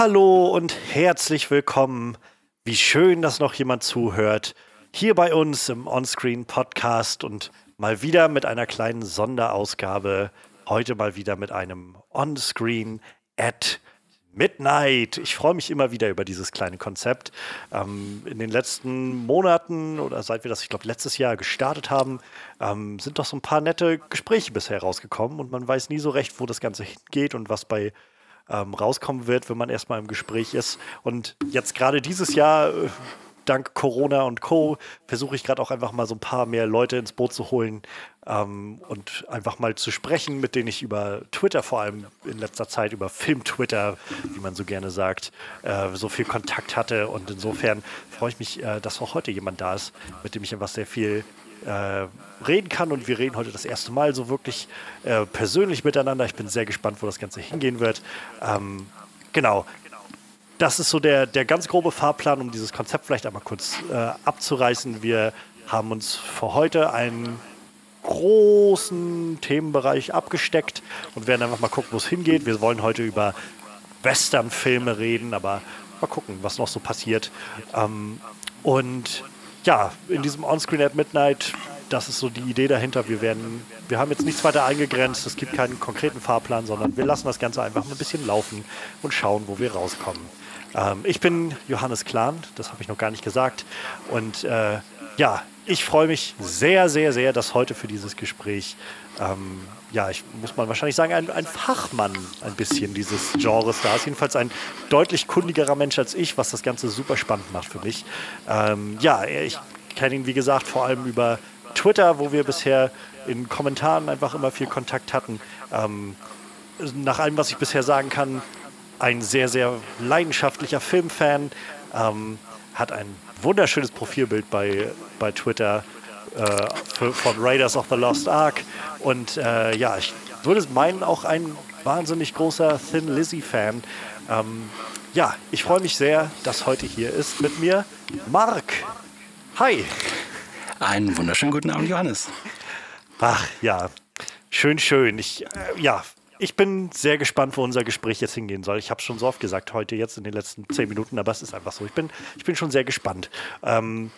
Hallo und herzlich willkommen. Wie schön, dass noch jemand zuhört. Hier bei uns im Onscreen Podcast und mal wieder mit einer kleinen Sonderausgabe. Heute mal wieder mit einem Onscreen at Midnight. Ich freue mich immer wieder über dieses kleine Konzept. Ähm, in den letzten Monaten oder seit wir das, ich glaube, letztes Jahr gestartet haben, ähm, sind doch so ein paar nette Gespräche bisher rausgekommen und man weiß nie so recht, wo das Ganze hingeht und was bei ähm, rauskommen wird, wenn man erstmal im Gespräch ist. Und jetzt gerade dieses Jahr, äh, dank Corona und Co., versuche ich gerade auch einfach mal so ein paar mehr Leute ins Boot zu holen ähm, und einfach mal zu sprechen, mit denen ich über Twitter vor allem in letzter Zeit, über Film-Twitter, wie man so gerne sagt, äh, so viel Kontakt hatte. Und insofern freue ich mich, äh, dass auch heute jemand da ist, mit dem ich einfach sehr viel äh, reden kann. Und wir reden heute das erste Mal so wirklich äh, persönlich miteinander. Ich bin sehr gespannt, wo das Ganze hingehen wird. Ähm, genau. Das ist so der, der ganz grobe Fahrplan, um dieses Konzept vielleicht einmal kurz äh, abzureißen. Wir haben uns für heute einen großen Themenbereich abgesteckt und werden einfach mal gucken, wo es hingeht. Wir wollen heute über Western-Filme reden, aber mal gucken, was noch so passiert. Ähm, und ja, in diesem Onscreen at Midnight, das ist so die Idee dahinter. Wir werden, wir haben jetzt nichts weiter eingegrenzt, es gibt keinen konkreten Fahrplan, sondern wir lassen das Ganze einfach ein bisschen laufen und schauen, wo wir rauskommen. Ähm, ich bin Johannes Klahn, das habe ich noch gar nicht gesagt. Und äh, ja, ich freue mich sehr, sehr, sehr, dass heute für dieses Gespräch, ähm, ja, ich muss mal wahrscheinlich sagen, ein, ein, Fachmann ein bisschen dieses Genres da ist. Jedenfalls ein deutlich kundigerer Mensch als ich, was das Ganze super spannend macht für mich. Ähm, ja, ich kenne ihn, wie gesagt, vor allem über Twitter, wo wir bisher in Kommentaren einfach immer viel Kontakt hatten. Ähm, nach allem, was ich bisher sagen kann, ein sehr, sehr leidenschaftlicher Filmfan, ähm, hat ein wunderschönes Profilbild bei, bei Twitter für, von Raiders of the Lost Ark. Und äh, ja, ich würde meinen, auch ein wahnsinnig großer Thin Lizzy-Fan. Ähm, ja, ich freue mich sehr, dass heute hier ist mit mir Marc. Hi. Einen wunderschönen guten Abend, Johannes. Ach ja, schön, schön. Ich, äh, ja, ich bin sehr gespannt, wo unser Gespräch jetzt hingehen soll. Ich habe es schon so oft gesagt, heute jetzt in den letzten zehn Minuten, aber es ist einfach so. Ich bin, ich bin schon sehr gespannt. Ähm,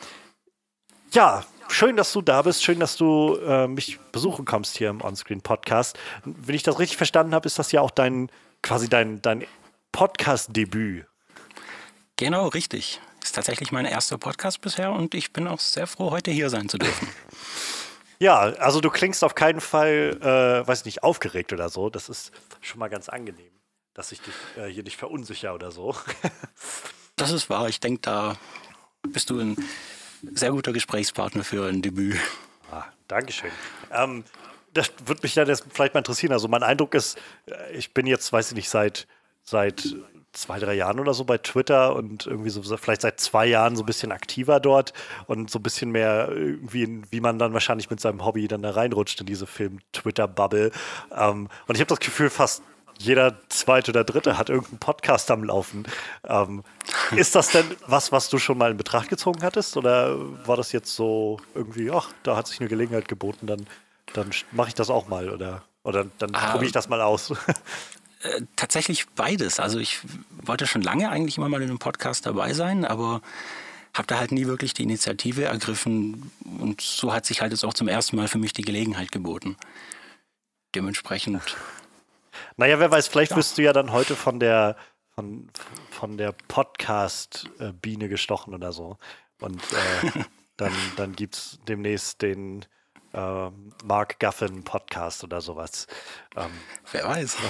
ja, schön, dass du da bist. Schön, dass du äh, mich besuchen kommst hier im Onscreen-Podcast. Wenn ich das richtig verstanden habe, ist das ja auch dein quasi dein, dein Podcast-Debüt. Genau, richtig. Ist tatsächlich mein erster Podcast bisher und ich bin auch sehr froh, heute hier sein zu dürfen. Ja, also du klingst auf keinen Fall, äh, weiß nicht, aufgeregt oder so. Das ist schon mal ganz angenehm, dass ich dich äh, hier nicht verunsichere oder so. das ist wahr. Ich denke, da bist du ein sehr guter Gesprächspartner für ein Debüt. Ah, Dankeschön. Ähm, das würde mich dann jetzt vielleicht mal interessieren. Also mein Eindruck ist, äh, ich bin jetzt, weiß ich nicht, seit, seit zwei, drei Jahren oder so bei Twitter und irgendwie so vielleicht seit zwei Jahren so ein bisschen aktiver dort und so ein bisschen mehr irgendwie, wie man dann wahrscheinlich mit seinem Hobby dann da reinrutscht in diese Film-Twitter-Bubble. Ähm, und ich habe das Gefühl, fast jeder zweite oder dritte hat irgendeinen Podcast am Laufen. Ähm, ist das denn was, was du schon mal in Betracht gezogen hattest? Oder war das jetzt so irgendwie, ach, da hat sich eine Gelegenheit geboten, dann, dann mache ich das auch mal oder, oder dann ah, probiere ich das mal aus? Äh, tatsächlich beides. Also ich wollte schon lange eigentlich immer mal in einem Podcast dabei sein, aber habe da halt nie wirklich die Initiative ergriffen und so hat sich halt jetzt auch zum ersten Mal für mich die Gelegenheit geboten. Dementsprechend. Naja, wer weiß, vielleicht ja. wirst du ja dann heute von der von, von der Podcast-Biene gestochen oder so. Und äh, dann, dann gibt es demnächst den äh, Mark Guffin Podcast oder sowas. Ähm, wer weiß.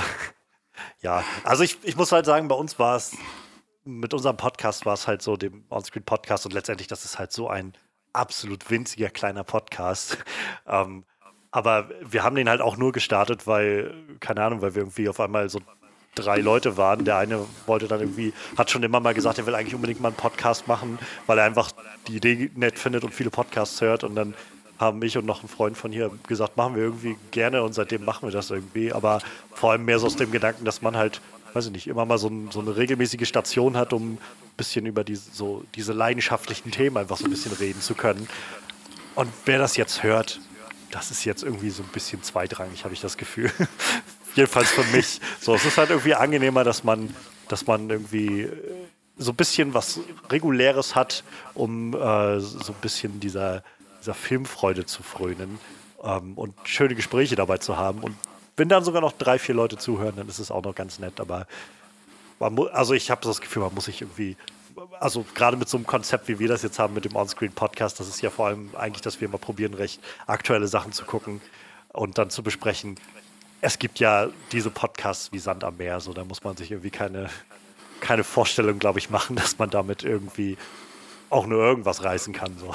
Ja, also ich, ich muss halt sagen, bei uns war es, mit unserem Podcast war es halt so, dem Onscreen Podcast und letztendlich, das ist halt so ein absolut winziger kleiner Podcast. Ähm, aber wir haben den halt auch nur gestartet, weil, keine Ahnung, weil wir irgendwie auf einmal so drei Leute waren. Der eine wollte dann irgendwie, hat schon immer mal gesagt, er will eigentlich unbedingt mal einen Podcast machen, weil er einfach die Idee nett findet und viele Podcasts hört. Und dann haben mich und noch ein Freund von hier gesagt, machen wir irgendwie gerne und seitdem machen wir das irgendwie. Aber vor allem mehr so aus dem Gedanken, dass man halt, weiß ich nicht, immer mal so, ein, so eine regelmäßige Station hat, um ein bisschen über die, so, diese leidenschaftlichen Themen einfach so ein bisschen reden zu können. Und wer das jetzt hört, das ist jetzt irgendwie so ein bisschen zweitrangig, habe ich das Gefühl. Jedenfalls für mich. So, es ist halt irgendwie angenehmer, dass man dass man irgendwie äh, so ein bisschen was Reguläres hat, um äh, so ein bisschen dieser, dieser Filmfreude zu frönen ähm, und schöne Gespräche dabei zu haben. Und wenn dann sogar noch drei, vier Leute zuhören, dann ist es auch noch ganz nett. Aber also ich habe das Gefühl, man muss sich irgendwie, also gerade mit so einem Konzept, wie wir das jetzt haben mit dem Onscreen-Podcast, das ist ja vor allem eigentlich, dass wir immer probieren, recht aktuelle Sachen zu gucken und dann zu besprechen. Es gibt ja diese Podcasts wie Sand am Meer, so da muss man sich irgendwie keine, keine Vorstellung, glaube ich, machen, dass man damit irgendwie auch nur irgendwas reißen kann. So.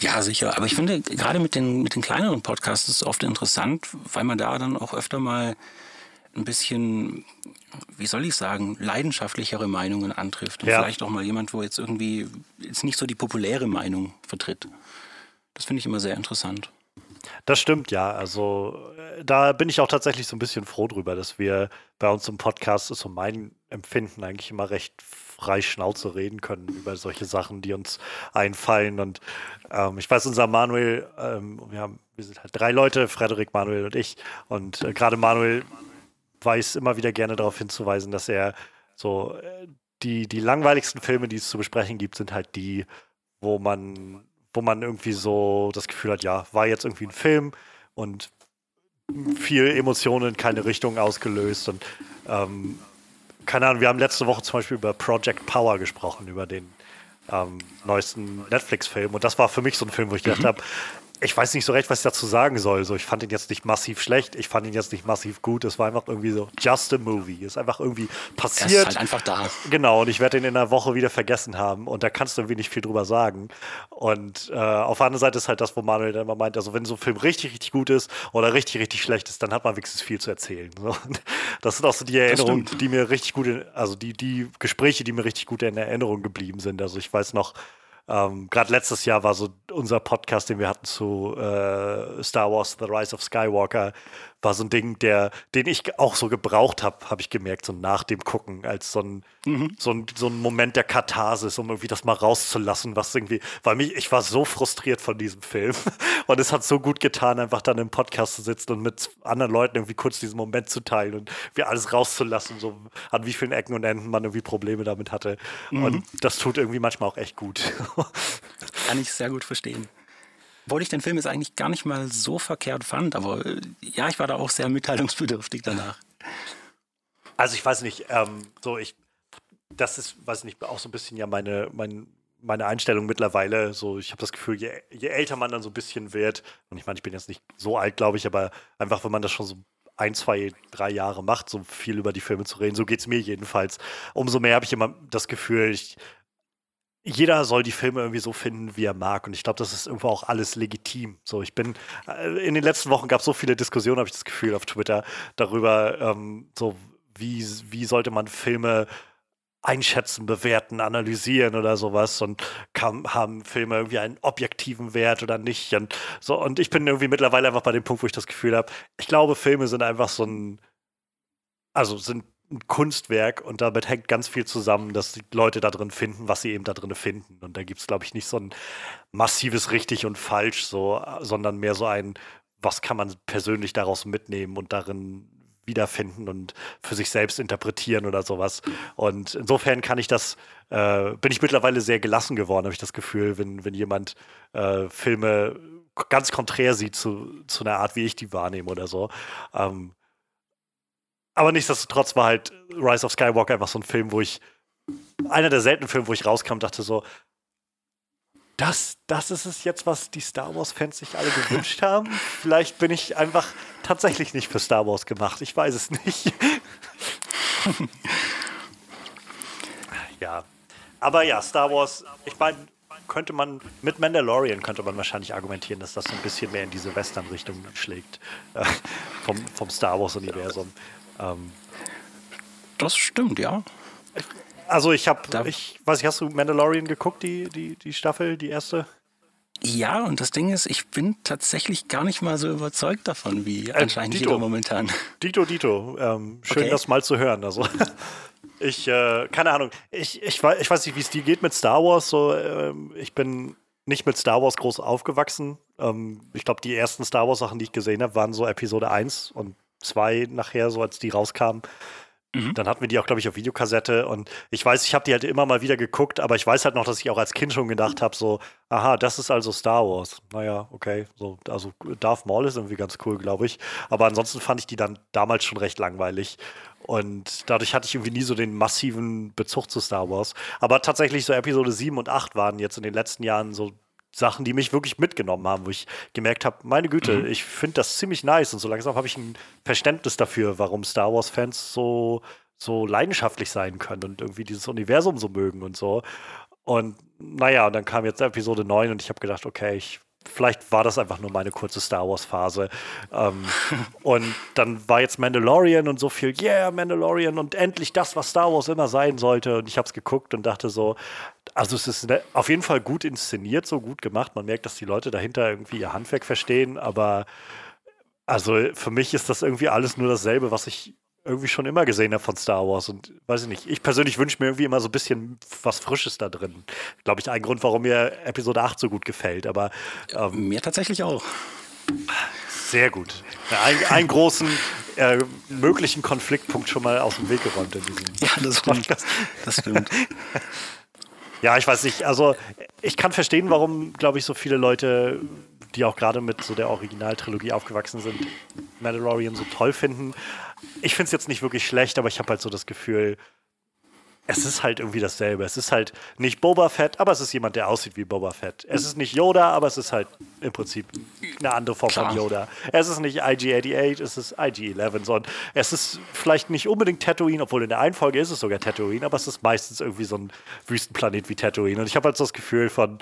Ja, sicher. Aber ich finde, gerade mit den, mit den kleineren Podcasts ist es oft interessant, weil man da dann auch öfter mal ein bisschen, wie soll ich sagen, leidenschaftlichere Meinungen antrifft. Und ja. vielleicht auch mal jemand, wo jetzt irgendwie jetzt nicht so die populäre Meinung vertritt. Das finde ich immer sehr interessant. Das stimmt, ja. Also äh, da bin ich auch tatsächlich so ein bisschen froh drüber, dass wir bei uns im Podcast, ist so mein Empfinden, eigentlich immer recht frei Schnauze reden können über solche Sachen, die uns einfallen. Und ähm, ich weiß, unser Manuel, ähm, wir haben, wir sind halt drei Leute, Frederik, Manuel und ich. Und äh, gerade Manuel weiß immer wieder gerne darauf hinzuweisen, dass er so äh, die, die langweiligsten Filme, die es zu besprechen gibt, sind halt die, wo man, wo man irgendwie so das Gefühl hat, ja, war jetzt irgendwie ein Film und viel Emotionen in keine Richtung ausgelöst und ähm, keine Ahnung, wir haben letzte Woche zum Beispiel über Project Power gesprochen, über den ähm, neuesten Netflix-Film. Und das war für mich so ein Film, wo ich gedacht mhm. habe, ich weiß nicht so recht, was ich dazu sagen soll. So, ich fand ihn jetzt nicht massiv schlecht, ich fand ihn jetzt nicht massiv gut. Es war einfach irgendwie so just a movie. Ist einfach irgendwie passiert. Er ist halt einfach da. Genau, und ich werde ihn in einer Woche wieder vergessen haben. Und da kannst du irgendwie nicht viel drüber sagen. Und äh, auf der anderen Seite ist halt das, wo Manuel dann immer meint, also wenn so ein Film richtig, richtig gut ist oder richtig, richtig schlecht ist, dann hat man wenigstens viel zu erzählen. So. Das sind auch so die Erinnerungen, die mir richtig gut, in, also die, die Gespräche, die mir richtig gut in Erinnerung geblieben sind. Also ich weiß noch, ähm, Gerade letztes Jahr war so unser Podcast, den wir hatten zu äh, Star Wars The Rise of Skywalker, war so ein Ding, der, den ich auch so gebraucht habe, habe ich gemerkt, so nach dem Gucken, als so ein, mhm. so, ein, so ein Moment der Katharsis, um irgendwie das mal rauszulassen, was irgendwie, weil mich, ich war so frustriert von diesem Film und es hat so gut getan, einfach dann im Podcast zu sitzen und mit anderen Leuten irgendwie kurz diesen Moment zu teilen und wir alles rauszulassen, so an wie vielen Ecken und Enden man irgendwie Probleme damit hatte. Mhm. Und das tut irgendwie manchmal auch echt gut. Kann ich sehr gut verstehen. Obwohl ich den Film jetzt eigentlich gar nicht mal so verkehrt fand, aber äh, ja, ich war da auch sehr mitteilungsbedürftig danach. Also ich weiß nicht, ähm, so ich, das ist, weiß nicht, auch so ein bisschen ja meine, mein, meine Einstellung mittlerweile. So, ich habe das Gefühl, je, je, älter man dann so ein bisschen wird, und ich meine, ich bin jetzt nicht so alt, glaube ich, aber einfach, wenn man das schon so ein, zwei, drei Jahre macht, so viel über die Filme zu reden, so geht es mir jedenfalls. Umso mehr habe ich immer das Gefühl, ich jeder soll die Filme irgendwie so finden, wie er mag. Und ich glaube, das ist irgendwo auch alles legitim. So, ich bin, äh, in den letzten Wochen gab es so viele Diskussionen, habe ich das Gefühl, auf Twitter darüber, ähm, so, wie, wie sollte man Filme einschätzen, bewerten, analysieren oder sowas und kam, haben Filme irgendwie einen objektiven Wert oder nicht. Und, so, und ich bin irgendwie mittlerweile einfach bei dem Punkt, wo ich das Gefühl habe, ich glaube, Filme sind einfach so ein, also sind ein Kunstwerk und damit hängt ganz viel zusammen, dass die Leute da drin finden, was sie eben da drin finden. Und da gibt es, glaube ich, nicht so ein massives richtig und falsch, so, sondern mehr so ein, was kann man persönlich daraus mitnehmen und darin wiederfinden und für sich selbst interpretieren oder sowas. Und insofern kann ich das, äh, bin ich mittlerweile sehr gelassen geworden, habe ich das Gefühl, wenn, wenn jemand äh, Filme ganz konträr sieht zu, zu einer Art, wie ich die wahrnehme oder so. Ähm, aber nichtsdestotrotz war halt Rise of Skywalker einfach so ein Film, wo ich, einer der seltenen Filme, wo ich rauskam, dachte so, das, das ist es jetzt, was die Star Wars-Fans sich alle gewünscht haben. Vielleicht bin ich einfach tatsächlich nicht für Star Wars gemacht. Ich weiß es nicht. ja. Aber ja, Star Wars, ich meine, könnte man, mit Mandalorian könnte man wahrscheinlich argumentieren, dass das so ein bisschen mehr in diese Western-Richtung schlägt. Äh, vom, vom Star Wars-Universum. Ähm, das stimmt, ja. Also ich habe, ich weiß nicht, hast du Mandalorian geguckt, die, die, die Staffel, die erste? Ja, und das Ding ist, ich bin tatsächlich gar nicht mal so überzeugt davon, wie äh, anscheinend Dito. jeder momentan. Dito, Dito. Ähm, schön, okay. das mal zu hören. Also ich, äh, keine Ahnung, ich, ich, ich weiß nicht, wie es dir geht mit Star Wars. So, ähm, ich bin nicht mit Star Wars groß aufgewachsen. Ähm, ich glaube, die ersten Star Wars Sachen, die ich gesehen habe, waren so Episode 1 und 2 nachher, so als die rauskamen. Mhm. Dann hatten wir die auch, glaube ich, auf Videokassette und ich weiß, ich habe die halt immer mal wieder geguckt, aber ich weiß halt noch, dass ich auch als Kind schon gedacht habe, so, aha, das ist also Star Wars. Naja, okay, so, also Darth Maul ist irgendwie ganz cool, glaube ich. Aber ansonsten fand ich die dann damals schon recht langweilig. Und dadurch hatte ich irgendwie nie so den massiven Bezug zu Star Wars. Aber tatsächlich so Episode 7 und 8 waren jetzt in den letzten Jahren so Sachen, die mich wirklich mitgenommen haben, wo ich gemerkt habe, meine Güte, mhm. ich finde das ziemlich nice und so langsam habe ich ein Verständnis dafür, warum Star Wars-Fans so, so leidenschaftlich sein können und irgendwie dieses Universum so mögen und so. Und naja, und dann kam jetzt Episode 9 und ich habe gedacht, okay, ich vielleicht war das einfach nur meine kurze Star Wars-Phase. Ähm, und dann war jetzt Mandalorian und so viel, yeah, Mandalorian und endlich das, was Star Wars immer sein sollte. Und ich habe es geguckt und dachte so, also es ist ne, auf jeden Fall gut inszeniert, so gut gemacht. Man merkt, dass die Leute dahinter irgendwie ihr Handwerk verstehen, aber also für mich ist das irgendwie alles nur dasselbe, was ich irgendwie schon immer gesehen habe von Star Wars. Und weiß ich nicht, ich persönlich wünsche mir irgendwie immer so ein bisschen was Frisches da drin. Glaube ich, ein Grund, warum mir Episode 8 so gut gefällt. Aber ähm, mir tatsächlich auch. Sehr gut. Einen, einen großen äh, möglichen Konfliktpunkt schon mal aus dem Weg geräumt in diesem Ja, das stimmt. Das stimmt. ja, ich weiß nicht. Also ich kann verstehen, warum, glaube ich, so viele Leute die auch gerade mit so der Originaltrilogie aufgewachsen sind, Mandalorian so toll finden. Ich finde es jetzt nicht wirklich schlecht, aber ich habe halt so das Gefühl, es ist halt irgendwie dasselbe. Es ist halt nicht Boba Fett, aber es ist jemand, der aussieht wie Boba Fett. Es ist nicht Yoda, aber es ist halt im Prinzip eine andere Form Klar. von Yoda. Es ist nicht IG-88, es ist IG-11. Und es ist vielleicht nicht unbedingt Tatooine, obwohl in der einen Folge ist es sogar Tatooine, aber es ist meistens irgendwie so ein Wüstenplanet wie Tatooine. Und ich habe halt so das Gefühl von,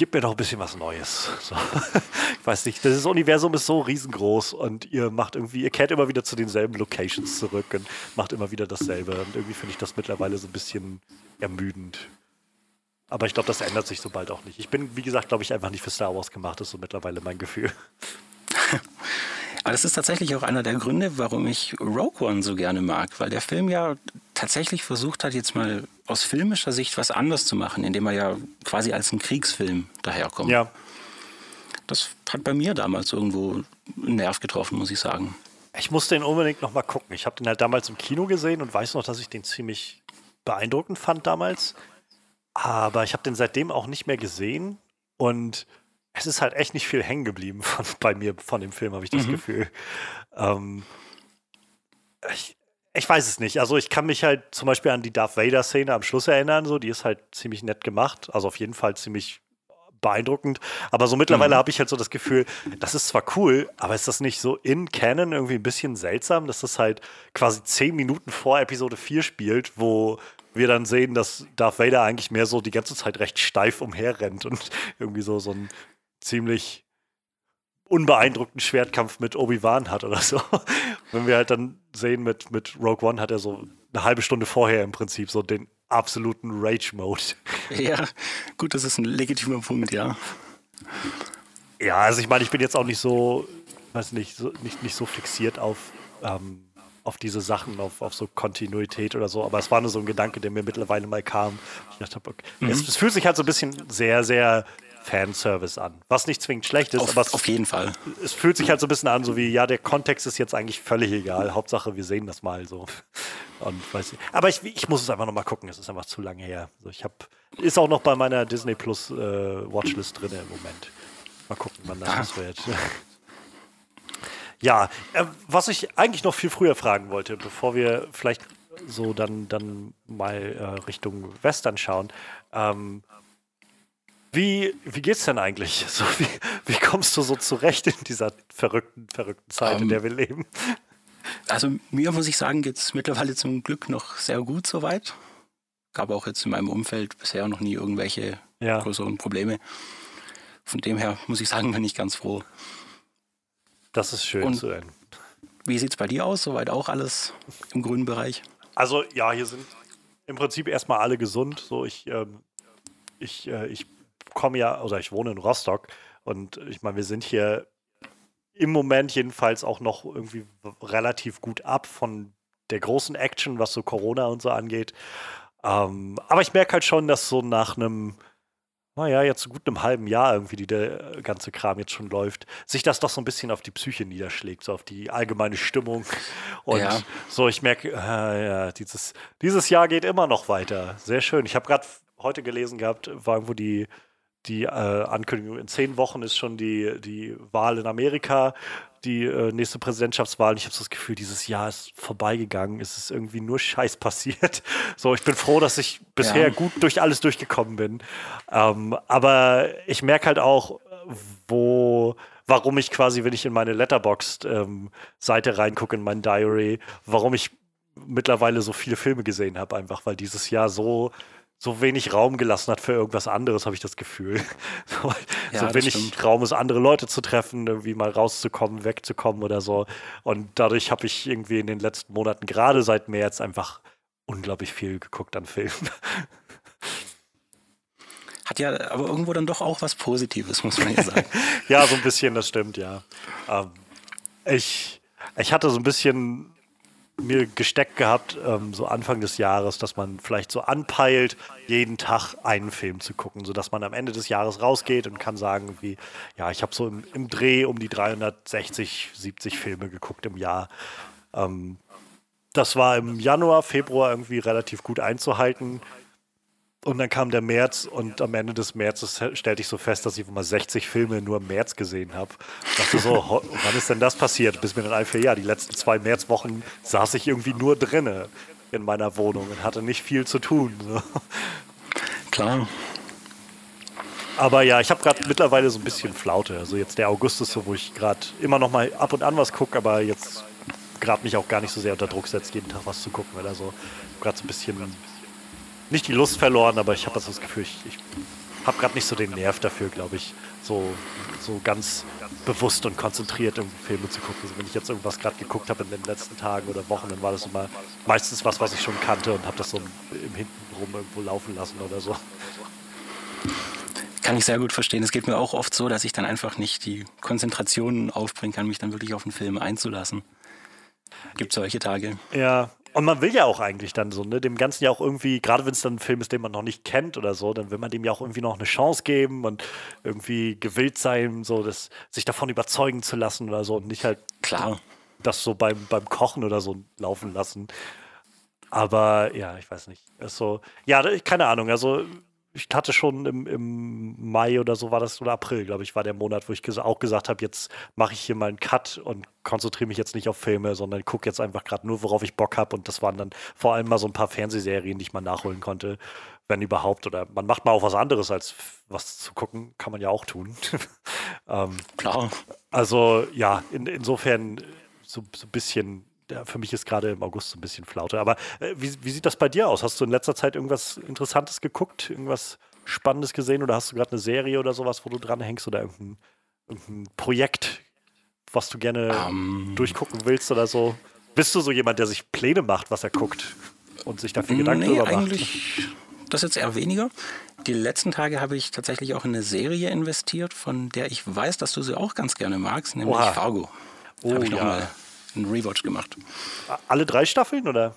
gib mir doch ein bisschen was Neues. So. Ich weiß nicht, das Universum ist so riesengroß und ihr macht irgendwie, ihr kehrt immer wieder zu denselben Locations zurück und macht immer wieder dasselbe. Und irgendwie finde ich das mittlerweile so ein bisschen ermüdend. Aber ich glaube, das ändert sich so bald auch nicht. Ich bin, wie gesagt, glaube ich, einfach nicht für Star Wars gemacht, das ist so mittlerweile mein Gefühl. Aber das ist tatsächlich auch einer der Gründe, warum ich Rogue One so gerne mag, weil der Film ja tatsächlich versucht hat, jetzt mal aus filmischer Sicht was anders zu machen, indem er ja quasi als ein Kriegsfilm daherkommt. Ja. Das hat bei mir damals irgendwo einen Nerv getroffen, muss ich sagen. Ich musste ihn unbedingt nochmal gucken. Ich habe den halt damals im Kino gesehen und weiß noch, dass ich den ziemlich beeindruckend fand damals. Aber ich habe den seitdem auch nicht mehr gesehen und es ist halt echt nicht viel hängen geblieben von, bei mir von dem Film, habe ich das mhm. Gefühl. Ähm, ich, ich weiß es nicht. Also ich kann mich halt zum Beispiel an die Darth Vader-Szene am Schluss erinnern, so, die ist halt ziemlich nett gemacht. Also auf jeden Fall ziemlich beeindruckend. Aber so mittlerweile mhm. habe ich halt so das Gefühl, das ist zwar cool, aber ist das nicht so in Canon irgendwie ein bisschen seltsam, dass das halt quasi zehn Minuten vor Episode 4 spielt, wo wir dann sehen, dass Darth Vader eigentlich mehr so die ganze Zeit recht steif umherrennt und irgendwie so, so ein ziemlich unbeeindruckten Schwertkampf mit Obi-Wan hat oder so. Wenn wir halt dann sehen, mit, mit Rogue One hat er so eine halbe Stunde vorher im Prinzip so den absoluten Rage-Mode. Ja, gut, das ist ein legitimer Punkt, ja. Ja, also ich meine, ich bin jetzt auch nicht so, weiß nicht, so, nicht, nicht so fixiert auf, ähm, auf diese Sachen, auf, auf so Kontinuität oder so, aber es war nur so ein Gedanke, der mir mittlerweile mal kam. Ich dachte, okay, mhm. es, es fühlt sich halt so ein bisschen sehr, sehr Fanservice an. Was nicht zwingend schlecht ist, auf, aber es, auf jeden Fall. Es fühlt sich halt so ein bisschen an, so wie, ja, der Kontext ist jetzt eigentlich völlig egal. Hauptsache, wir sehen das mal so. Und weiß ich. Aber ich, ich muss es einfach nochmal gucken, es ist einfach zu lange her. Also ich habe, ist auch noch bei meiner Disney Plus äh, Watchlist drin im Moment. Mal gucken, wann das ah. wird. ja, äh, was ich eigentlich noch viel früher fragen wollte, bevor wir vielleicht so dann, dann mal äh, Richtung Western schauen. Ähm, wie, wie geht's denn eigentlich? So, wie, wie kommst du so zurecht in dieser verrückten, verrückten Zeit, um, in der wir leben? Also mir muss ich sagen, geht es mittlerweile zum Glück noch sehr gut soweit. Gab auch jetzt in meinem Umfeld bisher noch nie irgendwelche ja. größeren Probleme. Von dem her muss ich sagen, bin ich ganz froh. Das ist schön Und zu hören. Wie sieht es bei dir aus? Soweit auch alles im grünen Bereich? Also ja, hier sind im Prinzip erstmal alle gesund. So ich, ähm, ich, äh, ich komme ja, oder ich wohne in Rostock und ich meine, wir sind hier im Moment jedenfalls auch noch irgendwie relativ gut ab von der großen Action, was so Corona und so angeht. Ähm, aber ich merke halt schon, dass so nach einem, naja, jetzt so gut einem halben Jahr irgendwie, die der ganze Kram jetzt schon läuft, sich das doch so ein bisschen auf die Psyche niederschlägt, so auf die allgemeine Stimmung. Und ja. so, ich merke, äh, ja, dieses, dieses Jahr geht immer noch weiter. Sehr schön. Ich habe gerade heute gelesen gehabt, war irgendwo die, die äh, Ankündigung, in zehn Wochen ist schon die, die Wahl in Amerika, die äh, nächste Präsidentschaftswahl. Ich habe so das Gefühl, dieses Jahr ist vorbeigegangen. Es ist irgendwie nur Scheiß passiert. So, ich bin froh, dass ich bisher ja. gut durch alles durchgekommen bin. Ähm, aber ich merke halt auch, wo, warum ich quasi, wenn ich in meine Letterboxd-Seite ähm, reingucke, in mein Diary, warum ich mittlerweile so viele Filme gesehen habe, einfach weil dieses Jahr so so wenig Raum gelassen hat für irgendwas anderes, habe ich das Gefühl. so, ja, so wenig stimmt. Raum ist, andere Leute zu treffen, irgendwie mal rauszukommen, wegzukommen oder so. Und dadurch habe ich irgendwie in den letzten Monaten, gerade seit März, einfach unglaublich viel geguckt an Filmen. Hat ja aber irgendwo dann doch auch was Positives, muss man ja sagen. ja, so ein bisschen, das stimmt, ja. Ähm, ich, ich hatte so ein bisschen mir gesteckt gehabt, ähm, so Anfang des Jahres, dass man vielleicht so anpeilt, jeden Tag einen Film zu gucken, sodass man am Ende des Jahres rausgeht und kann sagen, wie, ja, ich habe so im, im, Dreh um die 360, 70 Filme geguckt im Jahr. Ähm, das war im Januar, Februar irgendwie relativ gut einzuhalten. Und dann kam der März und am Ende des Märzes stellte ich so fest, dass ich mal 60 Filme nur im März gesehen habe. Dachte so, wann ist denn das passiert? Bis mir dann einfiel, ja, die letzten zwei Märzwochen saß ich irgendwie nur drinne in meiner Wohnung und hatte nicht viel zu tun. So. Klar. Aber ja, ich habe gerade mittlerweile so ein bisschen Flaute. Also jetzt der August ist so, wo ich gerade immer noch mal ab und an was gucke, aber jetzt gerade mich auch gar nicht so sehr unter Druck setzt, jeden Tag was zu gucken, weil also gerade so ein bisschen nicht die Lust verloren, aber ich habe das Gefühl, ich, ich habe gerade nicht so den Nerv dafür, glaube ich, so, so ganz bewusst und konzentriert irgendwie Filme zu gucken. Also wenn ich jetzt irgendwas gerade geguckt habe in den letzten Tagen oder Wochen, dann war das immer meistens was, was ich schon kannte und habe das so im Hintenrum irgendwo laufen lassen oder so. Kann ich sehr gut verstehen. Es geht mir auch oft so, dass ich dann einfach nicht die Konzentration aufbringen kann, mich dann wirklich auf einen Film einzulassen. Gibt solche Tage. Ja, und man will ja auch eigentlich dann so, ne, dem Ganzen ja auch irgendwie, gerade wenn es dann ein Film ist, den man noch nicht kennt oder so, dann will man dem ja auch irgendwie noch eine Chance geben und irgendwie gewillt sein, so das, sich davon überzeugen zu lassen oder so und nicht halt Klar. das so beim, beim Kochen oder so laufen lassen. Aber ja, ich weiß nicht. Ist so, ja, keine Ahnung. Also ich hatte schon im, im Mai oder so war das, oder April, glaube ich, war der Monat, wo ich ges auch gesagt habe, jetzt mache ich hier mal einen Cut und konzentriere mich jetzt nicht auf Filme, sondern gucke jetzt einfach gerade nur, worauf ich Bock habe. Und das waren dann vor allem mal so ein paar Fernsehserien, die ich mal nachholen konnte, wenn überhaupt. Oder man macht mal auch was anderes, als was zu gucken, kann man ja auch tun. ähm, Klar. Also ja, in, insofern so, so ein bisschen für mich ist gerade im August so ein bisschen Flaute. Aber äh, wie, wie, sieht das bei dir aus? Hast du in letzter Zeit irgendwas Interessantes geguckt? Irgendwas Spannendes gesehen? Oder hast du gerade eine Serie oder sowas, wo du dran hängst? Oder irgendein, irgendein Projekt, was du gerne um, ähm. durchgucken willst oder so? Bist du so jemand, der sich Pläne macht, was er guckt und sich dafür Gedanken nee, drüber macht? Das jetzt eher weniger. Die letzten Tage habe ich tatsächlich auch in eine Serie investiert, von der ich weiß, dass du sie auch ganz gerne magst, nämlich Oha. Fargo. Oh, habe ich ja. mal einen Rewatch gemacht. Alle drei Staffeln oder?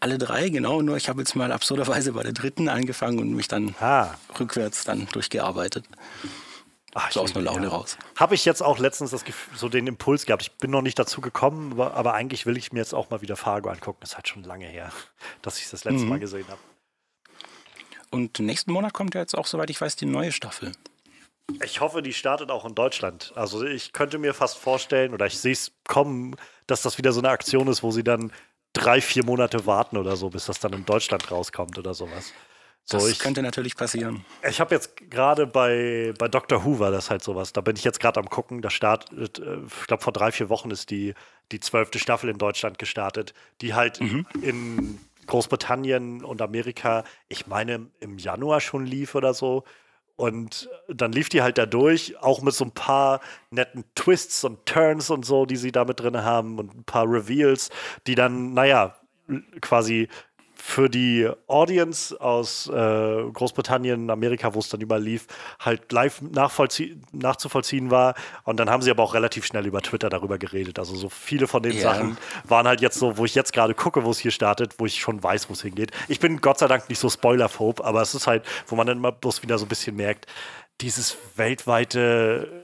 Alle drei, genau. Nur ich habe jetzt mal absurderweise bei der dritten angefangen und mich dann ah. rückwärts dann durchgearbeitet. Ach, so aus einer Laune ja. raus. Habe ich jetzt auch letztens das Gefühl, so den Impuls gehabt. Ich bin noch nicht dazu gekommen, aber, aber, eigentlich will ich mir jetzt auch mal wieder Fargo angucken. Das ist halt schon lange her, dass ich das letzte mhm. Mal gesehen habe. Und nächsten Monat kommt ja jetzt auch, soweit ich weiß, die neue Staffel. Ich hoffe, die startet auch in Deutschland. Also ich könnte mir fast vorstellen, oder ich sehe es kommen, dass das wieder so eine Aktion ist, wo sie dann drei, vier Monate warten oder so, bis das dann in Deutschland rauskommt oder sowas. So, das ich, könnte natürlich passieren. Ich habe jetzt gerade bei, bei Dr. Who war das halt sowas. Da bin ich jetzt gerade am gucken. Da startet, äh, ich glaube, vor drei, vier Wochen ist die, die zwölfte Staffel in Deutschland gestartet, die halt mhm. in Großbritannien und Amerika, ich meine, im Januar schon lief oder so. Und dann lief die halt da durch, auch mit so ein paar netten Twists und Turns und so, die sie da mit drin haben und ein paar Reveals, die dann, naja, quasi für die Audience aus äh, Großbritannien, Amerika, wo es dann überall lief, halt live nachzuvollziehen war. Und dann haben sie aber auch relativ schnell über Twitter darüber geredet. Also so viele von den ja. Sachen waren halt jetzt so, wo ich jetzt gerade gucke, wo es hier startet, wo ich schon weiß, wo es hingeht. Ich bin Gott sei Dank nicht so spoilerphob, aber es ist halt, wo man dann mal bloß wieder so ein bisschen merkt, dieses weltweite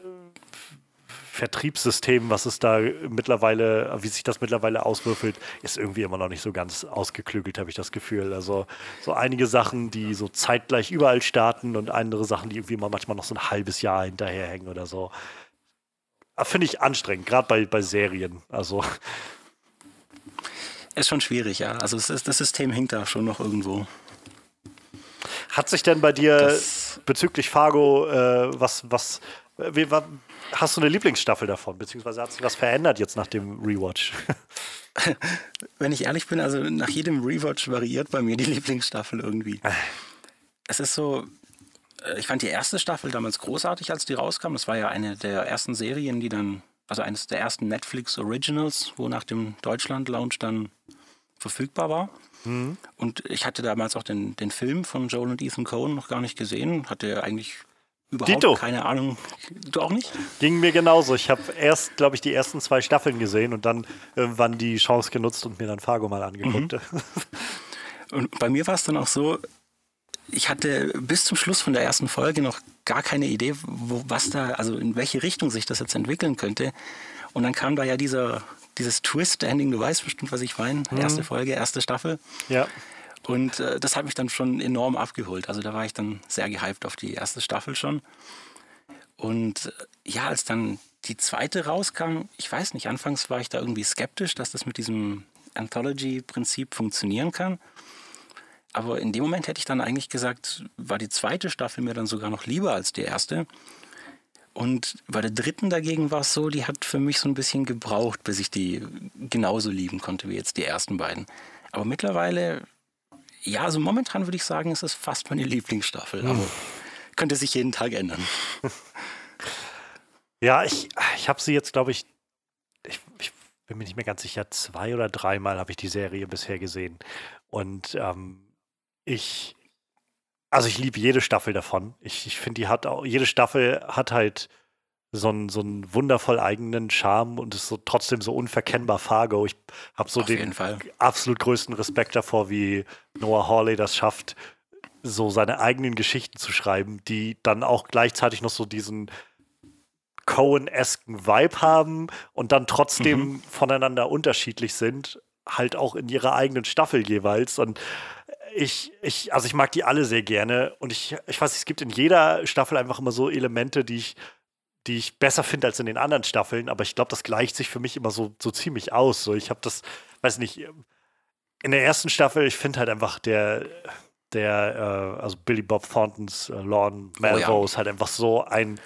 Vertriebssystem, was es da mittlerweile, wie sich das mittlerweile auswürfelt, ist irgendwie immer noch nicht so ganz ausgeklügelt, habe ich das Gefühl. Also so einige Sachen, die so zeitgleich überall starten und andere Sachen, die irgendwie immer manchmal noch so ein halbes Jahr hinterherhängen oder so. Ah, finde ich anstrengend, gerade bei, bei Serien. Also. Ist schon schwierig, ja. Also ist, das System hinkt da schon noch irgendwo. Hat sich denn bei dir das bezüglich Fargo äh, was, was, wie, Hast du eine Lieblingsstaffel davon? Beziehungsweise hat sich was verändert jetzt nach dem Rewatch? Wenn ich ehrlich bin, also nach jedem Rewatch variiert bei mir die Lieblingsstaffel irgendwie. Es ist so, äh, ich fand die erste Staffel damals großartig, als die rauskam. Das war ja eine der ersten Serien, die dann, also eines der ersten Netflix Originals, wo nach dem Deutschland-Launch dann verfügbar war. Mhm. Und ich hatte damals auch den, den Film von Joel und Ethan Cohen noch gar nicht gesehen. Hatte eigentlich Überhaupt Dito. keine Ahnung. Du auch nicht? Ging mir genauso. Ich habe erst, glaube ich, die ersten zwei Staffeln gesehen und dann irgendwann die Chance genutzt und mir dann Fargo mal angeguckt. Mhm. Und bei mir war es dann auch so, ich hatte bis zum Schluss von der ersten Folge noch gar keine Idee, wo, was da, also in welche Richtung sich das jetzt entwickeln könnte. Und dann kam da ja dieser, dieses Twist-Ending, du weißt bestimmt, was ich meine. Mhm. Erste Folge, erste Staffel. Ja. Und äh, das hat mich dann schon enorm abgeholt. Also da war ich dann sehr gehypt auf die erste Staffel schon. Und äh, ja, als dann die zweite rauskam, ich weiß nicht, anfangs war ich da irgendwie skeptisch, dass das mit diesem Anthology-Prinzip funktionieren kann. Aber in dem Moment hätte ich dann eigentlich gesagt, war die zweite Staffel mir dann sogar noch lieber als die erste. Und bei der dritten dagegen war es so, die hat für mich so ein bisschen gebraucht, bis ich die genauso lieben konnte wie jetzt die ersten beiden. Aber mittlerweile ja, also momentan würde ich sagen, es ist fast meine Lieblingsstaffel, aber könnte sich jeden Tag ändern. Ja, ich, ich habe sie jetzt, glaube ich, ich, ich, bin mir nicht mehr ganz sicher, zwei oder dreimal habe ich die Serie bisher gesehen. Und ähm, ich, also ich liebe jede Staffel davon. Ich, ich finde, die hat auch, jede Staffel hat halt so einen, so einen wundervoll eigenen Charme und ist so trotzdem so unverkennbar Fargo. Ich habe so Auf den absolut größten Respekt davor, wie Noah Hawley das schafft, so seine eigenen Geschichten zu schreiben, die dann auch gleichzeitig noch so diesen Cohen-esken Vibe haben und dann trotzdem mhm. voneinander unterschiedlich sind, halt auch in ihrer eigenen Staffel jeweils. Und ich, ich, also ich mag die alle sehr gerne und ich, ich weiß, es gibt in jeder Staffel einfach immer so Elemente, die ich die ich besser finde als in den anderen Staffeln, aber ich glaube, das gleicht sich für mich immer so, so ziemlich aus. So, ich habe das, weiß nicht, in der ersten Staffel, ich finde halt einfach der, der, äh, also Billy Bob Thorntons äh, Lorne Malvo oh, ja. halt einfach so ein,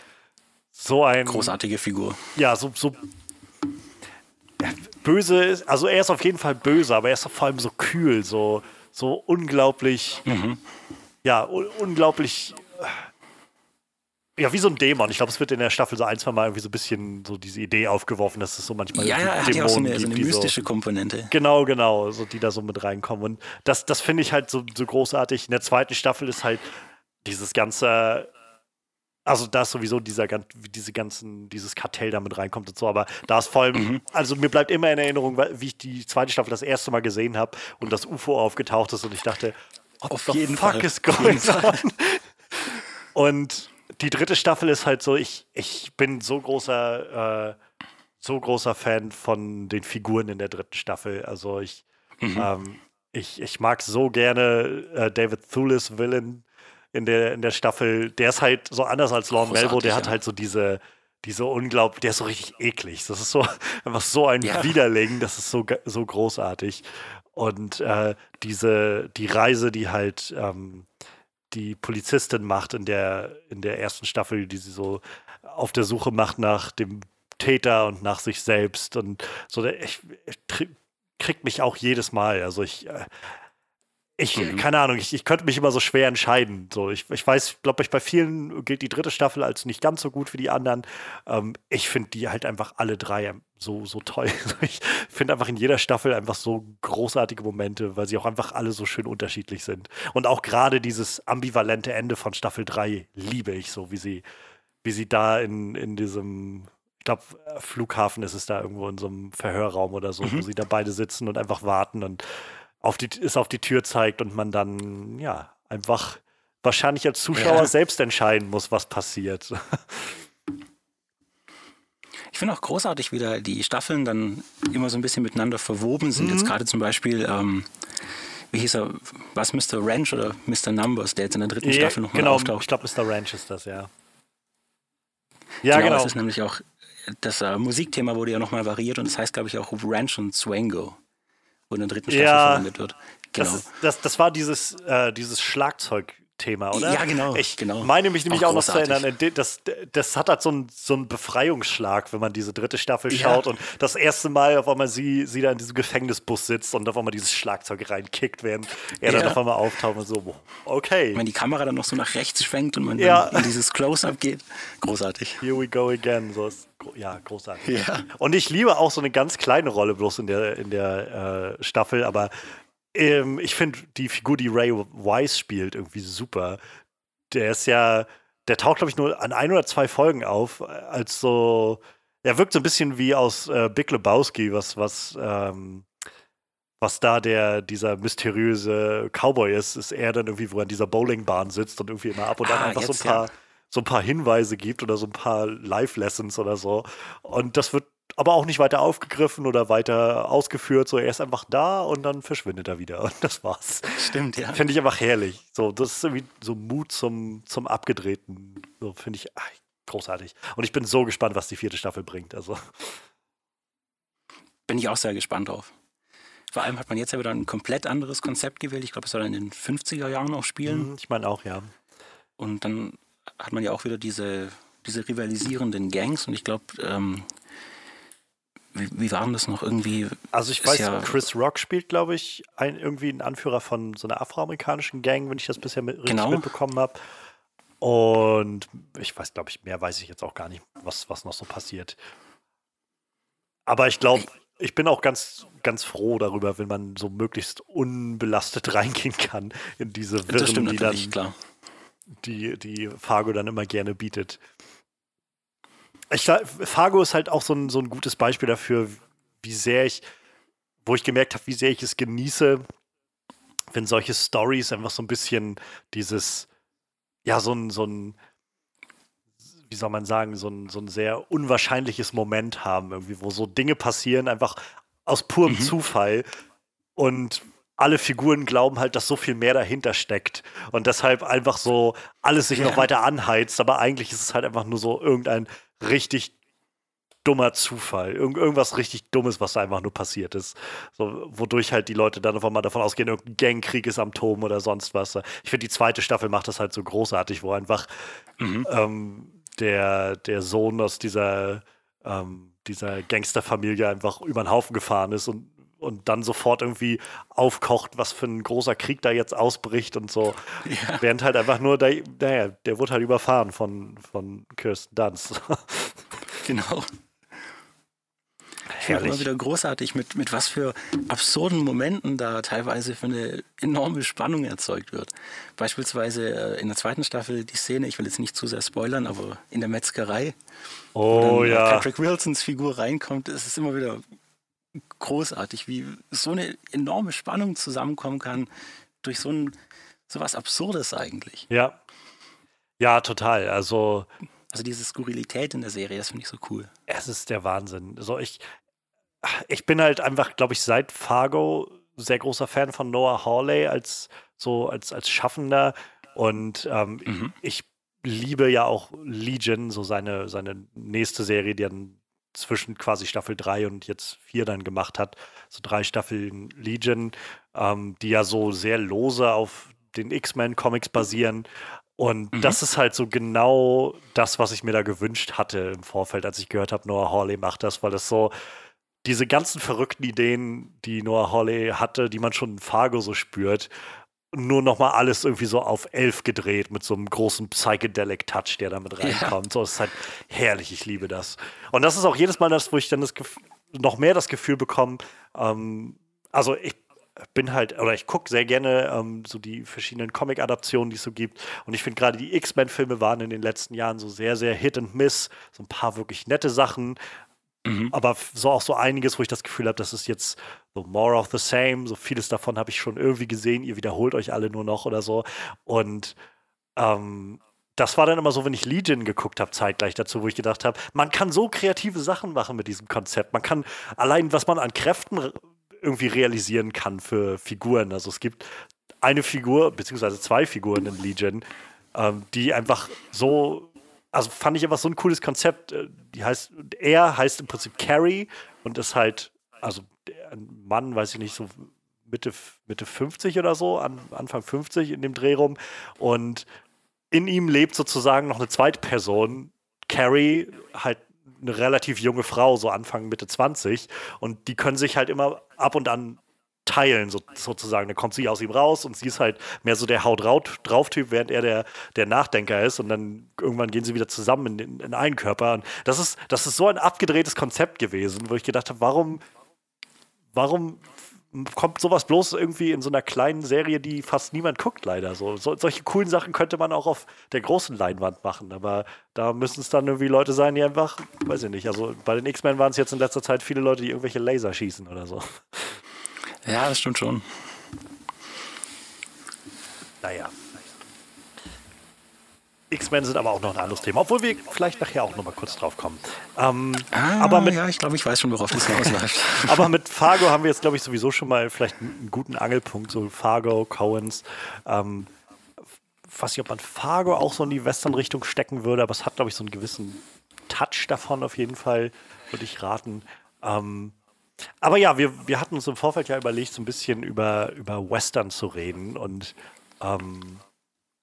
so ein. Großartige Figur. Ja, so, so ja, böse, also er ist auf jeden Fall böse, aber er ist vor allem so kühl, so, so unglaublich, mhm. ja, un unglaublich ja, wie so ein Dämon. Ich glaube, es wird in der Staffel so ein, zwei Mal irgendwie so ein bisschen so diese Idee aufgeworfen, dass es so manchmal ja, ja, hat ja auch so eine, so eine mystische so, Komponente. Genau, genau, so die da so mit reinkommen. Und das, das finde ich halt so, so großartig. In der zweiten Staffel ist halt dieses ganze also da ist sowieso dieser diese ganzen, dieses Kartell da mit reinkommt und so, aber da ist vor allem, mhm. also mir bleibt immer in Erinnerung, wie ich die zweite Staffel das erste Mal gesehen habe und das UFO aufgetaucht ist und ich dachte, what Auf jeden fuck Fall. is going on? Und die dritte Staffel ist halt so, ich, ich bin so großer, äh, so großer Fan von den Figuren in der dritten Staffel. Also ich, mhm. ähm, ich, ich mag so gerne äh, David Thulis Villain in der, in der Staffel. Der ist halt so anders als Lorne Melbo, der ja. hat halt so diese, diese unglaublich, der ist so richtig eklig. Das ist so einfach so ein ja. Widerlegen, das ist so, so großartig. Und äh, diese, die Reise, die halt ähm, die Polizistin macht in der, in der ersten Staffel, die sie so auf der Suche macht nach dem Täter und nach sich selbst. Und so, ich, ich kriegt mich auch jedes Mal. Also ich, äh, ich, mhm. keine Ahnung, ich, ich könnte mich immer so schwer entscheiden. So, ich, ich weiß, glaube ich, bei vielen gilt die dritte Staffel als nicht ganz so gut wie die anderen. Ähm, ich finde die halt einfach alle drei so, so toll. Ich finde einfach in jeder Staffel einfach so großartige Momente, weil sie auch einfach alle so schön unterschiedlich sind. Und auch gerade dieses ambivalente Ende von Staffel 3 liebe ich so, wie sie, wie sie da in, in diesem, ich glaube, Flughafen ist es da irgendwo in so einem Verhörraum oder so, mhm. wo sie da beide sitzen und einfach warten und auf die, es auf die Tür zeigt und man dann, ja, einfach wahrscheinlich als Zuschauer ja. selbst entscheiden muss, was passiert. Ich finde auch großartig, wie da die Staffeln dann immer so ein bisschen miteinander verwoben sind. Mhm. Jetzt gerade zum Beispiel, ähm, wie hieß er, was Mr. Ranch oder Mr. Numbers, der jetzt in der dritten ja, Staffel nochmal genau, auftaucht. Ich glaube, Mr. Ranch ist das, ja. Ja, genau. genau. Das ist nämlich auch, das äh, Musikthema wurde ja nochmal variiert und das heißt, glaube ich, auch Ranch und Swango wo in der dritten Staffel ja, verwendet wird. Genau. Das, ist, das, das war dieses, äh, dieses Schlagzeug. Thema, oder? Ja, genau. Ich genau. meine mich nämlich auch, auch noch zu erinnern, das, das hat halt so einen so Befreiungsschlag, wenn man diese dritte Staffel ja. schaut und das erste Mal auf einmal sie, sie da in diesem Gefängnisbus sitzt und auf einmal dieses Schlagzeug reinkickt, während er ja. dann auf einmal auftaucht und so, okay. Wenn die Kamera dann noch so nach rechts schwenkt und man ja. in dieses Close-Up geht, großartig. Here we go again, so ist ja, großartig. Ja. Und ich liebe auch so eine ganz kleine Rolle bloß in der, in der äh, Staffel, aber ähm, ich finde die Figur, die Ray Wise spielt, irgendwie super. Der ist ja, der taucht, glaube ich, nur an ein oder zwei Folgen auf, äh, als so, er wirkt so ein bisschen wie aus äh, Big Lebowski, was, was, ähm, was da der, dieser mysteriöse Cowboy ist, ist er dann irgendwie, wo er an dieser Bowlingbahn sitzt und irgendwie immer ab und an ah, einfach so ein paar, ja. So ein paar Hinweise gibt oder so ein paar Live-Lessons oder so. Und das wird aber auch nicht weiter aufgegriffen oder weiter ausgeführt. So, er ist einfach da und dann verschwindet er wieder. Und das war's. Stimmt, ja. Finde ich einfach herrlich. So, das ist irgendwie so Mut zum, zum Abgedrehten. So, finde ich ach, großartig. Und ich bin so gespannt, was die vierte Staffel bringt. Also. Bin ich auch sehr gespannt drauf. Vor allem hat man jetzt ja wieder ein komplett anderes Konzept gewählt. Ich glaube, es soll in den 50er Jahren auch spielen. Mhm, ich meine auch, ja. Und dann hat man ja auch wieder diese, diese rivalisierenden Gangs. Und ich glaube, ähm, wie, wie war denn das noch irgendwie? Also ich weiß, ja Chris Rock spielt, glaube ich, ein, irgendwie ein Anführer von so einer afroamerikanischen Gang, wenn ich das bisher mit, genau. mitbekommen habe. Und ich weiß, glaube ich, mehr weiß ich jetzt auch gar nicht, was, was noch so passiert. Aber ich glaube, ich bin auch ganz, ganz froh darüber, wenn man so möglichst unbelastet reingehen kann in diese Wirren, die dann, klar. Die, die Fargo dann immer gerne bietet. Ich, Fargo ist halt auch so ein, so ein gutes Beispiel dafür, wie sehr ich, wo ich gemerkt habe, wie sehr ich es genieße, wenn solche Stories einfach so ein bisschen dieses, ja, so ein, so ein, wie soll man sagen, so ein, so ein sehr unwahrscheinliches Moment haben, irgendwie, wo so Dinge passieren, einfach aus purem mhm. Zufall. Und alle Figuren glauben halt, dass so viel mehr dahinter steckt und deshalb einfach so alles sich ja. noch weiter anheizt, aber eigentlich ist es halt einfach nur so irgendein richtig dummer Zufall. Irgend, irgendwas richtig Dummes, was da einfach nur passiert ist. So, wodurch halt die Leute dann einfach mal davon ausgehen, irgendein Gangkrieg ist am Turm oder sonst was. Ich finde, die zweite Staffel macht das halt so großartig, wo einfach mhm. ähm, der, der Sohn aus dieser, ähm, dieser Gangsterfamilie einfach über den Haufen gefahren ist und und dann sofort irgendwie aufkocht, was für ein großer Krieg da jetzt ausbricht und so. Ja. Während halt einfach nur, der, naja, der wurde halt überfahren von, von Kirsten Dunst. genau. Ich finde immer wieder großartig, mit, mit was für absurden Momenten da teilweise für eine enorme Spannung erzeugt wird. Beispielsweise äh, in der zweiten Staffel die Szene, ich will jetzt nicht zu sehr spoilern, aber in der Metzgerei. Oh wo dann, ja. Patrick Wilsons Figur reinkommt, ist es immer wieder großartig, wie so eine enorme Spannung zusammenkommen kann durch so ein so was Absurdes eigentlich. Ja. Ja, total. Also. Also diese Skurrilität in der Serie, das finde ich so cool. Es ist der Wahnsinn. So, ich, ich bin halt einfach, glaube ich, seit Fargo sehr großer Fan von Noah Hawley als so als, als Schaffender. Und ähm, mhm. ich liebe ja auch Legion, so seine, seine nächste Serie, die dann zwischen quasi Staffel 3 und jetzt 4 dann gemacht hat. So drei Staffeln Legion, ähm, die ja so sehr lose auf den X-Men-Comics basieren. Und mhm. das ist halt so genau das, was ich mir da gewünscht hatte im Vorfeld, als ich gehört habe, Noah Hawley macht das, weil das so diese ganzen verrückten Ideen, die Noah Hawley hatte, die man schon in Fargo so spürt. Nur noch mal alles irgendwie so auf elf gedreht mit so einem großen Psychedelic Touch, der damit reinkommt. Ja. So, es ist halt herrlich, ich liebe das. Und das ist auch jedes Mal das, wo ich dann das noch mehr das Gefühl bekomme, ähm, also ich bin halt, oder ich gucke sehr gerne ähm, so die verschiedenen Comic-Adaptionen, die es so gibt. Und ich finde gerade die X-Men-Filme waren in den letzten Jahren so sehr, sehr Hit and Miss. So ein paar wirklich nette Sachen. Mhm. Aber so auch so einiges, wo ich das Gefühl habe, das ist jetzt so more of the same. So vieles davon habe ich schon irgendwie gesehen. Ihr wiederholt euch alle nur noch oder so. Und ähm, das war dann immer so, wenn ich Legion geguckt habe, zeitgleich dazu, wo ich gedacht habe, man kann so kreative Sachen machen mit diesem Konzept. Man kann allein, was man an Kräften irgendwie realisieren kann für Figuren. Also es gibt eine Figur, beziehungsweise zwei Figuren in Legion, ähm, die einfach so, also fand ich einfach so ein cooles Konzept. Äh, die heißt, er heißt im Prinzip Carrie und ist halt, also ein Mann, weiß ich nicht, so Mitte, Mitte 50 oder so, an, Anfang 50 in dem Dreh rum. Und in ihm lebt sozusagen noch eine zweite Person, Carrie, halt eine relativ junge Frau, so Anfang, Mitte 20. Und die können sich halt immer ab und an teilen, so, sozusagen. Dann kommt sie aus ihm raus und sie ist halt mehr so der Haut-drauf-Typ, während er der, der Nachdenker ist. Und dann irgendwann gehen sie wieder zusammen in, in einen Körper. Und das ist, das ist so ein abgedrehtes Konzept gewesen, wo ich gedacht habe, warum, warum kommt sowas bloß irgendwie in so einer kleinen Serie, die fast niemand guckt, leider. So, so, solche coolen Sachen könnte man auch auf der großen Leinwand machen, aber da müssen es dann irgendwie Leute sein, die einfach, weiß ich nicht, also bei den X-Men waren es jetzt in letzter Zeit viele Leute, die irgendwelche Laser schießen oder so. Ja, das stimmt schon. Naja. X-Men sind aber auch noch ein anderes Thema, obwohl wir vielleicht nachher auch noch mal kurz drauf kommen. Ähm, ah, aber mit, ja, ich glaube, ich weiß schon, worauf das hinausläuft. aber mit Fargo haben wir jetzt, glaube ich, sowieso schon mal vielleicht einen guten Angelpunkt, so Fargo, Coens. Ähm, weiß nicht, ob man Fargo auch so in die Western-Richtung stecken würde, aber es hat, glaube ich, so einen gewissen Touch davon auf jeden Fall, würde ich raten. Ähm, aber ja, wir, wir hatten uns im Vorfeld ja überlegt, so ein bisschen über, über Western zu reden und ähm,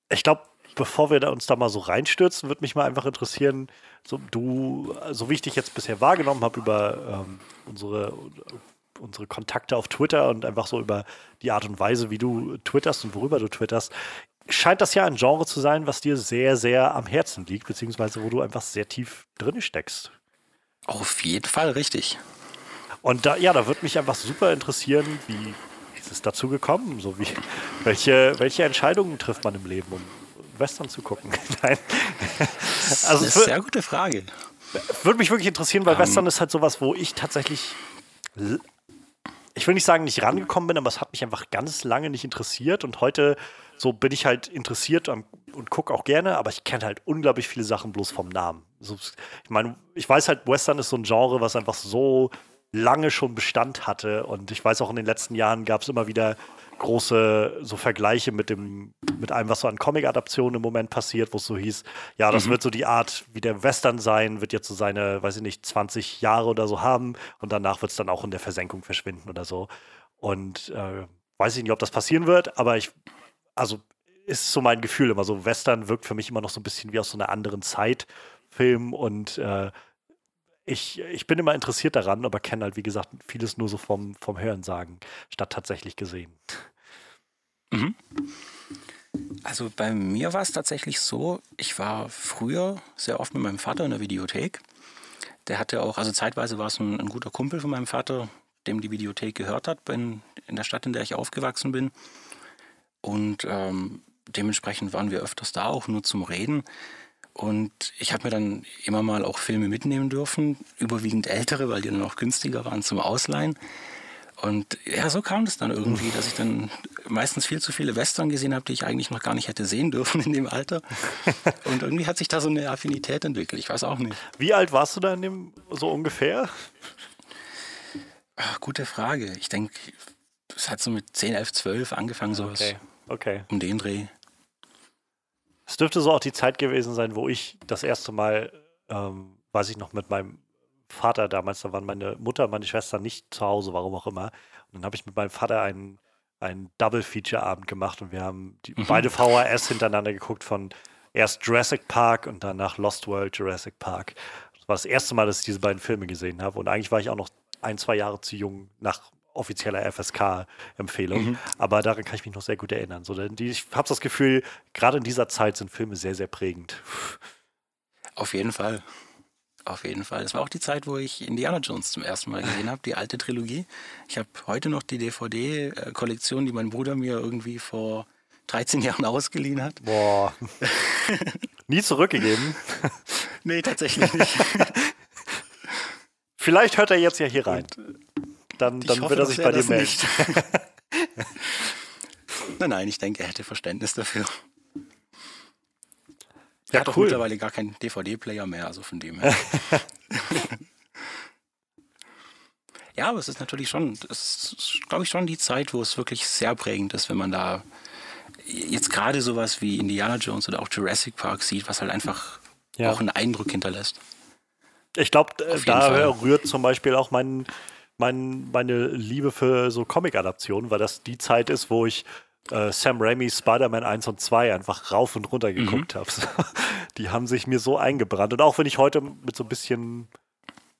ich glaube, bevor wir da uns da mal so reinstürzen, würde mich mal einfach interessieren, so du, so wie ich dich jetzt bisher wahrgenommen habe über ähm, unsere, unsere Kontakte auf Twitter und einfach so über die Art und Weise, wie du twitterst und worüber du twitterst, scheint das ja ein Genre zu sein, was dir sehr, sehr am Herzen liegt, beziehungsweise wo du einfach sehr tief drin steckst. Auf jeden Fall richtig. Und da, ja, da würde mich einfach super interessieren, wie ist es dazu gekommen? So wie, welche, welche Entscheidungen trifft man im Leben, um Western zu gucken? Nein. Also, das ist eine sehr gute Frage. Würde mich wirklich interessieren, weil um, ähm. Western ist halt sowas, wo ich tatsächlich, ich will nicht sagen, nicht rangekommen bin, aber es hat mich einfach ganz lange nicht interessiert und heute so bin ich halt interessiert und, und gucke auch gerne, aber ich kenne halt unglaublich viele Sachen bloß vom Namen. So, ich meine, ich weiß halt, Western ist so ein Genre, was einfach so lange schon Bestand hatte und ich weiß auch in den letzten Jahren gab es immer wieder große so Vergleiche mit dem, mit allem, was so an Comic-Adaptionen im Moment passiert, wo es so hieß, ja, das mhm. wird so die Art, wie der Western sein, wird jetzt so seine, weiß ich nicht, 20 Jahre oder so haben und danach wird es dann auch in der Versenkung verschwinden oder so. Und äh, weiß ich nicht, ob das passieren wird, aber ich, also ist so mein Gefühl immer so, Western wirkt für mich immer noch so ein bisschen wie aus so einer anderen Zeit Film und äh, ich, ich bin immer interessiert daran, aber kenne halt, wie gesagt, vieles nur so vom, vom Hörensagen, statt tatsächlich gesehen. Mhm. Also bei mir war es tatsächlich so, ich war früher sehr oft mit meinem Vater in der Videothek. Der hatte auch, also zeitweise war es ein, ein guter Kumpel von meinem Vater, dem die Videothek gehört hat, in, in der Stadt, in der ich aufgewachsen bin. Und ähm, dementsprechend waren wir öfters da, auch nur zum Reden. Und ich habe mir dann immer mal auch Filme mitnehmen dürfen, überwiegend ältere, weil die dann auch günstiger waren zum Ausleihen. Und ja, so kam das dann irgendwie, dass ich dann meistens viel zu viele Western gesehen habe, die ich eigentlich noch gar nicht hätte sehen dürfen in dem Alter. Und irgendwie hat sich da so eine Affinität entwickelt. Ich weiß auch nicht. Wie alt warst du da in dem so ungefähr? Ach, gute Frage. Ich denke, es hat so mit 10, 11, 12 angefangen, sowas. Okay. okay. Um den Dreh. Es dürfte so auch die Zeit gewesen sein, wo ich das erste Mal, ähm, weiß ich noch, mit meinem Vater damals, da waren meine Mutter und meine Schwester nicht zu Hause, warum auch immer. Und dann habe ich mit meinem Vater einen, einen Double-Feature-Abend gemacht und wir haben die, mhm. beide VHS hintereinander geguckt von erst Jurassic Park und danach Lost World Jurassic Park. Das war das erste Mal, dass ich diese beiden Filme gesehen habe. Und eigentlich war ich auch noch ein, zwei Jahre zu jung, nach offizieller FSK-Empfehlung. Mhm. Aber daran kann ich mich noch sehr gut erinnern. So, die, ich habe das Gefühl, gerade in dieser Zeit sind Filme sehr, sehr prägend. Auf jeden Fall. Auf jeden Fall. Das war auch die Zeit, wo ich Indiana Jones zum ersten Mal gesehen habe, die alte Trilogie. Ich habe heute noch die DVD-Kollektion, die mein Bruder mir irgendwie vor 13 Jahren ausgeliehen hat. Boah. Nie zurückgegeben? nee, tatsächlich nicht. Vielleicht hört er jetzt ja hier rein. Dann, dann hoffe, wird er sich bei dir melden. nein, nein, ich denke, er hätte Verständnis dafür. Ja, hat cool. mittlerweile gar keinen DVD-Player mehr, also von dem her. ja, aber es ist natürlich schon, es ist, glaube ich, schon die Zeit, wo es wirklich sehr prägend ist, wenn man da jetzt gerade sowas wie Indiana Jones oder auch Jurassic Park sieht, was halt einfach ja. auch einen Eindruck hinterlässt. Ich glaube, da Fall. rührt zum Beispiel auch mein, mein, meine Liebe für so Comic-Adaptionen, weil das die Zeit ist, wo ich äh, Sam Raimi Spider-Man 1 und 2 einfach rauf und runter geguckt mhm. habe. die haben sich mir so eingebrannt. Und auch wenn ich heute mit so ein bisschen,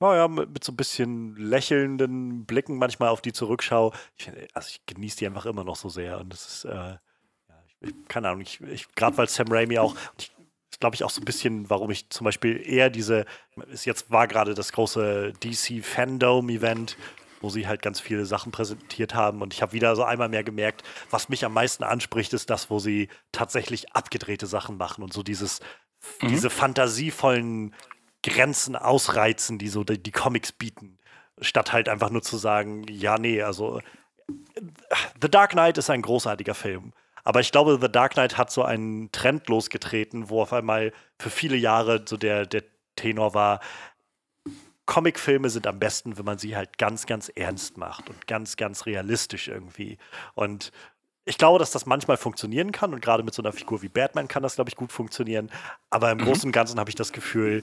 naja, mit, so ein bisschen lächelnden Blicken manchmal auf die zurückschaue, ich, also ich genieße die einfach immer noch so sehr. Und das ist, äh, ich, keine Ahnung, ich, ich gerade weil Sam Raimi auch, ich, glaube ich, auch so ein bisschen, warum ich zum Beispiel eher diese, ist jetzt war gerade das große DC Fandom-Event, wo sie halt ganz viele Sachen präsentiert haben. Und ich habe wieder so einmal mehr gemerkt, was mich am meisten anspricht, ist das, wo sie tatsächlich abgedrehte Sachen machen und so dieses, mhm. diese fantasievollen Grenzen ausreizen, die so die, die Comics bieten. Statt halt einfach nur zu sagen, ja, nee, also The Dark Knight ist ein großartiger Film. Aber ich glaube, The Dark Knight hat so einen Trend losgetreten, wo auf einmal für viele Jahre so der, der Tenor war, Comicfilme sind am besten, wenn man sie halt ganz, ganz ernst macht und ganz, ganz realistisch irgendwie. Und ich glaube, dass das manchmal funktionieren kann und gerade mit so einer Figur wie Batman kann das, glaube ich, gut funktionieren. Aber im mhm. Großen und Ganzen habe ich das Gefühl,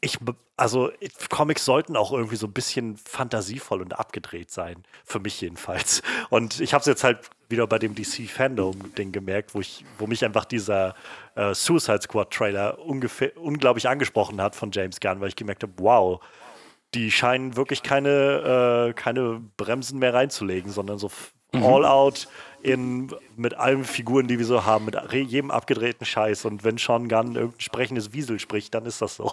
ich, also Comics sollten auch irgendwie so ein bisschen fantasievoll und abgedreht sein, für mich jedenfalls. Und ich habe es jetzt halt wieder bei dem DC Fandom-Ding gemerkt, wo ich, wo mich einfach dieser äh, Suicide Squad-Trailer unglaublich angesprochen hat von James Gunn, weil ich gemerkt habe, wow, die scheinen wirklich keine, äh, keine Bremsen mehr reinzulegen, sondern so mhm. all out in, mit allen Figuren, die wir so haben, mit jedem abgedrehten Scheiß. Und wenn Sean Gunn irgendein sprechendes Wiesel spricht, dann ist das so.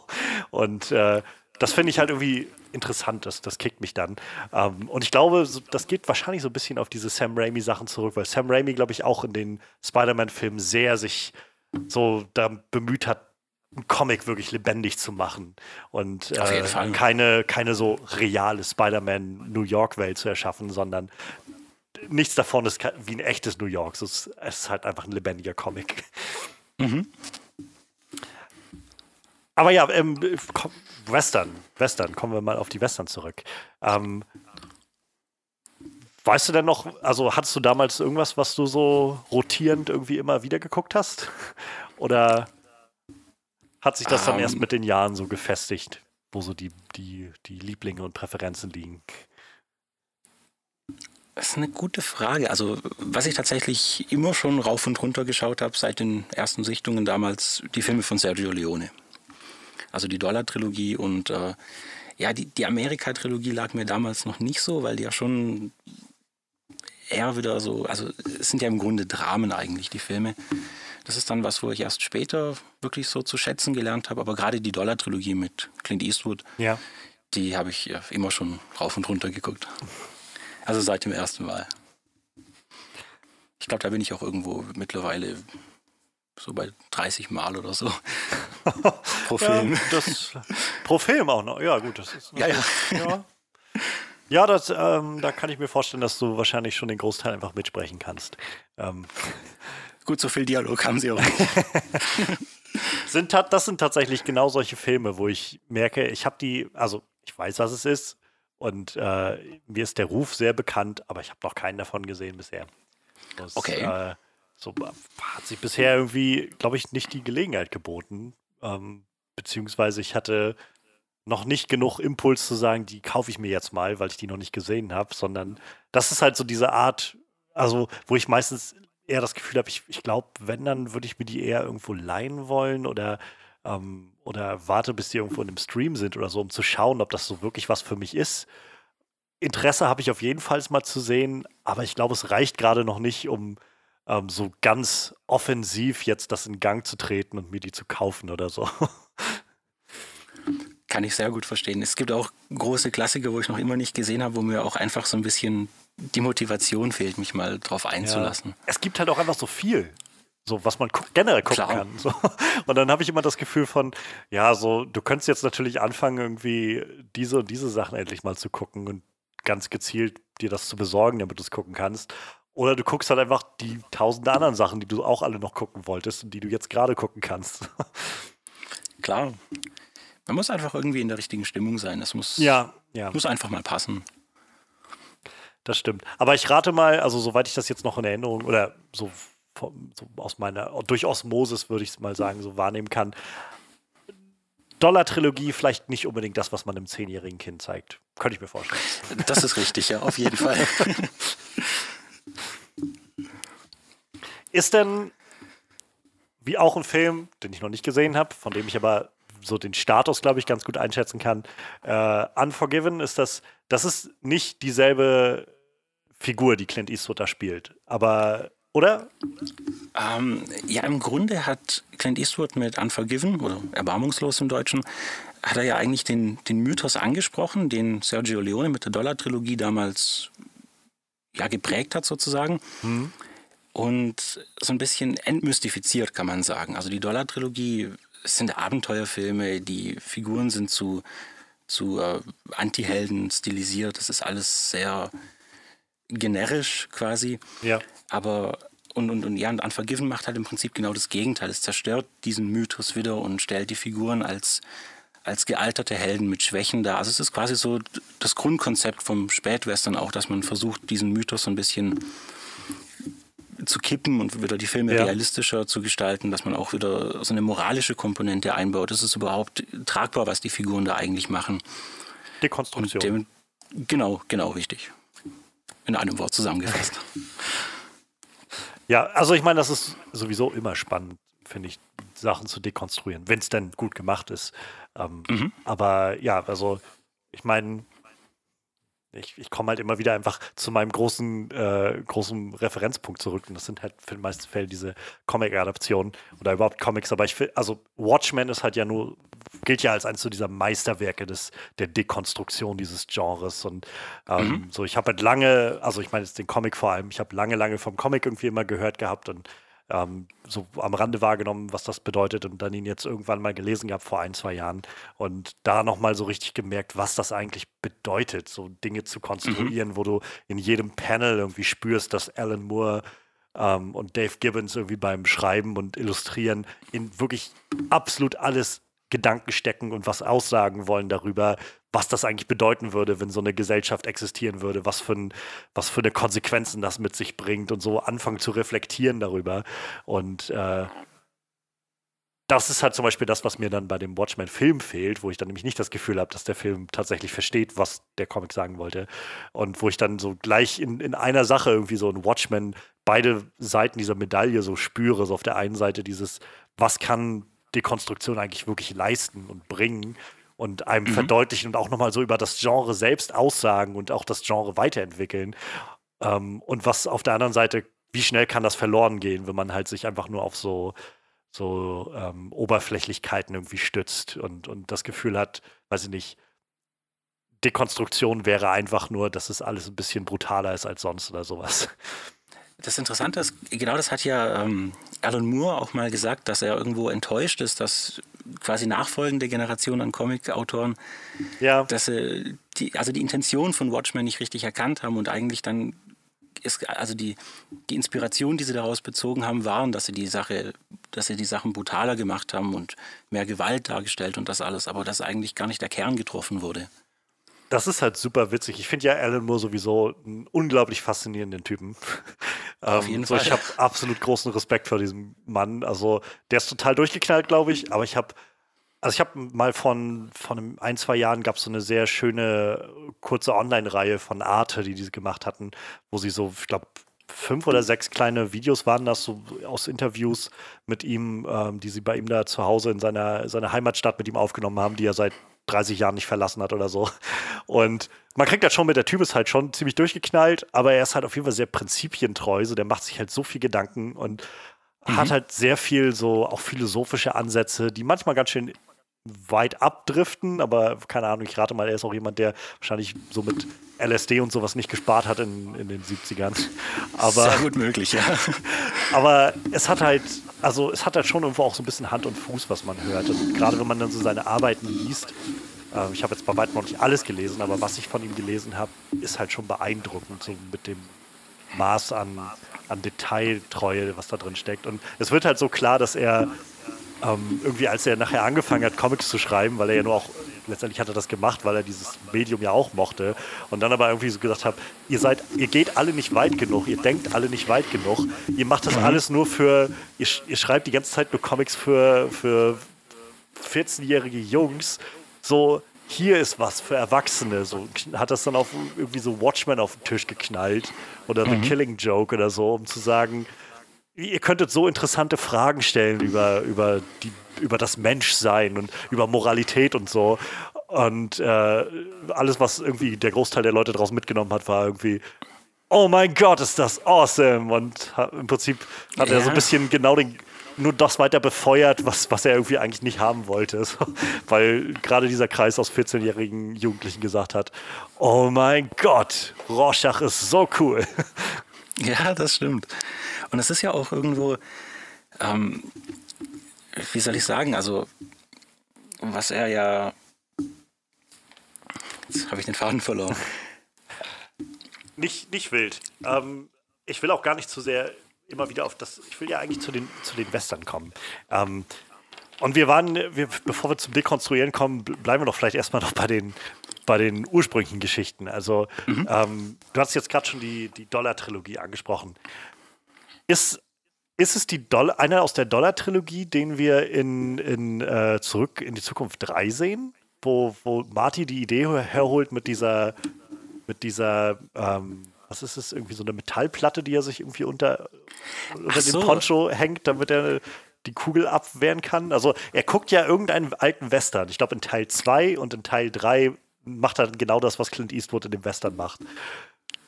Und äh, das finde ich halt irgendwie interessant, das, das kickt mich dann. Ähm, und ich glaube, das geht wahrscheinlich so ein bisschen auf diese Sam Raimi-Sachen zurück, weil Sam Raimi, glaube ich, auch in den Spider-Man-Filmen sehr sich so da bemüht hat, einen Comic wirklich lebendig zu machen und äh, keine, keine so reale Spider-Man New York-Welt zu erschaffen, sondern nichts davon ist wie ein echtes New York. Es ist, es ist halt einfach ein lebendiger Comic. Mhm. Aber ja, ähm, Western, Western, kommen wir mal auf die Western zurück. Ähm, weißt du denn noch, also hattest du damals irgendwas, was du so rotierend irgendwie immer wieder geguckt hast? Oder hat sich das dann um, erst ähm. mit den Jahren so gefestigt, wo so die, die, die Lieblinge und Präferenzen liegen? Das ist eine gute Frage. Also, was ich tatsächlich immer schon rauf und runter geschaut habe, seit den ersten Sichtungen damals, die Filme von Sergio Leone. Also die Dollar-Trilogie und äh, ja, die, die Amerika-Trilogie lag mir damals noch nicht so, weil die ja schon eher wieder so, also es sind ja im Grunde Dramen eigentlich, die Filme. Das ist dann was, wo ich erst später wirklich so zu schätzen gelernt habe. Aber gerade die Dollar-Trilogie mit Clint Eastwood, ja. die habe ich immer schon rauf und runter geguckt. Also seit dem ersten Mal. Ich glaube, da bin ich auch irgendwo mittlerweile so bei 30 Mal oder so. pro Film. Ja, das, pro Film auch noch. Ja, gut. Das ist ja, ja. ja. Ja, das, ähm, da kann ich mir vorstellen, dass du wahrscheinlich schon den Großteil einfach mitsprechen kannst. Ähm. Gut, so viel Dialog haben sie auch nicht. sind, das sind tatsächlich genau solche Filme, wo ich merke, ich habe die, also ich weiß, was es ist, und äh, mir ist der Ruf sehr bekannt, aber ich habe noch keinen davon gesehen bisher. Das, okay. Äh, so hat sich bisher irgendwie, glaube ich, nicht die Gelegenheit geboten. Ähm, beziehungsweise ich hatte noch nicht genug Impuls zu sagen, die kaufe ich mir jetzt mal, weil ich die noch nicht gesehen habe, sondern das ist halt so diese Art, also wo ich meistens eher das Gefühl habe, ich, ich glaube, wenn, dann würde ich mir die eher irgendwo leihen wollen oder ähm, oder warte, bis die irgendwo in einem Stream sind oder so, um zu schauen, ob das so wirklich was für mich ist. Interesse habe ich auf jeden Fall mal zu sehen, aber ich glaube, es reicht gerade noch nicht, um ähm, so ganz offensiv jetzt das in Gang zu treten und mir die zu kaufen oder so. Kann ich sehr gut verstehen. Es gibt auch große Klassiker, wo ich noch immer nicht gesehen habe, wo mir auch einfach so ein bisschen die Motivation fehlt, mich mal drauf einzulassen. Ja. Es gibt halt auch einfach so viel so was man generell gucken Klar. kann. So. Und dann habe ich immer das Gefühl von, ja, so, du könntest jetzt natürlich anfangen, irgendwie diese und diese Sachen endlich mal zu gucken und ganz gezielt dir das zu besorgen, damit du es gucken kannst. Oder du guckst halt einfach die tausende anderen Sachen, die du auch alle noch gucken wolltest und die du jetzt gerade gucken kannst. Klar. Man muss einfach irgendwie in der richtigen Stimmung sein. Das muss, ja, ja. muss einfach mal passen. Das stimmt. Aber ich rate mal, also soweit ich das jetzt noch in Erinnerung oder so, so aus meiner, durch Osmosis würde ich es mal sagen, so wahrnehmen kann, Dollar-Trilogie vielleicht nicht unbedingt das, was man einem zehnjährigen Kind zeigt. Könnte ich mir vorstellen. Das ist richtig, ja, auf jeden Fall. Ist denn, wie auch ein Film, den ich noch nicht gesehen habe, von dem ich aber so den Status, glaube ich, ganz gut einschätzen kann, äh, Unforgiven ist das, das ist nicht dieselbe Figur, die Clint Eastwood da spielt. Aber, oder? Ähm, ja, im Grunde hat Clint Eastwood mit Unforgiven oder Erbarmungslos im Deutschen, hat er ja eigentlich den, den Mythos angesprochen, den Sergio Leone mit der Dollar-Trilogie damals ja, geprägt hat sozusagen. Mhm. Und so ein bisschen entmystifiziert, kann man sagen. Also die Dollar-Trilogie sind Abenteuerfilme, die Figuren sind zu, zu äh, Anti-Helden stilisiert. Das ist alles sehr generisch quasi. Ja. Aber und, und, und ja, und Unforgiven macht halt im Prinzip genau das Gegenteil. Es zerstört diesen Mythos wieder und stellt die Figuren als als gealterte Helden mit Schwächen da. Also es ist quasi so das Grundkonzept vom Spätwestern auch, dass man versucht, diesen Mythos so ein bisschen zu kippen und wieder die Filme ja. realistischer zu gestalten, dass man auch wieder so eine moralische Komponente einbaut. Ist überhaupt tragbar, was die Figuren da eigentlich machen. Dekonstruktion. Dem, genau, genau, richtig. In einem Wort zusammengefasst. Ja, also ich meine, das ist sowieso immer spannend, finde ich, Sachen zu dekonstruieren, wenn es denn gut gemacht ist. Ähm, mhm. Aber ja, also ich meine, ich, ich komme halt immer wieder einfach zu meinem großen, äh, großen Referenzpunkt zurück. Und das sind halt für die meisten Fälle diese Comic-Adaptionen oder überhaupt Comics. Aber ich finde, also Watchmen ist halt ja nur, gilt ja als eines so dieser Meisterwerke des, der Dekonstruktion dieses Genres. Und ähm, mhm. so, ich habe halt lange, also ich meine jetzt den Comic vor allem, ich habe lange, lange vom Comic irgendwie immer gehört gehabt und ähm, so am Rande wahrgenommen, was das bedeutet und dann ihn jetzt irgendwann mal gelesen gehabt vor ein, zwei Jahren und da nochmal so richtig gemerkt, was das eigentlich bedeutet, so Dinge zu konstruieren, mhm. wo du in jedem Panel irgendwie spürst, dass Alan Moore ähm, und Dave Gibbons irgendwie beim Schreiben und Illustrieren in wirklich absolut alles Gedanken stecken und was aussagen wollen darüber, was das eigentlich bedeuten würde, wenn so eine Gesellschaft existieren würde, was für, ein, was für eine Konsequenzen das mit sich bringt und so anfangen zu reflektieren darüber. Und äh, das ist halt zum Beispiel das, was mir dann bei dem Watchmen-Film fehlt, wo ich dann nämlich nicht das Gefühl habe, dass der Film tatsächlich versteht, was der Comic sagen wollte. Und wo ich dann so gleich in, in einer Sache irgendwie so ein Watchmen beide Seiten dieser Medaille so spüre. So auf der einen Seite dieses, was kann Dekonstruktion eigentlich wirklich leisten und bringen und einem mhm. verdeutlichen und auch nochmal so über das Genre selbst aussagen und auch das Genre weiterentwickeln. Ähm, und was auf der anderen Seite, wie schnell kann das verloren gehen, wenn man halt sich einfach nur auf so, so ähm, Oberflächlichkeiten irgendwie stützt und, und das Gefühl hat, weiß ich nicht, Dekonstruktion wäre einfach nur, dass es alles ein bisschen brutaler ist als sonst oder sowas. Das Interessante ist, genau das hat ja ähm, Alan Moore auch mal gesagt, dass er irgendwo enttäuscht ist, dass quasi nachfolgende Generationen an Comic-Autoren, ja. dass sie die, also die Intention von Watchmen nicht richtig erkannt haben und eigentlich dann ist, also die, die Inspiration, die sie daraus bezogen haben, waren, dass sie die Sache, dass sie die Sachen brutaler gemacht haben und mehr Gewalt dargestellt und das alles, aber dass eigentlich gar nicht der Kern getroffen wurde. Das ist halt super witzig. Ich finde ja Alan Moore sowieso einen unglaublich faszinierenden Typen. Auf ähm, jeden so, Fall. Ich habe absolut großen Respekt vor diesem Mann. Also der ist total durchgeknallt, glaube ich. Aber ich habe, also ich habe mal von, von ein, zwei Jahren gab es so eine sehr schöne kurze Online-Reihe von Arte, die diese gemacht hatten, wo sie so, ich glaube, fünf oder sechs kleine Videos waren das, so aus Interviews mit ihm, ähm, die sie bei ihm da zu Hause in seiner, seiner Heimatstadt mit ihm aufgenommen haben, die er seit 30 Jahren nicht verlassen hat oder so. Und man kriegt das schon mit, der Typ ist halt schon ziemlich durchgeknallt, aber er ist halt auf jeden Fall sehr prinzipientreu, so der macht sich halt so viel Gedanken und mhm. hat halt sehr viel so auch philosophische Ansätze, die manchmal ganz schön weit abdriften, aber keine Ahnung, ich rate mal, er ist auch jemand, der wahrscheinlich so mit LSD und sowas nicht gespart hat in, in den 70ern. Aber, Sehr gut möglich, ja. Aber es hat halt, also es hat halt schon irgendwo auch so ein bisschen Hand und Fuß, was man hört. Und gerade wenn man dann so seine Arbeiten liest, äh, ich habe jetzt bei weitem noch nicht alles gelesen, aber was ich von ihm gelesen habe, ist halt schon beeindruckend, so mit dem Maß an, an Detailtreue, was da drin steckt. Und es wird halt so klar, dass er ähm, irgendwie als er nachher angefangen hat, Comics zu schreiben, weil er ja nur auch, letztendlich hat er das gemacht, weil er dieses Medium ja auch mochte und dann aber irgendwie so gesagt hat, ihr seid, ihr geht alle nicht weit genug, ihr denkt alle nicht weit genug, ihr macht das mhm. alles nur für, ihr, ihr, schreibt die ganze Zeit nur Comics für, für 14-jährige Jungs, so, hier ist was für Erwachsene. So hat das dann auf irgendwie so Watchmen auf den Tisch geknallt oder mhm. The Killing Joke oder so, um zu sagen, ihr könntet so interessante Fragen stellen über, über, die, über das Menschsein und über Moralität und so. Und äh, alles, was irgendwie der Großteil der Leute daraus mitgenommen hat, war irgendwie, oh mein Gott, ist das awesome. Und im Prinzip hat ja. er so ein bisschen genau den, nur das weiter befeuert, was, was er irgendwie eigentlich nicht haben wollte. So, weil gerade dieser Kreis aus 14-jährigen Jugendlichen gesagt hat, oh mein Gott, Rorschach ist so cool. Ja, das stimmt. Und es ist ja auch irgendwo, ähm, wie soll ich sagen, also was er ja, jetzt habe ich den Faden verloren. Nicht, nicht wild. Ähm, ich will auch gar nicht zu sehr immer wieder auf das, ich will ja eigentlich zu den, zu den Western kommen. Ähm, und wir waren, wir, bevor wir zum Dekonstruieren kommen, bleiben wir doch vielleicht erstmal noch bei den, bei den ursprünglichen Geschichten. Also, mhm. ähm, du hast jetzt gerade schon die, die Dollar-Trilogie angesprochen. Ist, ist es die Dollar, einer aus der Dollar-Trilogie, den wir in, in äh, Zurück in die Zukunft 3 sehen? Wo, wo Marty die Idee herholt mit dieser, mit dieser, ähm, was ist es, irgendwie so eine Metallplatte, die er sich irgendwie unter, unter so. dem Poncho hängt, damit er die Kugel abwehren kann. Also er guckt ja irgendeinen alten Western. Ich glaube in Teil 2 und in Teil 3 macht er genau das, was Clint Eastwood in dem Western macht.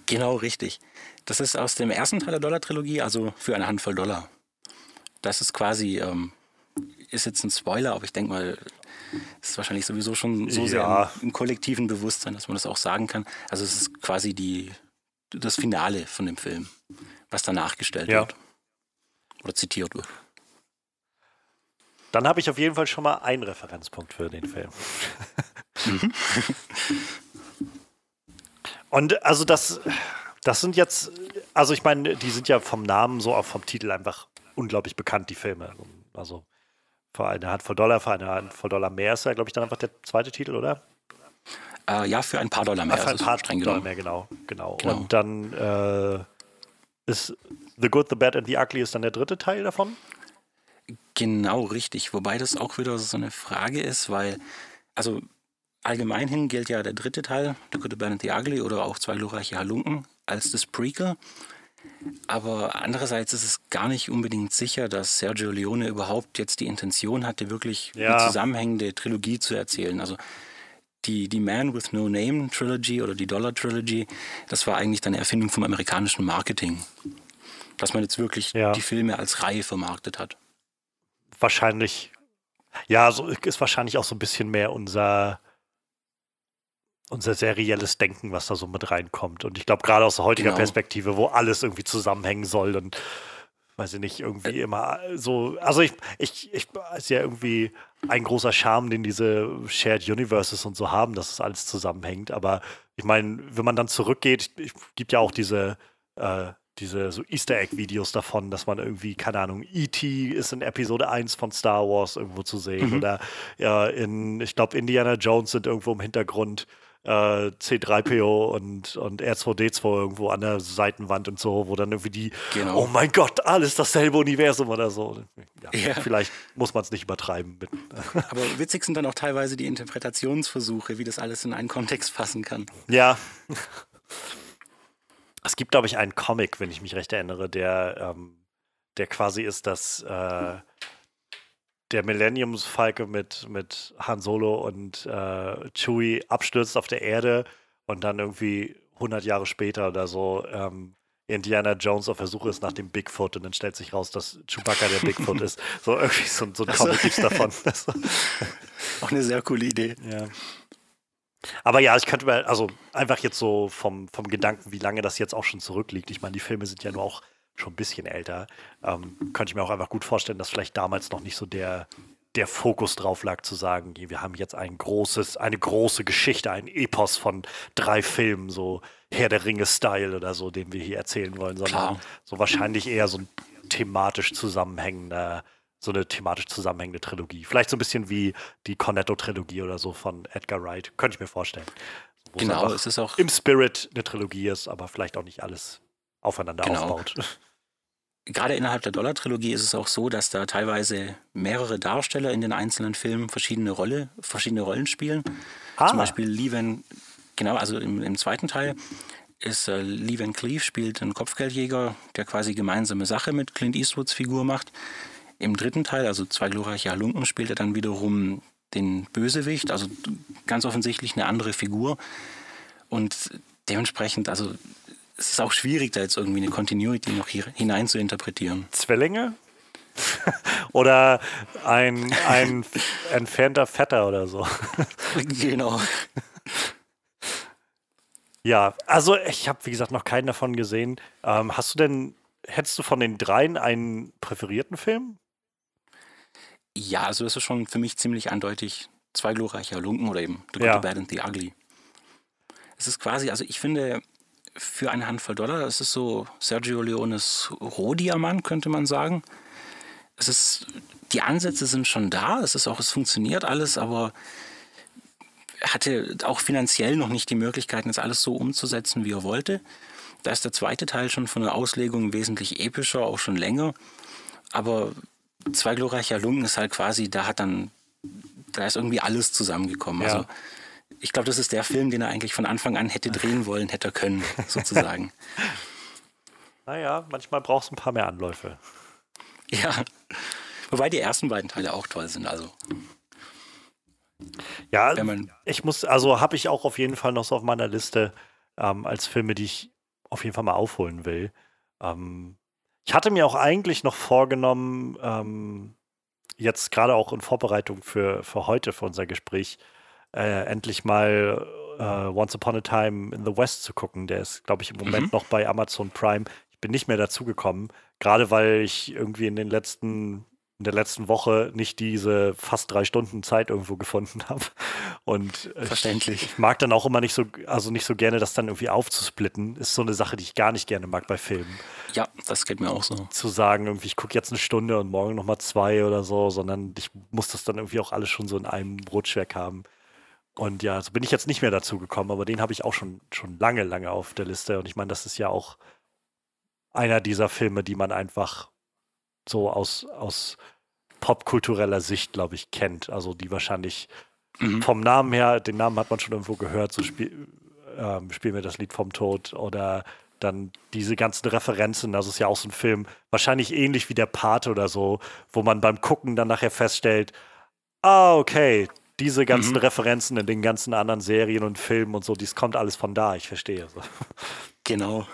Genau, richtig. Das ist aus dem ersten Teil der Dollar-Trilogie, also für eine Handvoll Dollar. Das ist quasi, ähm, ist jetzt ein Spoiler, aber ich denke mal, ist wahrscheinlich sowieso schon so ja. sehr im, im, kollektiven Bewusstsein, dass man das auch sagen kann. Also es ist quasi die, das Finale von dem Film, was danach gestellt ja. wird. Oder zitiert wird. Dann habe ich auf jeden Fall schon mal einen Referenzpunkt für den Film. Mhm. Und also das, das sind jetzt, also ich meine, die sind ja vom Namen so auch vom Titel einfach unglaublich bekannt, die Filme. Also für eine Handvoll Dollar, für eine Handvoll Dollar mehr ist ja, glaube ich, dann einfach der zweite Titel, oder? Äh, ja, für ein paar Dollar mehr. Ach, für ein paar streng Dollar mehr, genau, genau. genau. Und dann äh, ist The Good, The Bad and The Ugly ist dann der dritte Teil davon? Genau, richtig. Wobei das auch wieder so eine Frage ist, weil, also Allgemein hin gilt ja der dritte Teil, The Good, and the Ugly oder auch Zwei glorreiche Halunken, als das Prequel. Aber andererseits ist es gar nicht unbedingt sicher, dass Sergio Leone überhaupt jetzt die Intention hatte, wirklich ja. eine zusammenhängende Trilogie zu erzählen. Also die, die Man with No Name Trilogy oder die Dollar Trilogy, das war eigentlich eine Erfindung vom amerikanischen Marketing. Dass man jetzt wirklich ja. die Filme als Reihe vermarktet hat. Wahrscheinlich, ja, so ist wahrscheinlich auch so ein bisschen mehr unser unser serielles Denken, was da so mit reinkommt. Und ich glaube, gerade aus heutiger genau. Perspektive, wo alles irgendwie zusammenhängen soll und weiß ich nicht, irgendwie äh. immer so, also ich, ich, ich, ist ja irgendwie ein großer Charme, den diese Shared Universes und so haben, dass es alles zusammenhängt. Aber ich meine, wenn man dann zurückgeht, es gibt ja auch diese, äh, diese so Easter Egg-Videos davon, dass man irgendwie, keine Ahnung, E.T. ist in Episode 1 von Star Wars irgendwo zu sehen. Mhm. Oder ja, in, ich glaube, Indiana Jones sind irgendwo im Hintergrund äh, C3PO und, und R2D2 irgendwo an der Seitenwand und so, wo dann irgendwie die, genau. oh mein Gott, alles dasselbe Universum oder so. Ja, ja. Vielleicht muss man es nicht übertreiben. Aber witzig sind dann auch teilweise die Interpretationsversuche, wie das alles in einen Kontext fassen kann. Ja. Es gibt, glaube ich, einen Comic, wenn ich mich recht erinnere, der, ähm, der quasi ist, dass, äh, der Millenniumsfalke mit, mit Han Solo und äh, Chewie abstürzt auf der Erde und dann irgendwie 100 Jahre später oder so ähm, Indiana Jones auf der Suche ist nach dem Bigfoot und dann stellt sich raus, dass Chewbacca der Bigfoot ist. So irgendwie so, so ein Comic gibt's davon. Auch eine sehr coole Idee. Ja. Aber ja, ich könnte mir, also einfach jetzt so vom, vom Gedanken, wie lange das jetzt auch schon zurückliegt. Ich meine, die Filme sind ja nur auch schon ein bisschen älter. Ähm, könnte ich mir auch einfach gut vorstellen, dass vielleicht damals noch nicht so der, der Fokus drauf lag, zu sagen, wir haben jetzt ein großes, eine große Geschichte, ein Epos von drei Filmen, so Herr der Ringe-Style oder so, den wir hier erzählen wollen, sondern Klar. so wahrscheinlich eher so ein thematisch zusammenhängender, so eine thematisch zusammenhängende Trilogie. Vielleicht so ein bisschen wie die Cornetto-Trilogie oder so von Edgar Wright, könnte ich mir vorstellen. Genau, es ist auch im Spirit eine Trilogie ist, aber vielleicht auch nicht alles aufeinander genau. aufbaut. Gerade innerhalb der Dollar-Trilogie ist es auch so, dass da teilweise mehrere Darsteller in den einzelnen Filmen verschiedene, Rolle, verschiedene Rollen spielen. Ah. Zum Beispiel Lee Van Genau, also im, im zweiten Teil ist äh, Lee Van Cleef spielt einen Kopfgeldjäger, der quasi gemeinsame Sache mit Clint Eastwoods Figur macht. Im dritten Teil, also zwei glorreiche Halunken, spielt er dann wiederum den Bösewicht, also ganz offensichtlich eine andere Figur. Und dementsprechend, also es ist auch schwierig, da jetzt irgendwie eine Continuity noch hier hinein zu interpretieren. Zwillinge? oder ein, ein entfernter Vetter oder so. genau. Ja, also ich habe, wie gesagt, noch keinen davon gesehen. Ähm, hast du denn, hättest du von den dreien einen präferierten Film? Ja, also es ist schon für mich ziemlich eindeutig zwei glorreiche Lunken oder eben The Good, ja. the Bad and the Ugly. Es ist quasi, also ich finde, für eine Handvoll Dollar, es ist so Sergio Leones Rohdiamant, könnte man sagen. Es ist, die Ansätze sind schon da, es ist auch, es funktioniert alles, aber hatte auch finanziell noch nicht die Möglichkeiten, das alles so umzusetzen, wie er wollte. Da ist der zweite Teil schon von der Auslegung wesentlich epischer, auch schon länger. Aber zwei glorreicher Lungen ist halt quasi, da hat dann, da ist irgendwie alles zusammengekommen. Ja. Also ich glaube, das ist der Film, den er eigentlich von Anfang an hätte drehen wollen, hätte können, sozusagen. naja, manchmal braucht es ein paar mehr Anläufe. Ja. Wobei die ersten beiden Teile auch toll sind. Also ja, ich muss, also habe ich auch auf jeden Fall noch so auf meiner Liste ähm, als Filme, die ich auf jeden Fall mal aufholen will. Ähm, ich hatte mir auch eigentlich noch vorgenommen, ähm, jetzt gerade auch in Vorbereitung für, für heute, für unser Gespräch, äh, endlich mal äh, Once Upon a Time in the West zu gucken. Der ist, glaube ich, im Moment mhm. noch bei Amazon Prime. Ich bin nicht mehr dazu gekommen, gerade weil ich irgendwie in den letzten in der letzten Woche nicht diese fast drei Stunden Zeit irgendwo gefunden habe. Und Verständlich. Ich, ich, mag dann auch immer nicht so, also nicht so gerne, das dann irgendwie aufzusplitten. Ist so eine Sache, die ich gar nicht gerne mag bei Filmen. Ja, das geht mir auch so. Zu sagen, irgendwie, ich gucke jetzt eine Stunde und morgen nochmal zwei oder so, sondern ich muss das dann irgendwie auch alles schon so in einem Rutsch weg haben. Und ja, so bin ich jetzt nicht mehr dazu gekommen, aber den habe ich auch schon, schon lange, lange auf der Liste. Und ich meine, das ist ja auch einer dieser Filme, die man einfach so aus, aus popkultureller Sicht, glaube ich, kennt. Also die wahrscheinlich mhm. vom Namen her, den Namen hat man schon irgendwo gehört, so spiel, ähm, spiel mir das Lied vom Tod oder dann diese ganzen Referenzen, das ist ja auch so ein Film, wahrscheinlich ähnlich wie der Pate oder so, wo man beim Gucken dann nachher feststellt, ah, okay, diese ganzen mhm. Referenzen in den ganzen anderen Serien und Filmen und so, dies kommt alles von da, ich verstehe. Genau.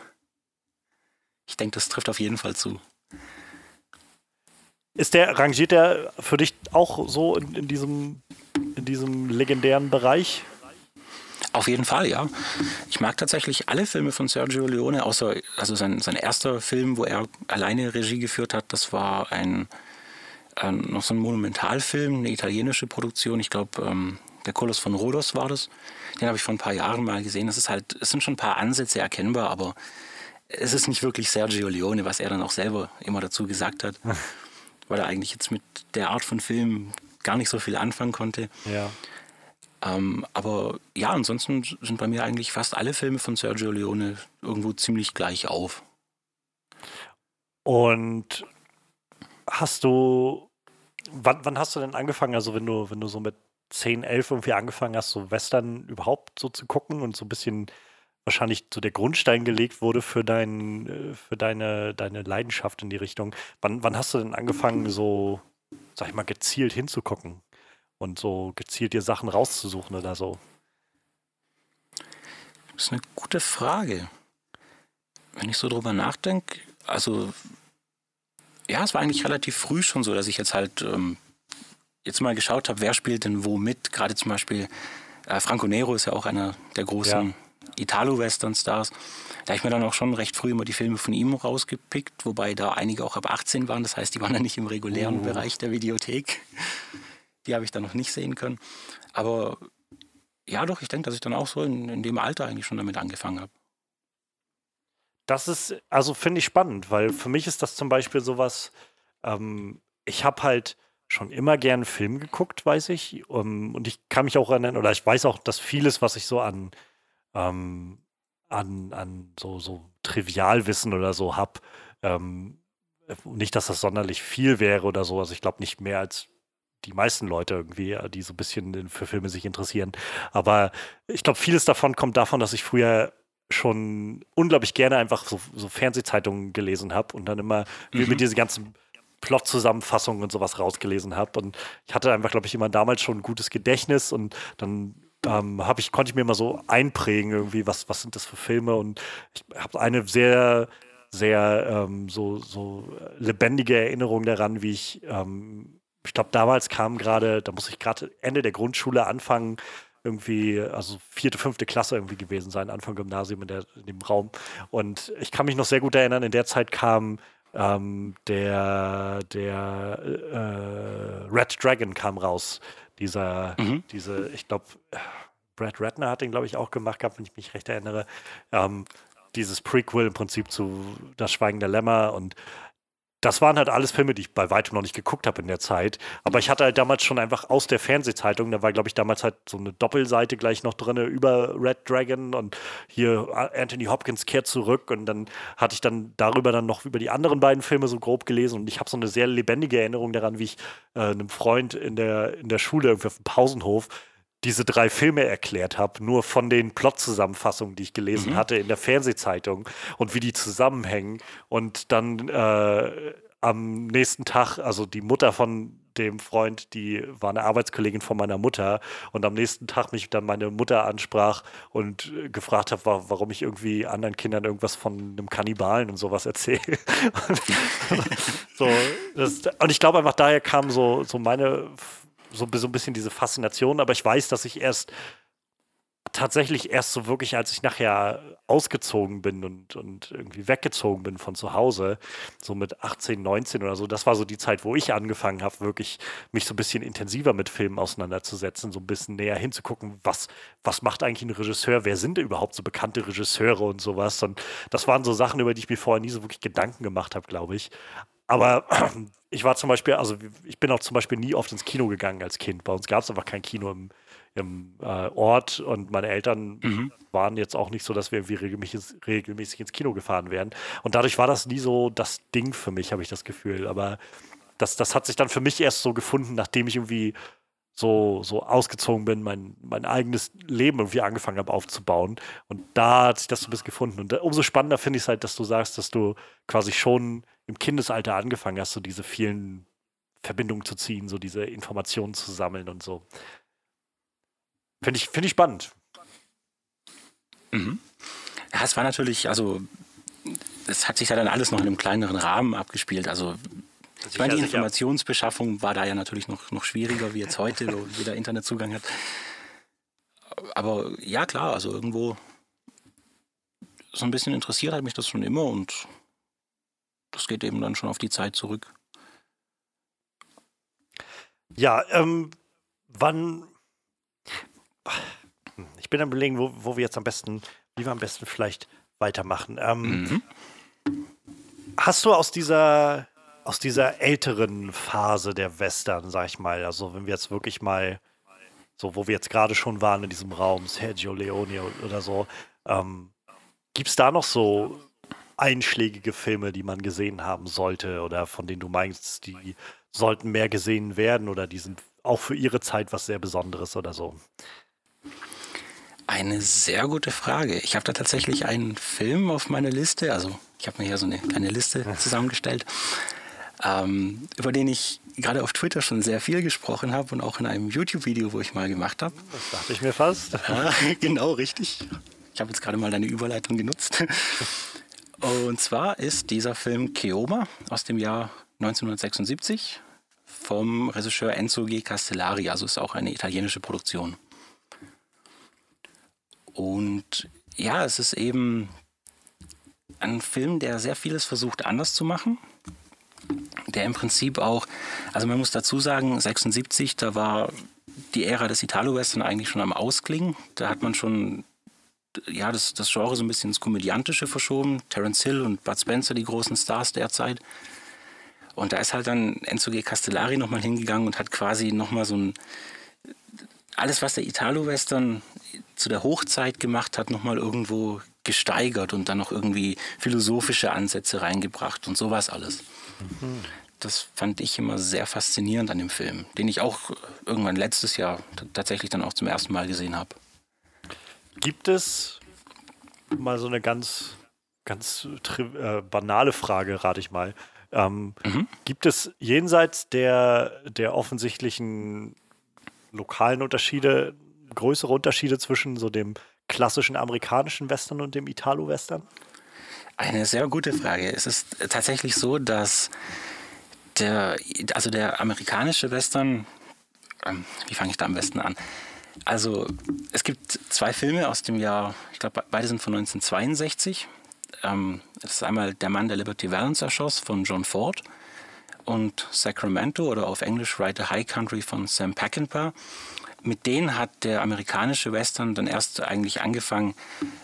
Ich denke, das trifft auf jeden Fall zu. Ist der, rangiert der für dich auch so in, in, diesem, in diesem legendären Bereich? Auf jeden Fall, ja. Ich mag tatsächlich alle Filme von Sergio Leone, außer also sein, sein erster Film, wo er alleine Regie geführt hat, das war ein äh, noch so ein Monumentalfilm, eine italienische Produktion. Ich glaube, ähm, der Koloss von Rhodos war das. Den habe ich vor ein paar Jahren mal gesehen. Es ist halt, es sind schon ein paar Ansätze erkennbar, aber es ist nicht wirklich Sergio Leone, was er dann auch selber immer dazu gesagt hat. weil er eigentlich jetzt mit der Art von Film gar nicht so viel anfangen konnte. Ja. Ähm, aber ja, ansonsten sind bei mir eigentlich fast alle Filme von Sergio Leone irgendwo ziemlich gleich auf. Und hast du, wann, wann hast du denn angefangen, also wenn du, wenn du so mit 10, 11 irgendwie angefangen hast, so Western überhaupt so zu gucken und so ein bisschen wahrscheinlich so der Grundstein gelegt wurde für, dein, äh, für deine, deine Leidenschaft in die Richtung. Wann, wann hast du denn angefangen, so, sag ich mal, gezielt hinzugucken und so gezielt dir Sachen rauszusuchen oder so? Das ist eine gute Frage. Wenn ich so drüber nachdenke, also ja, es war eigentlich relativ früh schon so, dass ich jetzt halt ähm, jetzt mal geschaut habe, wer spielt denn wo mit. Gerade zum Beispiel äh, Franco Nero ist ja auch einer der großen ja. Italo-Western-Stars. Da habe ich mir dann auch schon recht früh immer die Filme von ihm rausgepickt, wobei da einige auch ab 18 waren. Das heißt, die waren dann nicht im regulären uh. Bereich der Videothek. Die habe ich dann noch nicht sehen können. Aber ja, doch, ich denke, dass ich dann auch so in, in dem Alter eigentlich schon damit angefangen habe. Das ist, also finde ich spannend, weil für mich ist das zum Beispiel sowas, ähm, ich habe halt schon immer gern Film geguckt, weiß ich. Um, ähm, und ich kann mich auch erinnern, oder ich weiß auch, dass vieles, was ich so an, ähm, an, an so, so Trivialwissen oder so habe, ähm, nicht, dass das sonderlich viel wäre oder so. Also ich glaube nicht mehr als die meisten Leute irgendwie, die so ein bisschen für Filme sich interessieren. Aber ich glaube, vieles davon kommt davon, dass ich früher schon unglaublich gerne einfach so, so Fernsehzeitungen gelesen habe und dann immer mhm. mit diesen ganzen Plot-Zusammenfassungen und sowas rausgelesen habe. Und ich hatte einfach, glaube ich, immer damals schon ein gutes Gedächtnis und dann ähm, ich, konnte ich mir immer so einprägen, irgendwie, was, was sind das für Filme. Und ich habe eine sehr, sehr ähm, so, so lebendige Erinnerung daran, wie ich, ähm, ich glaube, damals kam gerade, da muss ich gerade Ende der Grundschule anfangen, irgendwie, also vierte, fünfte Klasse irgendwie gewesen sein, Anfang Gymnasium in, der, in dem Raum. Und ich kann mich noch sehr gut erinnern, in der Zeit kam ähm, der der äh, Red Dragon kam raus. Dieser, mhm. diese, ich glaube, Brad Ratner hat den, glaube ich, auch gemacht gehabt, wenn ich mich recht erinnere. Ähm, dieses Prequel im Prinzip zu Das Schweigen der Lämmer und das waren halt alles Filme, die ich bei weitem noch nicht geguckt habe in der Zeit. Aber ich hatte halt damals schon einfach aus der Fernsehzeitung, da war, glaube ich, damals halt so eine Doppelseite gleich noch drin über Red Dragon und hier Anthony Hopkins kehrt zurück. Und dann hatte ich dann darüber dann noch über die anderen beiden Filme so grob gelesen. Und ich habe so eine sehr lebendige Erinnerung daran, wie ich äh, einem Freund in der, in der Schule irgendwie auf dem Pausenhof diese drei Filme erklärt habe, nur von den Plot-Zusammenfassungen, die ich gelesen mhm. hatte in der Fernsehzeitung und wie die zusammenhängen. Und dann äh, am nächsten Tag, also die Mutter von dem Freund, die war eine Arbeitskollegin von meiner Mutter und am nächsten Tag mich dann meine Mutter ansprach und gefragt hat, warum ich irgendwie anderen Kindern irgendwas von einem Kannibalen und sowas erzähle. so, das, und ich glaube einfach, daher kam so, so meine so, so ein bisschen diese Faszination, aber ich weiß, dass ich erst tatsächlich erst so wirklich, als ich nachher ausgezogen bin und, und irgendwie weggezogen bin von zu Hause, so mit 18, 19 oder so, das war so die Zeit, wo ich angefangen habe, wirklich mich so ein bisschen intensiver mit Filmen auseinanderzusetzen, so ein bisschen näher hinzugucken, was, was macht eigentlich ein Regisseur, wer sind überhaupt so bekannte Regisseure und sowas. Und das waren so Sachen, über die ich mir vorher nie so wirklich Gedanken gemacht habe, glaube ich. Aber ich war zum Beispiel, also ich bin auch zum Beispiel nie oft ins Kino gegangen als Kind. Bei uns gab es einfach kein Kino im, im äh, Ort und meine Eltern mhm. waren jetzt auch nicht so, dass wir irgendwie regelmäßig, regelmäßig ins Kino gefahren wären. Und dadurch war das nie so das Ding für mich, habe ich das Gefühl. Aber das, das hat sich dann für mich erst so gefunden, nachdem ich irgendwie so, so ausgezogen bin, mein, mein eigenes Leben irgendwie angefangen habe aufzubauen. Und da hat sich das so ein bisschen gefunden. Und umso spannender finde ich es halt, dass du sagst, dass du quasi schon im Kindesalter angefangen hast, so diese vielen Verbindungen zu ziehen, so diese Informationen zu sammeln und so. Finde ich, find ich spannend. Mhm. Ja, es war natürlich, also es hat sich ja dann alles noch in einem kleineren Rahmen abgespielt. Also ich meine, die Informationsbeschaffung war da ja natürlich noch, noch schwieriger wie jetzt heute, wo jeder Internetzugang hat. Aber ja, klar, also irgendwo so ein bisschen interessiert hat mich das schon immer und das geht eben dann schon auf die Zeit zurück. Ja, ähm, wann. Ich bin am überlegen, wo, wo wir jetzt am besten, wie wir am besten vielleicht weitermachen. Ähm, mhm. Hast du aus dieser, aus dieser älteren Phase der Western, sag ich mal, also wenn wir jetzt wirklich mal, so wo wir jetzt gerade schon waren in diesem Raum, Sergio Leone oder so, ähm, gibt es da noch so einschlägige Filme, die man gesehen haben sollte oder von denen du meinst, die sollten mehr gesehen werden oder die sind auch für ihre Zeit was sehr Besonderes oder so? Eine sehr gute Frage. Ich habe da tatsächlich einen Film auf meiner Liste, also ich habe mir hier so eine kleine Liste zusammengestellt, ähm, über den ich gerade auf Twitter schon sehr viel gesprochen habe und auch in einem YouTube-Video, wo ich mal gemacht habe. Das dachte ich mir fast. Genau, richtig. Ich habe jetzt gerade mal deine Überleitung genutzt. Und zwar ist dieser Film Keoma aus dem Jahr 1976 vom Regisseur Enzo G. Castellari, also ist auch eine italienische Produktion. Und ja, es ist eben ein Film, der sehr vieles versucht anders zu machen. Der im Prinzip auch, also man muss dazu sagen, 76, da war die Ära des Italo-Western eigentlich schon am Ausklingen. Da hat man schon ja, das, das Genre so ein bisschen ins Komödiantische verschoben. Terence Hill und Bud Spencer, die großen Stars der Zeit. Und da ist halt dann Enzo G. Castellari nochmal hingegangen und hat quasi nochmal so ein, alles, was der Italo-Western zu der Hochzeit gemacht hat, nochmal irgendwo gesteigert und dann noch irgendwie philosophische Ansätze reingebracht und sowas alles. Mhm. Das fand ich immer sehr faszinierend an dem Film, den ich auch irgendwann letztes Jahr tatsächlich dann auch zum ersten Mal gesehen habe. Gibt es mal so eine ganz, ganz äh, banale Frage, rate ich mal. Ähm, mhm. Gibt es jenseits der, der offensichtlichen lokalen Unterschiede größere Unterschiede zwischen so dem klassischen amerikanischen Western und dem Italo-Western? Eine sehr gute Frage. Es ist tatsächlich so, dass der, also der amerikanische Western, ähm, wie fange ich da am besten an? Also es gibt zwei Filme aus dem Jahr, ich glaube beide sind von 1962. Ähm, das ist einmal Der Mann, der Liberty Valance erschoss von John Ford und Sacramento oder auf Englisch Ride the High Country von Sam Peckinpah. Mit denen hat der amerikanische Western dann erst eigentlich angefangen,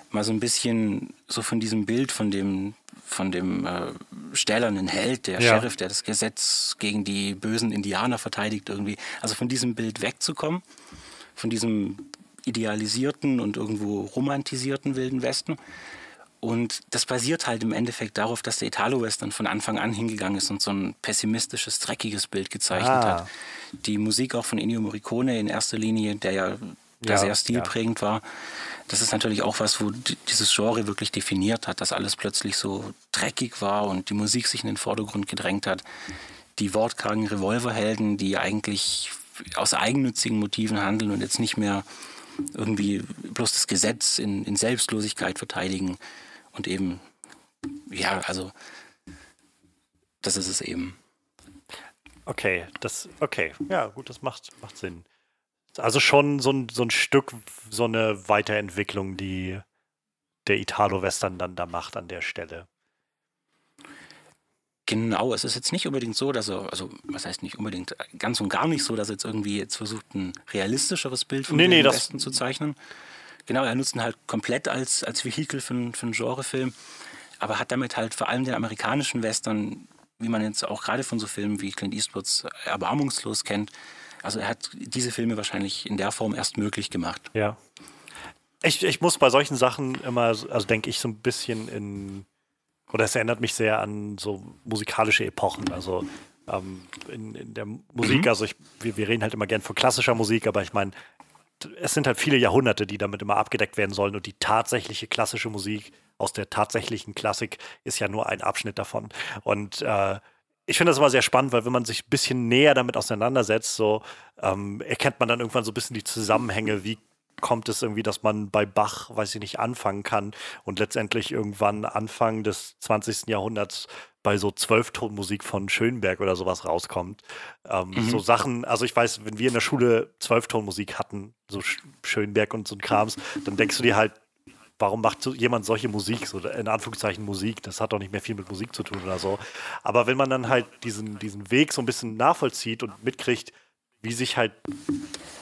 mal so ein bisschen so von diesem Bild von dem von dem äh, stählernen Held, der ja. Sheriff, der das Gesetz gegen die bösen Indianer verteidigt irgendwie, also von diesem Bild wegzukommen von diesem idealisierten und irgendwo romantisierten Wilden Westen. Und das basiert halt im Endeffekt darauf, dass der Italo-Western von Anfang an hingegangen ist und so ein pessimistisches, dreckiges Bild gezeichnet ah. hat. Die Musik auch von Ennio Morricone in erster Linie, der ja, ja sehr stilprägend ja. war, das ist natürlich auch was, wo dieses Genre wirklich definiert hat, dass alles plötzlich so dreckig war und die Musik sich in den Vordergrund gedrängt hat. Die wortkargen Revolverhelden, die eigentlich aus eigennützigen Motiven handeln und jetzt nicht mehr irgendwie bloß das Gesetz in, in Selbstlosigkeit verteidigen und eben, ja, also das ist es eben. Okay, das, okay, ja, gut, das macht, macht Sinn. Also schon so ein, so ein Stück, so eine Weiterentwicklung, die der Italo-Western dann da macht an der Stelle. Genau, es ist jetzt nicht unbedingt so, dass er, also was heißt nicht unbedingt, ganz und gar nicht so, dass er jetzt irgendwie jetzt versucht, ein realistischeres Bild von nee, nee, Westen zu zeichnen. Genau, er nutzt ihn halt komplett als, als Vehikel für, für einen Genrefilm, aber hat damit halt vor allem den amerikanischen Western, wie man jetzt auch gerade von so Filmen wie Clint Eastwoods Erbarmungslos kennt, also er hat diese Filme wahrscheinlich in der Form erst möglich gemacht. Ja. Ich, ich muss bei solchen Sachen immer, also denke ich so ein bisschen in oder es erinnert mich sehr an so musikalische Epochen. Also ähm, in, in, der Musik, mhm. also ich, wir, wir reden halt immer gern von klassischer Musik, aber ich meine, es sind halt viele Jahrhunderte, die damit immer abgedeckt werden sollen und die tatsächliche klassische Musik aus der tatsächlichen Klassik ist ja nur ein Abschnitt davon. Und äh, ich finde das immer sehr spannend, weil wenn man sich ein bisschen näher damit auseinandersetzt, so ähm, erkennt man dann irgendwann so ein bisschen die Zusammenhänge, wie kommt es irgendwie, dass man bei Bach, weiß ich nicht, anfangen kann und letztendlich irgendwann Anfang des 20. Jahrhunderts bei so Zwölftonmusik von Schönberg oder sowas rauskommt. Ähm, mhm. So Sachen, also ich weiß, wenn wir in der Schule Zwölftonmusik hatten, so Schönberg und so ein Krams, dann denkst du dir halt, warum macht so jemand solche Musik, so in Anführungszeichen Musik, das hat doch nicht mehr viel mit Musik zu tun oder so. Aber wenn man dann halt diesen, diesen Weg so ein bisschen nachvollzieht und mitkriegt, wie sich halt,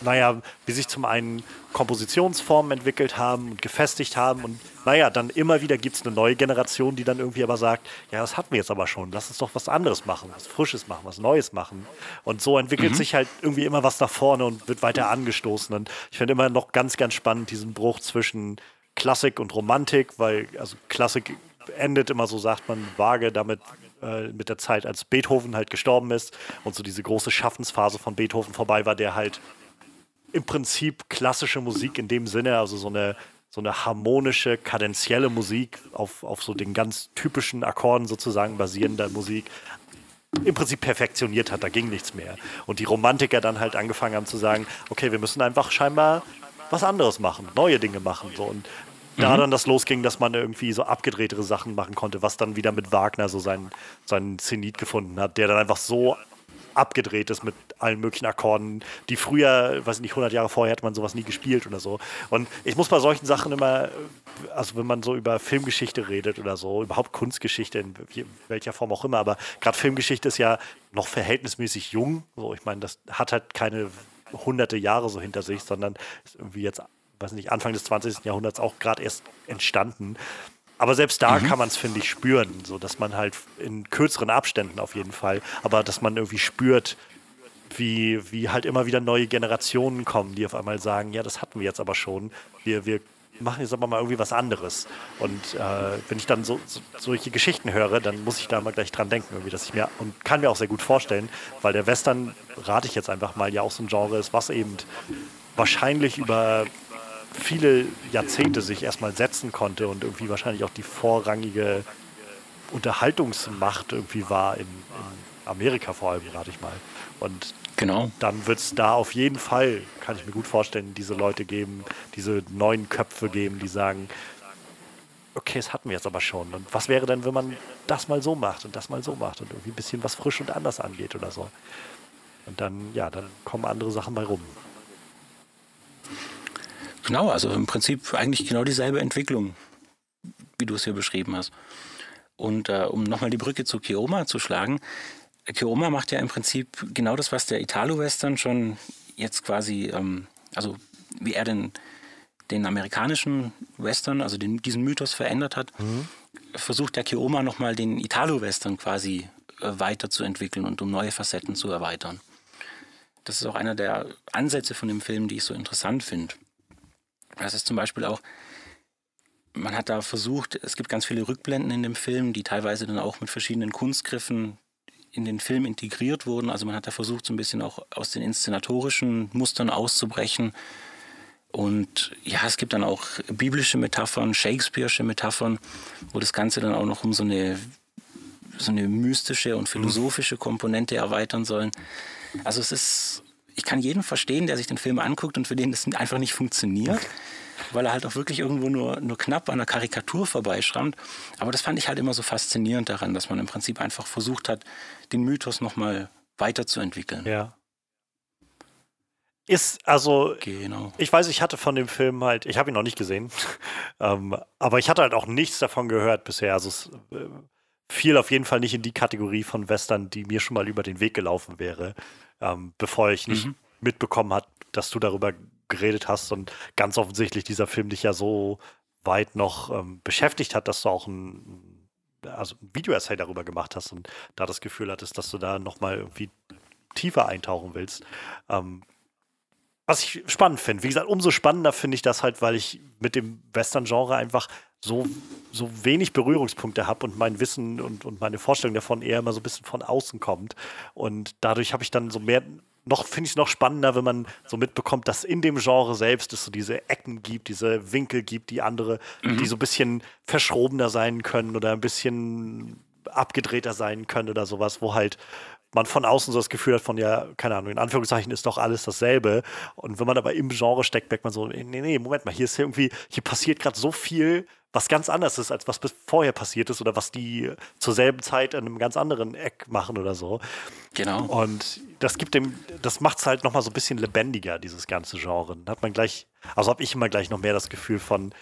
naja, wie sich zum einen Kompositionsformen entwickelt haben und gefestigt haben und naja, dann immer wieder gibt es eine neue Generation, die dann irgendwie aber sagt, ja, das hatten wir jetzt aber schon, lass uns doch was anderes machen, was Frisches machen, was Neues machen. Und so entwickelt mhm. sich halt irgendwie immer was nach vorne und wird weiter angestoßen. Und ich finde immer noch ganz, ganz spannend diesen Bruch zwischen Klassik und Romantik, weil also Klassik endet immer so, sagt man, vage damit äh, mit der Zeit, als Beethoven halt gestorben ist und so diese große Schaffensphase von Beethoven vorbei war, der halt im Prinzip klassische Musik in dem Sinne, also so eine, so eine harmonische, kadenzielle Musik auf, auf so den ganz typischen Akkorden sozusagen basierender Musik im Prinzip perfektioniert hat, da ging nichts mehr. Und die Romantiker dann halt angefangen haben zu sagen, okay, wir müssen einfach scheinbar was anderes machen, neue Dinge machen. So. Und da mhm. dann das losging, dass man irgendwie so abgedrehtere Sachen machen konnte, was dann wieder mit Wagner so seinen, seinen Zenit gefunden hat, der dann einfach so abgedreht ist mit allen möglichen Akkorden, die früher, weiß ich nicht, 100 Jahre vorher hat man sowas nie gespielt oder so. Und ich muss bei solchen Sachen immer, also wenn man so über Filmgeschichte redet oder so, überhaupt Kunstgeschichte, in welcher Form auch immer, aber gerade Filmgeschichte ist ja noch verhältnismäßig jung. So, ich meine, das hat halt keine hunderte Jahre so hinter sich, sondern ist irgendwie jetzt, weiß nicht, Anfang des 20. Jahrhunderts auch gerade erst entstanden. Aber selbst da mhm. kann man es, finde ich, spüren, so dass man halt in kürzeren Abständen auf jeden Fall, aber dass man irgendwie spürt, wie, wie halt immer wieder neue Generationen kommen, die auf einmal sagen, ja, das hatten wir jetzt aber schon. Wir, wir machen jetzt aber mal irgendwie was anderes. Und äh, wenn ich dann so, so, solche Geschichten höre, dann muss ich da mal gleich dran denken, irgendwie, dass ich mir und kann mir auch sehr gut vorstellen, weil der Western, rate ich jetzt einfach mal, ja auch so ein Genre ist, was eben wahrscheinlich über viele Jahrzehnte sich erstmal setzen konnte und irgendwie wahrscheinlich auch die vorrangige Unterhaltungsmacht irgendwie war in, in Amerika vor allem, rate ich mal. Und genau. dann wird es da auf jeden Fall, kann ich mir gut vorstellen, diese Leute geben, diese neuen Köpfe geben, die sagen, okay, das hatten wir jetzt aber schon. Und was wäre denn, wenn man das mal so macht und das mal so macht und irgendwie ein bisschen was frisch und anders angeht oder so. Und dann, ja, dann kommen andere Sachen bei rum. Genau, also im Prinzip eigentlich genau dieselbe Entwicklung, wie du es hier beschrieben hast. Und äh, um nochmal die Brücke zu Kioma zu schlagen, Kioma macht ja im Prinzip genau das, was der Italo-Western schon jetzt quasi, ähm, also wie er den, den amerikanischen Western, also den, diesen Mythos verändert hat, mhm. versucht der Kioma nochmal den Italo-Western quasi äh, weiterzuentwickeln und um neue Facetten zu erweitern. Das ist auch einer der Ansätze von dem Film, die ich so interessant finde. Das ist zum Beispiel auch, man hat da versucht, es gibt ganz viele Rückblenden in dem Film, die teilweise dann auch mit verschiedenen Kunstgriffen in den Film integriert wurden. Also man hat da versucht, so ein bisschen auch aus den inszenatorischen Mustern auszubrechen. Und ja, es gibt dann auch biblische Metaphern, Shakespeare'sche Metaphern, wo das Ganze dann auch noch um so eine, so eine mystische und philosophische Komponente erweitern sollen. Also es ist ich kann jeden verstehen, der sich den Film anguckt und für den das einfach nicht funktioniert, weil er halt auch wirklich irgendwo nur, nur knapp an der Karikatur vorbeischrammt. Aber das fand ich halt immer so faszinierend daran, dass man im Prinzip einfach versucht hat, den Mythos nochmal weiterzuentwickeln. Ja. Ist, also, genau. ich weiß, ich hatte von dem Film halt, ich habe ihn noch nicht gesehen, ähm, aber ich hatte halt auch nichts davon gehört bisher. Also es äh, fiel auf jeden Fall nicht in die Kategorie von Western, die mir schon mal über den Weg gelaufen wäre ähm, bevor ich nicht mhm. mitbekommen habe, dass du darüber geredet hast und ganz offensichtlich dieser Film dich ja so weit noch ähm, beschäftigt hat, dass du auch ein, also ein Video-Essay darüber gemacht hast und da das Gefühl hattest, dass du da nochmal irgendwie tiefer eintauchen willst. Ähm, was ich spannend finde. Wie gesagt, umso spannender finde ich das halt, weil ich mit dem Western-Genre einfach so, so wenig Berührungspunkte habe und mein Wissen und, und meine Vorstellung davon eher immer so ein bisschen von außen kommt. Und dadurch habe ich dann so mehr, noch finde ich es noch spannender, wenn man so mitbekommt, dass in dem Genre selbst es so diese Ecken gibt, diese Winkel gibt, die andere, mhm. die so ein bisschen verschrobener sein können oder ein bisschen abgedrehter sein können oder sowas, wo halt man von außen so das Gefühl hat von, ja, keine Ahnung, in Anführungszeichen ist doch alles dasselbe. Und wenn man aber im Genre steckt, merkt man so, nee, nee, Moment mal, hier ist irgendwie, hier passiert gerade so viel, was ganz anders ist, als was bis vorher passiert ist oder was die zur selben Zeit in einem ganz anderen Eck machen oder so. Genau. Und das gibt dem, das macht es halt nochmal so ein bisschen lebendiger, dieses ganze Genre. Dann hat man gleich, also habe ich immer gleich noch mehr das Gefühl von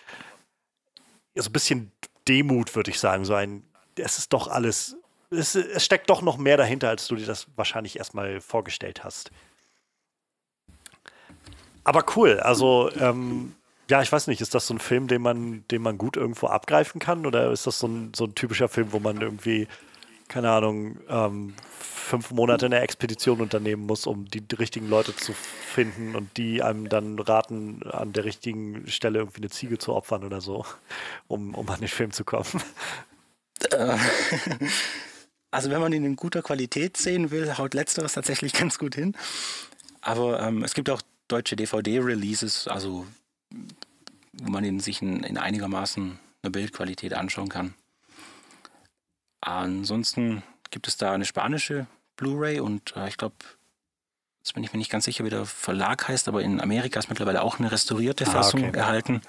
so ein bisschen Demut, würde ich sagen. So ein, es ist doch alles, es, es steckt doch noch mehr dahinter, als du dir das wahrscheinlich erstmal vorgestellt hast. Aber cool, also ähm, ja, ich weiß nicht, ist das so ein Film, den man, den man gut irgendwo abgreifen kann? Oder ist das so ein, so ein typischer Film, wo man irgendwie, keine Ahnung, ähm, fünf Monate eine Expedition unternehmen muss, um die, richtigen Leute zu finden und die einem dann raten, an der richtigen Stelle irgendwie eine Ziege zu opfern oder so, um, um an den Film zu kommen? Also wenn man ihn in guter Qualität sehen will, haut letzteres tatsächlich ganz gut hin. Aber ähm, es gibt auch deutsche DVD-Releases, also wo man ihn sich in, in einigermaßen einer Bildqualität anschauen kann. Ansonsten gibt es da eine spanische Blu-ray und äh, ich glaube, jetzt bin ich mir nicht ganz sicher, wie der Verlag heißt, aber in Amerika ist mittlerweile auch eine restaurierte ah, Fassung okay. erhalten.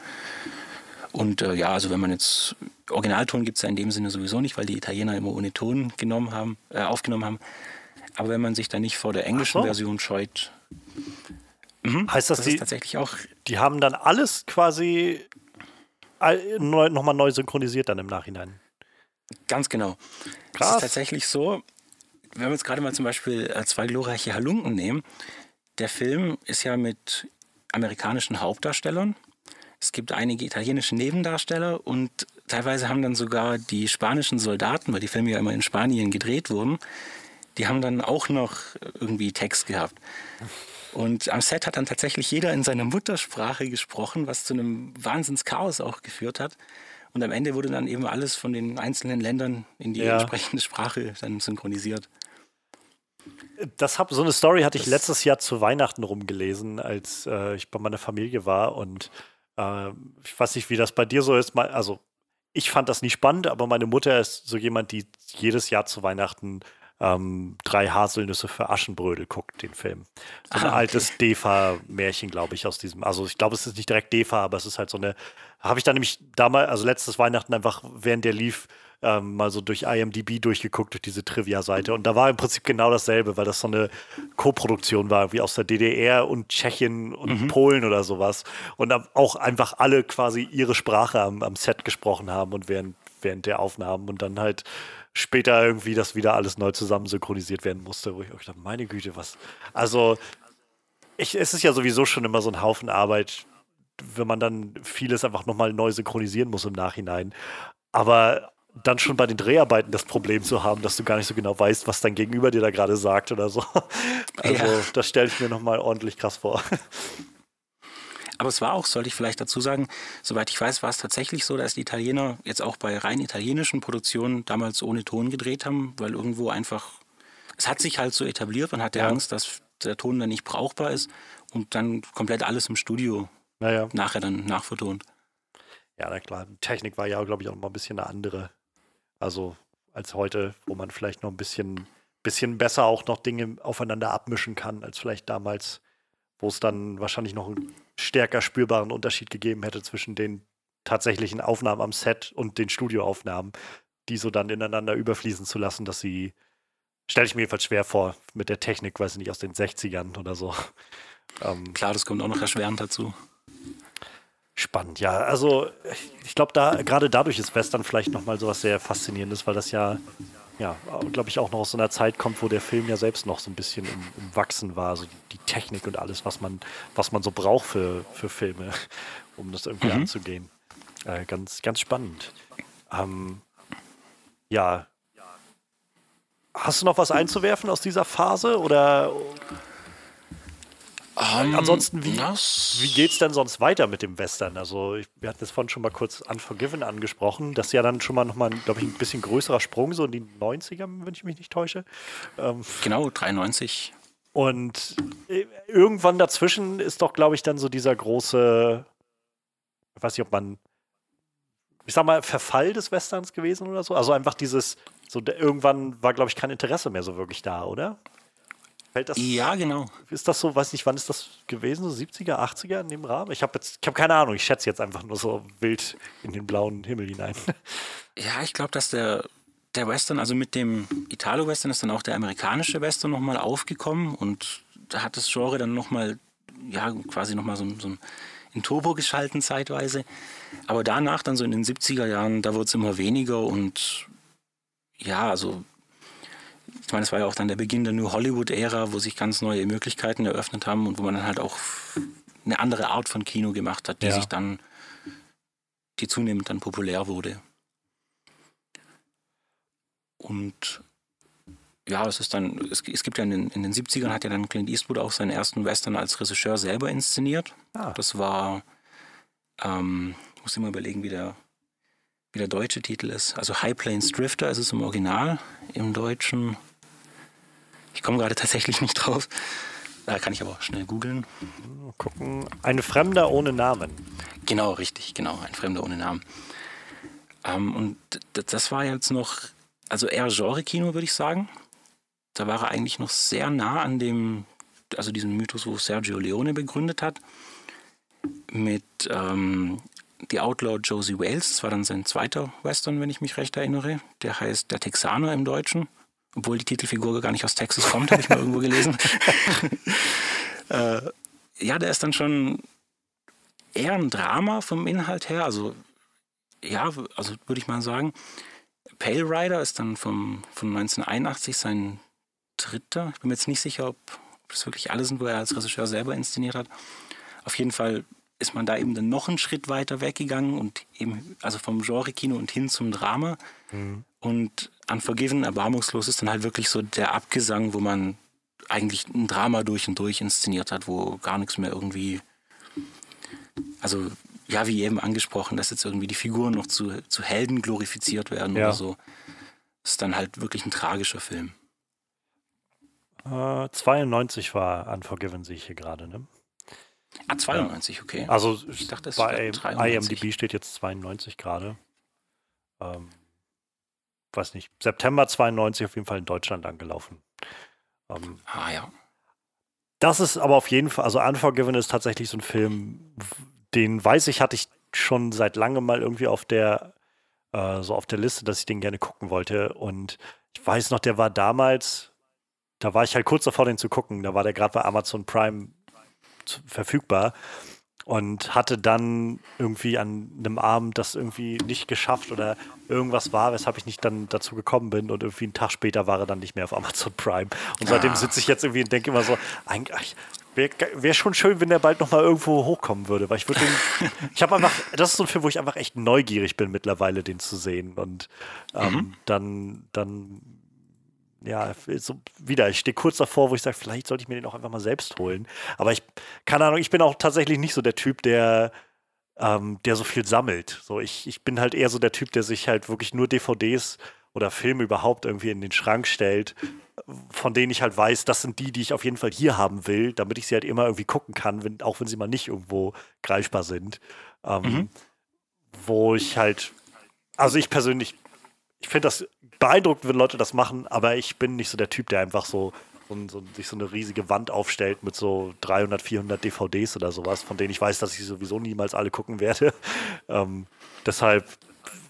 Und äh, ja, also wenn man jetzt Originalton gibt es ja in dem Sinne sowieso nicht, weil die Italiener immer ohne Ton genommen haben, äh, aufgenommen haben. Aber wenn man sich da nicht vor der englischen so. Version scheut, mhm, heißt das, das die, tatsächlich auch. Die haben dann alles quasi neu, nochmal neu synchronisiert dann im Nachhinein. Ganz genau. Krass. Das ist tatsächlich so, wenn wir jetzt gerade mal zum Beispiel äh, zwei glorreiche Halunken nehmen, der Film ist ja mit amerikanischen Hauptdarstellern. Es gibt einige italienische Nebendarsteller und teilweise haben dann sogar die spanischen Soldaten, weil die Filme ja immer in Spanien gedreht wurden, die haben dann auch noch irgendwie Text gehabt. Und am Set hat dann tatsächlich jeder in seiner Muttersprache gesprochen, was zu einem Wahnsinnschaos auch geführt hat. Und am Ende wurde dann eben alles von den einzelnen Ländern in die ja. entsprechende Sprache dann synchronisiert. Das hab, so eine Story hatte ich das letztes Jahr zu Weihnachten rumgelesen, als äh, ich bei meiner Familie war. Und äh, ich weiß nicht, wie das bei dir so ist. Also, ich fand das nie spannend, aber meine Mutter ist so jemand, die jedes Jahr zu Weihnachten ähm, drei Haselnüsse für Aschenbrödel guckt, den Film. So ein ah, okay. altes Defa-Märchen, glaube ich, aus diesem. Also ich glaube, es ist nicht direkt Defa, aber es ist halt so eine. Habe ich dann nämlich damals, also letztes Weihnachten einfach, während der lief, ähm, mal so durch IMDb durchgeguckt, durch diese Trivia-Seite. Und da war im Prinzip genau dasselbe, weil das so eine Co-Produktion war, wie aus der DDR und Tschechien und mhm. Polen oder sowas. Und auch einfach alle quasi ihre Sprache am, am Set gesprochen haben und während, während der Aufnahmen und dann halt später irgendwie das wieder alles neu zusammen synchronisiert werden musste, wo ich auch dachte, meine Güte, was. Also, ich, es ist ja sowieso schon immer so ein Haufen Arbeit, wenn man dann vieles einfach nochmal neu synchronisieren muss im Nachhinein. Aber dann schon bei den Dreharbeiten das Problem zu haben, dass du gar nicht so genau weißt, was dein Gegenüber dir da gerade sagt oder so. Also, ja. das stelle ich mir nochmal ordentlich krass vor. Aber es war auch, sollte ich vielleicht dazu sagen, soweit ich weiß, war es tatsächlich so, dass die Italiener jetzt auch bei rein italienischen Produktionen damals ohne Ton gedreht haben, weil irgendwo einfach, es hat sich halt so etabliert, man hatte ja. Angst, dass der Ton dann nicht brauchbar ist und dann komplett alles im Studio naja. nachher dann nachvertont. Ja, na klar. Technik war ja, glaube ich, auch mal ein bisschen eine andere. Also als heute, wo man vielleicht noch ein bisschen, bisschen besser auch noch Dinge aufeinander abmischen kann, als vielleicht damals, wo es dann wahrscheinlich noch einen stärker spürbaren Unterschied gegeben hätte zwischen den tatsächlichen Aufnahmen am Set und den Studioaufnahmen, die so dann ineinander überfließen zu lassen, dass sie, stelle ich mir jedenfalls schwer vor, mit der Technik, weiß ich nicht, aus den 60ern oder so. Ähm, Klar, das kommt auch noch erschwerend dazu. Spannend, ja. Also ich glaube, da gerade dadurch ist Western vielleicht nochmal so was sehr Faszinierendes, weil das ja ja, glaube ich, auch noch aus so einer Zeit kommt, wo der Film ja selbst noch so ein bisschen im, im Wachsen war. Also die Technik und alles, was man, was man so braucht für, für Filme, um das irgendwie mhm. anzugehen. Äh, ganz, ganz spannend. Ähm, ja. Hast du noch was einzuwerfen aus dieser Phase oder um, ähm, Ansonsten, wie, wie geht es denn sonst weiter mit dem Western? Also, ich, wir hatten es vorhin schon mal kurz Unforgiven angesprochen. Das ist ja dann schon mal nochmal, glaube ich, ein bisschen größerer Sprung, so in die 90er, wenn ich mich nicht täusche. Ähm, genau, 93. Und äh, irgendwann dazwischen ist doch, glaube ich, dann so dieser große, ich weiß nicht, ob man, ich sag mal, Verfall des Westerns gewesen oder so. Also einfach dieses, so irgendwann war, glaube ich, kein Interesse mehr so wirklich da, oder? Fällt das, ja, genau. Ist das so, weiß nicht, wann ist das gewesen? So 70er, 80er in dem Rahmen? Ich habe jetzt, ich habe keine Ahnung, ich schätze jetzt einfach nur so wild in den blauen Himmel hinein. Ja, ich glaube, dass der, der Western, also mit dem Italo-Western ist dann auch der amerikanische Western nochmal aufgekommen und da hat das Genre dann nochmal, ja, quasi nochmal so, so in Turbo geschalten zeitweise. Aber danach, dann so in den 70er Jahren, da wurde es immer weniger und ja, also ich meine, es war ja auch dann der Beginn der New Hollywood-Ära, wo sich ganz neue Möglichkeiten eröffnet haben und wo man dann halt auch eine andere Art von Kino gemacht hat, die ja. sich dann, die zunehmend dann populär wurde. Und ja, es ist dann, es, es gibt ja in den, in den 70ern hat ja dann Clint Eastwood auch seinen ersten Western als Regisseur selber inszeniert. Ah. Das war, ähm, ich muss immer überlegen, wie der, wie der deutsche Titel ist. Also High Plains Drifter ist es im Original, im Deutschen. Ich komme gerade tatsächlich nicht drauf. Da kann ich aber auch schnell googeln. Gucken. Ein Fremder ohne Namen. Genau, richtig, genau. Ein Fremder ohne Namen. Ähm, und das war jetzt noch also eher Genre-Kino, würde ich sagen. Da war er eigentlich noch sehr nah an dem, also diesem Mythos, wo Sergio Leone begründet hat. Mit ähm, The Outlaw Josie Wales, das war dann sein zweiter Western, wenn ich mich recht erinnere. Der heißt Der Texaner im Deutschen. Obwohl die Titelfigur gar nicht aus Texas kommt, habe ich mal irgendwo gelesen. äh, ja, der ist dann schon eher ein Drama vom Inhalt her. Also, ja, also würde ich mal sagen. Pale Rider ist dann vom, von 1981 sein dritter. Ich bin mir jetzt nicht sicher, ob, ob das wirklich alle sind, wo er als Regisseur selber inszeniert hat. Auf jeden Fall ist man da eben dann noch einen Schritt weiter weggegangen und eben, also vom Genre-Kino und hin zum Drama. Mhm. Und Unforgiven, Erbarmungslos ist dann halt wirklich so der Abgesang, wo man eigentlich ein Drama durch und durch inszeniert hat, wo gar nichts mehr irgendwie, also ja, wie eben angesprochen, dass jetzt irgendwie die Figuren noch zu, zu Helden glorifiziert werden ja. oder so. Das ist dann halt wirklich ein tragischer Film. Äh, 92 war Unforgiven, sehe ich hier gerade, ne? Ah, 92, okay. Also ich dachte, bei IMDb steht jetzt 92 gerade. Ähm, weiß nicht, September 92 auf jeden Fall in Deutschland angelaufen. Ähm, ah ja. Das ist aber auf jeden Fall, also Unforgiven ist tatsächlich so ein Film, den weiß ich, hatte ich schon seit langem mal irgendwie auf der, äh, so auf der Liste, dass ich den gerne gucken wollte. Und ich weiß noch, der war damals, da war ich halt kurz davor, den zu gucken. Da war der gerade bei Amazon Prime verfügbar und hatte dann irgendwie an einem Abend das irgendwie nicht geschafft oder irgendwas war, weshalb ich nicht dann dazu gekommen bin und irgendwie einen Tag später war er dann nicht mehr auf Amazon Prime. Und seitdem ah. sitze ich jetzt irgendwie und denke immer so, eigentlich wäre wär schon schön, wenn der bald nochmal irgendwo hochkommen würde, weil ich würde den, ich habe einfach, das ist so ein Film, wo ich einfach echt neugierig bin mittlerweile, den zu sehen und ähm, mhm. dann, dann ja, so wieder, ich stehe kurz davor, wo ich sage, vielleicht sollte ich mir den auch einfach mal selbst holen. Aber ich, keine Ahnung, ich bin auch tatsächlich nicht so der Typ, der, ähm, der so viel sammelt. So, ich, ich bin halt eher so der Typ, der sich halt wirklich nur DVDs oder Filme überhaupt irgendwie in den Schrank stellt, von denen ich halt weiß, das sind die, die ich auf jeden Fall hier haben will, damit ich sie halt immer irgendwie gucken kann, wenn, auch wenn sie mal nicht irgendwo greifbar sind. Ähm, mhm. Wo ich halt, also ich persönlich, ich finde das beeindruckend, wenn Leute das machen, aber ich bin nicht so der Typ, der einfach so, so, so, sich so eine riesige Wand aufstellt mit so 300, 400 DVDs oder sowas, von denen ich weiß, dass ich sowieso niemals alle gucken werde. Ähm, deshalb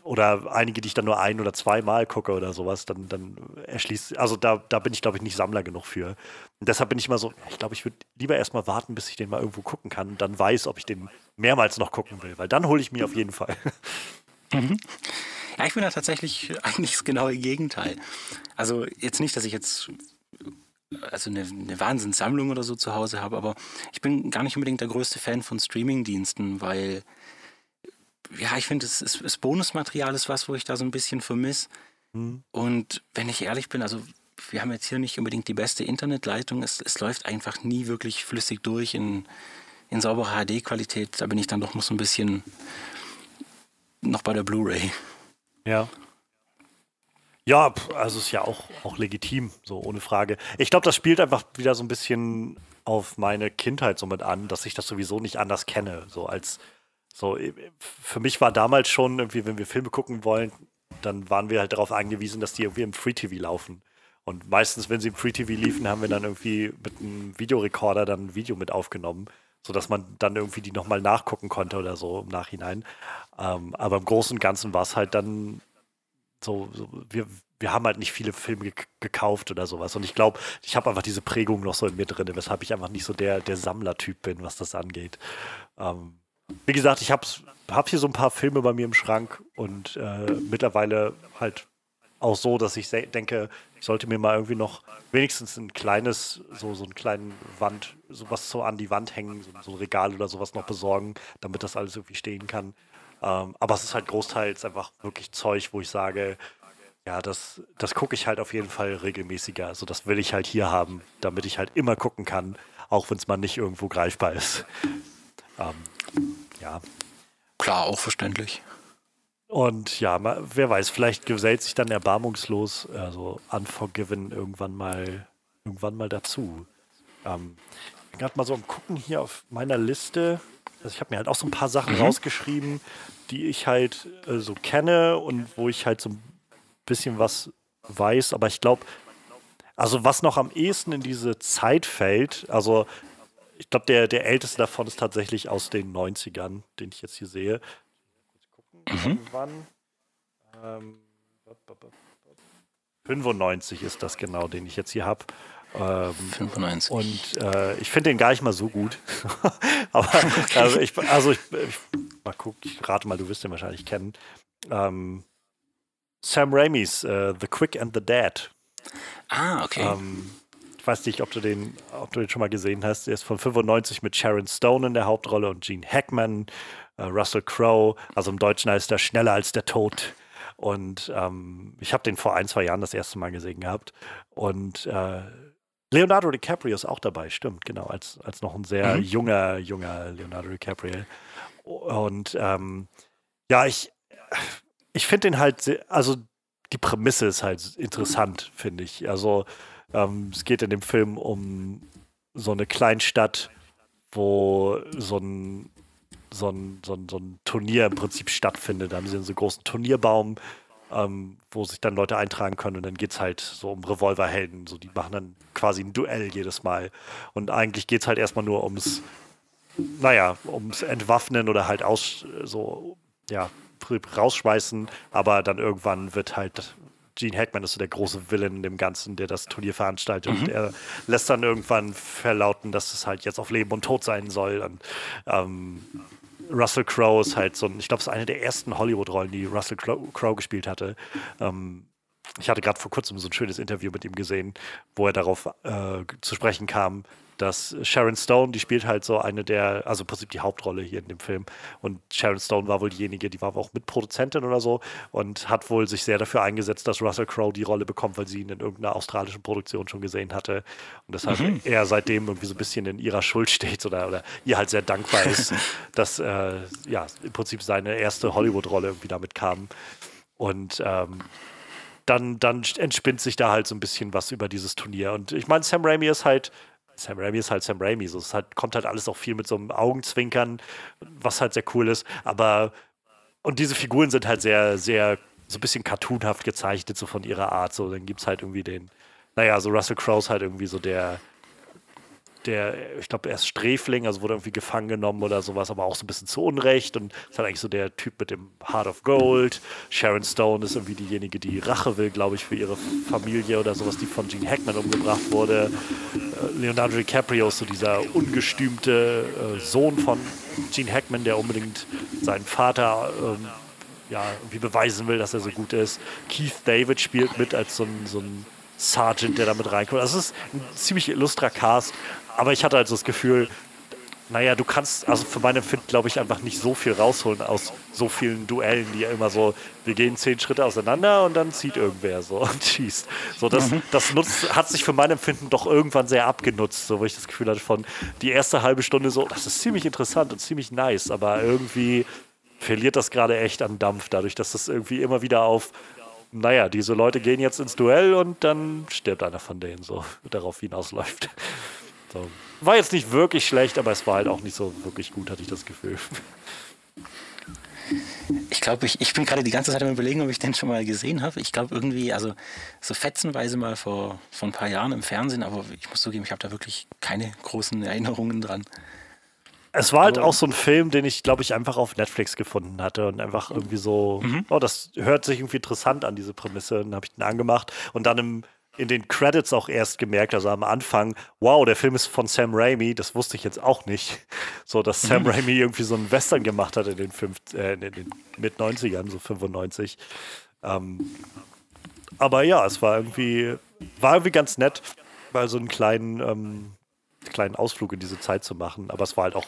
oder einige, die ich dann nur ein oder zweimal gucke oder sowas, dann, dann erschließt, also da, da bin ich, glaube ich, nicht Sammler genug für. Und deshalb bin ich immer so, ich glaube, ich würde lieber erstmal warten, bis ich den mal irgendwo gucken kann und dann weiß, ob ich den mehrmals noch gucken will, weil dann hole ich mir auf jeden Fall. Mhm. Ja, ich bin da tatsächlich eigentlich das genaue Gegenteil. Also jetzt nicht, dass ich jetzt also eine, eine Wahnsinnssammlung oder so zu Hause habe, aber ich bin gar nicht unbedingt der größte Fan von Streamingdiensten, weil ja, ich finde, das, das Bonusmaterial ist was, wo ich da so ein bisschen vermisse. Mhm. Und wenn ich ehrlich bin, also wir haben jetzt hier nicht unbedingt die beste Internetleitung. Es, es läuft einfach nie wirklich flüssig durch in, in sauberer HD-Qualität. Da bin ich dann doch noch so ein bisschen noch bei der Blu-ray. Ja. Ja, also ist ja auch, auch legitim, so ohne Frage. Ich glaube, das spielt einfach wieder so ein bisschen auf meine Kindheit so mit an, dass ich das sowieso nicht anders kenne. So als so, für mich war damals schon irgendwie, wenn wir Filme gucken wollen, dann waren wir halt darauf angewiesen, dass die irgendwie im Free TV laufen. Und meistens, wenn sie im Free TV liefen, haben wir dann irgendwie mit einem Videorekorder dann ein Video mit aufgenommen, sodass man dann irgendwie die nochmal nachgucken konnte oder so im Nachhinein. Ähm, aber im Großen und Ganzen war es halt dann so, so, wir, wir haben halt nicht viele Filme gekauft oder sowas. Und ich glaube, ich habe einfach diese Prägung noch so in mir drin, weshalb ich einfach nicht so der, der Sammlertyp bin, was das angeht. Ähm, wie gesagt, ich habe hab hier so ein paar Filme bei mir im Schrank und äh, mittlerweile halt auch so, dass ich denke, ich sollte mir mal irgendwie noch wenigstens ein kleines, so, so einen kleinen Wand, sowas so an die Wand hängen, so, so ein Regal oder sowas noch besorgen, damit das alles irgendwie stehen kann. Ähm, aber es ist halt großteils einfach wirklich Zeug, wo ich sage, ja, das, das gucke ich halt auf jeden Fall regelmäßiger. Also das will ich halt hier haben, damit ich halt immer gucken kann, auch wenn es mal nicht irgendwo greifbar ist. Ähm, ja. Klar, auch verständlich. Und ja, wer weiß, vielleicht gesellt sich dann erbarmungslos, also Unforgiven irgendwann mal, irgendwann mal dazu. Ähm, ich bin gerade mal so am Gucken hier auf meiner Liste. Also ich habe mir halt auch so ein paar Sachen mhm. rausgeschrieben, die ich halt äh, so kenne und wo ich halt so ein bisschen was weiß, aber ich glaube, also was noch am ehesten in diese Zeit fällt, also ich glaube, der, der älteste davon ist tatsächlich aus den 90ern, den ich jetzt hier sehe. Mhm. Wann? Ähm, 95 ist das genau, den ich jetzt hier habe. Ähm, 95. Und äh, ich finde den gar nicht mal so gut. Aber also ich, also ich, ich, mal gucken, ich rate mal, du wirst den wahrscheinlich kennen. Ähm, Sam Raimis uh, The Quick and the Dead. Ah, okay. Ähm, ich weiß nicht, ob du, den, ob du den schon mal gesehen hast. Der ist von 95 mit Sharon Stone in der Hauptrolle und Gene Hackman, äh, Russell Crowe. Also im Deutschen heißt er Schneller als der Tod. Und ähm, ich habe den vor ein, zwei Jahren das erste Mal gesehen gehabt. Und äh, Leonardo DiCaprio ist auch dabei, stimmt, genau, als, als noch ein sehr mhm. junger, junger Leonardo DiCaprio. Und ähm, ja, ich, ich finde den halt, sehr, also die Prämisse ist halt interessant, finde ich. Also ähm, es geht in dem Film um so eine Kleinstadt, wo so ein, so ein, so ein, so ein Turnier im Prinzip stattfindet. Da haben sie so einen großen Turnierbaum, ähm, wo sich dann Leute eintragen können und dann geht es halt so um Revolverhelden. So, die machen dann quasi ein Duell jedes Mal. Und eigentlich geht es halt erstmal nur ums, naja, ums Entwaffnen oder halt aus so, ja, rausschmeißen, aber dann irgendwann wird halt Gene Hackman ist so der große Villain in dem Ganzen, der das Turnier veranstaltet. Mhm. Und er lässt dann irgendwann verlauten, dass es halt jetzt auf Leben und Tod sein soll. Und ähm, Russell Crowe ist halt so ein, ich glaube, es ist eine der ersten Hollywood-Rollen, die Russell Crowe gespielt hatte. Ähm, ich hatte gerade vor kurzem so ein schönes Interview mit ihm gesehen, wo er darauf äh, zu sprechen kam, dass Sharon Stone, die spielt halt so eine der, also im Prinzip die Hauptrolle hier in dem Film. Und Sharon Stone war wohl diejenige, die war auch Mitproduzentin oder so und hat wohl sich sehr dafür eingesetzt, dass Russell Crowe die Rolle bekommt, weil sie ihn in irgendeiner australischen Produktion schon gesehen hatte. Und deshalb mhm. er seitdem irgendwie so ein bisschen in ihrer Schuld steht oder, oder ihr halt sehr dankbar ist, dass äh, ja im Prinzip seine erste Hollywood-Rolle irgendwie damit kam. Und ähm, dann, dann entspinnt sich da halt so ein bisschen was über dieses Turnier. Und ich meine, Sam Raimi ist halt Sam Raimi ist halt Sam Raimi. So, es halt, kommt halt alles auch viel mit so einem Augenzwinkern, was halt sehr cool ist. Aber, und diese Figuren sind halt sehr, sehr, so ein bisschen cartoonhaft gezeichnet, so von ihrer Art. So, dann gibt es halt irgendwie den, naja, so Russell Crowe ist halt irgendwie so der, der, ich glaube, er ist Sträfling, also wurde irgendwie gefangen genommen oder sowas, aber auch so ein bisschen zu Unrecht und ist halt eigentlich so der Typ mit dem Heart of Gold. Sharon Stone ist irgendwie diejenige, die Rache will, glaube ich, für ihre Familie oder sowas, die von Gene Hackman umgebracht wurde. Äh, Leonardo DiCaprio ist so dieser ungestümte äh, Sohn von Gene Hackman, der unbedingt seinen Vater ähm, ja, irgendwie beweisen will, dass er so gut ist. Keith David spielt mit als so ein, so ein Sergeant, der damit reinkommt. Das ist ein ziemlich illustrer Cast, aber ich hatte halt so das Gefühl, naja, du kannst, also für mein Empfinden, glaube ich, einfach nicht so viel rausholen aus so vielen Duellen, die ja immer so, wir gehen zehn Schritte auseinander und dann zieht irgendwer so und schießt. So, das, mhm. das nutzt, hat sich für mein Empfinden doch irgendwann sehr abgenutzt, so wo ich das Gefühl hatte von die erste halbe Stunde so, das ist ziemlich interessant und ziemlich nice, aber irgendwie verliert das gerade echt an Dampf, dadurch, dass das irgendwie immer wieder auf naja, diese Leute gehen jetzt ins Duell und dann stirbt einer von denen, so darauf hinausläuft. So. War jetzt nicht wirklich schlecht, aber es war halt auch nicht so wirklich gut, hatte ich das Gefühl. Ich glaube, ich, ich bin gerade die ganze Zeit am überlegen, ob ich den schon mal gesehen habe. Ich glaube irgendwie, also so fetzenweise mal vor, vor ein paar Jahren im Fernsehen, aber ich muss zugeben, ich habe da wirklich keine großen Erinnerungen dran. Es war halt auch so ein Film, den ich, glaube ich, einfach auf Netflix gefunden hatte und einfach irgendwie so, mhm. oh, das hört sich irgendwie interessant an, diese Prämisse. Dann habe ich den angemacht und dann im, in den Credits auch erst gemerkt, also am Anfang, wow, der Film ist von Sam Raimi, das wusste ich jetzt auch nicht. So, dass Sam mhm. Raimi irgendwie so einen Western gemacht hat in den, fünf, äh, in den Mit-90ern, so 95. Ähm, aber ja, es war irgendwie, war irgendwie ganz nett, weil so einen kleinen, ähm, kleinen Ausflug in diese Zeit zu machen. Aber es war halt auch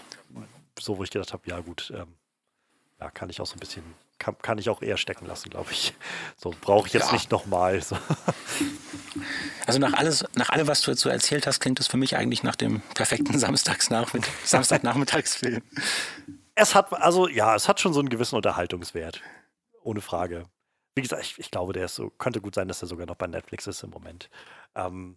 so, wo ich gedacht habe, ja gut, ähm, ja, kann ich auch so ein bisschen, kann, kann ich auch eher stecken lassen, glaube ich. So brauche ich jetzt ja. nicht nochmal. So. Also nach alles, nach allem, was du jetzt so erzählt hast, klingt es für mich eigentlich nach dem perfekten Samstagsnachmitt Samstagnachmittagsfilm. Es hat, also ja, es hat schon so einen gewissen Unterhaltungswert. Ohne Frage. Wie gesagt, ich, ich glaube, der ist so, könnte gut sein, dass er sogar noch bei Netflix ist im Moment. Ähm,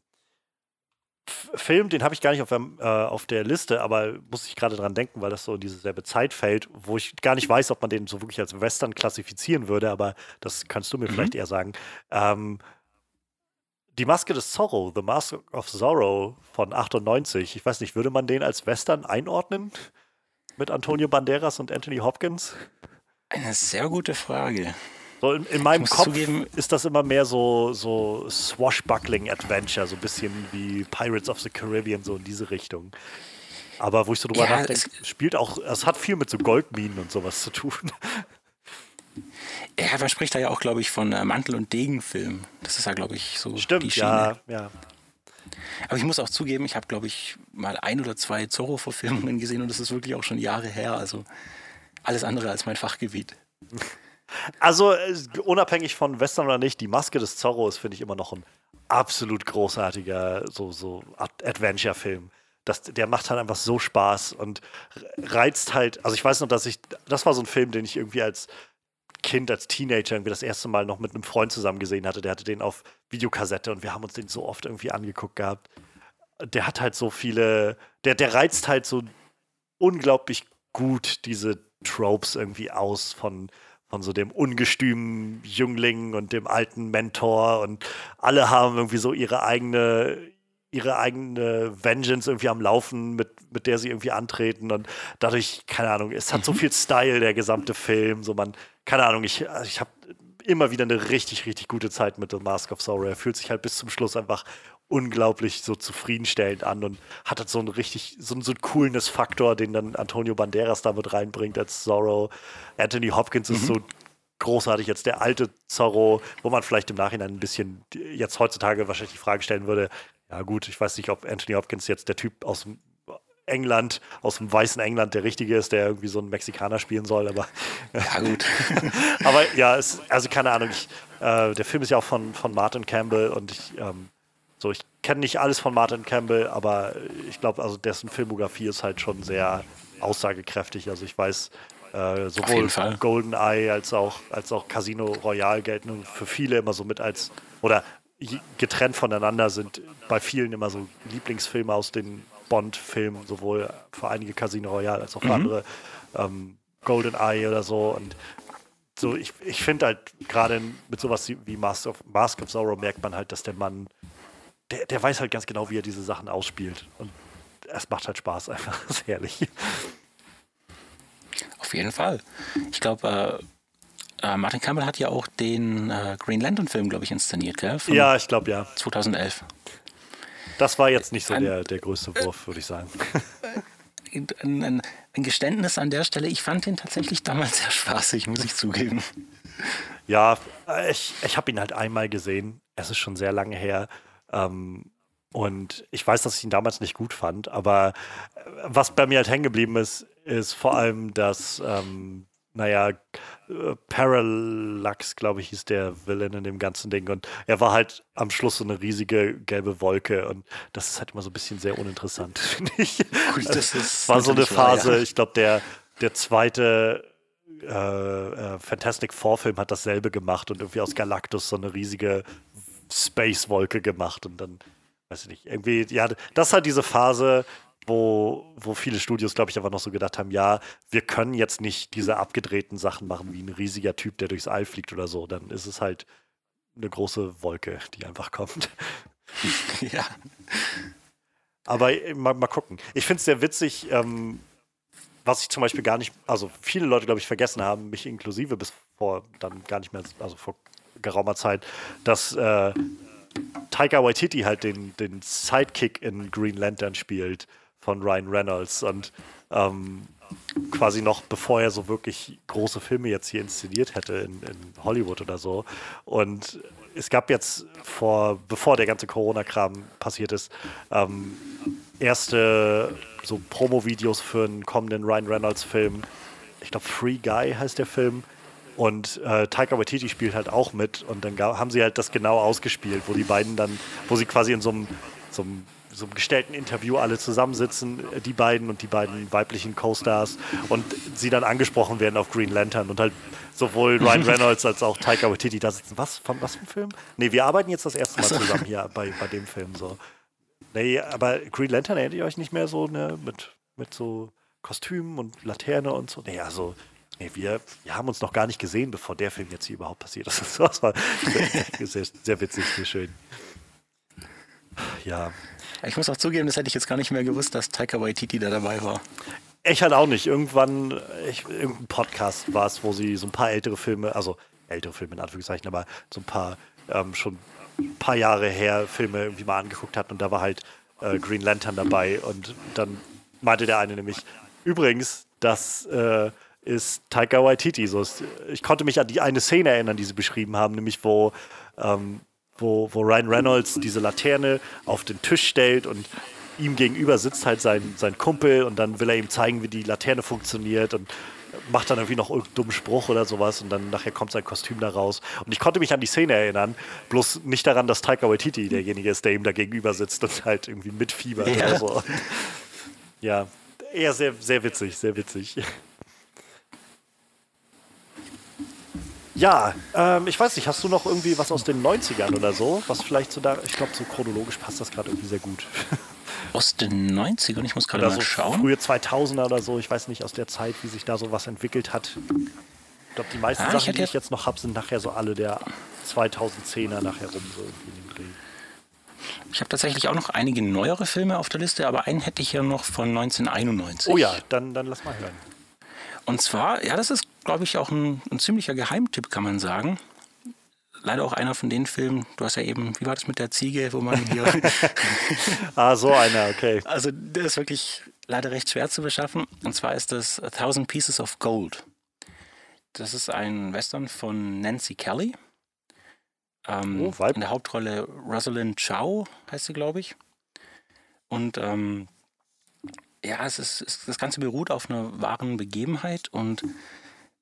Film, den habe ich gar nicht auf der, äh, auf der Liste, aber muss ich gerade dran denken, weil das so in diese selbe Zeit fällt, wo ich gar nicht weiß, ob man den so wirklich als Western klassifizieren würde, aber das kannst du mir mhm. vielleicht eher sagen. Ähm, die Maske des Zorro, The Mask of Zorro von 98, ich weiß nicht, würde man den als Western einordnen? Mit Antonio Banderas und Anthony Hopkins? Eine sehr gute Frage. So in, in meinem Kopf zugeben, ist das immer mehr so, so Swashbuckling Adventure, so ein bisschen wie Pirates of the Caribbean, so in diese Richtung. Aber wo ich so drüber ja, nachdenke, spielt auch, es hat viel mit so Goldminen und sowas zu tun. Ja, man spricht da ja auch, glaube ich, von äh, Mantel- und Degenfilm. Das ist ja, glaube ich, so Stimmt, die Schiene. ja, ja. Aber ich muss auch zugeben, ich habe, glaube ich, mal ein oder zwei Zorro-Verfilmungen gesehen und das ist wirklich auch schon Jahre her. Also alles andere als mein Fachgebiet. Also äh, unabhängig von Western oder nicht, die Maske des Zorro ist, finde ich, immer noch ein absolut großartiger so, so Adventure-Film. Das, der macht halt einfach so Spaß und reizt halt. Also ich weiß noch, dass ich, das war so ein Film, den ich irgendwie als Kind, als Teenager irgendwie das erste Mal noch mit einem Freund zusammen gesehen hatte. Der hatte den auf Videokassette und wir haben uns den so oft irgendwie angeguckt gehabt. Der hat halt so viele, der, der reizt halt so unglaublich gut diese Tropes irgendwie aus von, von so dem ungestümen Jüngling und dem alten Mentor und alle haben irgendwie so ihre eigene ihre eigene Vengeance irgendwie am Laufen, mit, mit der sie irgendwie antreten und dadurch, keine Ahnung, es hat so mhm. viel Style, der gesamte Film, so man, keine Ahnung, ich, also ich habe immer wieder eine richtig, richtig gute Zeit mit The Mask of Sorrow. Er fühlt sich halt bis zum Schluss einfach unglaublich so zufriedenstellend an und hat halt so einen richtig, so, so einen coolness Faktor, den dann Antonio Banderas damit reinbringt als Zorro. Anthony Hopkins mhm. ist so großartig jetzt der alte Zorro, wo man vielleicht im Nachhinein ein bisschen jetzt heutzutage wahrscheinlich die Frage stellen würde, ja gut, ich weiß nicht, ob Anthony Hopkins jetzt der Typ aus dem England, aus dem weißen England der Richtige ist, der irgendwie so einen Mexikaner spielen soll, aber. Ja, gut. aber ja, es, also keine Ahnung, ich, äh, der Film ist ja auch von, von Martin Campbell und ich, ähm, so, ich kenne nicht alles von Martin Campbell, aber ich glaube, also dessen Filmografie ist halt schon sehr aussagekräftig. Also ich weiß, äh, sowohl GoldenEye als auch, als auch Casino Royale gelten für viele immer so mit als, oder getrennt voneinander sind bei vielen immer so Lieblingsfilme aus den Bond-Filmen, sowohl für einige Casino Royale als auch für mhm. andere ähm, GoldenEye oder so. Und so, ich, ich finde halt gerade mit sowas wie Mask of, Mask of Zorro merkt man halt, dass der Mann, der, der weiß halt ganz genau, wie er diese Sachen ausspielt. Und es macht halt Spaß einfach. Das ist herrlich. Auf jeden Fall. Ich glaube, äh, äh, Martin Campbell hat ja auch den äh, Green Lantern-Film, glaube ich, inszeniert, gell? Von ja, ich glaube ja. 2011. Das war jetzt nicht so der, der größte Wurf, würde ich sagen. Ein, ein, ein, Geständnis an der Stelle, ich fand ihn tatsächlich damals sehr spaßig, muss ich zugeben. Ja, ich, ich habe ihn halt einmal gesehen. Es ist schon sehr lange her. Ähm, und ich weiß, dass ich ihn damals nicht gut fand, aber was bei mir halt hängen geblieben ist, ist vor allem, dass ähm, naja, äh, Parallax, glaube ich, hieß der Villain in dem ganzen Ding. Und er war halt am Schluss so eine riesige gelbe Wolke. Und das ist halt immer so ein bisschen sehr uninteressant, finde ich. Gut, das ist war so eine Phase, wahr, ja. ich glaube, der, der zweite äh, äh, Fantastic Four-Film hat dasselbe gemacht und irgendwie aus Galactus so eine riesige Space-Wolke gemacht. Und dann, weiß ich nicht, irgendwie, ja, das ist halt diese Phase, wo, wo viele Studios, glaube ich, einfach noch so gedacht haben, ja, wir können jetzt nicht diese abgedrehten Sachen machen, wie ein riesiger Typ, der durchs All fliegt oder so. Dann ist es halt eine große Wolke, die einfach kommt. ja. Aber äh, mal, mal gucken. Ich finde es sehr witzig, ähm, was ich zum Beispiel gar nicht, also viele Leute, glaube ich, vergessen haben, mich inklusive bis vor dann gar nicht mehr, also vor geraumer Zeit, dass äh, Taika Waititi halt den, den Sidekick in Green Lantern spielt von Ryan Reynolds und ähm, quasi noch bevor er so wirklich große Filme jetzt hier inszeniert hätte in, in Hollywood oder so. Und es gab jetzt vor, bevor der ganze Corona-Kram passiert ist, ähm, erste so Promo-Videos für einen kommenden Ryan Reynolds-Film. Ich glaube, Free Guy heißt der Film. Und äh, Taika Waititi spielt halt auch mit. Und dann haben sie halt das genau ausgespielt, wo die beiden dann, wo sie quasi in so einem, so einem so einem gestellten Interview alle zusammensitzen, äh, die beiden und die beiden weiblichen Co-Stars und sie dann angesprochen werden auf Green Lantern und halt sowohl Ryan Reynolds als auch Taika Waititi da sitzen. Was? Von was für ein Film? Nee, wir arbeiten jetzt das erste Mal zusammen hier bei, bei dem Film so. Nee, aber Green Lantern erinnert ihr euch nicht mehr so, ne, mit, mit so Kostümen und Laterne und so? Nee, also Nee, wir, wir haben uns noch gar nicht gesehen, bevor der Film jetzt hier überhaupt passiert ist. Das war sehr, sehr, sehr witzig, sehr schön. Ja. Ich muss auch zugeben, das hätte ich jetzt gar nicht mehr gewusst, dass Taika Waititi da dabei war. Ich halt auch nicht. Irgendwann, ich, irgendein Podcast war es, wo sie so ein paar ältere Filme, also ältere Filme in Anführungszeichen, aber so ein paar ähm, schon ein paar Jahre her Filme irgendwie mal angeguckt hatten und da war halt äh, Green Lantern dabei und dann meinte der eine nämlich, übrigens, das äh, ist Taika Waititi. So ich konnte mich an die eine Szene erinnern, die sie beschrieben haben, nämlich wo, ähm, wo, wo Ryan Reynolds diese Laterne auf den Tisch stellt und ihm gegenüber sitzt halt sein, sein Kumpel und dann will er ihm zeigen, wie die Laterne funktioniert und macht dann irgendwie noch irgendeinen dummen Spruch oder sowas und dann nachher kommt sein Kostüm da raus. Und ich konnte mich an die Szene erinnern, bloß nicht daran, dass Taika Waititi derjenige ist, der ihm da gegenüber sitzt und halt irgendwie mitfiebert ja. oder so. Ja, eher sehr, sehr witzig, sehr witzig. Ja, ähm, ich weiß nicht, hast du noch irgendwie was aus den 90ern oder so? Was vielleicht so da, ich glaube, so chronologisch passt das gerade irgendwie sehr gut. Aus den 90ern, ich muss gerade mal so schauen. Frühe 2000er oder so, ich weiß nicht aus der Zeit, wie sich da so was entwickelt hat. Ich glaube, die meisten ah, Sachen, die ich jetzt noch habe, sind nachher so alle der 2010er nachher rum, so irgendwie in dem Dreh. Ich habe tatsächlich auch noch einige neuere Filme auf der Liste, aber einen hätte ich ja noch von 1991. Oh ja, dann, dann lass mal hören. Und zwar, ja, das ist, glaube ich, auch ein, ein ziemlicher Geheimtipp, kann man sagen leider auch einer von den Filmen, du hast ja eben, wie war das mit der Ziege, wo man hier. ah, so einer, okay. Also, der ist wirklich leider recht schwer zu beschaffen. Und zwar ist das A Thousand Pieces of Gold. Das ist ein Western von Nancy Kelly. Ähm, oh, in der Hauptrolle Rosalind Chow heißt sie, glaube ich. Und ähm, ja, es ist, es, das Ganze beruht auf einer wahren Begebenheit und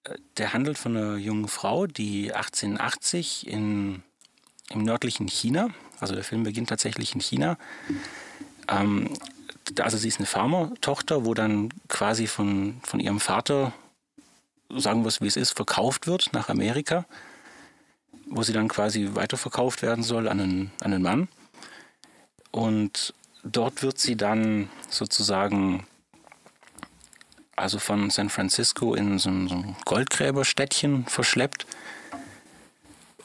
äh, der handelt von einer jungen Frau, die 1880 in, im nördlichen China, also der Film beginnt tatsächlich in China, ähm, also sie ist eine Farmertochter, wo dann quasi von, von ihrem Vater, sagen wir es wie es ist, verkauft wird nach Amerika, wo sie dann quasi weiterverkauft werden soll an einen, an einen Mann. Und dort wird sie dann sozusagen also von San Francisco in so ein, so ein Goldgräberstädtchen verschleppt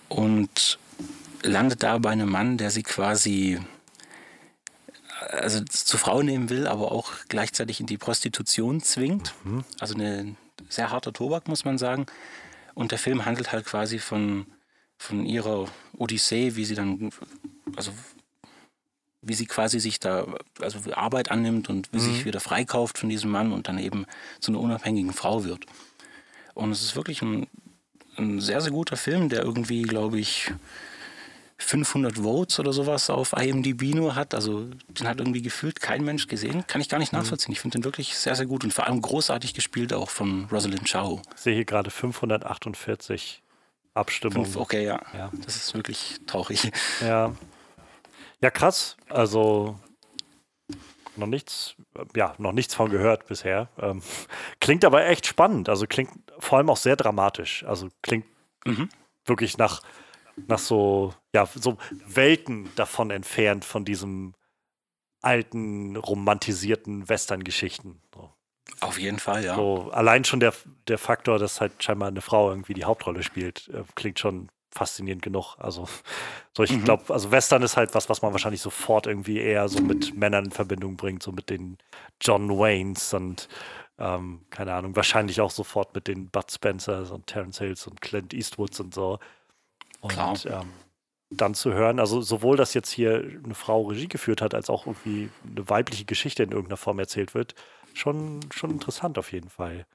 und landet da bei einem Mann, der sie quasi also zur Frau nehmen will, aber auch gleichzeitig in die Prostitution zwingt. Mhm. Also eine sehr harter Tobak, muss man sagen. Und der Film handelt halt quasi von, von ihrer Odyssee, wie sie dann, also wie sie quasi sich da, also Arbeit annimmt und wie mhm. sich wieder freikauft von diesem Mann und dann eben zu einer unabhängigen Frau wird. Und es ist wirklich ein, ein sehr, sehr guter Film, der irgendwie, glaube ich, 500 Votes oder sowas auf IMDb nur hat. Also den hat irgendwie gefühlt kein Mensch gesehen. Kann ich gar nicht mhm. nachvollziehen. Ich finde den wirklich sehr, sehr gut und vor allem großartig gespielt auch von Rosalind Chow. Ich sehe hier gerade 548 Abstimmungen. Fünf, okay, ja. ja. Das ist wirklich traurig. Ja, ja, krass. Also noch nichts, ja, noch nichts von gehört bisher. Ähm, klingt aber echt spannend. Also klingt vor allem auch sehr dramatisch. Also klingt mhm. wirklich nach, nach so, ja, so Welten davon entfernt von diesem alten, romantisierten Western-Geschichten. So. Auf jeden Fall, ja. So, allein schon der, der Faktor, dass halt scheinbar eine Frau irgendwie die Hauptrolle spielt, äh, klingt schon faszinierend genug. Also, so ich mhm. glaube, also Western ist halt was, was man wahrscheinlich sofort irgendwie eher so mit Männern in Verbindung bringt, so mit den John Waynes und ähm, keine Ahnung, wahrscheinlich auch sofort mit den Bud Spencers und Terence Hills und Clint Eastwoods und so. Und ähm, dann zu hören, also sowohl, dass jetzt hier eine Frau Regie geführt hat, als auch irgendwie eine weibliche Geschichte in irgendeiner Form erzählt wird, schon, schon interessant auf jeden Fall.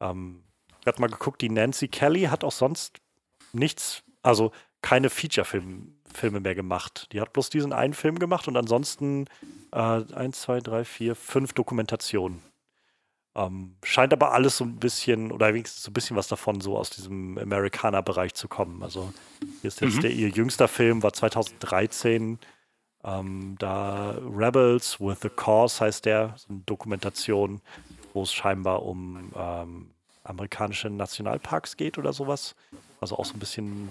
Ähm, ich habe mal geguckt, die Nancy Kelly hat auch sonst nichts, also keine Feature-Filme mehr gemacht. Die hat bloß diesen einen Film gemacht und ansonsten äh, eins, zwei, drei, vier, fünf Dokumentationen. Ähm, scheint aber alles so ein bisschen, oder wenigstens so ein bisschen was davon, so aus diesem Amerikaner-Bereich zu kommen. Also hier ist jetzt mhm. der, ihr jüngster Film, war 2013. Ähm, da Rebels with the Cause heißt der, so eine Dokumentation, wo es scheinbar um ähm, amerikanische Nationalparks geht oder sowas. Also auch so ein bisschen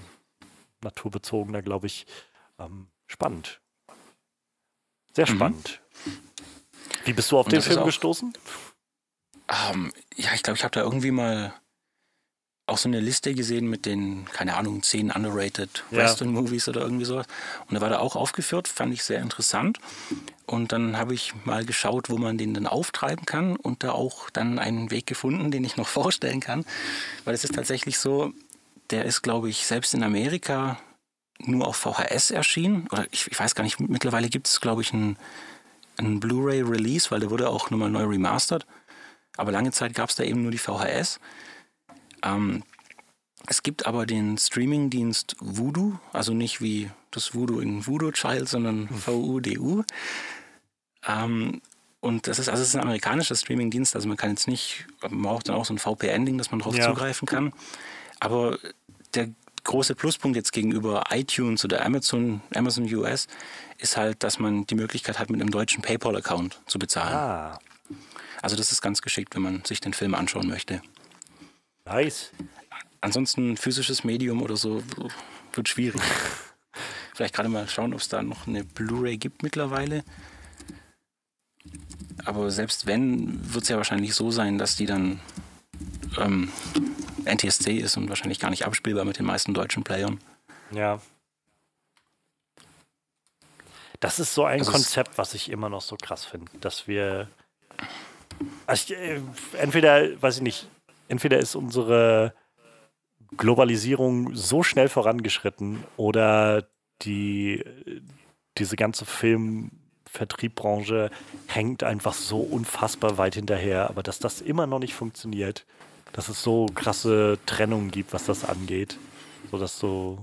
naturbezogener, glaube ich. Ähm, spannend. Sehr mhm. spannend. Mhm. Wie bist du auf Und den Film gestoßen? Um, ähm, ja, ich glaube, ich habe da irgendwie mal auch so eine Liste gesehen mit den, keine Ahnung, zehn underrated Ja. Western-Movies oder irgendwie sowas. Und da war da auch aufgeführt, fand ich sehr interessant. Und dann habe ich mal geschaut, wo man den dann auftreiben kann und da auch dann einen Weg gefunden, den ich noch vorstellen kann. Weil es ist tatsächlich so, der ist, glaube ich, selbst in Amerika nur auf VHS erschienen. Oder ich, ich weiß gar nicht, mittlerweile gibt es, glaube ich, einen, einen Blu-ray-Release, weil der wurde auch nochmal neu remastert. Aber lange Zeit gab es da eben nur die VHS. Ähm, es gibt aber den Streamingdienst Voodoo, also nicht wie das Voodoo in Voodoo Child, sondern V-U-D-U. Ähm, und das ist, also es ist ein amerikanischer Streamingdienst, also man kann jetzt nicht, man braucht dann auch so ein VPN-Ding, dass man drauf Ja. zugreifen kann. Aber der große Pluspunkt jetzt gegenüber iTunes oder Amazon, Amazon US ist halt, dass man die Möglichkeit hat, mit einem deutschen PayPal-Account zu bezahlen. Ah, Also das ist ganz geschickt, wenn man sich den Film anschauen möchte. nice. Ansonsten physisches Medium oder so wird schwierig. Vielleicht gerade mal schauen, ob es da noch eine Blu-ray gibt mittlerweile. Aber selbst wenn, wird es ja wahrscheinlich so sein, dass die dann ähm, NTSC ist und wahrscheinlich gar nicht abspielbar mit den meisten deutschen Playern. Ja. Das ist so ein Also es- Konzept, was ich immer noch so krass finde, dass wir. Also ich, äh, entweder, weiß ich nicht, entweder ist unsere Globalisierung so schnell vorangeschritten oder die, diese ganze Filmvertriebbranche hängt einfach so unfassbar weit hinterher, aber dass das immer noch nicht funktioniert, dass es so krasse Trennungen gibt, was das angeht, so dass so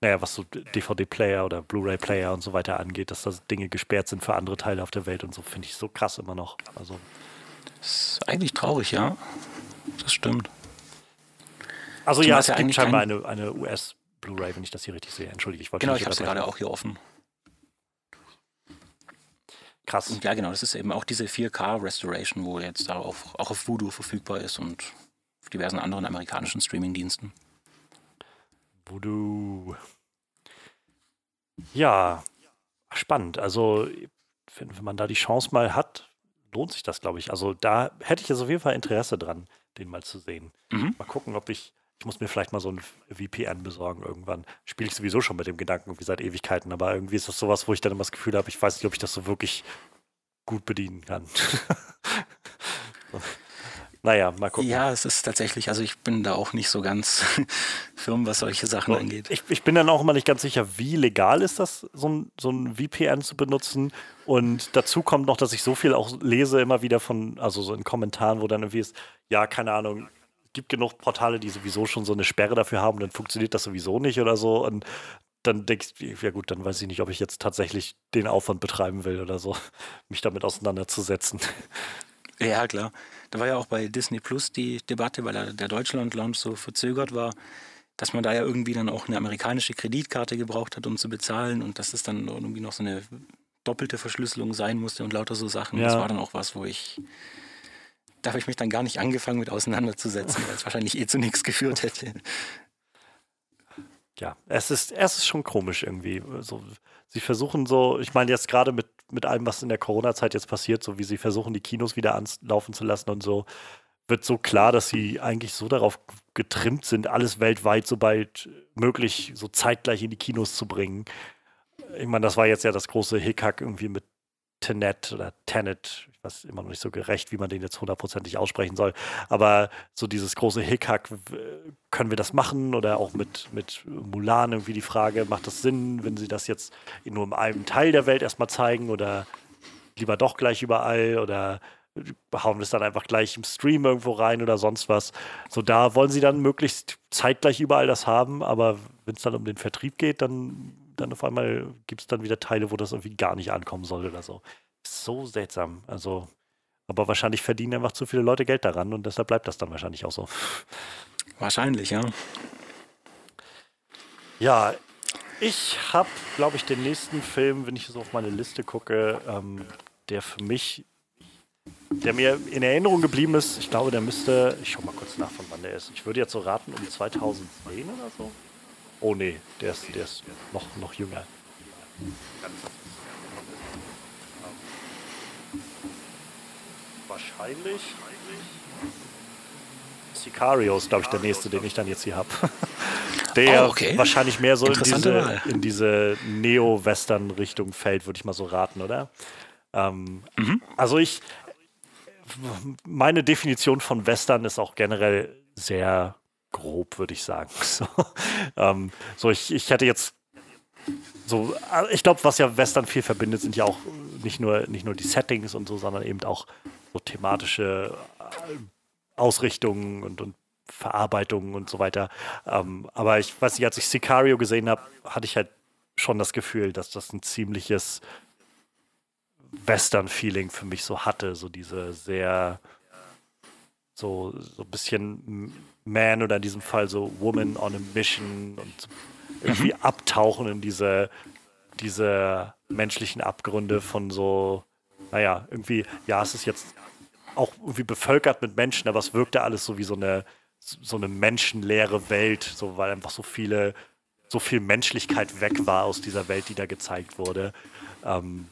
naja, was so DVD-Player oder Blu-ray-Player und so weiter angeht, dass das Dinge gesperrt sind für andere Teile auf der Welt und so, finde ich so krass immer noch. Also, Das ist eigentlich traurig, ja. Das stimmt. also Zumal ja, es ja gibt scheinbar eine, eine US-Blu-ray, wenn ich das hier richtig sehe. Entschuldige, ich wollte Genau, ich habe sie gerade auch hier offen. Krass. Und ja, genau, das ist eben auch diese 4K-Restoration, wo jetzt auch, auch auf Voodoo verfügbar ist und diversen anderen amerikanischen Streamingdiensten. Voodoo. Ja, spannend. Also, wenn, wenn man da die Chance mal hat, lohnt sich das, glaube ich. Also, da hätte ich jetzt auf jeden Fall Interesse dran, den mal zu sehen. Mhm. Mal gucken, ob ich. Ich muss mir vielleicht mal so ein VPN besorgen irgendwann. Spiele ich sowieso schon mit dem Gedanken irgendwie seit Ewigkeiten, aber irgendwie ist das sowas, wo ich dann immer das Gefühl habe, ich weiß nicht, ob ich das so wirklich gut bedienen kann. naja, mal gucken. Ja, es ist tatsächlich, also ich bin da auch nicht so ganz firm, was solche Sachen So, angeht. Ich, ich bin dann auch immer nicht ganz sicher, wie legal ist das, so ein, so ein VPN zu benutzen. Und dazu kommt noch, dass ich so viel auch lese, immer wieder von, also so in Kommentaren, wo dann irgendwie ist, ja, keine Ahnung, es gibt genug Portale, die sowieso schon so eine Sperre dafür haben, dann funktioniert das sowieso nicht oder so. Und dann denkst du, ja gut, dann weiß ich nicht, ob ich jetzt tatsächlich den Aufwand betreiben will oder so, mich damit auseinanderzusetzen. Ja, klar. Da war ja auch bei Disney Plus die Debatte, weil der- Deutschland-Launch so verzögert war, dass man da ja irgendwie dann auch eine amerikanische Kreditkarte gebraucht hat, um zu bezahlen und dass es dann irgendwie noch so eine doppelte Verschlüsselung sein musste und lauter so Sachen. Das Ja. war dann auch was, wo ich. Da habe ich mich dann gar nicht angefangen mit auseinanderzusetzen, weil es wahrscheinlich eh zu nichts geführt hätte. ja, es ist, es ist schon komisch irgendwie. So, sie versuchen so, ich meine jetzt gerade mit, mit allem, was in der Corona-Zeit jetzt passiert, so wie sie versuchen, die Kinos wieder anlaufen zu lassen und so, wird so klar, dass sie eigentlich so darauf getrimmt sind, alles weltweit so bald möglich so zeitgleich in die Kinos zu bringen. Ich meine, das war jetzt ja das große Hickhack irgendwie mit Tenet oder Tenet, ich weiß immer noch nicht so gerecht, wie man den jetzt hundertprozentig aussprechen soll, aber so dieses große Hickhack, können wir das machen oder auch mit, mit Mulan irgendwie die Frage, macht das Sinn, wenn sie das jetzt nur in einem Teil der Welt erstmal zeigen oder lieber doch gleich überall oder hauen wir es dann einfach gleich im Stream irgendwo rein oder sonst was. So, da wollen sie dann möglichst zeitgleich überall das haben, aber wenn es dann um den Vertrieb geht, dann, dann auf einmal gibt es dann wieder Teile, wo das irgendwie gar nicht ankommen soll oder so. So seltsam. Also, aber wahrscheinlich verdienen einfach zu viele Leute Geld daran und deshalb bleibt das dann wahrscheinlich auch so. Wahrscheinlich, ja. Ja, ich habe, glaube ich, den nächsten Film, wenn ich so auf meine Liste gucke, ähm, der für mich, der mir in Erinnerung geblieben ist, ich glaube, der müsste, ich schau mal kurz nach, von wann der ist. Ich würde jetzt so raten, um 2010 oder so. Oh nee, der ist, der ist noch, noch jünger. Wahrscheinlich Sicario ist, glaube ich, der nächste, den ich dann jetzt hier habe. der oh, okay. wahrscheinlich mehr so in diese, in diese Neo-Western-Richtung fällt, würde ich mal so raten, oder? Ähm, mhm. Also ich, meine Definition von Western ist auch generell sehr grob, würde ich sagen. So, ähm, so ich, ich hätte jetzt so, äh, ich glaube, was ja Western viel verbindet, sind ja auch nicht nur, nicht nur die Settings und so, sondern eben auch so thematische äh, Ausrichtungen und, und Verarbeitungen und so weiter. Ähm, aber ich weiß nicht, als ich Sicario gesehen habe, hatte ich halt schon das Gefühl, dass das ein ziemliches Western-Feeling für mich so hatte. So diese sehr, so, so ein bisschen Man oder in diesem Fall so Woman on a Mission und irgendwie mhm. abtauchen in diese, diese menschlichen Abgründe von so, naja, irgendwie, ja, es ist jetzt auch irgendwie bevölkert mit Menschen, aber es wirkte alles so wie so eine, so eine menschenleere Welt, so weil einfach so viele, so viel Menschlichkeit weg war aus dieser Welt, die da gezeigt wurde. Ähm,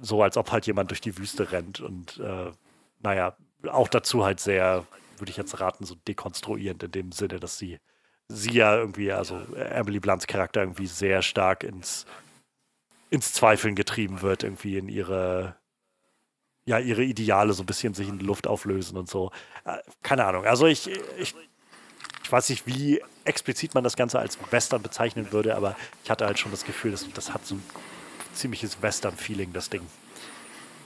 so als ob halt jemand durch die Wüste rennt und äh, naja, auch dazu halt sehr, würde ich jetzt raten, so dekonstruierend in dem Sinne, dass sie sie ja irgendwie, also Emily Blunts Charakter irgendwie sehr stark ins, ins Zweifeln getrieben wird, irgendwie in ihre, ja, ihre Ideale so ein bisschen sich in die Luft auflösen und so. Äh, keine Ahnung. Also ich, ich, ich weiß nicht, wie explizit man das Ganze als Western bezeichnen würde, aber ich hatte halt schon das Gefühl, dass, das hat so ein ziemliches Western-Feeling, das Ding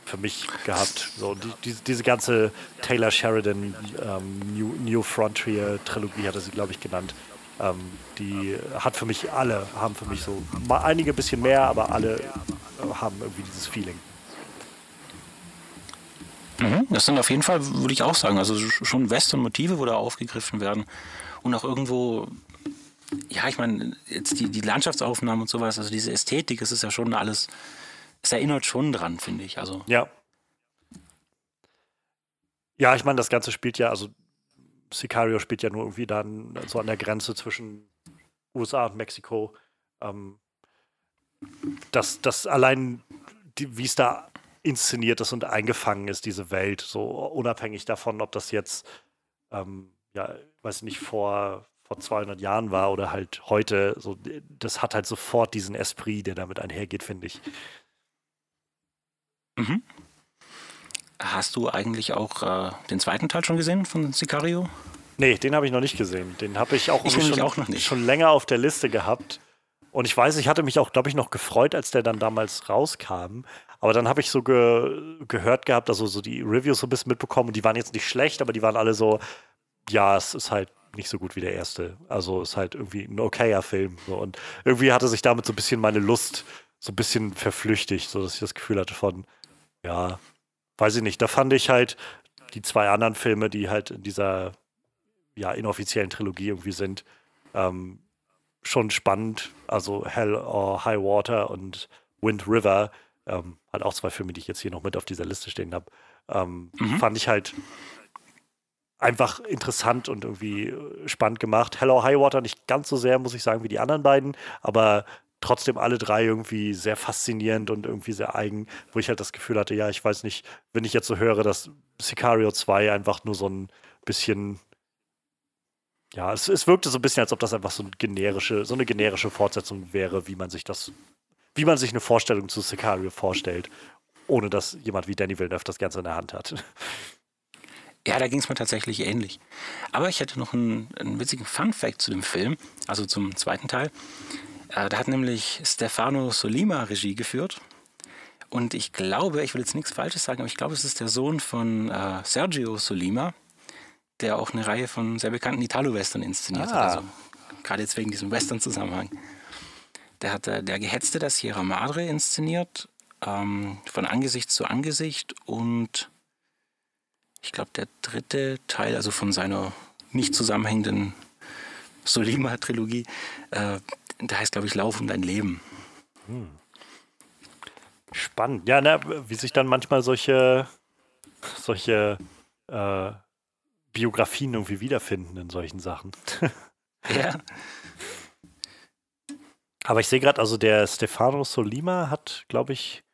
für mich gehabt. So, die, die, diese ganze Taylor Sheridan ähm, New, New Frontier Trilogie hatte sie, glaube ich, genannt. Ähm, die hat für mich alle, haben für mich so, mal einige ein bisschen mehr, aber alle haben irgendwie dieses Feeling. Mhm, das sind auf jeden Fall, würde ich auch sagen, also schon Western-Motive, wo da aufgegriffen werden und auch irgendwo, ja, ich meine, jetzt die, die Landschaftsaufnahmen und sowas, also diese Ästhetik, es ist ja schon alles, es erinnert schon dran, finde ich. Also. Ja. Ja, ich meine, das Ganze spielt ja, also Sicario spielt ja nur irgendwie dann so an der Grenze zwischen USA und Mexiko. Ähm, dass das allein, wie es da inszeniert ist und eingefangen ist, diese Welt, so unabhängig davon, ob das jetzt, ähm, ja, weiß ich nicht, vor, vor 200 Jahren war oder halt heute, so, das hat halt sofort diesen Esprit, der damit einhergeht, finde ich. Mhm. Hast du eigentlich auch äh, den zweiten Teil schon gesehen von Sicario? Nee, den habe ich noch nicht gesehen. Den habe ich auch, ich schon, auch schon, länger auf der Liste gehabt. Und ich weiß, ich hatte mich auch, glaube ich, noch gefreut, als der dann damals rauskam. Aber dann habe ich so ge gehört gehabt, also so die Reviews so ein bisschen mitbekommen. Und die waren jetzt nicht schlecht, aber die waren alle so, ja, es ist halt nicht so gut wie der erste. Also ist halt irgendwie ein okayer Film. So. Und irgendwie hatte sich damit so ein bisschen meine Lust so ein bisschen verflüchtigt, so dass ich das Gefühl hatte von, ja, weiß ich nicht. Da fand ich halt die zwei anderen Filme, die halt in dieser ja, inoffiziellen Trilogie irgendwie sind, ähm, schon spannend. Also Hell or High Water und Wind River, ähm, halt auch zwei Filme, die ich jetzt hier noch mit auf dieser Liste stehen habe, ähm, mhm. fand ich halt einfach interessant und irgendwie spannend gemacht. Hell or High Water nicht ganz so sehr, muss ich sagen, wie die anderen beiden, aber trotzdem alle drei irgendwie sehr faszinierend und irgendwie sehr eigen, wo ich halt das Gefühl hatte, ja, ich weiß nicht, wenn ich jetzt so höre, dass Sicario 2 einfach nur so ein bisschen ja, es, es wirkte so ein bisschen, als ob das einfach so, ein generische, so eine generische Fortsetzung wäre, wie man sich das, wie man sich eine Vorstellung zu Sicario vorstellt, ohne dass jemand wie Danny Villeneuve das Ganze in der Hand hat. Ja, da ging es mir tatsächlich ähnlich. Aber ich hätte noch einen, einen witzigen Fun-Fact zu dem Film, also zum zweiten Teil. Äh, da hat nämlich Stefano Solima Regie geführt. Und ich glaube, ich will jetzt nichts Falsches sagen, aber ich glaube, es ist der Sohn von äh, Sergio Solima, der auch eine Reihe von sehr bekannten Italo-Western inszeniert ah. hat. Also, gerade jetzt wegen diesem Western-Zusammenhang. Der hat äh, der Gehetzte der Sierra Madre inszeniert, ähm, von Angesicht zu Angesicht und ich glaube, der dritte Teil, also von seiner nicht zusammenhängenden Solima-Trilogie, äh, der heißt, glaube ich, Lauf um dein Leben. Hm. Spannend. Ja, ne, wie sich dann manchmal solche, solche äh, Biografien irgendwie wiederfinden in solchen Sachen. ja. Aber ich sehe gerade, also der Stefano Solima hat, glaube ich,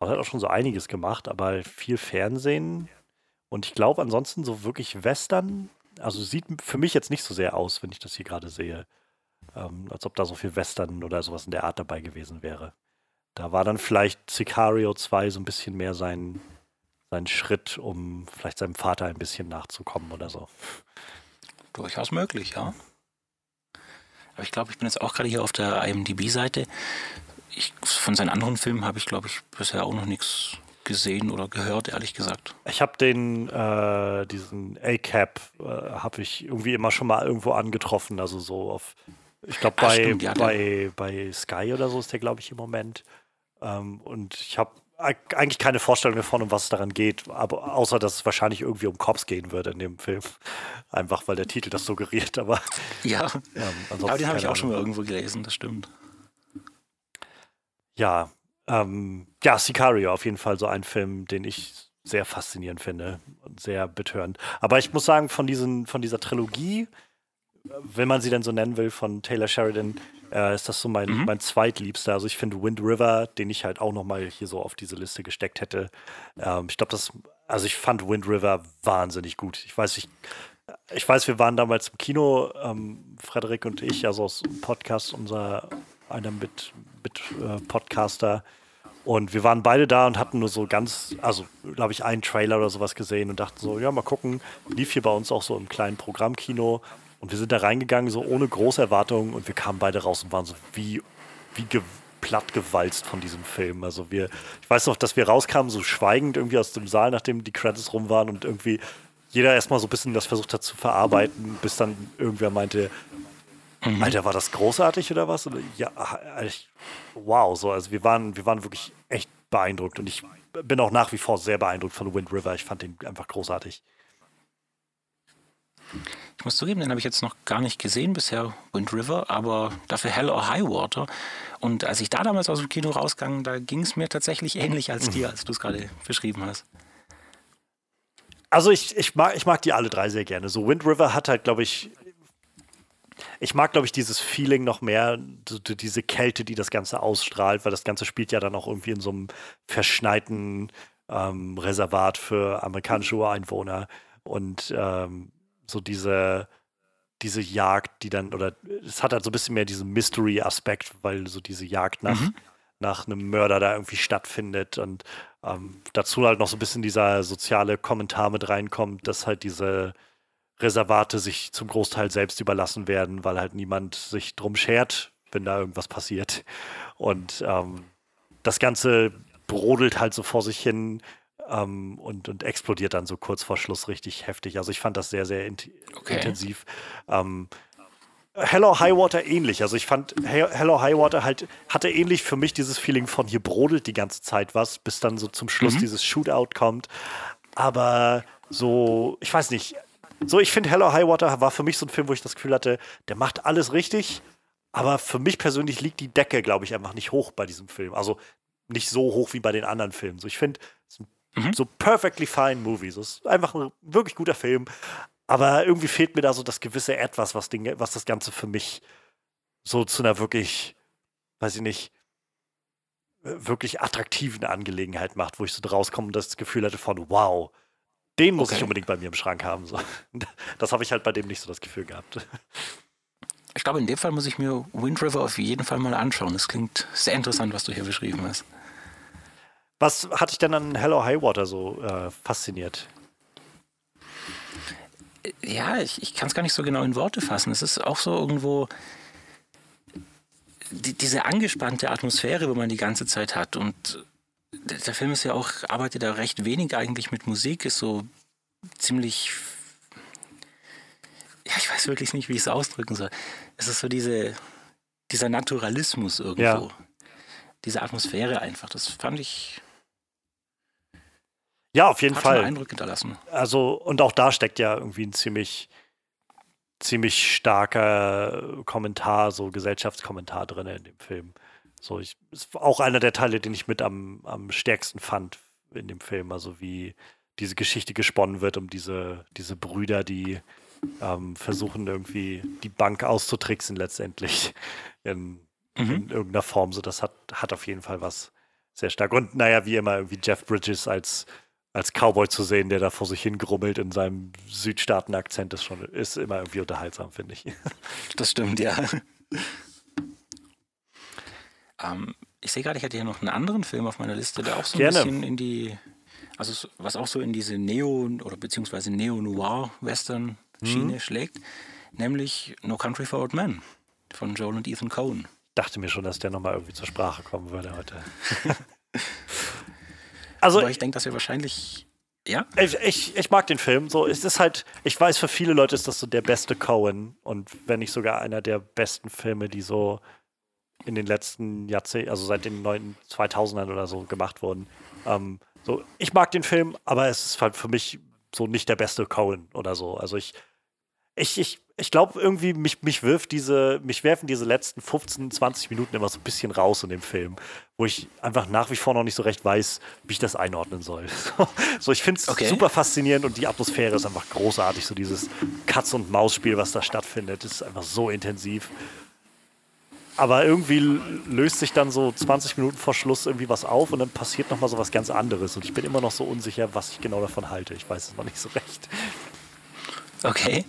hat auch schon so einiges gemacht, aber viel Fernsehen. Und ich glaube, ansonsten so wirklich Western also sieht für mich jetzt nicht so sehr aus, wenn ich das hier gerade sehe. Ähm, als ob da so viel Western oder sowas in der Art dabei gewesen wäre. Da war dann vielleicht Sicario 2 so ein bisschen mehr sein, sein Schritt, um vielleicht seinem Vater ein bisschen nachzukommen oder so. Durchaus möglich, ja. Aber ich glaube, ich bin jetzt auch gerade hier auf der IMDb-Seite. von seinen anderen Filmen habe ich, glaube ich, bisher auch noch nichts gesehen oder gehört, ehrlich gesagt. Ich habe den, äh, diesen A-Cap, äh, habe ich irgendwie immer schon mal irgendwo angetroffen, also so auf, ich glaube bei, ja, bei, bei Sky oder so ist der, glaube ich, im Moment. Ähm, und ich habe eigentlich keine Vorstellung davon, um was es daran geht, aber außer dass es wahrscheinlich irgendwie um Cops gehen würde in dem Film. Einfach weil der Titel das suggeriert, aber. Ja, ähm, aber den habe ich auch schon mal irgendwo gelesen, das stimmt. Ja, ähm, ja, Sicario auf jeden Fall so ein Film, den ich sehr faszinierend finde und sehr betörend. Aber ich muss sagen, von, diesen, von dieser Trilogie, wenn man sie denn so nennen will, von Taylor Sheridan, äh, ist das so mein, mhm. mein zweitliebster. Also ich finde Wind River, den ich halt auch nochmal hier so auf diese Liste gesteckt hätte. Ähm, ich glaube, das, also ich fand Wind River wahnsinnig gut. Ich weiß, ich, ich weiß, wir waren damals im Kino, ähm, Frederik und ich, also aus dem Podcast, unser einer mit, mit äh, Podcaster. Und wir waren beide da und hatten nur so ganz, also glaube ich, einen Trailer oder sowas gesehen und dachten so, ja, mal gucken. Lief hier bei uns auch so im kleinen Programmkino. Und wir sind da reingegangen, so ohne große Erwartungen. Und wir kamen beide raus und waren so wie, wie ge platt gewalzt von diesem Film. Also wir, ich weiß noch, dass wir rauskamen, so schweigend irgendwie aus dem Saal, nachdem die Credits rum waren und irgendwie jeder erstmal so ein bisschen das versucht hat zu verarbeiten, bis dann irgendwer meinte, Mhm. Alter, war das großartig oder was? Ja, ich, wow, so, also wir waren, wir waren wirklich echt beeindruckt und ich bin auch nach wie vor sehr beeindruckt von Wind River. Ich fand den einfach großartig. Muss zugeben, den habe ich jetzt noch gar nicht gesehen bisher, Wind River, aber dafür Hell or High Water. Und als ich da damals aus dem Kino rausgegangen, da ging es mir tatsächlich ähnlich als dir, als du es gerade beschrieben hast. Also ich, ich, mag, ich mag die alle drei sehr gerne. So Wind River hat halt, glaube ich, ich mag, glaube ich, dieses Feeling noch mehr, diese Kälte, die das Ganze ausstrahlt, weil das Ganze spielt ja dann auch irgendwie in so einem verschneiten ähm, Reservat für amerikanische Ureinwohner. Und ähm, so diese, diese Jagd, die dann, oder es hat halt so ein bisschen mehr diesen Mystery-Aspekt, weil so diese Jagd nach, mhm. nach einem Mörder da irgendwie stattfindet und ähm, dazu halt noch so ein bisschen dieser soziale Kommentar mit reinkommt, dass halt diese Reservate sich zum Großteil selbst überlassen werden, weil halt niemand sich drum schert, wenn da irgendwas passiert. Und ähm, das Ganze brodelt halt so vor sich hin ähm, und, und explodiert dann so kurz vor Schluss richtig heftig. Also ich fand das sehr, sehr in okay. intensiv. Ähm, Hello Highwater ähnlich. Also ich fand Hello Highwater halt hatte ähnlich für mich dieses Feeling von hier brodelt die ganze Zeit was, bis dann so zum Schluss mhm. dieses Shootout kommt. Aber so, ich weiß nicht, so, ich finde Hello High Water war für mich so ein Film, wo ich das Gefühl hatte, der macht alles richtig, aber für mich persönlich liegt die Decke, glaube ich, einfach nicht hoch bei diesem Film. Also nicht so hoch wie bei den anderen Filmen. So, ich finde, mhm. so perfectly fine Movie. So, ist einfach ein wirklich guter Film, aber irgendwie fehlt mir da so das gewisse Etwas, was, den, was das Ganze für mich so zu einer wirklich, weiß ich nicht, wirklich attraktiven Angelegenheit macht, wo ich so rauskomme und das Gefühl hatte von, wow, den muss okay. ich unbedingt bei mir im Schrank haben. So. Das habe ich halt bei dem nicht so das Gefühl gehabt. Ich glaube, in dem Fall muss ich mir Wind River auf jeden Fall mal anschauen. Das klingt sehr interessant, was du hier beschrieben hast. Was hat dich denn an Hello High Water so äh, fasziniert? Ja, ich, ich kann es gar nicht so genau in Worte fassen. Es ist auch so irgendwo die, diese angespannte Atmosphäre, wo man die ganze Zeit hat. Und der Film ist ja auch, arbeitet da recht wenig eigentlich mit Musik, ist so ziemlich. Ja, ich weiß wirklich nicht, wie ich es ausdrücken soll. Es ist so diese, dieser Naturalismus irgendwo. Ja. Diese Atmosphäre einfach. Das fand ich. Ja, auf jeden hat Fall. Einen Eindruck hinterlassen. Also, und auch da steckt ja irgendwie ein ziemlich, ziemlich starker Kommentar, so Gesellschaftskommentar drin in dem Film. So, ich, ist auch einer der Teile, den ich mit am, am stärksten fand in dem Film. Also wie diese Geschichte gesponnen wird um diese, diese Brüder, die ähm, versuchen irgendwie die Bank auszutricksen letztendlich in, mhm. in, irgendeiner Form. So, das hat, hat auf jeden Fall was sehr stark. Und naja, wie immer, irgendwie Jeff Bridges als als Cowboy zu sehen, der da vor sich hingrummelt in seinem Südstaaten-Akzent, ist schon ist immer irgendwie unterhaltsam, finde ich. Das stimmt, ja. ähm, ich sehe gerade, ich hatte hier noch einen anderen Film auf meiner Liste, der auch so ein Gerne. bisschen in die, also was auch so in diese Neo- oder beziehungsweise Neo-Noir-Western-Schiene schlägt, nämlich No Country for Old Men von Joel und Ethan Cohen. Dachte mir schon, dass der nochmal irgendwie zur Sprache kommen würde heute. also Aber ich denke, dass wir wahrscheinlich, ja, Ich, ich, ich mag den Film. So, es ist halt, ich weiß, für viele Leute ist das so der beste Cohen und wenn nicht sogar einer der besten Filme, die so in den letzten Jahrzehnten, also seit den neuen 2000ern oder so gemacht wurden. Ähm, so, ich mag den Film, aber es ist halt für mich so nicht der beste Cohen oder so. Also ich, ich, ich, ich glaube irgendwie, mich, mich wirft diese, mich werfen diese letzten 15, 20 Minuten immer so ein bisschen raus in dem Film, wo ich einfach nach wie vor noch nicht so recht weiß, wie ich das einordnen soll. so, ich finde es Okay. super faszinierend und die Atmosphäre ist einfach großartig. So dieses Katz- und Maus-Spiel, was da stattfindet, ist einfach so intensiv. Aber irgendwie löst sich dann so 20 Minuten vor Schluss irgendwie was auf und dann passiert nochmal so was ganz anderes. Und ich bin immer noch so unsicher, was ich genau davon halte. Ich weiß es noch nicht so recht. Okay.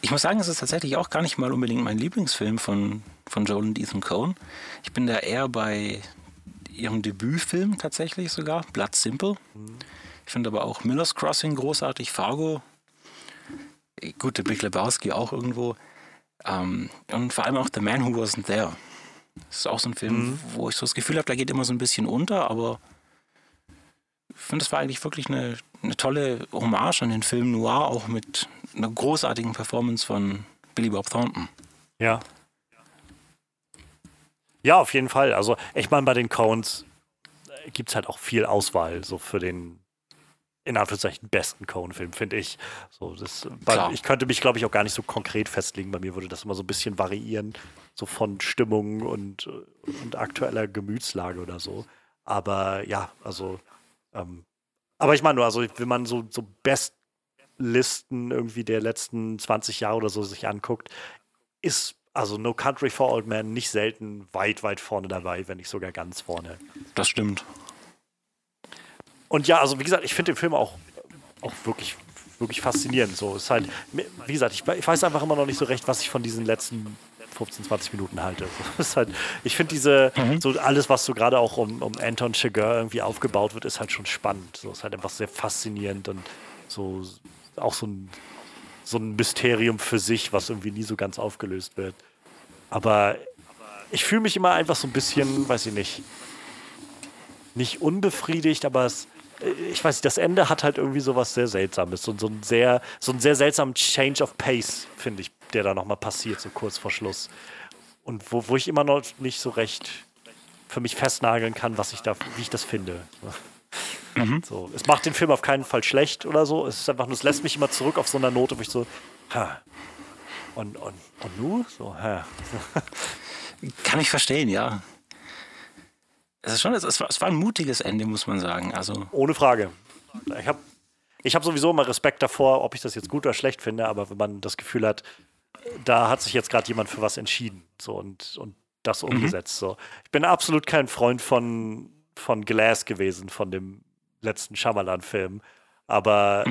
Ich muss sagen, es ist tatsächlich auch gar nicht mal unbedingt mein Lieblingsfilm von, von Joel und Ethan Cohen. Ich bin da eher bei ihrem Debütfilm tatsächlich sogar, Blood Simple. Ich finde aber auch Miller's Crossing großartig, Fargo. Gut, The Big Lebowski auch irgendwo. Ähm, und vor allem auch The Man Who Wasn't There. Das ist auch so ein Film, wo ich so das Gefühl habe, da geht immer so ein bisschen unter, aber ich finde, das war eigentlich wirklich eine, eine tolle Hommage an den Film Noir, auch mit einer großartigen Performance von Billy Bob Thornton. Ja. Ja, auf jeden Fall. Also, ich meine, bei den Coens gibt es halt auch viel Auswahl, so für den in Anführungszeichen besten Coen-Film, finde ich. So, das, ich könnte mich, glaube ich, auch gar nicht so konkret festlegen. Bei mir würde das immer so ein bisschen variieren, so von Stimmung und, und aktueller Gemütslage oder so. Aber ja, also, ähm, aber ich meine nur, also wenn man so, so Bestlisten irgendwie der letzten 20 Jahre oder so sich anguckt, ist also No Country for Old Men nicht selten weit, weit vorne dabei, wenn nicht sogar ganz vorne. Das stimmt. Und ja, also wie gesagt, ich finde den Film auch, auch wirklich, wirklich faszinierend. So ist halt, wie gesagt, ich, ich weiß einfach immer noch nicht so recht, was ich von diesen letzten 15, 20 Minuten halte. So, halt, ich finde diese, so alles, was so gerade auch um, um Anton Chigurh irgendwie aufgebaut wird, ist halt schon spannend. So ist halt einfach sehr faszinierend und so auch so ein, so ein Mysterium für sich, was irgendwie nie so ganz aufgelöst wird. Aber ich fühle mich immer einfach so ein bisschen, weiß ich nicht, nicht unbefriedigt, aber es, äh, ich weiß nicht, das Ende hat halt irgendwie sowas sehr Seltsames. So, so, ein sehr, so einen sehr seltsamen Change of Pace, finde ich, der da nochmal passiert, so kurz vor Schluss. Und wo, wo ich immer noch nicht so recht für mich festnageln kann, was ich da, wie ich das finde. So, es macht den Film auf keinen Fall schlecht oder so. Es ist einfach nur, es lässt mich immer zurück auf so einer Note, wo ich so, ha. Und, und, und nu? So, ha. Kann ich verstehen, ja. Es, ist schon, es, war, es war ein mutiges Ende, muss man sagen. Also, Ohne Frage. Ich habe ich hab sowieso immer Respekt davor, ob ich das jetzt gut oder schlecht finde, aber wenn man das Gefühl hat, da hat sich jetzt gerade jemand für was entschieden so, und, und das umgesetzt. So. Ich bin absolut kein Freund von, von Glass gewesen, von dem letzten Shyamalan-Film. Aber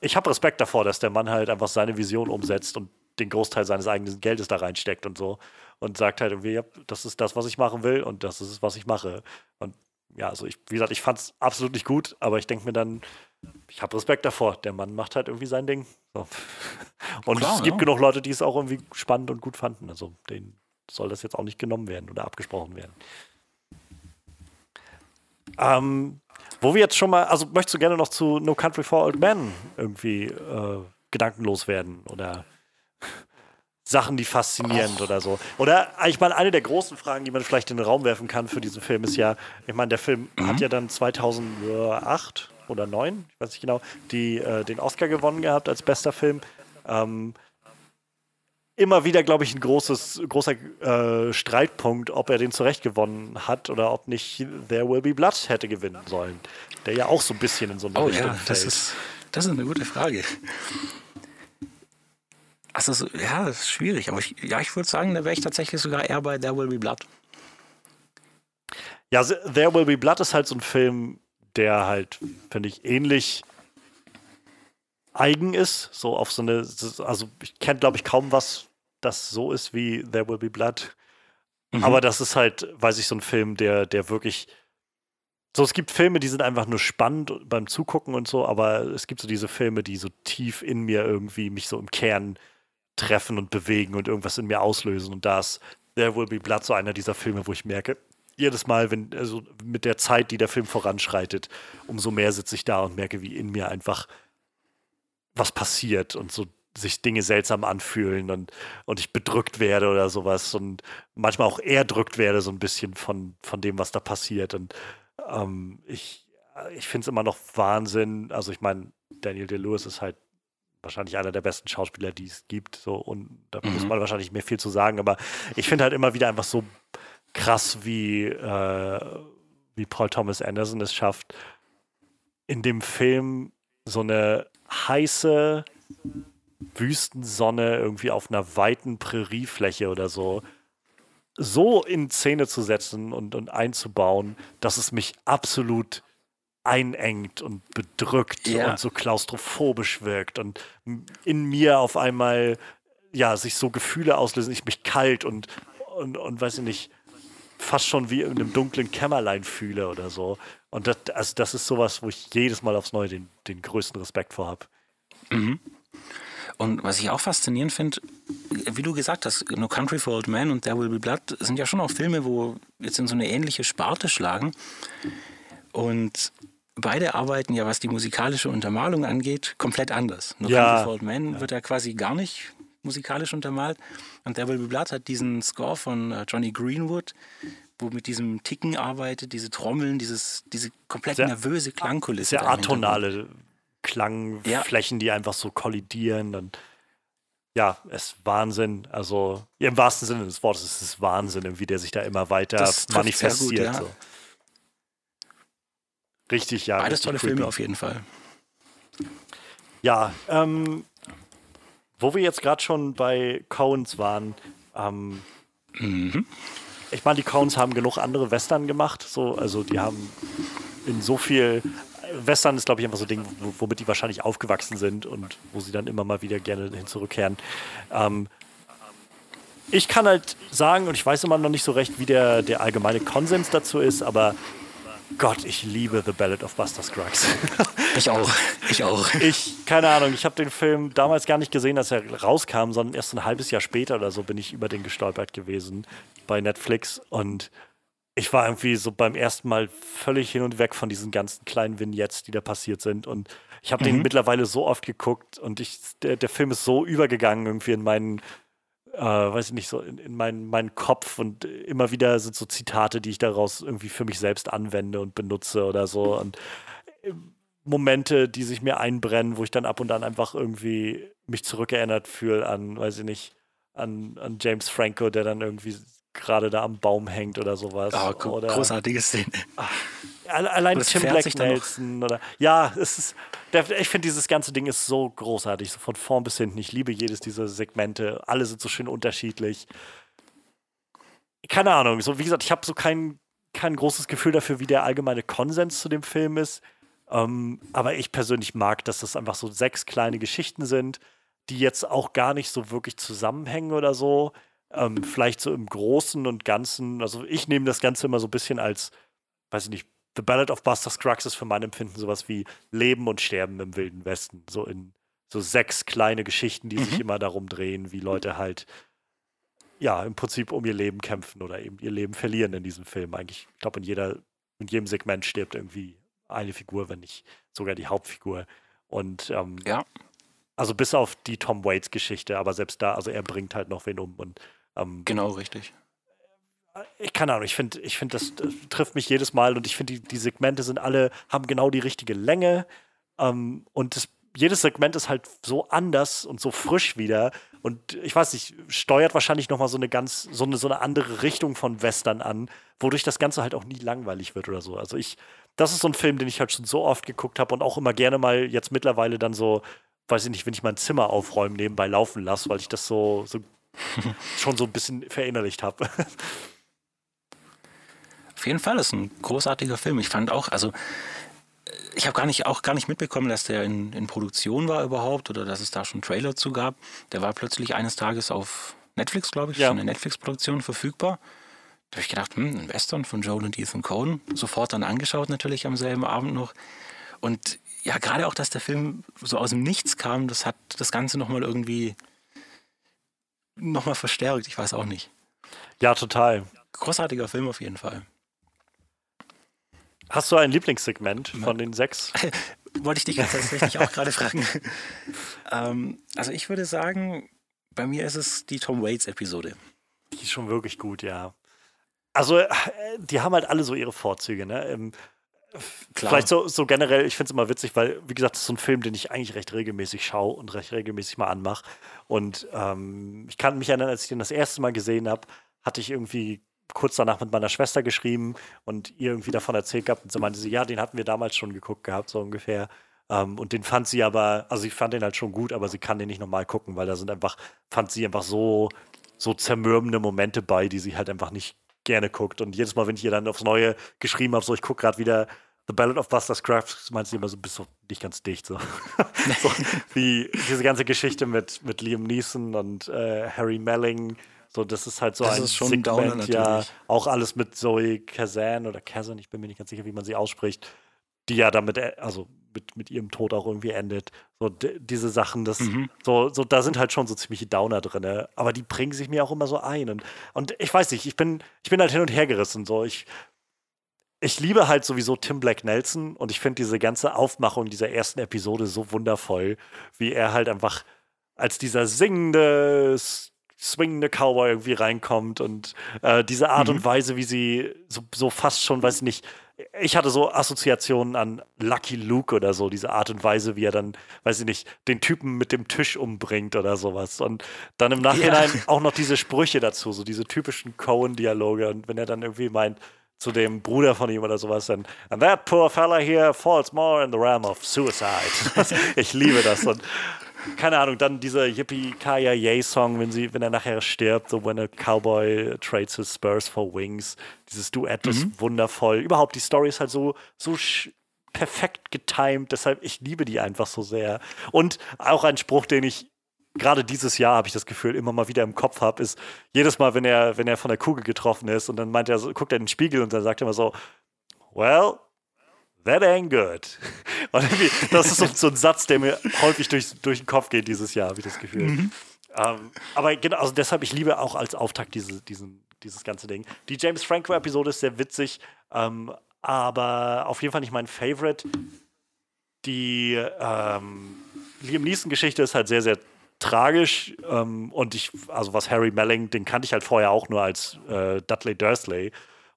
ich habe Respekt davor, dass der Mann halt einfach seine Vision umsetzt und den Großteil seines eigenen Geldes da reinsteckt und so. Und sagt halt irgendwie, ja, das ist das, was ich machen will und das ist es, was ich mache. Und ja, also ich, wie gesagt, ich fand es absolut nicht gut, aber ich denke mir dann, ich habe Respekt davor. Der Mann macht halt irgendwie sein Ding. So. Und Klar, es gibt ja. genug Leute, die es auch irgendwie spannend und gut fanden. Also denen soll das jetzt auch nicht genommen werden oder abgesprochen werden. Ähm, wo wir jetzt schon mal, also möchtest du gerne noch zu No Country for Old Men irgendwie äh, gedankenlos werden oder Sachen, die faszinierend oder so. Oder ich meine, eine der großen Fragen, die man vielleicht in den Raum werfen kann für diesen Film, ist ja, ich meine, der Film hat ja dann 2008 oder 9, ich weiß nicht genau, die, äh, den Oscar gewonnen gehabt als bester Film. Ähm, immer wieder, glaube ich, ein großes, großer äh, Streitpunkt, ob er den zurecht gewonnen hat oder ob nicht There Will Be Blood hätte gewinnen sollen. Der ja auch so ein bisschen in so eine oh Richtung ja, das fällt. ist, das ist eine gute Frage. Also, so- ja, das ist schwierig. Aber ich, ja, ich würde sagen, da wäre ich tatsächlich sogar eher bei There Will Be Blood. Ja, There Will Be Blood ist halt so ein Film, der halt, finde ich, ähnlich eigen ist. So auf so eine, also ich kenne, glaube ich, kaum was, das so ist wie There Will Be Blood. Mhm. Aber das ist halt, weiß ich, so ein Film, der, der wirklich. So, es gibt Filme, die sind einfach nur spannend beim Zugucken und so, aber es gibt so diese Filme, die so tief in mir irgendwie mich so im Kern treffen und bewegen und irgendwas in mir auslösen. Und da ist There Will Be Blood so einer dieser Filme, wo ich merke, jedes Mal, wenn, also mit der Zeit, die der Film voranschreitet, umso mehr sitze ich da und merke, wie in mir einfach was passiert und so sich Dinge seltsam anfühlen und, und ich bedrückt werde oder sowas und manchmal auch erdrückt werde, so ein bisschen von, von dem, was da passiert. Und ähm, ich, ich finde es immer noch Wahnsinn. Also ich meine, Daniel Day-Lewis ist halt wahrscheinlich einer der besten Schauspieler, die es gibt. So, und da mhm. muss man wahrscheinlich mehr viel zu sagen, aber ich finde halt immer wieder einfach so krass, wie, äh, wie Paul Thomas Anderson es schafft, in dem Film so eine heiße Wüstensonne irgendwie auf einer weiten Präriefläche oder so so in Szene zu setzen und, und einzubauen, dass es mich absolut einengt und bedrückt ja. und so klaustrophobisch wirkt und in mir auf einmal ja sich so Gefühle auslösen, ich mich kalt und und, und weiß ich nicht, fast schon wie in einem dunklen Kämmerlein fühle oder so. Und das, also das ist sowas, wo ich jedes Mal aufs Neue den, den größten Respekt vor habe. Mhm. Und was ich auch faszinierend finde, wie du gesagt hast, No Country for Old Men und There Will Be Blood sind ja schon auch Filme, wo jetzt in so eine ähnliche Sparte schlagen. Und beide arbeiten ja, was die musikalische Untermalung angeht, komplett anders. No ja. Country for Old Men ja. wird ja quasi gar nicht musikalisch untermalt. Und Will Be Blood hat diesen Score von äh, Johnny Greenwood, wo mit diesem Ticken arbeitet, diese Trommeln, dieses, diese komplett sehr, nervöse Klangkulisse. Sehr atonale Klangflächen, ja. die einfach so kollidieren. Und ja, es ist Wahnsinn. Also im wahrsten Sinne des Wortes ist es Wahnsinn, wie der sich da immer weiter das manifestiert. Gut, ja. so. Richtig, ja. Beides tolle creepy. Filme auf jeden Fall. Ja, ähm, wo wir jetzt gerade schon bei Coens waren, ähm, mhm. ich meine, die Coens haben genug andere Western gemacht, so, also die haben in so viel Western ist, glaube ich, einfach so ein Ding, womit die wahrscheinlich aufgewachsen sind und wo sie dann immer mal wieder gerne hin zurückkehren. Ähm, ich kann halt sagen, und ich weiß immer noch nicht so recht, wie der, der allgemeine Konsens dazu ist, aber Gott, ich liebe The Ballad of Buster Scruggs. Ich auch. Ich auch. Ich, keine Ahnung, ich habe den Film damals gar nicht gesehen, als er rauskam, sondern erst ein halbes Jahr später oder so bin ich über den gestolpert gewesen bei Netflix und ich war irgendwie so beim ersten Mal völlig hin und weg von diesen ganzen kleinen Vignettes, die da passiert sind. Und ich habe mhm. den mittlerweile so oft geguckt und ich, der, der Film ist so übergegangen irgendwie in meinen, äh, weiß ich nicht, so in, in meinen, meinen Kopf und immer wieder sind so Zitate, die ich daraus irgendwie für mich selbst anwende und benutze oder so. Und äh, Momente, die sich mir einbrennen, wo ich dann ab und an einfach irgendwie mich zurückerinnert fühle an, weiß ich nicht, an, an James Franco, der dann irgendwie gerade da am Baum hängt oder sowas. Oh, oder, großartige Szene. Ach, allein Tim Black Nelson oder ja, es ist ich finde dieses ganze Ding ist so großartig, so von vorn bis hinten. Ich liebe jedes dieser Segmente. Alle sind so schön unterschiedlich. Keine Ahnung, so wie gesagt, ich habe so kein, kein großes Gefühl dafür, wie der allgemeine Konsens zu dem Film ist. Ähm, aber ich persönlich mag, dass das einfach so sechs kleine Geschichten sind, die jetzt auch gar nicht so wirklich zusammenhängen oder so. Ähm, vielleicht so im Großen und Ganzen, also ich nehme das Ganze immer so ein bisschen als, weiß ich nicht, The Ballad of Buster Scruggs ist für mein Empfinden sowas wie Leben und Sterben im Wilden Westen. So in so sechs kleine Geschichten, die mhm. sich immer darum drehen, wie Leute halt ja im Prinzip um ihr Leben kämpfen oder eben ihr Leben verlieren in diesem Film. Eigentlich, ich glaube, in jeder, in jedem Segment stirbt irgendwie eine Figur, wenn nicht sogar die Hauptfigur. Und ähm, ja. Also bis auf die Tom Waits Geschichte, aber selbst da, also er bringt halt noch wen um und ähm, genau, richtig. Ich keine Ahnung, ich finde, ich find, das, das, trifft mich jedes Mal und ich finde, die, die Segmente sind alle, haben genau die richtige Länge ähm, und das, jedes Segment ist halt so anders und so frisch wieder und ich weiß nicht, steuert wahrscheinlich nochmal so eine ganz, so eine, so eine andere Richtung von Western an, wodurch das Ganze halt auch nie langweilig wird oder so. Also ich, das ist so ein Film, den ich halt schon so oft geguckt habe und auch immer gerne mal jetzt mittlerweile dann so, weiß ich nicht, wenn ich mein Zimmer aufräumen nebenbei laufen lasse, weil ich das so, so schon so ein bisschen verinnerlicht habe. Auf jeden Fall ist ein großartiger Film. Ich fand auch, also ich habe gar nicht, auch gar nicht mitbekommen, dass der in, in Produktion war überhaupt oder dass es da schon Trailer zu gab. Der war plötzlich eines Tages auf Netflix, glaube ich, ja. schon eine Netflix-Produktion verfügbar. Da habe ich gedacht, hm, ein Western von Joel und Ethan Cohen. Sofort dann angeschaut, natürlich am selben Abend noch. Und ja, gerade auch, dass der Film so aus dem Nichts kam, das hat das Ganze nochmal irgendwie nochmal verstärkt. Ich weiß auch nicht. Ja, total. Großartiger Film auf jeden Fall. Hast du ein Lieblingssegment von den sechs? Wollte ich dich tatsächlich auch gerade fragen. ähm, also ich würde sagen, bei mir ist es die Tom Waits-Episode. Die ist schon wirklich gut, ja. Also, äh, die haben halt alle so ihre Vorzüge, ne? Ähm, Klar. Vielleicht so, so generell, ich finde es immer witzig, weil, wie gesagt, das ist so ein Film, den ich eigentlich recht regelmäßig schaue und recht regelmäßig mal anmache. Und ähm, ich kann mich erinnern, als ich den das erste Mal gesehen habe, hatte ich irgendwie kurz danach mit meiner Schwester geschrieben und ihr irgendwie davon erzählt gehabt und so meinte sie, ja, den hatten wir damals schon geguckt gehabt, so ungefähr. Um, ähm, und den fand sie aber, also ich fand den halt schon gut, aber sie kann den nicht nochmal gucken, weil da sind einfach, fand sie einfach so, so zermürbende Momente bei, die sie halt einfach nicht gerne guckt. Und jedes Mal, wenn ich ihr dann aufs Neue geschrieben habe, so ich gucke gerade wieder The Ballad of Buster Scruggs, meint sie immer so, bist du nicht ganz dicht. So. so wie diese ganze Geschichte mit, mit Liam Neeson und äh, Harry Melling so, das ist halt so das ein ist schon Segment, ein ja, auch alles mit Zoe Kazan oder Kazan, ich bin mir nicht ganz sicher, wie man sie ausspricht, die ja damit, äh, also mit, mit ihrem Tod auch irgendwie endet. So, diese Sachen, das, mhm. so, so, da sind halt schon so ziemliche Downer drin, aber die bringen sich mir auch immer so ein. Und, und ich weiß nicht, ich bin, ich bin halt hin und her gerissen. So, ich, ich liebe halt sowieso Tim Black Nelson und ich finde diese ganze Aufmachung dieser ersten Episode so wundervoll, wie er halt einfach als dieser singende swingende Cowboy irgendwie reinkommt und äh, diese Art mhm. und Weise, wie sie so, so fast schon, weiß ich nicht, ich hatte so Assoziationen an Lucky Luke oder so, diese Art und Weise, wie er dann, weiß ich nicht, den Typen mit dem Tisch umbringt oder sowas. Und dann im Nachhinein ja. auch noch diese Sprüche dazu, so diese typischen Cohen-Dialoge. Und wenn er dann irgendwie meint, zu dem Bruder von ihm oder sowas, dann, and that poor fella here falls more in the realm of suicide. ich liebe das. Und keine Ahnung, dann dieser Yippie Kaya Yay Song, wenn sie, wenn er nachher stirbt, so when a cowboy trades his spurs for wings. Dieses Duett ist mhm. wundervoll. Überhaupt die Story ist halt so, so perfekt getimed, deshalb ich liebe die einfach so sehr. Und auch ein Spruch, den ich gerade dieses Jahr habe ich das Gefühl immer mal wieder im Kopf habe, ist jedes Mal, wenn er, wenn er von der Kugel getroffen ist und dann meint er, guckt er in den Spiegel und dann sagt er immer so, well, that ain't good. Das ist so, so, ein Satz, der mir häufig durch, durch den Kopf geht dieses Jahr, habe ich das Gefühl. Mhm. Ähm, aber genau, also deshalb, ich liebe auch als Auftakt diese, diesen, dieses ganze Ding. Die James Franco-Episode ist sehr witzig, ähm, aber auf jeden Fall nicht mein Favorite. Die ähm, Liam Neeson-Geschichte ist halt sehr, sehr tragisch. Ähm, und ich, also was Harry Melling, den kannte ich halt vorher auch nur als äh, Dudley Dursley.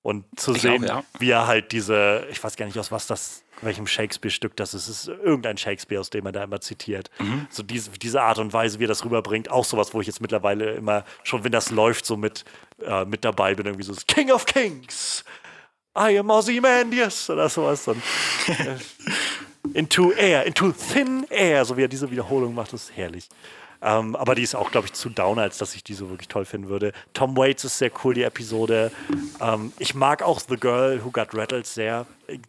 Und zu ich sehen, auch, ja. wie er halt diese, ich weiß gar nicht, aus was das, welchem Shakespeare-Stück das ist, es ist irgendein Shakespeare, aus dem er da immer zitiert. Mhm. So diese, diese Art und Weise, wie er das rüberbringt, auch sowas, wo ich jetzt mittlerweile immer, schon wenn das läuft, so mit, äh, mit dabei bin, irgendwie so King of Kings, I am Ozymandias oder sowas. Und, äh, into air, into thin air, so wie er diese Wiederholung macht, das ist herrlich. Ähm, aber die ist auch, glaube ich, zu down, als dass ich die so wirklich toll finden würde. Tom Waits ist sehr cool, die Episode. Ähm, ich mag auch The Girl Who Got Rattled sehr.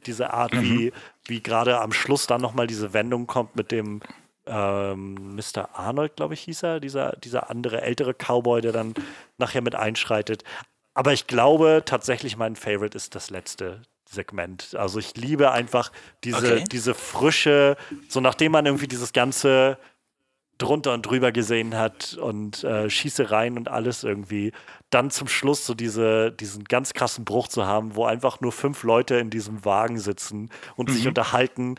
Diese Art, mhm. wie, wie gerade am Schluss dann nochmal diese Wendung kommt mit dem ähm, Mr. Arnold, glaube ich, hieß er, dieser, dieser andere ältere Cowboy, der dann nachher mit einschreitet. Aber ich glaube tatsächlich, mein Favorite ist das letzte Segment. Also ich liebe einfach diese, okay. diese frische, so nachdem man irgendwie dieses ganze drunter und drüber gesehen hat und äh, Schießereien und alles irgendwie, dann zum Schluss so diese, diesen ganz krassen Bruch zu haben, wo einfach nur fünf Leute in diesem Wagen sitzen und mhm. sich unterhalten.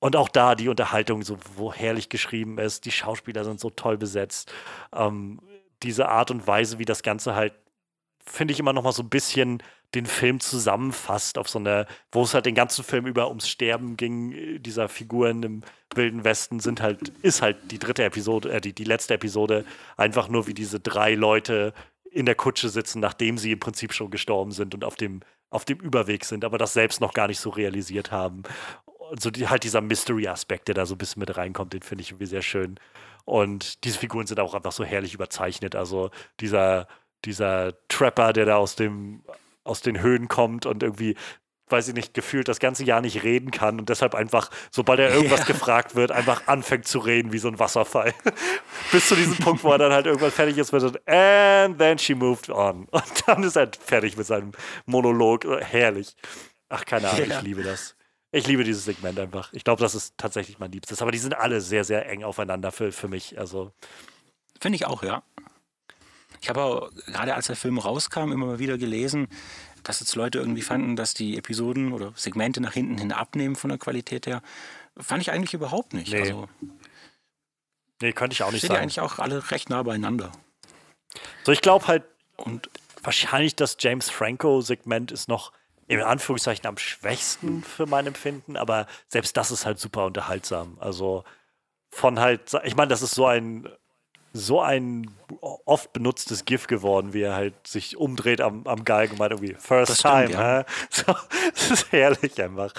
Und auch da die Unterhaltung so, wo herrlich geschrieben ist, die Schauspieler sind so toll besetzt. Ähm, diese Art und Weise, wie das Ganze halt, finde ich immer noch mal so ein bisschen den Film zusammenfasst auf so eine, wo es halt den ganzen Film über ums Sterben ging, äh, dieser Figuren im Wilden Westen sind halt, ist halt die dritte Episode, äh, die, die letzte Episode, einfach nur wie diese drei Leute in der Kutsche sitzen, nachdem sie im Prinzip schon gestorben sind und auf dem, auf dem Überweg sind, aber das selbst noch gar nicht so realisiert haben. Und so die, halt dieser Mystery-Aspekt, der da so ein bisschen mit reinkommt, den finde ich irgendwie sehr schön. Und diese Figuren sind auch einfach so herrlich überzeichnet. Also dieser, dieser Trapper, der da aus dem aus den Höhen kommt und irgendwie weiß ich nicht, gefühlt das ganze Jahr nicht reden kann und deshalb einfach, sobald er irgendwas ja. gefragt wird, einfach anfängt zu reden wie so ein Wasserfall. Bis zu diesem Punkt, wo er dann halt irgendwann fertig ist mit so, and then she moved on. Und dann ist er fertig mit seinem Monolog. Herrlich. Ach, keine Ahnung, ja. ich liebe das. Ich liebe dieses Segment einfach. Ich glaube, das ist tatsächlich mein Liebstes. Aber die sind alle sehr, sehr eng aufeinander für, für mich. Also. Finde ich auch, ja. Ich habe auch gerade als der Film rauskam immer mal wieder gelesen, dass jetzt Leute irgendwie fanden, dass die Episoden oder Segmente nach hinten hin abnehmen von der Qualität her. Fand ich eigentlich überhaupt nicht. Nee, also, nee könnte ich auch nicht sagen. Ja eigentlich auch alle recht nah beieinander. So, ich glaube halt, und wahrscheinlich das James Franco-Segment ist noch in Anführungszeichen am schwächsten für mein Empfinden, aber selbst das ist halt super unterhaltsam. Also von halt, ich meine, das ist so ein so ein oft benutztes GIF geworden, wie er halt sich umdreht am, am meint irgendwie First das Time. Stimmt, ja. so, das ist herrlich einfach.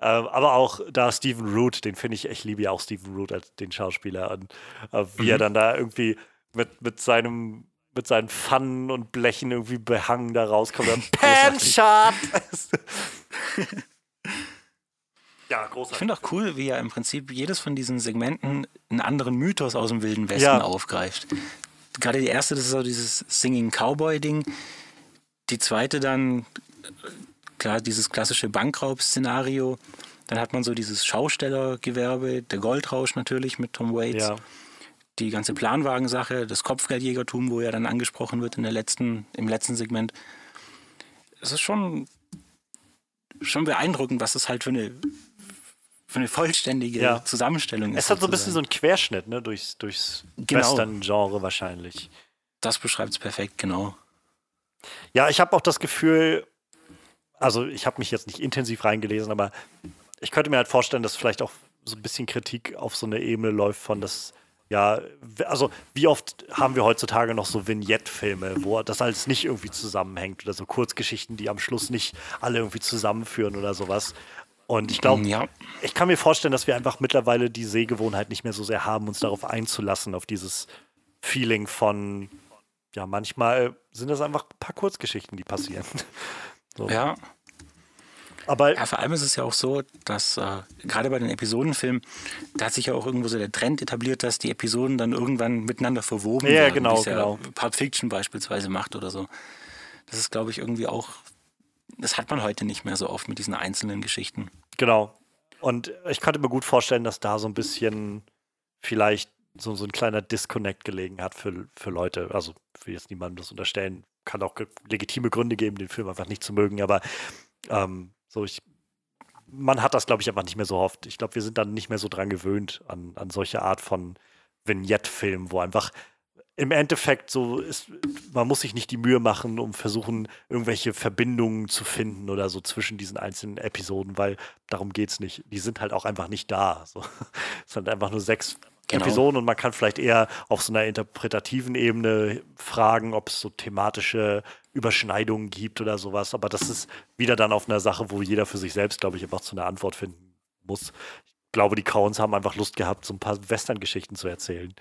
Ähm, aber auch da Stephen Root, den finde ich, ich liebe ja auch Stephen Root als den Schauspieler und äh, wie mhm. er dann da irgendwie mit, mit seinem mit seinen Pfannen und Blechen irgendwie behangen da rauskommt. Pan-Shot! Ja, großartig. Ich finde auch cool, wie er im Prinzip jedes von diesen Segmenten einen anderen Mythos aus dem Wilden Westen ja. aufgreift. Gerade die erste, das ist so dieses Singing Cowboy-Ding. Die zweite dann, klar, dieses klassische Bankraub-Szenario. Dann hat man so dieses Schaustellergewerbe, der Goldrausch natürlich mit Tom Waits. Ja. Die ganze Planwagensache, das Kopfgeldjägertum, wo er dann angesprochen wird in der letzten, im letzten Segment. Es ist schon, schon beeindruckend, was es halt für eine für eine vollständige ja. Zusammenstellung ist. Es hat so ein bisschen so einen Querschnitt, ne, durchs, durchs genau. Western-Genre wahrscheinlich. Das beschreibt es perfekt, genau. Ja, ich habe auch das Gefühl, also ich habe mich jetzt nicht intensiv reingelesen, aber ich könnte mir halt vorstellen, dass vielleicht auch so ein bisschen Kritik auf so eine Ebene läuft von das, ja, also wie oft haben wir heutzutage noch so Vignette-Filme, wo das alles nicht irgendwie zusammenhängt oder so Kurzgeschichten, die am Schluss nicht alle irgendwie zusammenführen oder sowas. Und ich glaube, ja. ich kann mir vorstellen, dass wir einfach mittlerweile die Sehgewohnheit nicht mehr so sehr haben, uns darauf einzulassen, auf dieses Feeling von, ja, manchmal sind das einfach ein paar Kurzgeschichten, die passieren. So. Ja. Aber ja, vor allem ist es ja auch so, dass äh, gerade bei den Episodenfilmen, da hat sich ja auch irgendwo so der Trend etabliert, dass die Episoden dann irgendwann miteinander verwoben ja, werden. Genau, genau. Ja Pulp Fiction beispielsweise macht oder so. Das ist, glaube ich, irgendwie auch das hat man heute nicht mehr so oft mit diesen einzelnen Geschichten. Genau. Und ich könnte mir gut vorstellen, dass da so ein bisschen vielleicht so, so ein kleiner Disconnect gelegen hat für, für Leute. Also, ich will jetzt niemandem das unterstellen. Kann auch legitime Gründe geben, den Film einfach nicht zu mögen. Aber ähm, so, ich, man hat das, glaube ich, einfach nicht mehr so oft. Ich glaube, wir sind dann nicht mehr so dran gewöhnt an, an solche Art von Vignette-Filmen, wo einfach im Endeffekt so ist, man muss sich nicht die Mühe machen, um versuchen, irgendwelche Verbindungen zu finden oder so zwischen diesen einzelnen Episoden, weil darum geht es nicht. Die sind halt auch einfach nicht da. So. Es sind einfach nur sechs genau. Episoden und man kann vielleicht eher auf so einer interpretativen Ebene fragen, ob es so thematische Überschneidungen gibt oder sowas. Aber das ist wieder dann auf einer Sache, wo jeder für sich selbst, glaube ich, einfach zu einer Antwort finden muss. Ich glaube, die Coens haben einfach Lust gehabt, so ein paar Western-Geschichten zu erzählen.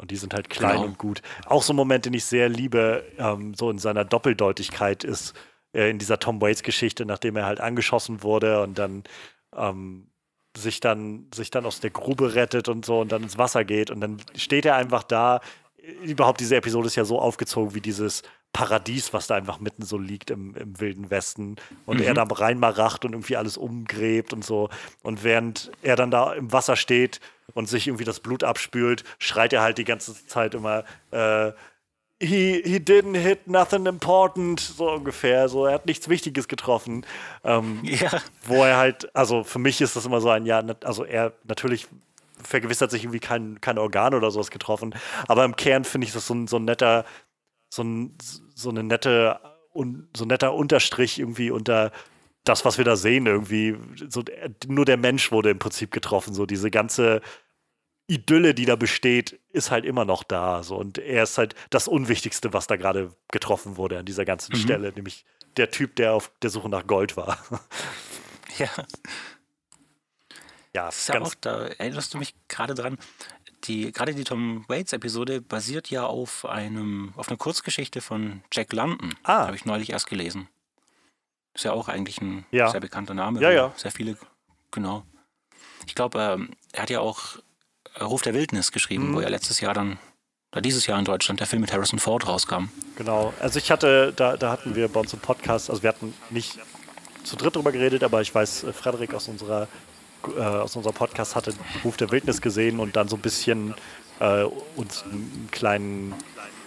Und die sind halt klein genau. und gut. Auch so ein Moment, den ich sehr liebe, ähm, so in seiner Doppeldeutigkeit ist äh, in dieser Tom Waits-Geschichte, nachdem er halt angeschossen wurde und dann ähm, sich dann sich dann aus der Grube rettet und so und dann ins Wasser geht und dann steht er einfach da. Überhaupt diese Episode ist ja so aufgezogen wie dieses Paradies, was da einfach mitten so liegt im, im wilden Westen und mhm. er da reinmaracht und irgendwie alles umgräbt und so und während er dann da im Wasser steht und sich irgendwie das Blut abspült, schreit er halt die ganze Zeit immer, äh, he, he didn't hit nothing important, so ungefähr. So, er hat nichts Wichtiges getroffen. Ähm, ja. Wo er halt, also für mich ist das immer so ein, ja, also er natürlich vergewissert sich irgendwie kein, kein Organ oder sowas getroffen. Aber im Kern finde ich das so ein, so ein netter, so, ein, so eine nette, un, so ein netter Unterstrich irgendwie unter das, was wir da sehen, irgendwie, so, nur der Mensch wurde im Prinzip getroffen. So diese ganze Idylle, die da besteht, ist halt immer noch da. So. Und er ist halt das Unwichtigste, was da gerade getroffen wurde an dieser ganzen mhm. Stelle, nämlich der Typ, der auf der Suche nach Gold war. Ja. Ja, das ist ja auch, da erinnerst du mich gerade dran. Die, gerade die Tom Waits-Episode basiert ja auf einem, auf einer Kurzgeschichte von Jack London. Ah. Habe ich neulich erst gelesen. Ist ja auch eigentlich ein Ja. sehr bekannter Name. Ja, ja. Sehr viele, genau. Ich glaube, ähm, er hat ja auch äh, Ruf der Wildnis geschrieben, Mhm. wo ja letztes Jahr dann, oder dieses Jahr in Deutschland, der Film mit Harrison Ford rauskam. Genau. Also ich hatte, da, da hatten wir bei uns im Podcast, also wir hatten nicht zu dritt drüber geredet, aber ich weiß, äh, Frederik aus unserer äh, aus unserem Podcast hatte Ruf der Wildnis gesehen und dann so ein bisschen äh, uns einen kleinen,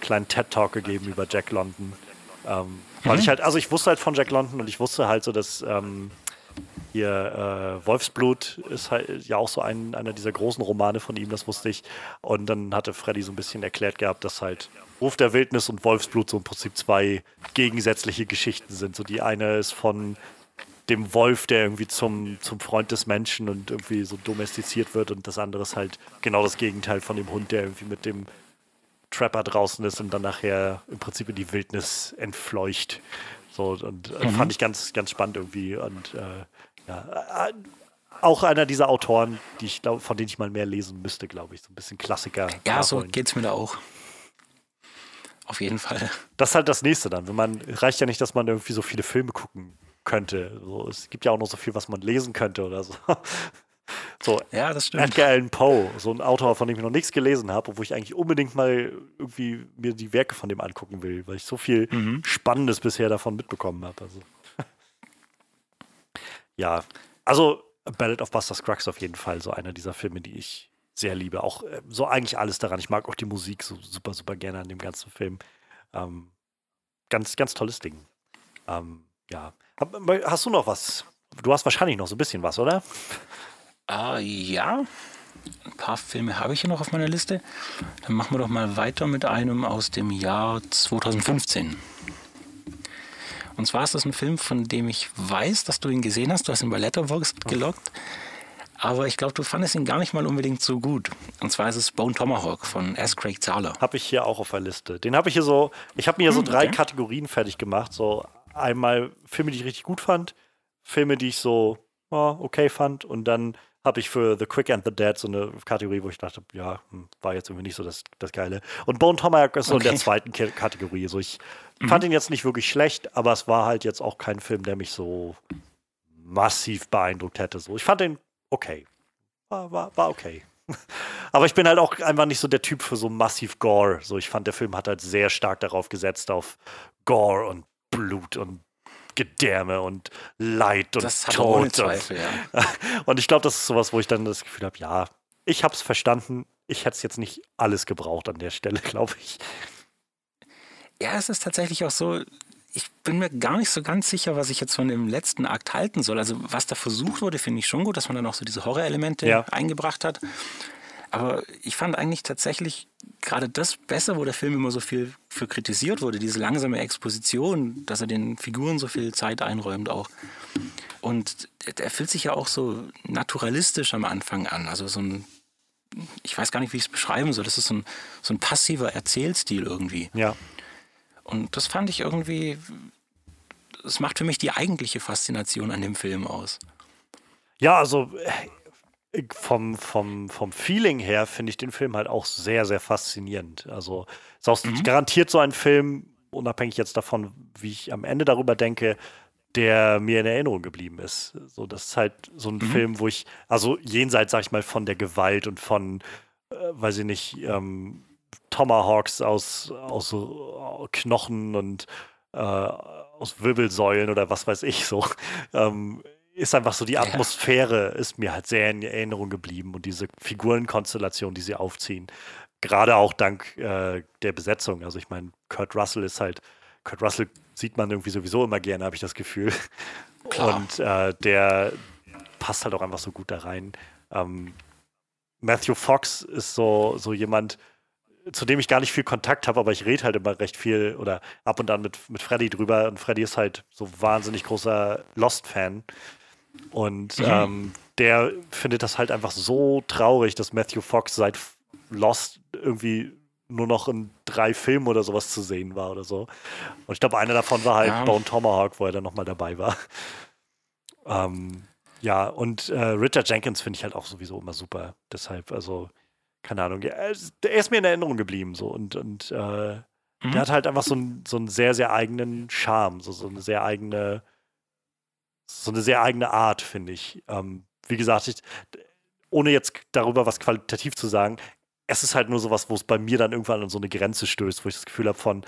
kleinen TED-Talk gegeben über Jack London. Ähm, Weil ich halt, also ich wusste halt von Jack London und ich wusste halt so, dass ähm, hier äh, Wolfsblut ist halt ja auch so ein, einer dieser großen Romane von ihm, das wusste ich. Und dann hatte Freddy so ein bisschen erklärt gehabt, dass halt Ruf der Wildnis und Wolfsblut so im Prinzip zwei gegensätzliche Geschichten sind. So die eine ist von dem Wolf, der irgendwie zum, zum Freund des Menschen und irgendwie so domestiziert wird und das andere ist halt genau das Gegenteil von dem Hund, der irgendwie mit dem Trapper draußen ist und dann nachher im Prinzip in die Wildnis entfleucht. So, und äh, fand ich ganz, ganz spannend irgendwie. Und äh, ja, äh, auch einer dieser Autoren, die ich glaube, von denen ich mal mehr lesen müsste, glaube ich. So ein bisschen Klassiker. Ja, so nachholen. geht es mir da auch. Auf jeden Fall. Das ist halt das nächste dann. Wenn man, reicht ja nicht, dass man irgendwie so viele Filme gucken könnte. So, es gibt ja auch noch so viel, was man lesen könnte oder so. So, Ja, das stimmt. Edgar Allan Poe, so ein Autor, von dem ich noch nichts gelesen habe, obwohl ich eigentlich unbedingt mal irgendwie mir die Werke von dem angucken will, weil ich so viel Spannendes bisher davon mitbekommen habe. Also. ja, also Ballad of Buster Scruggs auf jeden Fall so einer dieser Filme, die ich sehr liebe. Auch äh, so eigentlich alles daran. Ich mag auch die Musik so super, super gerne an dem ganzen Film. Ähm, ganz, ganz tolles Ding. Ähm, ja. Hast du noch was? Du hast wahrscheinlich noch so ein bisschen was, oder? Ah, ja. Ein paar Filme habe ich hier noch auf meiner Liste. Dann machen wir doch mal weiter mit einem aus dem Jahr 2015. Und zwar ist das ein Film, von dem ich weiß, dass du ihn gesehen hast. Du hast ihn bei Letterboxd gelockt. Aber ich glaube, du fandest ihn gar nicht mal unbedingt so gut. Und zwar ist es Bone Tomahawk von S. Craig Zahler. Habe ich hier auch auf der Liste. Den habe ich hier so, ich habe mir hier so Hm, drei okay. Kategorien fertig gemacht. So einmal Filme, die ich richtig gut fand, Filme, die ich so ja, okay fand und dann habe ich für The Quick and the Dead so eine Kategorie, wo ich dachte, ja, hm, war jetzt irgendwie nicht so das, das Geile. Und Bone Tomahawk ist so in der Okay. Mhm. zweiten K Kategorie. So ich fand ihn jetzt nicht wirklich schlecht, aber es war halt jetzt auch kein Film, der mich so massiv beeindruckt hätte. So, ich fand den okay. War, war, war okay. Aber ich bin halt auch einfach nicht so der Typ für so massiv Gore. So, ich fand, der Film hat halt sehr stark darauf gesetzt, auf Gore und Blut und Gedärme und Leid und Das Tod. Zweifel, ja. und ich glaube, das ist sowas, wo ich dann das Gefühl habe, ja, ich habe es verstanden. Ich hätte es jetzt nicht alles gebraucht an der Stelle, glaube ich. Ja, es ist tatsächlich auch so, ich bin mir gar nicht so ganz sicher, was ich jetzt von dem letzten Akt halten soll. Also was da versucht wurde, finde ich schon gut, dass man dann auch so diese Horrorelemente Ja. eingebracht hat. Aber ich fand eigentlich tatsächlich gerade das besser, wo der Film immer so viel für kritisiert wurde, diese langsame Exposition, dass er den Figuren so viel Zeit einräumt auch. Und er fühlt sich ja auch so naturalistisch am Anfang an. Also so ein, ich weiß gar nicht, wie ich es beschreiben soll. Das ist so ein, so ein passiver Erzählstil irgendwie. Ja. Und das fand ich irgendwie, das macht für mich die eigentliche Faszination an dem Film aus. Ja, also äh, vom, vom, vom Feeling her finde ich den Film halt auch sehr, sehr faszinierend. Also ist auch garantiert so ein Film, unabhängig jetzt davon, wie ich am Ende darüber denke, der mir in Erinnerung geblieben ist. So, das ist halt so ein Film, wo ich, also jenseits, sag ich mal, von der Gewalt und von, äh, weiß ich nicht, ähm, Tomahawks aus, aus so, äh, Knochen und äh, aus Wirbelsäulen oder was weiß ich so, ähm, ist einfach so, die Atmosphäre ist mir halt sehr in Erinnerung geblieben und diese Figurenkonstellation, die sie aufziehen. Gerade auch dank äh, der Besetzung. Also ich meine, Kurt Russell ist halt, Kurt Russell sieht man irgendwie sowieso immer gerne, habe ich das Gefühl. Klar. Und äh, der passt halt auch einfach so gut da rein. Ähm, Matthew Fox ist so, so jemand, zu dem ich gar nicht viel Kontakt habe, aber ich rede halt immer recht viel oder ab und an mit, mit Freddy drüber. Und Freddy ist halt so wahnsinnig großer Lost-Fan. Und ähm, der findet das halt einfach so traurig, dass Matthew Fox seit Lost irgendwie nur noch in drei Filmen oder sowas zu sehen war oder so. Und ich glaube, einer davon war halt Ja. Bone Tomahawk, wo er dann nochmal dabei war. Ähm, ja, und äh, Richard Jenkins finde ich halt auch sowieso immer super. Deshalb, also, keine Ahnung, er ist, mir in Erinnerung geblieben so und, und äh, Mhm. der hat halt einfach so, einen- so einen sehr, sehr eigenen Charme, so, so eine sehr eigene so eine sehr eigene Art, finde ich. Ähm, wie gesagt, ich, ohne jetzt darüber was qualitativ zu sagen, es ist halt nur sowas, wo es bei mir dann irgendwann an so eine Grenze stößt, wo ich das Gefühl habe von,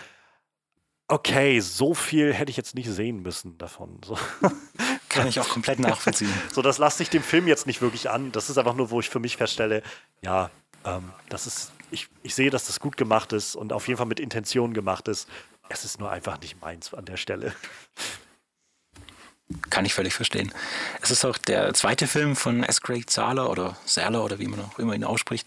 okay, so viel hätte ich jetzt nicht sehen müssen davon. So. Kann ich auch komplett nachvollziehen. so, das lasse ich dem Film jetzt nicht wirklich an. Das ist einfach nur, wo ich für mich feststelle, ja, ähm, das ist, ich, ich sehe, dass das gut gemacht ist und auf jeden Fall mit Intention gemacht ist. Es ist nur einfach nicht meins an der Stelle. Kann ich völlig verstehen. Es ist auch der zweite Film von S. Craig Zahler oder Zahler oder wie man auch immer ihn ausspricht.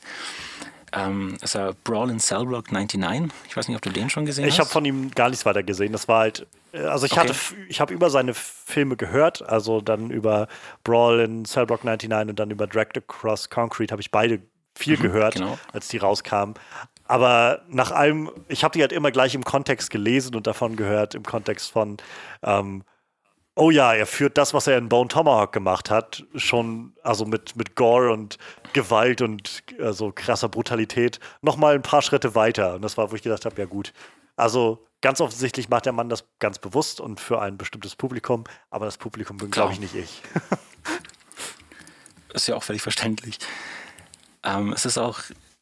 Ähm, ist er Brawl in Cell Block 99. Ich weiß nicht, ob du den schon gesehen ich hast. Ich habe von ihm gar nichts weiter gesehen. Das war halt, äh, also ich okay. hatte, ich habe über seine Filme gehört, also dann über Brawl in Cell Block 99 und dann über Dragged Across Concrete habe ich beide viel mhm, gehört, genau. als die rauskamen. Aber nach allem, ich habe die halt immer gleich im Kontext gelesen und davon gehört, im Kontext von ähm, oh ja, er führt das, was er in Bone Tomahawk gemacht hat, schon, also mit, mit Gore und Gewalt und also krasser Brutalität, nochmal ein paar Schritte weiter. Und das war, wo ich gedacht habe, ja gut. Also ganz offensichtlich macht der Mann das ganz bewusst und für ein bestimmtes Publikum, aber das Publikum bin, glaube ich, nicht ich. ist ja auch völlig verständlich. Ähm, es ist auch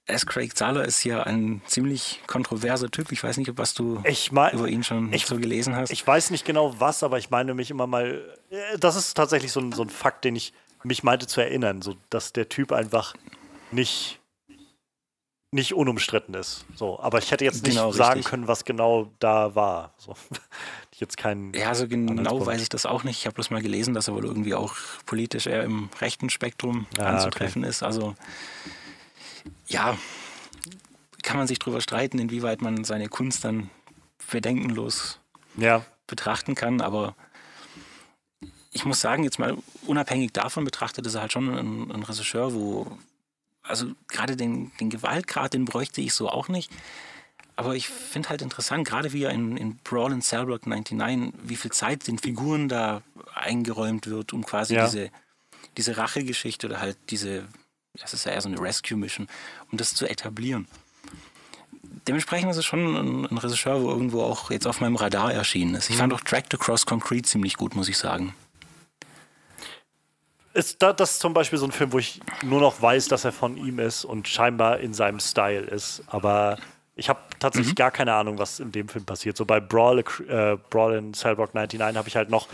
S. Craig Zahler ist ja ein ziemlich kontroverser Typ. Ich weiß nicht, was du mein, über ihn schon ich, so gelesen hast. Ich weiß nicht genau was, aber ich meine mich immer mal. Äh, das ist tatsächlich so ein, so ein Fakt, den ich mich meinte zu erinnern, so dass der Typ einfach nicht nicht unumstritten ist. So, aber ich hätte jetzt nicht genau, sagen richtig. können, was genau da war. So. ich jetzt keinen. Ja, so genau weiß ich das auch nicht. Ich habe bloß mal gelesen, dass er wohl irgendwie auch politisch eher im rechten Spektrum ah, anzutreffen okay. ist. Also ja, kann man sich darüber streiten, inwieweit man seine Kunst dann bedenkenlos ja. betrachten kann, aber ich muss sagen, jetzt mal unabhängig davon betrachtet, ist er halt schon ein, ein Regisseur, wo, also gerade den, den Gewaltgrad, den bräuchte ich so auch nicht. Aber ich finde halt interessant, gerade wie er in, in Brawl in Cellblock 99, wie viel Zeit den Figuren da eingeräumt wird, um quasi ja. diese, diese Rachegeschichte oder halt diese das ist ja eher so eine Rescue-Mission, um das zu etablieren. Dementsprechend ist es schon ein, ein Regisseur, wo irgendwo auch jetzt auf meinem Radar erschienen ist. Ich mhm. fand auch Dragged Across Concrete ziemlich gut, muss ich sagen. Ist da, das ist zum Beispiel so ein Film, wo ich nur noch weiß, dass er von ihm ist und scheinbar in seinem Style ist. Aber ich habe tatsächlich mhm. gar keine Ahnung, was in dem Film passiert. So bei Brawl, äh, Brawl in Cellblock 99 habe ich halt noch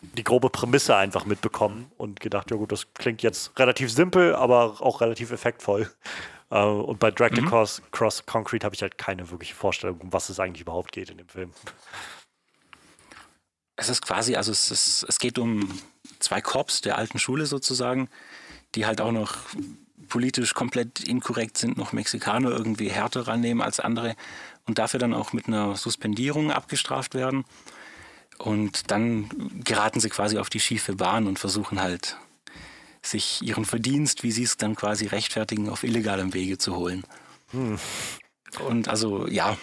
die grobe Prämisse einfach mitbekommen und gedacht, ja gut, das klingt jetzt relativ simpel, aber auch relativ effektvoll. Äh, und bei Drag mhm. Cross, Cross Concrete habe ich halt keine wirkliche Vorstellung, um was es eigentlich überhaupt geht in dem Film. Es ist quasi, also es, ist, es geht um zwei Korps der alten Schule sozusagen, die halt auch noch politisch komplett inkorrekt sind, noch Mexikaner irgendwie härter rannehmen als andere und dafür dann auch mit einer Suspendierung abgestraft werden. Und dann geraten sie quasi auf die schiefe Bahn und versuchen halt, sich ihren Verdienst, wie sie es dann quasi rechtfertigen, auf illegalem Wege zu holen. Hm. Und also, ja.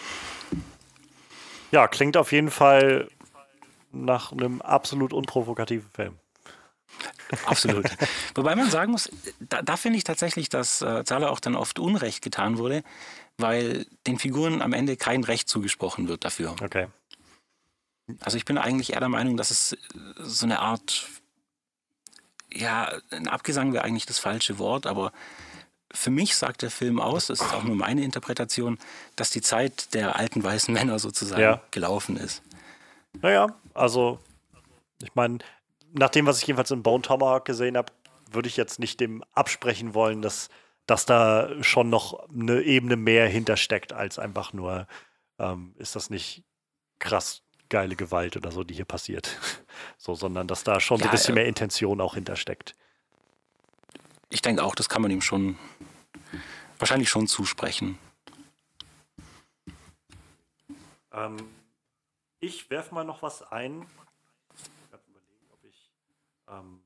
Ja, klingt auf jeden Fall nach einem absolut unprovokativen Film. Absolut. Wobei man sagen muss, da, da finde ich tatsächlich, dass äh, Zahler auch dann oft Unrecht getan wurde, weil den Figuren am Ende kein Recht zugesprochen wird dafür. Okay. Also ich bin eigentlich eher der Meinung, dass es so eine Art, ja, ein Abgesang wäre eigentlich das falsche Wort, aber für mich sagt der Film aus, das ist auch nur meine Interpretation, dass die Zeit der alten weißen Männer sozusagen ja. gelaufen ist. Naja, also ich meine, nach dem, was ich jedenfalls in Bone Tomahawk gesehen habe, würde ich jetzt nicht dem absprechen wollen, dass, dass da schon noch eine Ebene mehr hintersteckt, als einfach nur, ähm, ist das nicht krass geile Gewalt oder so, die hier passiert. So, sondern dass da schon ja, so ein bisschen äh, mehr Intention auch hintersteckt. Ich denke auch, das kann man ihm schon wahrscheinlich schon zusprechen. Ähm, ich werfe mal noch was ein. Ich überlegen, ob ich, ähm,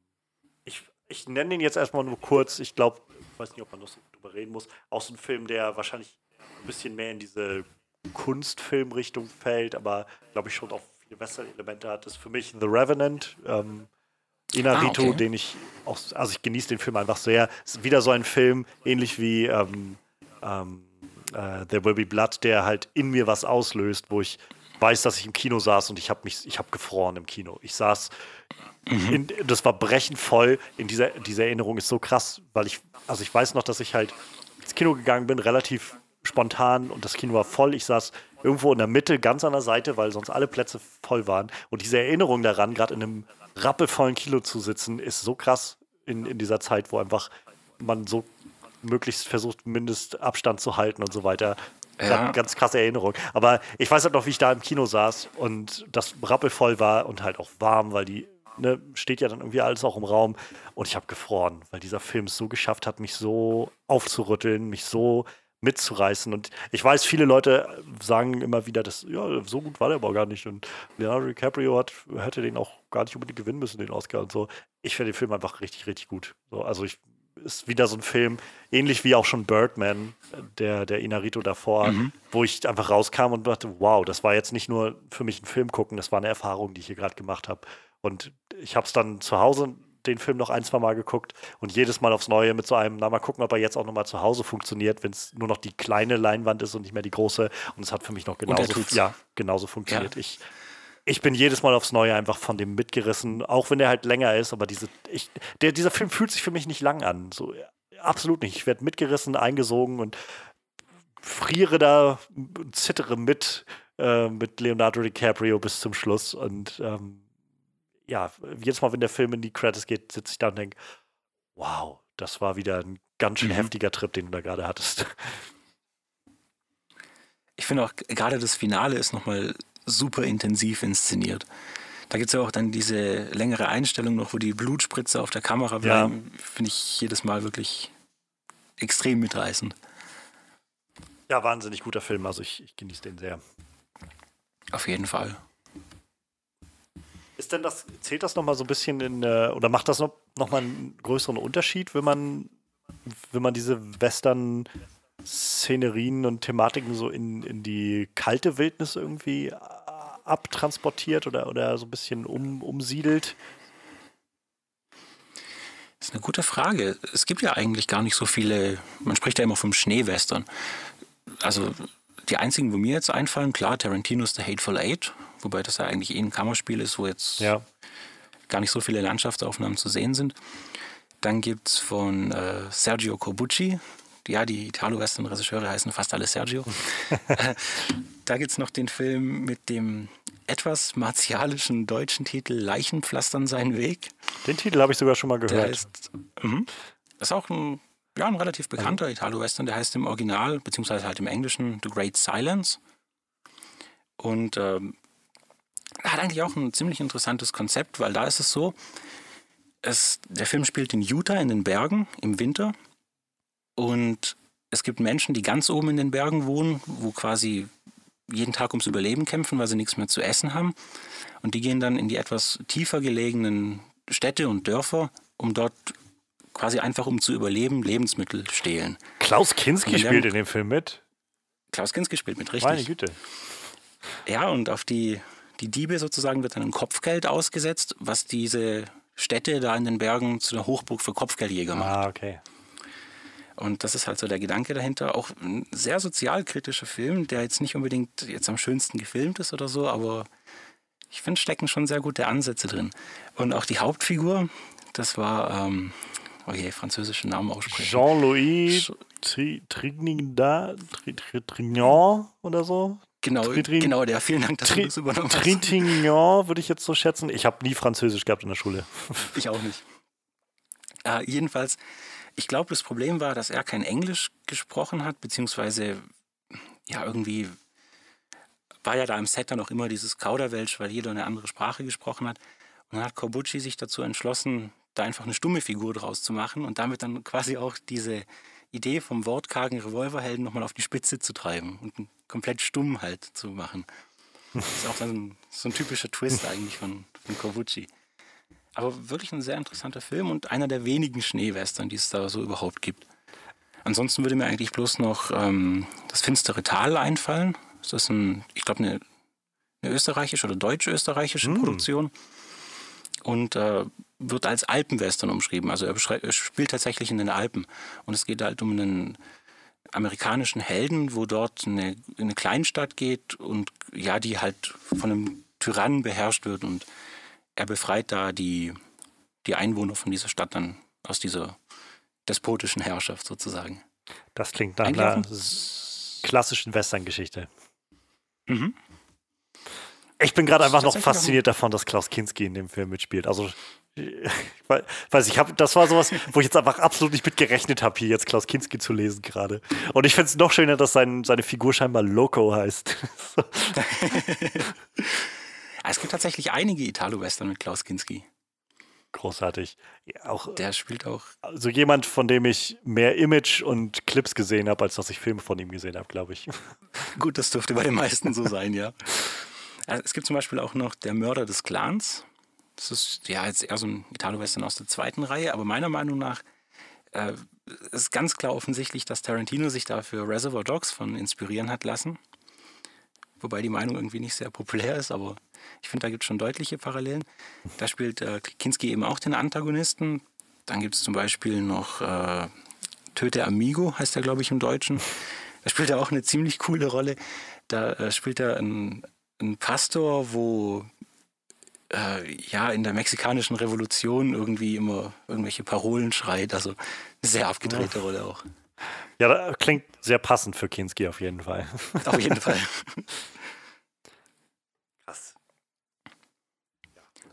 ich. Ich nenne den jetzt erstmal nur kurz. Ich glaube, ich weiß nicht, ob man noch so drüber reden muss. Auch so ein Film, der wahrscheinlich ein bisschen mehr in diese Kunstfilmrichtung fällt, aber glaube ich schon auch viele Western-Elemente hat, ist für mich The Revenant. Ähm, Inarito, ah, okay. den ich auch, also ich genieße den Film einfach sehr. Ist wieder so ein Film, ähnlich wie ähm, ähm, äh, There Will Be Blood, der halt in mir was auslöst, wo ich weiß, dass ich im Kino saß und ich habe mich, ich habe gefroren im Kino. Ich saß, mhm. in, das war brechend voll. In dieser, diese Erinnerung ist so krass, weil ich, also ich weiß noch, dass ich halt ins Kino gegangen bin, relativ spontan und das Kino war voll. Ich saß irgendwo in der Mitte, ganz an der Seite, weil sonst alle Plätze voll waren. Und diese Erinnerung daran, gerade in einem rappelvollen Kino zu sitzen, ist so krass in, in dieser Zeit, wo einfach man so möglichst versucht, Mindestabstand zu halten und so weiter. Ja. Ganz krasse Erinnerung. Aber ich weiß halt noch, wie ich da im Kino saß und das rappelvoll war und halt auch warm, weil die ne, steht ja dann irgendwie alles auch im Raum. Und ich habe gefroren, weil dieser Film es so geschafft hat, mich so aufzurütteln, mich so mitzureißen. Und ich weiß, viele Leute sagen immer wieder, dass, ja, so gut war der aber gar nicht. Und Leonardo DiCaprio hat, hätte den auch gar nicht unbedingt gewinnen müssen, den Oscar und so. Ich finde den Film einfach richtig, richtig gut. So, also ich ist wieder so ein Film, ähnlich wie auch schon Birdman, der, der Inarito davor, mhm. wo ich einfach rauskam und dachte, wow, das war jetzt nicht nur für mich ein Film gucken, das war eine Erfahrung, die ich hier gerade gemacht habe. Und ich habe es dann zu Hause den Film noch ein, zwei Mal geguckt und jedes Mal aufs Neue mit so einem, na mal gucken, ob er jetzt auch nochmal zu Hause funktioniert, wenn es nur noch die kleine Leinwand ist und nicht mehr die große. Und es hat für mich noch genauso, ja, genauso funktioniert. Ja. Ich ich bin jedes Mal aufs Neue einfach von dem mitgerissen, auch wenn der halt länger ist, aber diese, ich, der, dieser Film fühlt sich für mich nicht lang an. So, absolut nicht. Ich werde mitgerissen, eingesogen und friere da, zittere mit äh, mit Leonardo DiCaprio bis zum Schluss. Und ähm, ja, jedes Mal, wenn der Film in die Credits geht, sitze ich da und denke, wow, das war wieder ein ganz schön mhm. heftiger Trip, den du da gerade hattest. Ich finde auch gerade das Finale ist nochmal super intensiv inszeniert. Da gibt es ja auch dann diese längere Einstellung noch, wo die Blutspritze auf der Kamera bleiben. Ja. Finde ich jedes Mal wirklich extrem mitreißend. Ja, wahnsinnig guter Film. Also ich, ich genieße den sehr. Auf jeden Fall. Ist denn das, zählt das nochmal so ein bisschen in, äh, oder macht das noch, noch einen größeren Unterschied, wenn man, wenn man diese Western Szenerien und Thematiken so in, in die kalte Wildnis irgendwie abtransportiert oder, oder so ein bisschen um, umsiedelt? Das ist eine gute Frage. Es gibt ja eigentlich gar nicht so viele, man spricht ja immer vom Schneewestern. Also die einzigen, wo mir jetzt einfallen, klar, Tarantinos The Hateful Eight, wobei das ja eigentlich eh ein Kammerspiel ist, wo jetzt ja. gar nicht so viele Landschaftsaufnahmen zu sehen sind. Dann gibt es von äh, Sergio Corbucci, ja, die Italo-Western-Regisseure heißen fast alle Sergio. da gibt es noch den Film mit dem etwas martialischen deutschen Titel Leichenpflastern seinen Weg. Den Titel habe ich sogar schon mal gehört. Der ist, mh, ist auch ein, ja, ein relativ bekannter. Italo-Western, der heißt im Original, beziehungsweise halt im Englischen The Great Silence. Und ähm, hat eigentlich auch ein ziemlich interessantes Konzept, weil da ist es so, es, der Film spielt in Utah in den Bergen im Winter und es gibt Menschen, die ganz oben in den Bergen wohnen, wo quasi jeden Tag ums Überleben kämpfen, weil sie nichts mehr zu essen haben. Und die gehen dann in die etwas tiefer gelegenen Städte und Dörfer, um dort quasi einfach um zu überleben, Lebensmittel stehlen. Klaus Kinski spielt in dem Film mit. Klaus Kinski spielt mit, richtig. Meine Güte. Ja, und auf die, die Diebe sozusagen wird dann ein Kopfgeld ausgesetzt, was diese Städte da in den Bergen zu einer Hochburg für Kopfgeldjäger macht. Ah, okay. Und das ist halt so der Gedanke dahinter. Auch ein sehr sozialkritischer Film, der jetzt nicht unbedingt jetzt am schönsten gefilmt ist oder so, aber ich finde, stecken schon sehr gute Ansätze drin. Und auch die Hauptfigur, das war, ähm, oh je, französischen Namen aussprechen. Jean-Louis Trignan oder so? Genau, Tritrin genau, der. Vielen Dank, dass Tri du das übernommen hast. Trintignant würde ich jetzt so schätzen. Ich habe nie Französisch gehabt in der Schule. Ich auch nicht. Äh, jedenfalls ich glaube, das Problem war, dass er kein Englisch gesprochen hat, beziehungsweise ja irgendwie war ja da im Set dann auch immer dieses Kauderwelsch, weil jeder eine andere Sprache gesprochen hat. Und dann hat Corbucci sich dazu entschlossen, da einfach eine stumme Figur draus zu machen und damit dann quasi auch diese Idee vom wortkargen Revolverhelden nochmal auf die Spitze zu treiben und komplett stumm halt zu machen. Das ist auch so ein, so ein typischer Twist eigentlich von, von Corbucci. Aber wirklich ein sehr interessanter Film und einer der wenigen Schneewestern, die es da so überhaupt gibt. Ansonsten würde mir eigentlich bloß noch ähm, das finstere Tal einfallen. Das ist ein, ich glaube, eine, eine, österreichische oder deutsch-österreichische mm. Produktion. Und äh, wird als Alpenwestern umschrieben. Also er, spielt tatsächlich in den Alpen. Und es geht halt um einen, amerikanischen Helden, wo dort eine, eine Kleinstadt geht und ja, die halt von einem Tyrannen beherrscht wird und er befreit da die, die Einwohner von dieser Stadt dann aus dieser despotischen Herrschaft sozusagen. Das klingt nach einer klassischen Western-Geschichte. Mhm. Ich bin gerade einfach noch fasziniert davon, dass Klaus Kinski in dem Film mitspielt. Also, ich weiß ich, hab, das war sowas, wo ich jetzt einfach absolut nicht mit gerechnet habe, hier jetzt Klaus Kinski zu lesen gerade. Und ich finde es noch schöner, dass sein, seine Figur scheinbar Loco heißt. es gibt tatsächlich einige Italo-Western mit Klaus Kinski. Großartig. Ja, auch, Der spielt auch. Also jemand, von dem ich mehr Image und Clips gesehen habe, als dass ich Filme von ihm gesehen habe, glaube ich. Gut, das dürfte bei den meisten so sein, ja. Äh, es gibt zum Beispiel auch noch Der Mörder des Clans. Das ist ja jetzt eher so ein Italo-Western aus der zweiten Reihe, aber meiner Meinung nach äh, ist ganz klar offensichtlich, dass Tarantino sich dafür Reservoir Dogs von inspirieren hat lassen. Wobei die Meinung irgendwie nicht sehr populär ist, aber ich finde, da gibt es schon deutliche Parallelen. Da spielt äh, Kinski eben auch den Antagonisten. Dann gibt es zum Beispiel noch äh, Töte Amigo, heißt er, glaube ich, im Deutschen. Da spielt er auch eine ziemlich coole Rolle. Da äh, spielt er einen, einen Pastor, wo äh, ja in der mexikanischen Revolution irgendwie immer irgendwelche Parolen schreit. Also eine sehr abgedrehte Rolle auch. Ja, das klingt sehr passend für Kinski auf jeden Fall. Auf jeden Fall. Krass.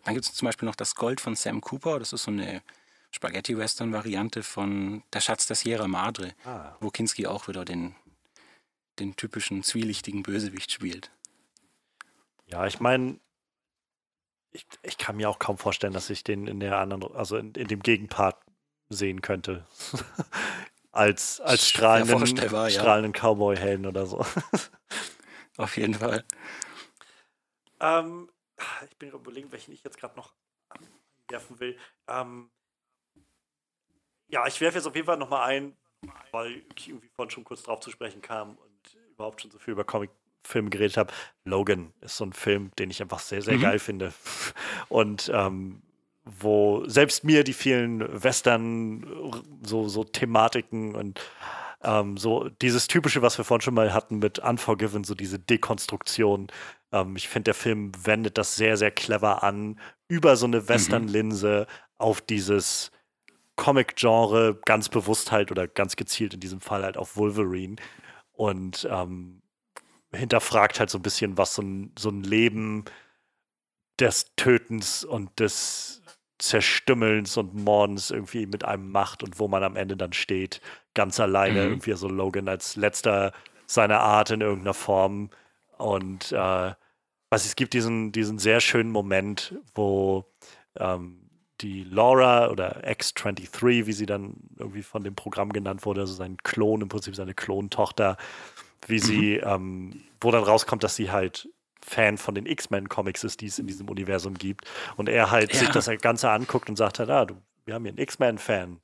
Dann gibt es zum Beispiel noch das Gold von Sam Cooper. Das ist so eine Spaghetti-Western-Variante von Der Schatz der Sierra Madre, ah. wo Kinski auch wieder den, den typischen zwielichtigen Bösewicht spielt. Ja, ich meine, ich, ich kann mir auch kaum vorstellen, dass ich den in der anderen, also in, in dem Gegenpart sehen könnte. als als strahlenden, ja. strahlenden Cowboy-Helden oder so. Auf jeden Fall. Ähm, ich bin überlegen, welchen ich jetzt gerade noch werfen will. Ähm, ja, ich werfe jetzt auf jeden Fall nochmal ein, weil ich irgendwie vorhin schon kurz drauf zu sprechen kam und überhaupt schon so viel über Comicfilme geredet habe. Logan ist so ein Film, den ich einfach sehr, sehr mhm. geil finde. Und ähm, wo selbst mir die vielen Western, so, so Thematiken und ähm, so dieses typische, was wir vorhin schon mal hatten mit Unforgiven, so diese Dekonstruktion. Ähm, ich finde, der Film wendet das sehr, sehr clever an, über so eine mhm. Western-Linse mhm. auf dieses Comic-Genre ganz bewusst halt oder ganz gezielt in diesem Fall halt auf Wolverine und ähm, hinterfragt halt so ein bisschen, was so ein, so ein Leben des Tötens und des Zerstümmelns und Mordens irgendwie mit einem macht und wo man am Ende dann steht, ganz alleine, mhm. irgendwie so Logan als letzter seiner Art in irgendeiner Form. Und äh, was es gibt diesen, diesen sehr schönen Moment, wo ähm, die Laura oder X23, wie sie dann irgendwie von dem Programm genannt wurde, also sein Klon, im Prinzip seine Klontochter, wie sie, mhm. ähm, wo dann rauskommt, dass sie halt Fan von den X-Men-Comics ist, die es in diesem Universum gibt. Und er halt ja. sich das Ganze anguckt und sagt halt, ah, du, wir haben hier einen X-Men-Fan.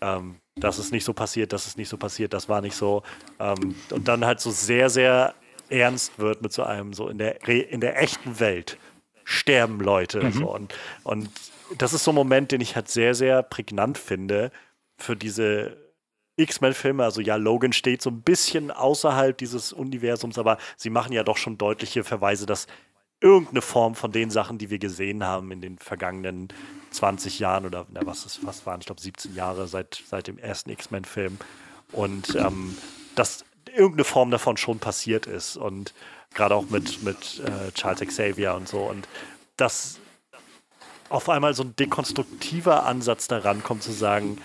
Ähm, das ist nicht so passiert, das ist nicht so passiert, das war nicht so. Ähm, und dann halt so sehr, sehr ernst wird mit so einem, so in der, in der echten Welt sterben Leute. Mhm. So. Und, und das ist so ein Moment, den ich halt sehr, sehr prägnant finde für diese X-Men-Filme. Also ja, Logan steht so ein bisschen außerhalb dieses Universums, aber sie machen ja doch schon deutliche Verweise, dass irgendeine Form von den Sachen, die wir gesehen haben in den vergangenen 20 Jahren oder na, was es fast waren, ich glaube 17 Jahre seit, seit dem ersten X-Men-Film. Und ähm, dass irgendeine Form davon schon passiert ist. Und gerade auch mit, mit äh, Charles Xavier und so. Und dass auf einmal so ein dekonstruktiver Ansatz daran kommt, zu sagen,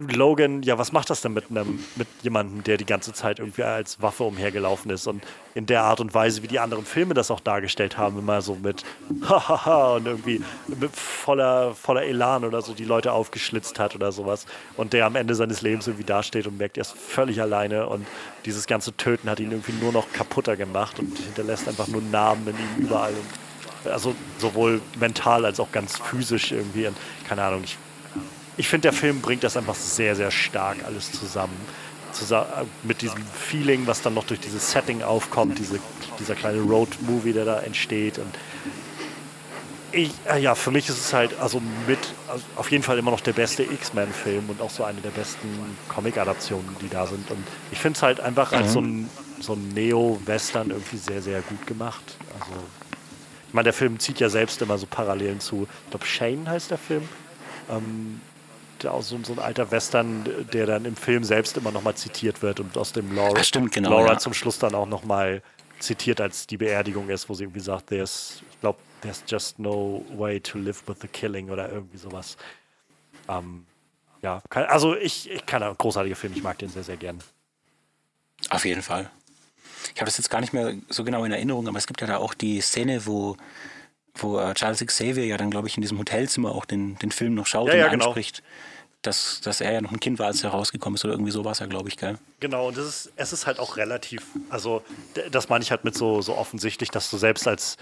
Logan, ja, was macht das denn mit einem, mit jemandem, der die ganze Zeit irgendwie als Waffe umhergelaufen ist und in der Art und Weise, wie die anderen Filme das auch dargestellt haben, immer so mit hahaha und irgendwie mit voller, voller Elan oder so die Leute aufgeschlitzt hat oder sowas und der am Ende seines Lebens irgendwie dasteht und merkt, er ist völlig alleine und dieses ganze Töten hat ihn irgendwie nur noch kaputter gemacht und hinterlässt einfach nur Namen in ihm überall. Und, also sowohl mental als auch ganz physisch irgendwie und keine Ahnung, ich ich finde, der Film bringt das einfach sehr, sehr stark alles zusammen. zusammen. Mit diesem Feeling, was dann noch durch dieses Setting aufkommt, diese, dieser kleine Road-Movie, der da entsteht. Und Ich, äh, ja, für mich ist es halt also mit also auf jeden Fall immer noch der beste X-Men-Film und auch so eine der besten Comic-Adaptionen, die da sind. Und ich finde es halt einfach mhm. als so ein, so ein Neo-Western irgendwie sehr, sehr gut gemacht. Also, ich meine, der Film zieht ja selbst immer so Parallelen zu, ich glaube, Shane heißt der Film. Ähm, auch so, so, ein alter Western, der dann im Film selbst immer nochmal zitiert wird und aus dem Laura, stimmt, genau, Laura ja. zum Schluss dann auch nochmal zitiert, als die Beerdigung ist, wo sie irgendwie sagt, there's, ich glaube, there's just no way to live with the killing oder irgendwie sowas. Ähm, ja, kann, also ich, ich kann großartiger Film, ich mag den sehr, sehr gern. Auf jeden Fall. Ich habe das jetzt gar nicht mehr so genau in Erinnerung, aber es gibt ja da auch die Szene, wo, wo äh, Charles Xavier ja dann, glaube ich, in diesem Hotelzimmer auch den, den Film noch schaut ja, ja, und genau. anspricht dass, dass er ja noch ein Kind war, als er rausgekommen ist oder irgendwie so war es ja, glaube ich, gell? Genau, und das ist, es ist halt auch relativ, also das meine ich halt mit so, so offensichtlich, dass du selbst als,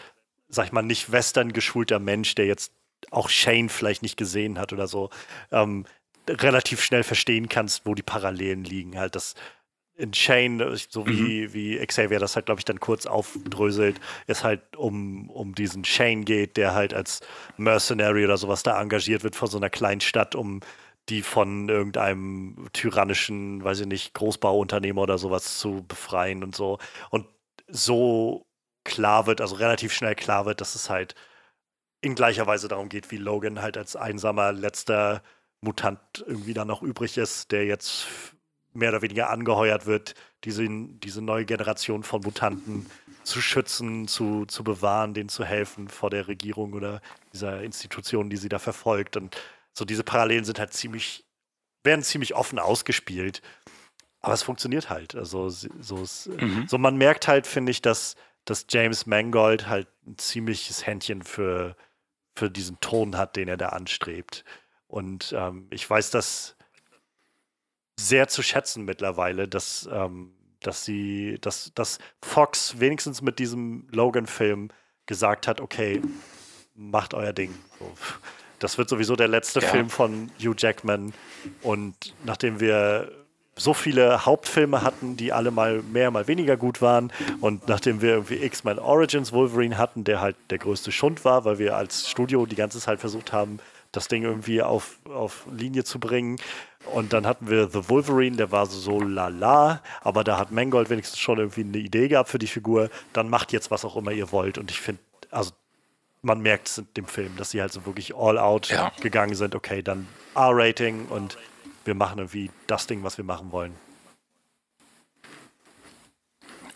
sag ich mal, nicht western geschulter Mensch, der jetzt auch Shane vielleicht nicht gesehen hat oder so, ähm, relativ schnell verstehen kannst, wo die Parallelen liegen. Halt, dass in Shane, so wie, mhm. wie Xavier das halt, glaube ich, dann kurz aufdröselt, es halt um, um diesen Shane geht, der halt als Mercenary oder sowas da engagiert wird von so einer kleinen Stadt, um die von irgendeinem tyrannischen, weiß ich nicht, Großbauunternehmer oder sowas zu befreien und so. Und so klar wird, also relativ schnell klar wird, dass es halt in gleicher Weise darum geht, wie Logan halt als einsamer letzter Mutant irgendwie da noch übrig ist, der jetzt mehr oder weniger angeheuert wird, diese, diese neue Generation von Mutanten zu schützen, zu, zu bewahren, denen zu helfen vor der Regierung oder dieser Institution, die sie da verfolgt. Und so diese Parallelen sind halt ziemlich, werden ziemlich offen ausgespielt. Aber es funktioniert halt. Also so, mhm. so man merkt halt, finde ich, dass, dass James Mangold halt ein ziemliches Händchen für, für diesen Ton hat, den er da anstrebt. Und ähm, ich weiß das sehr zu schätzen mittlerweile, dass, ähm, dass sie, dass, dass Fox wenigstens mit diesem Logan-Film gesagt hat, okay, macht euer Ding. So. Das wird sowieso der letzte ja. Film von Hugh Jackman. Und nachdem wir so viele Hauptfilme hatten, die alle mal mehr, mal weniger gut waren. Und nachdem wir irgendwie X-Men Origins Wolverine hatten, der halt der größte Schund war, weil wir als Studio die ganze Zeit versucht haben, das Ding irgendwie auf, auf Linie zu bringen. Und dann hatten wir The Wolverine, der war so lala, aber da hat Mangold wenigstens schon irgendwie eine Idee gehabt für die Figur. Dann macht jetzt was auch immer ihr wollt. Und ich finde, also man merkt es in dem Film, dass sie halt so wirklich all out ja. gegangen sind. Okay, dann R-Rating und wir machen irgendwie das Ding, was wir machen wollen.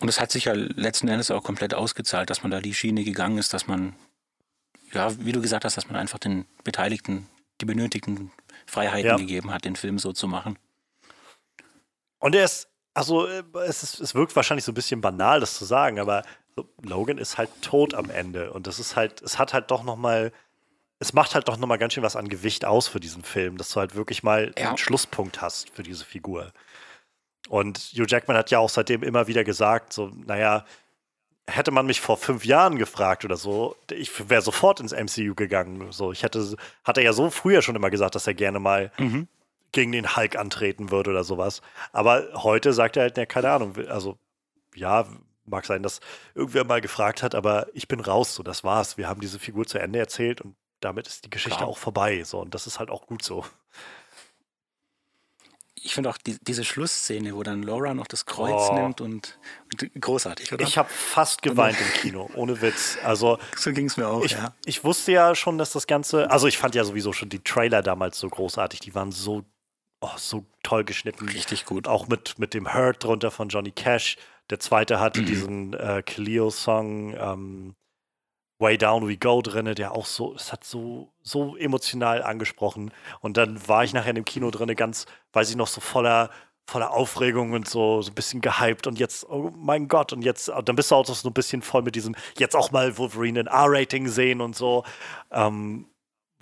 Und es hat sich ja letzten Endes auch komplett ausgezahlt, dass man da die Schiene gegangen ist, dass man, ja, wie du gesagt hast, dass man einfach den Beteiligten die benötigten Freiheiten ja. gegeben hat, den Film so zu machen. Und er ist, also äh, es, ist, es wirkt wahrscheinlich so ein bisschen banal, das zu sagen, aber Logan ist halt tot am Ende und das ist halt, es hat halt doch noch mal, es macht halt doch noch mal ganz schön was an Gewicht aus für diesen Film, dass du halt wirklich mal ja. einen Schlusspunkt hast für diese Figur. Und Hugh Jackman hat ja auch seitdem immer wieder gesagt, so, naja, hätte man mich vor fünf Jahren gefragt oder so, ich wäre sofort ins MCU gegangen. So, ich hätte, hat er ja so früher schon immer gesagt, dass er gerne mal mhm. gegen den Hulk antreten würde oder sowas. Aber heute sagt er halt, ne, keine Ahnung, also ja, mag sein, dass irgendwer mal gefragt hat, aber ich bin raus, so das war's. Wir haben diese Figur zu Ende erzählt und damit ist die Geschichte Klar. auch vorbei. So, und das ist halt auch gut so. Ich finde auch die, diese Schlussszene, wo dann Laura noch das Kreuz oh. nimmt und, und, großartig, oder? Ich habe fast geweint im Kino, ohne Witz. Also so ging es mir auch. Ich, ja. ich wusste ja schon, dass das Ganze, also ich fand ja sowieso schon die Trailer damals so großartig. Die waren so, oh, so toll geschnitten. Richtig gut. Auch mit, mit dem Hurt drunter von Johnny Cash. Der zweite hatte mhm. diesen äh, Khalil-Song ähm, Way Down We Go drin, der auch so, es hat so, so emotional angesprochen. Und dann war ich nachher dem Kino drin, ganz, weiß ich noch, so voller, voller Aufregung und so, so ein bisschen gehypt. Und jetzt, oh mein Gott, und jetzt, dann bist du auch so ein bisschen voll mit diesem, jetzt auch mal Wolverine in R-Rating sehen und so. Ähm,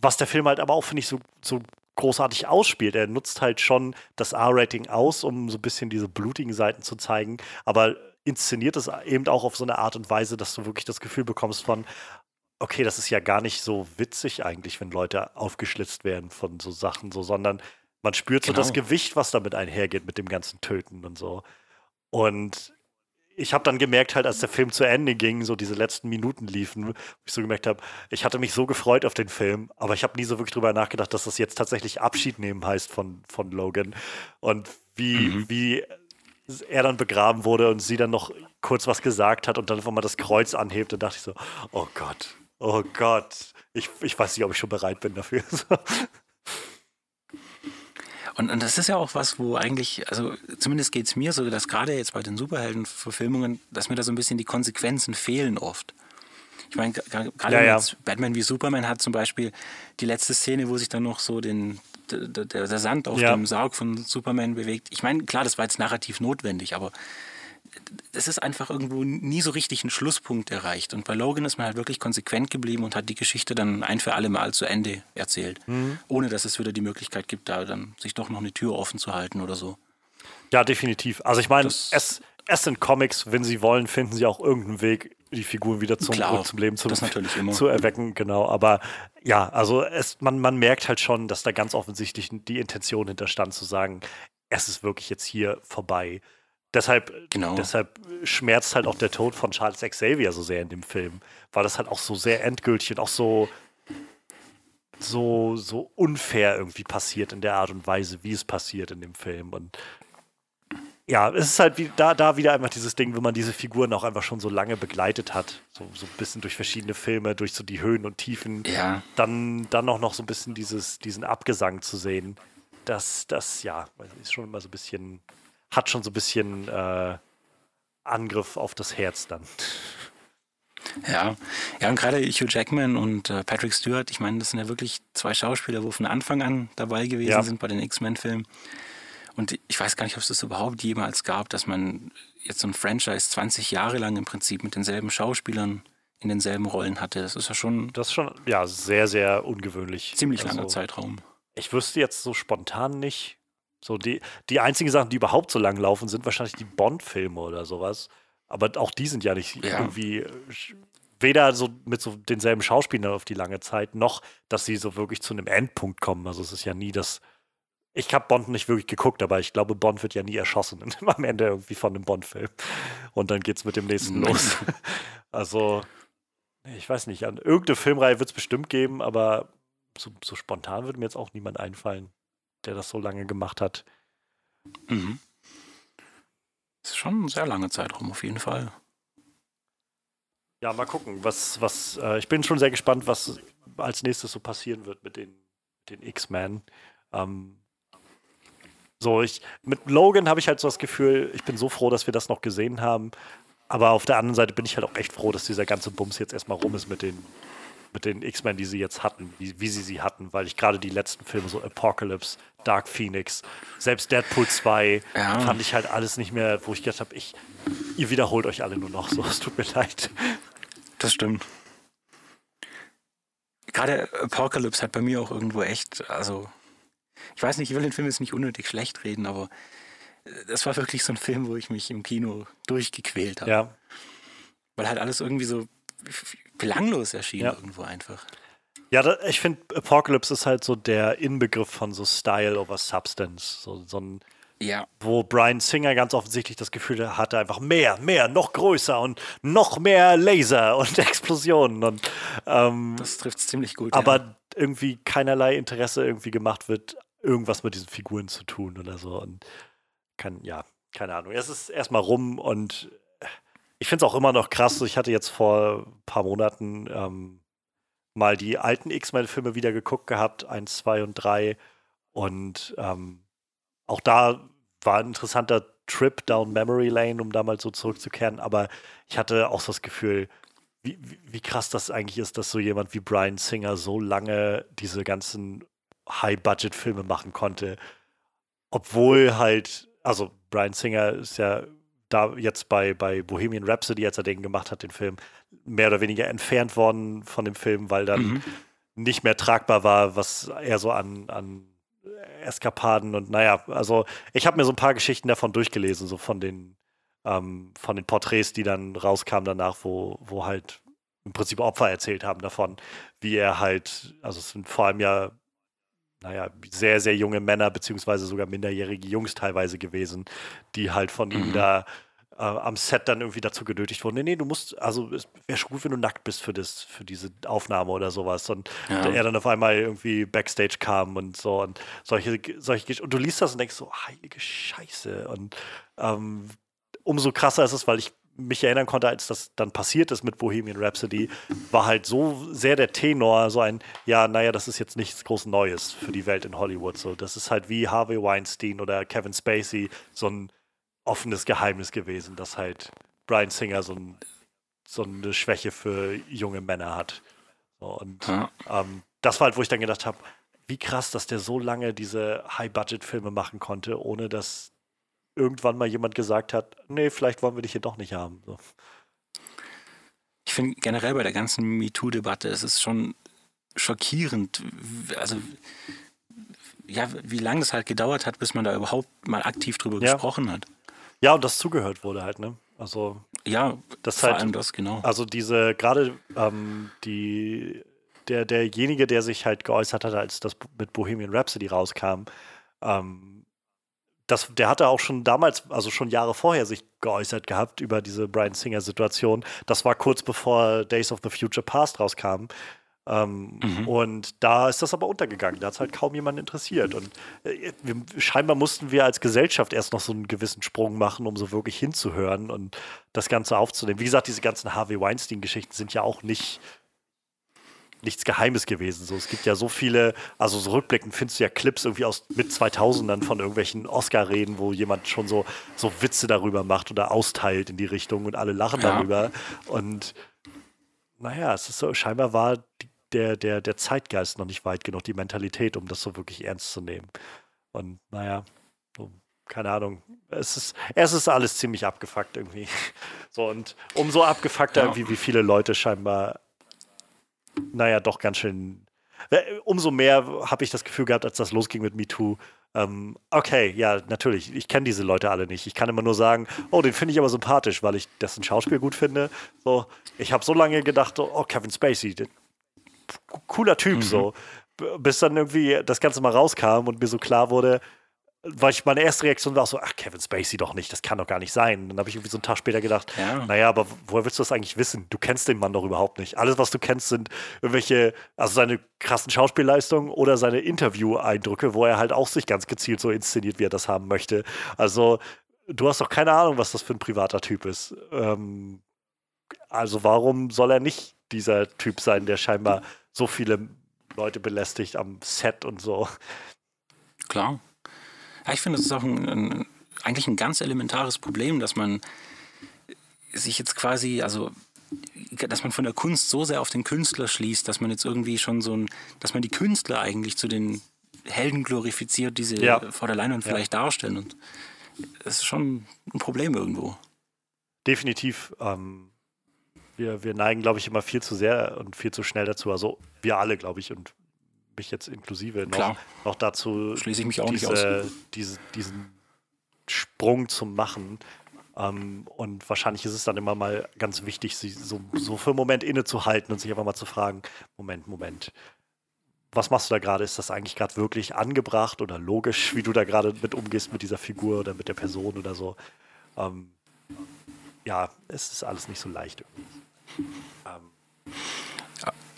was der Film halt aber auch, finde ich, so, so großartig ausspielt. Er nutzt halt schon das R-Rating aus, um so ein bisschen diese blutigen Seiten zu zeigen, aber inszeniert es eben auch auf so eine Art und Weise, dass du wirklich das Gefühl bekommst von, okay, das ist ja gar nicht so witzig eigentlich, wenn Leute aufgeschlitzt werden von so Sachen, so, sondern man spürt genau. so das genau. Gewicht, was damit einhergeht mit dem ganzen Töten und so. Und ich habe dann gemerkt, halt, als der Film zu Ende ging, so diese letzten Minuten liefen, wo ich so gemerkt habe, ich hatte mich so gefreut auf den Film, aber ich habe nie so wirklich drüber nachgedacht, dass das jetzt tatsächlich Abschied nehmen heißt von, von Logan. Und wie, mhm. wie er dann begraben wurde und sie dann noch kurz was gesagt hat und dann einfach mal das Kreuz anhebt, dann dachte ich so, oh Gott, oh Gott, ich, ich weiß nicht, ob ich schon bereit bin dafür. Und, und das ist ja auch was, wo eigentlich, also zumindest geht es mir so, dass gerade jetzt bei den Superheldenverfilmungen, dass mir da so ein bisschen die Konsequenzen fehlen oft. Ich meine, gerade ja, ja. Batman wie Superman hat zum Beispiel die letzte Szene, wo sich dann noch so den, der, der, Sand auf ja. dem Sarg von Superman bewegt. Ich meine, klar, das war jetzt narrativ notwendig, aber es ist einfach irgendwo nie so richtig ein Schlusspunkt erreicht. Und bei Logan ist man halt wirklich konsequent geblieben und hat die Geschichte dann ein für alle Mal zu Ende erzählt. Mhm. Ohne dass es wieder die Möglichkeit gibt, da dann sich doch noch eine Tür offen zu halten oder so. Ja, definitiv. Also ich meine, es, es sind Comics, wenn sie wollen, finden sie auch irgendeinen Weg, die Figuren wieder zum, Klar, zum Leben zu, zu erwecken, genau. Aber ja, also es, man, man merkt halt schon, dass da ganz offensichtlich die Intention hinterstand, zu sagen, es ist wirklich jetzt hier vorbei. Deshalb, genau. deshalb schmerzt halt auch der Tod von Charles Xavier so sehr in dem Film, weil das halt auch so sehr endgültig und auch so, so, so unfair irgendwie passiert in der Art und Weise, wie es passiert in dem Film. Und ja, es ist halt wie, da, da wieder einfach dieses Ding, wenn man diese Figuren auch einfach schon so lange begleitet hat, so, so ein bisschen durch verschiedene Filme, durch so die Höhen und Tiefen, ja. dann, dann auch noch so ein bisschen dieses, diesen Abgesang zu sehen, das, das, ja, ist schon immer so ein bisschen hat schon so ein bisschen äh, Angriff auf das Herz dann. Ja, ja und gerade Hugh Jackman und äh, Patrick Stewart, ich meine, das sind ja wirklich zwei Schauspieler, wo von Anfang an dabei gewesen ja. sind bei den X-Men-Filmen. Und ich weiß gar nicht, ob es das überhaupt jemals gab, dass man jetzt so ein Franchise 20 Jahre lang im Prinzip mit denselben Schauspielern in denselben Rollen hatte. Das ist ja schon. Das ist schon, ja, sehr, sehr ungewöhnlich. Ziemlich also, langer Zeitraum. Ich wüsste jetzt so spontan nicht, so die, die einzigen Sachen, die überhaupt so lang laufen, sind wahrscheinlich die Bond-Filme oder sowas. Aber auch die sind ja nicht ja. irgendwie weder so mit so denselben Schauspielern auf die lange Zeit, noch, dass sie so wirklich zu einem Endpunkt kommen. Also es ist ja nie das. Ich habe Bond nicht wirklich geguckt, aber ich glaube, Bond wird ja nie erschossen am Ende irgendwie von einem Bond-Film. Und dann geht es mit dem nächsten los. also, ich weiß nicht, an irgendeine Filmreihe wird es bestimmt geben, aber so, so spontan würde mir jetzt auch niemand einfallen der das so lange gemacht hat. Mhm. Das ist schon ein sehr langer Zeitraum auf jeden Fall. Ja, mal gucken, was, was, äh, ich bin schon sehr gespannt, was als nächstes so passieren wird mit den, den X-Men. Ähm, so, ich, mit Logan habe ich halt so das Gefühl, ich bin so froh, dass wir das noch gesehen haben. Aber auf der anderen Seite bin ich halt auch echt froh, dass dieser ganze Bums jetzt erstmal rum ist mit den, mit den X-Men, die sie jetzt hatten, wie, wie sie sie hatten, weil ich gerade die letzten Filme, so Apocalypse, Dark Phoenix, selbst Deadpool 2, ja. fand ich halt alles nicht mehr, wo ich gedacht habe, ich, ihr wiederholt euch alle nur noch so, es tut mir leid. Das stimmt. Gerade Apocalypse hat bei mir auch irgendwo echt, also, ich weiß nicht, ich will den Film jetzt nicht unnötig schlecht reden, aber das war wirklich so ein Film, wo ich mich im Kino durchgequält habe. Ja. Weil halt alles irgendwie so belanglos erschien ja. irgendwo einfach. Ja, da, ich finde, Apocalypse ist halt so der Inbegriff von so Style over Substance. So, so ein, ja. Wo Brian Singer ganz offensichtlich das Gefühl hatte, einfach mehr, mehr, noch größer und noch mehr Laser und Explosionen. Und, ähm, das trifft es ziemlich gut. Aber ja. irgendwie keinerlei Interesse irgendwie gemacht wird, irgendwas mit diesen Figuren zu tun oder so. Und kann, ja, keine Ahnung. Es ist erstmal rum und ich finde es auch immer noch krass. Ich hatte jetzt vor ein paar Monaten ähm, mal die alten X-Men-Filme wieder geguckt gehabt, 1, 2 und 3. Und ähm, auch da war ein interessanter Trip down Memory Lane, um da mal so zurückzukehren. Aber ich hatte auch so das Gefühl, wie, wie, wie krass das eigentlich ist, dass so jemand wie Brian Singer so lange diese ganzen High-Budget-Filme machen konnte. Obwohl halt, also Brian Singer ist ja da jetzt bei, bei Bohemian Rhapsody, als er den gemacht hat, den Film, mehr oder weniger entfernt worden von dem Film, weil dann mhm. nicht mehr tragbar war, was er so an, an Eskapaden und naja, also ich habe mir so ein paar Geschichten davon durchgelesen, so von den, ähm, von den Porträts, die dann rauskamen danach, wo, wo halt im Prinzip Opfer erzählt haben davon, wie er halt, also es sind vor allem ja, naja, sehr, sehr junge Männer, beziehungsweise sogar minderjährige Jungs teilweise gewesen, die halt von mhm. ihm da äh, am Set dann irgendwie dazu genötigt wurden, nee, nee, du musst, also es wäre schon gut, wenn du nackt bist für das, für diese Aufnahme oder sowas. Und Ja. er dann auf einmal irgendwie Backstage kam und so und solche, solche und du liest das und denkst so, heilige Scheiße. Und ähm, umso krasser ist es, weil ich mich erinnern konnte, als das dann passiert ist mit Bohemian Rhapsody, war halt so sehr der Tenor, so ein, ja, naja, das ist jetzt nichts groß Neues für die Welt in Hollywood. So, das ist halt wie Harvey Weinstein oder Kevin Spacey so ein offenes Geheimnis gewesen, dass halt Brian Singer so, ein, so eine Schwäche für junge Männer hat. So, und Ja. ähm, das war halt, wo ich dann gedacht habe, wie krass, dass der so lange diese High-Budget-Filme machen konnte, ohne dass irgendwann mal jemand gesagt hat, nee, vielleicht wollen wir dich hier doch nicht haben. So. Ich finde generell bei der ganzen MeToo-Debatte ist es schon schockierend, also ja, wie lange es halt gedauert hat, bis man da überhaupt mal aktiv drüber Ja. gesprochen hat. Ja, und das zugehört wurde halt, ne? Also, Ja, Das vor halt- allem das, genau. also diese, gerade ähm, die, der, derjenige, der sich halt geäußert hat, als das mit Bohemian Rhapsody rauskam, ähm, das, der hatte auch schon damals, also schon Jahre vorher sich geäußert gehabt über diese Brian Singer-Situation. Das war kurz bevor Days of the Future Past rauskam. Ähm, Mhm. Und da ist das aber untergegangen. Da hat es halt kaum jemanden interessiert. Und äh, wir, scheinbar mussten wir als Gesellschaft erst noch so einen gewissen Sprung machen, um so wirklich hinzuhören und das Ganze aufzunehmen. Wie gesagt, diese ganzen Harvey Weinstein-Geschichten sind ja auch nicht nichts Geheimes gewesen. So, es gibt ja so viele, also so rückblickend findest du ja Clips irgendwie aus mit 2000ern von irgendwelchen Oscar-Reden, wo jemand schon so, so Witze darüber macht oder austeilt in die Richtung und alle lachen Ja. darüber. Und naja, es ist so, scheinbar war der, der, der Zeitgeist noch nicht weit genug, die Mentalität, um das so wirklich ernst zu nehmen. Und naja, so, keine Ahnung. Es ist, es ist alles ziemlich abgefuckt irgendwie. So, und umso abgefuckter Ja. irgendwie, wie viele Leute scheinbar, naja, doch ganz schön. äh, Umso mehr habe ich das Gefühl gehabt, als das losging mit MeToo. Ähm, okay, ja, natürlich. Ich kenne diese Leute alle nicht. Ich kann immer nur sagen, oh, den finde ich aber sympathisch, weil ich dessen Schauspiel gut finde. So, ich habe so lange gedacht, oh, Kevin Spacey, der- cooler Typ, so. B- Bis dann irgendwie das Ganze mal rauskam und mir so klar wurde, weil ich meine erste Reaktion war so, ach, Kevin Spacey doch nicht, das kann doch gar nicht sein. Dann habe ich irgendwie so einen Tag später gedacht, Ja. naja, aber woher willst du das eigentlich wissen? Du kennst den Mann doch überhaupt nicht. Alles, was du kennst, sind irgendwelche, also seine krassen Schauspielleistungen oder seine Interview-Eindrücke, wo er halt auch sich ganz gezielt so inszeniert, wie er das haben möchte. Also, du hast doch keine Ahnung, was das für ein privater Typ ist. Ähm, also, warum soll er nicht dieser Typ sein, der scheinbar so viele Leute belästigt am Set und so? Klar. Ja, ich finde, das ist auch ein, ein, eigentlich ein ganz elementares Problem, dass man sich jetzt quasi, also dass man von der Kunst so sehr auf den Künstler schließt, dass man jetzt irgendwie schon so ein, dass man die Künstler eigentlich zu den Helden glorifiziert, die sie Ja. vor der Leinwand Ja. vielleicht darstellen. Und das ist schon ein Problem irgendwo. Definitiv. Ähm, wir, wir neigen, glaube ich, immer viel zu sehr und viel zu schnell dazu. Also wir alle, glaube ich, und mich jetzt inklusive noch, Klar. noch dazu, Schließe ich mich auch nicht diese, aus. diese, diesen Sprung zu machen. Ähm, und wahrscheinlich ist es dann immer mal ganz wichtig, sich so, so für einen Moment innezuhalten und sich einfach mal zu fragen, Moment, Moment, was machst du da gerade? Ist das eigentlich gerade wirklich angebracht oder logisch, wie du da gerade mit umgehst mit dieser Figur oder mit der Person oder so? Ähm, ja, es ist alles nicht so leicht. irgendwie. Ähm,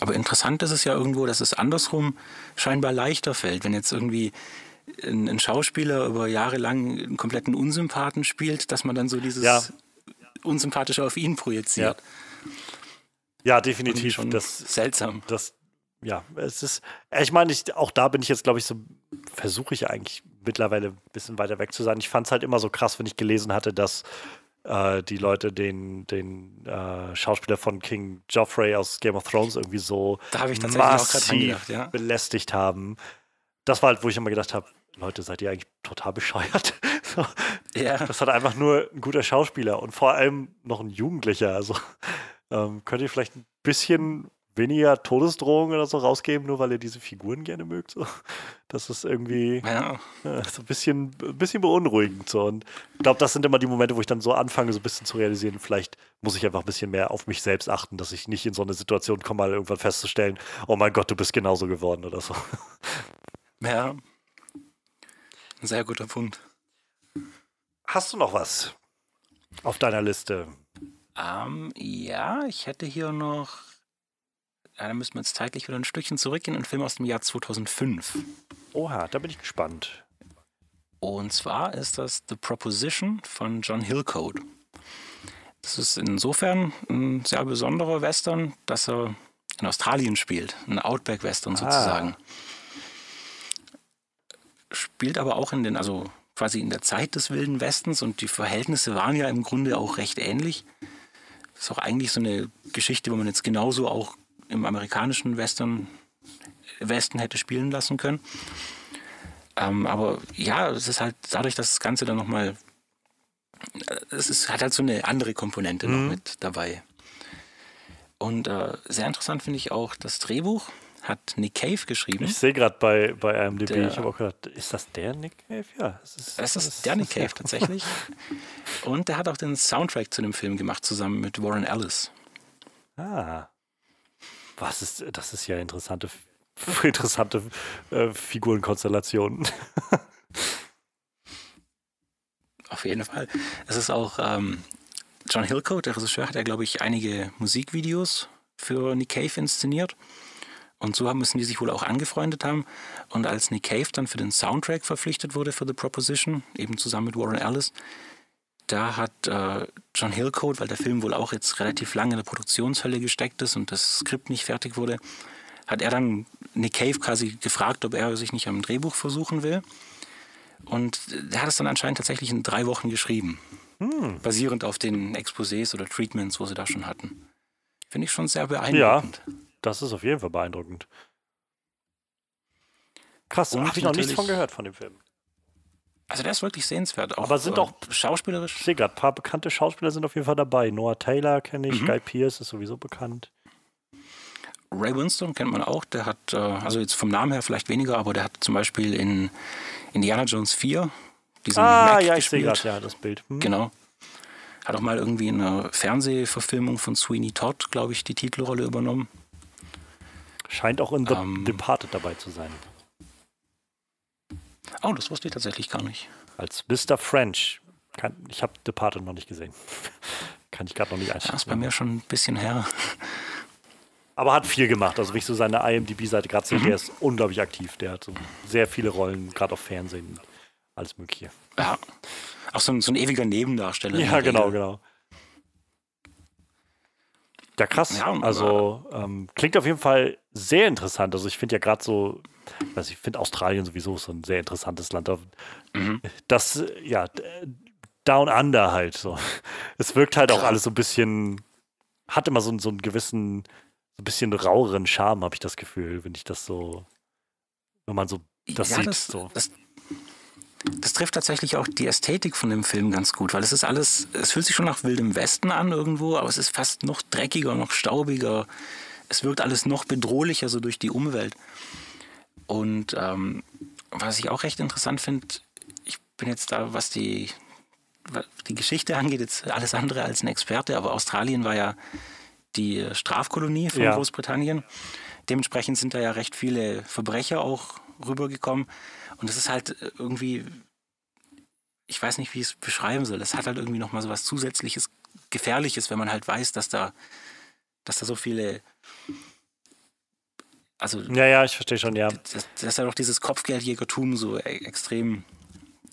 Aber interessant ist es ja irgendwo, dass es andersrum scheinbar leichter fällt, wenn jetzt irgendwie ein, ein Schauspieler über Jahre lang einen kompletten Unsympathen spielt, dass man dann so dieses Ja. Unsympathische auf ihn projiziert. ja, Irgendwie definitiv. schon Das, seltsam. das, ja, es ist, ich meine, ich, auch da bin ich jetzt, glaube ich, so, versuche ich eigentlich mittlerweile ein bisschen weiter weg zu sein. Ich fand es halt immer so krass, wenn ich gelesen hatte, dass äh, die Leute den, den äh, Schauspieler von King Joffrey aus Game of Thrones irgendwie so dran massiv ja. belästigt haben. Das war halt, wo ich immer gedacht habe, Leute, seid ihr eigentlich total bescheuert? so, Ja, das hat einfach nur ein guter Schauspieler und vor allem noch ein Jugendlicher. Also ähm, könnt ihr vielleicht ein bisschen weniger Todesdrohungen oder so rausgeben, nur weil ihr diese Figuren gerne mögt. So. Das ist irgendwie ja, ja, so ein bisschen, ein bisschen beunruhigend. So. Und ich glaube, das sind immer die Momente, wo ich dann so anfange, so ein bisschen zu realisieren, vielleicht muss ich einfach ein bisschen mehr auf mich selbst achten, dass ich nicht in so eine Situation komme, mal irgendwann festzustellen, oh mein Gott, du bist genauso geworden oder so. ja. Ein sehr guter Punkt. Hast du noch was? Auf deiner Liste. Ähm, ja, ich hätte hier noch. Ja, da müssen wir jetzt zeitlich wieder ein Stückchen zurückgehen. Ein Film aus dem Jahr 2005. Oha, da bin ich gespannt. Und zwar ist das The Proposition von John Hillcoat. Das ist insofern ein sehr besonderer Western, dass er in Australien spielt. Ein Outback-Western sozusagen. Ah. Spielt aber auch in den, also quasi in der Zeit des Wilden Westens und die Verhältnisse waren ja im Grunde auch recht ähnlich. Das ist auch eigentlich so eine Geschichte, wo man jetzt genauso auch im amerikanischen Western, Westen hätte spielen lassen können. Ähm, aber ja, es ist halt dadurch, dass das Ganze dann nochmal, äh, es ist, hat halt so eine andere Komponente mhm. noch mit dabei. Und äh, sehr interessant finde ich auch das Drehbuch hat Nick Cave geschrieben. Ich sehe gerade bei, bei IMDb, der, ich habe auch gedacht, ist das der Nick Cave? Ja, es ist, es ist das der Nick Cave tatsächlich. Und der hat auch den Soundtrack zu dem Film gemacht, zusammen mit Warren Ellis. Ah. Was ist, das ist ja interessante, interessante äh, Figurenkonstellationen. Auf jeden Fall. Es ist auch ähm, John Hillcoat, der Regisseur, hat ja, glaube ich, einige Musikvideos für Nick Cave inszeniert. Und so müssen die sich wohl auch angefreundet haben. Und als Nick Cave dann für den Soundtrack verpflichtet wurde für The Proposition, eben zusammen mit Warren Ellis, da hat äh, John Hillcoat, weil der Film wohl auch jetzt relativ lange in der Produktionshölle gesteckt ist und das Skript nicht fertig wurde, hat er dann Nick Cave quasi gefragt, ob er sich nicht am Drehbuch versuchen will. Und er hat es dann anscheinend tatsächlich in drei Wochen geschrieben. Hm. Basierend auf den Exposés oder Treatments, wo sie da schon hatten. Finde ich schon sehr beeindruckend. Ja, das ist auf jeden Fall beeindruckend. Krass, habe ich noch nichts von gehört von dem Film. Also der ist wirklich sehenswert. Auch, Aber sind auch äh, schauspielerisch. Ich sehe gerade, ein paar bekannte Schauspieler sind auf jeden Fall dabei. Noah Taylor kenne ich, mhm. Guy Pierce ist sowieso bekannt. Ray Winston kennt man auch, der hat, äh, also jetzt vom Namen her vielleicht weniger, aber der hat zum Beispiel in Indiana Jones 4 diesen Ah, Mac ja, ich sehe gerade, ja, das Bild. Hm. Genau. Hat auch mal irgendwie in einer Fernsehverfilmung von Sweeney Todd, glaube ich, die Titelrolle übernommen. Scheint auch in The ähm, Departed dabei zu sein. Oh, das wusste ich tatsächlich gar nicht. Als Mr. French. Kann, ich habe Departed noch nicht gesehen. Kann ich gerade noch nicht einschätzen. Das ist bei mir schon ein bisschen her. Aber hat viel gemacht. Also, wenn ich so seine IMDb-Seite gerade sehe, mhm. der ist unglaublich aktiv. Der hat so sehr viele Rollen, gerade auf Fernsehen, alles Mögliche. Ja. Auch so ein, so ein ewiger Nebendarsteller. Ja, genau, genau. Ja, krass. Ja, also ähm, klingt auf jeden Fall sehr interessant. Also ich finde ja gerade so, ich, weiß, ich finde Australien sowieso so ein sehr interessantes Land. Mhm. Das, ja, Down Under halt so. Es wirkt halt auch alles so ein bisschen, hat immer so, so einen gewissen, so ein bisschen raueren Charme, habe ich das Gefühl, wenn ich das so, wenn man so das ja, sieht. Das, so. Das, das trifft tatsächlich auch die Ästhetik von dem Film ganz gut, weil es ist alles, es fühlt sich schon nach wildem Westen an irgendwo, aber es ist fast noch dreckiger, noch staubiger. Es wirkt alles noch bedrohlicher so durch die Umwelt. Und ähm, was ich auch recht interessant finde, ich bin jetzt da, was die, die Geschichte angeht, jetzt alles andere als ein Experte, aber Australien war ja die Strafkolonie von ja. Großbritannien. Dementsprechend sind da ja recht viele Verbrecher auch rübergekommen. Und es ist halt irgendwie, ich weiß nicht, wie ich es beschreiben soll. Es hat halt irgendwie nochmal so was zusätzliches, Gefährliches, wenn man halt weiß, dass da, dass da so viele. Also, ja, ja, ich verstehe schon, ja. Das, das ist ja doch dieses Kopfgeldjägertum so e, extrem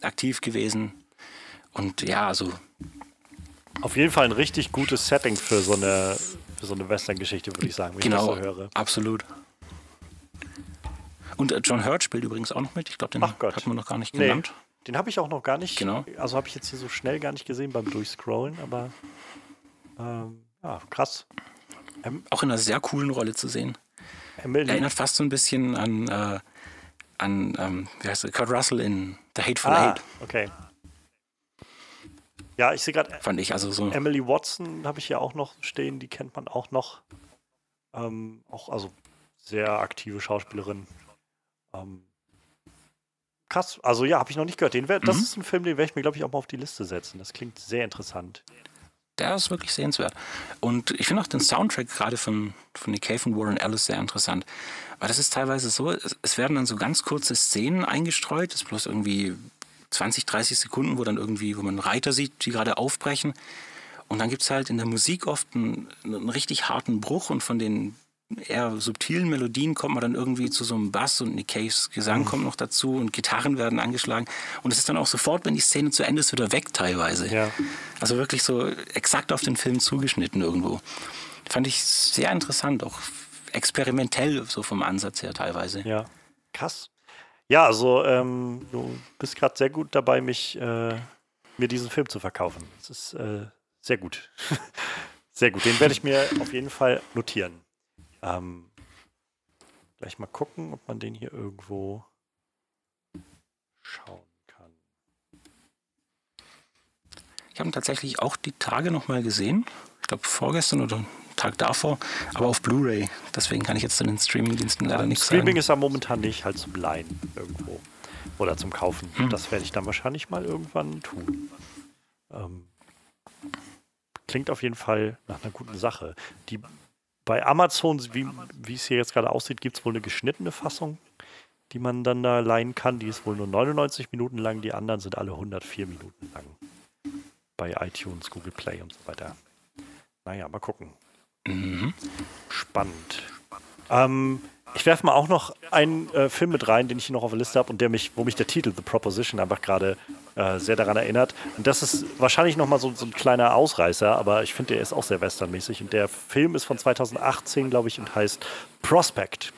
aktiv gewesen. Und ja, also. Auf jeden Fall ein richtig gutes Setting für so eine, für so eine Western-Geschichte, würde ich sagen, wenn genau, ich das so höre. Absolut. Und äh, John Hurt spielt übrigens auch noch mit. Ich glaube, den hat man noch gar nicht genannt. Nee, den habe ich auch noch gar nicht. Genau. Also habe ich jetzt hier so schnell gar nicht gesehen beim Durchscrollen, aber ähm, ja, krass. Ähm, auch in einer sehr coolen Rolle zu sehen. Emily. Erinnert fast so ein bisschen an, äh, an ähm, wie heißt er, Kurt Russell in The Hateful ah, Eight. Okay. Ja, ich sehe gerade. Fand ich also so. Emily Watson habe ich hier auch noch stehen, die kennt man auch noch. Ähm, auch also sehr aktive Schauspielerin. Ähm, krass, also ja, habe ich noch nicht gehört. Den wär, mhm. Das ist ein Film, den werde ich mir, glaube ich, auch mal auf die Liste setzen. Das klingt sehr interessant. Der ist wirklich sehenswert. Und ich finde auch den Soundtrack gerade von, von Nick Cave und Warren Ellis sehr interessant. Weil das ist teilweise so, es, werden dann so ganz kurze Szenen eingestreut, das ist bloß irgendwie 20, 30 Sekunden, wo dann irgendwie, wo man Reiter sieht, die gerade aufbrechen. Und dann gibt es halt in der Musik oft einen, einen richtig harten Bruch und von den eher subtilen Melodien kommt man dann irgendwie zu so einem Bass und Nick Caves Gesang kommt noch dazu und Gitarren werden angeschlagen. Und es ist dann auch sofort, wenn die Szene zu Ende ist, wieder weg teilweise. Ja. Also wirklich so exakt auf den Film zugeschnitten irgendwo. Fand ich sehr interessant, auch experimentell so vom Ansatz her teilweise. Ja, krass. Ja, also ähm, du bist gerade sehr gut dabei, mich äh, mir diesen Film zu verkaufen. Das ist äh, sehr gut. sehr gut. Den werde ich mir auf jeden Fall notieren. Ähm, gleich mal gucken, ob man den hier irgendwo schauen kann. Ich habe ihn tatsächlich auch die Tage nochmal gesehen. Ich glaube vorgestern oder Tag davor, aber auf Blu-ray. Deswegen kann ich jetzt zu den Streaming-Diensten leider nichts Streaming sagen. ist ja momentan nicht halt zum Leihen irgendwo. Oder zum Kaufen. Hm. Das werde ich dann wahrscheinlich mal irgendwann tun. Ähm, klingt auf jeden Fall nach einer guten Sache. Die, bei Amazon, wie, wie es hier jetzt gerade aussieht, gibt es wohl eine geschnittene Fassung, die man dann da leihen kann. Die ist wohl nur 99 Minuten lang, die anderen sind alle 104 Minuten lang. Bei iTunes, Google Play und so weiter. Naja, mal gucken. Mhm. Spannend. Ähm, ich werfe mal auch noch einen äh, Film mit rein, den ich hier noch auf der Liste habe und der mich, wo mich der Titel The Proposition einfach gerade äh, sehr daran erinnert. Und das ist wahrscheinlich nochmal so, so ein kleiner Ausreißer, aber ich finde, der ist auch sehr westernmäßig. Und der Film ist von 2018, glaube ich, und heißt Prospect.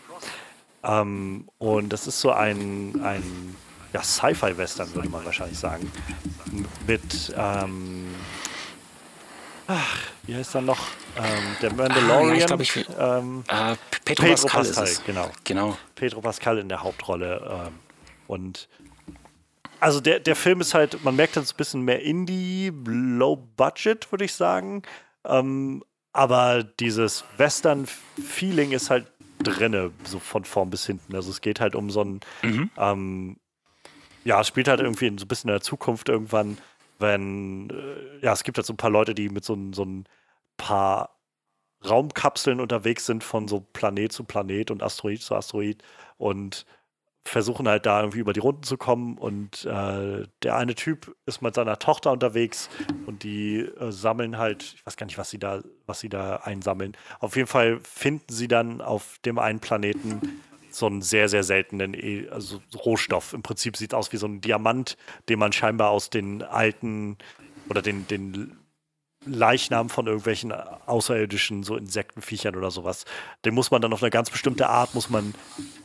Ähm, und das ist so ein, ein ja, Sci-Fi-Western, würde man wahrscheinlich sagen. Mit, ähm, ach, wie heißt er noch? Ähm, der Mandalorian. ich glaub, ich- ähm, Äh, Pedro, Pedro Pascal, Pascal, genau. Genau. Pedro Pascal in der Hauptrolle. Ähm, und also der, der Film ist halt, man merkt dann so ein bisschen mehr Indie, Low Budget, würde ich sagen. Ähm, aber dieses Western-Feeling ist halt drinne, so von vorn bis hinten. Also es geht halt um so ein, ähm, ja, es spielt halt irgendwie so ein bisschen in der Zukunft irgendwann, wenn, äh, ja, es gibt halt so ein paar Leute, die mit so, so ein paar Raumkapseln unterwegs sind von so Planet zu Planet und Asteroid zu Asteroid und versuchen halt da irgendwie über die Runden zu kommen und äh, der eine Typ ist mit seiner Tochter unterwegs und die äh, sammeln halt, ich weiß gar nicht, was sie da, was sie da einsammeln. Auf jeden Fall finden sie dann auf dem einen Planeten so einen sehr, sehr seltenen e also Rohstoff. Im Prinzip sieht es aus wie so ein Diamant, den man scheinbar aus den alten oder den, den Leichnam von irgendwelchen außerirdischen, so Insektenviechern oder sowas. Den muss man dann auf eine ganz bestimmte Art, muss man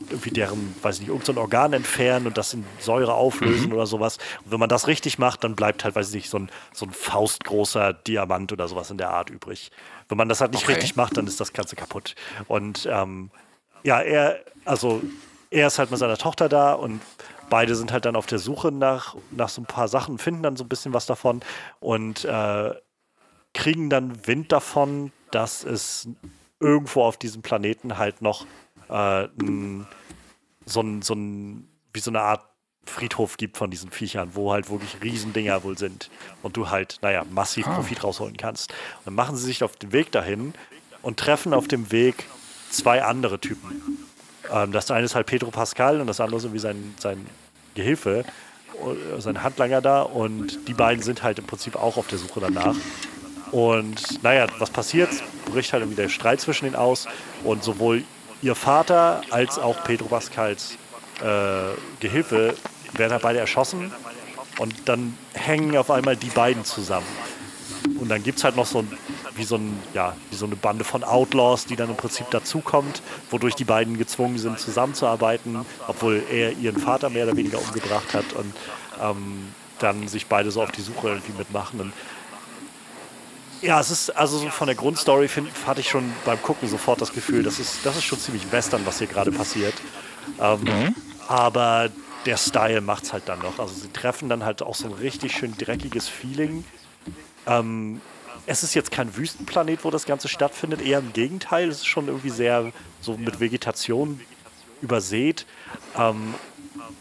irgendwie deren, weiß ich nicht, irgendein Organ entfernen und das in Säure auflösen oder sowas. Und wenn man das richtig macht, dann bleibt halt, weiß ich nicht, so ein, so ein faustgroßer Diamant oder sowas in der Art übrig. Wenn man das halt nicht Okay. richtig macht, dann ist das Ganze kaputt. Und ähm, ja, er, also er ist halt mit seiner Tochter da und beide sind halt dann auf der Suche nach, nach so ein paar Sachen, finden dann so ein bisschen was davon und äh, kriegen dann Wind davon, dass es irgendwo auf diesem Planeten halt noch äh, so ein, so ein, wie so eine Art Friedhof gibt von diesen Viechern, wo halt wirklich Riesendinger wohl sind und du halt, naja, massiv Profit rausholen kannst. Und dann machen sie sich auf den Weg dahin und treffen auf dem Weg zwei andere Typen. Ähm, das eine ist halt Pedro Pascal und das andere ist irgendwie sein, sein Gehilfe, äh, sein Handlanger da und die beiden sind halt im Prinzip auch auf der Suche danach. Und naja, was passiert? Bricht halt irgendwie der Streit zwischen denen aus und sowohl ihr Vater als auch Pedro Pascals äh, Gehilfe werden halt beide erschossen und dann hängen auf einmal die beiden zusammen. Und dann gibt es halt noch so ein, wie so, ein, ja, wie so eine Bande von Outlaws, die dann im Prinzip dazukommt, wodurch die beiden gezwungen sind, zusammenzuarbeiten, obwohl er ihren Vater mehr oder weniger umgebracht hat und ähm, dann sich beide so auf die Suche irgendwie mitmachen. Und ja, es ist also so von der Grundstory find, hatte ich schon beim Gucken sofort das Gefühl, das ist, das ist schon ziemlich western, was hier gerade passiert. Ähm, Aber der Style macht es halt dann noch. Also sie treffen dann halt auch so ein richtig schön dreckiges Feeling. Ähm, es ist jetzt kein Wüstenplanet, wo das Ganze stattfindet, eher im Gegenteil. Es ist schon irgendwie sehr so mit Vegetation übersät. Ähm,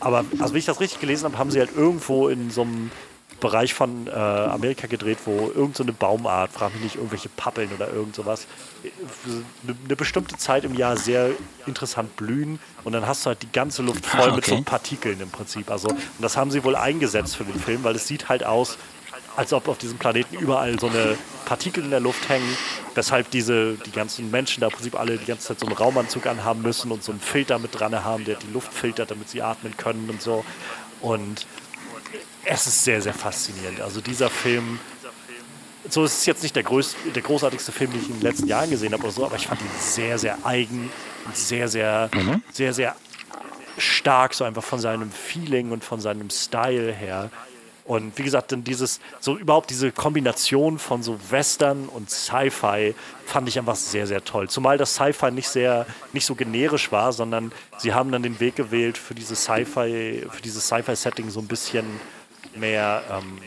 aber also, wie ich das richtig gelesen habe, haben sie halt irgendwo in so einem Bereich von äh, Amerika gedreht, wo irgendeine so Baumart, frage mich nicht, irgendwelche Pappeln oder irgend sowas, eine, eine bestimmte Zeit im Jahr sehr interessant blühen und dann hast du halt die ganze Luft voll ah, okay. mit so Partikeln im Prinzip. Also, und das haben sie wohl eingesetzt für den Film, weil es sieht halt aus, als ob auf diesem Planeten überall so eine Partikel in der Luft hängen, weshalb diese, die ganzen Menschen da im Prinzip alle die ganze Zeit so einen Raumanzug anhaben müssen und so einen Filter mit dran haben, der die Luft filtert, damit sie atmen können und so. Und es ist sehr, sehr faszinierend. Also dieser Film, so ist es jetzt nicht der, größ der großartigste Film, den ich in den letzten Jahren gesehen habe oder so, aber ich fand ihn sehr, sehr eigen und sehr, sehr, mhm. sehr, sehr stark, so einfach von seinem Feeling und von seinem Style her. Und wie gesagt, dann dieses, so überhaupt diese Kombination von so Western und Sci-Fi fand ich einfach sehr, sehr toll. Zumal das Sci-Fi nicht sehr, nicht so generisch war, sondern sie haben dann den Weg gewählt, für dieses Sci-Fi, für dieses Sci-Fi-Setting so ein bisschen mehr, ähm,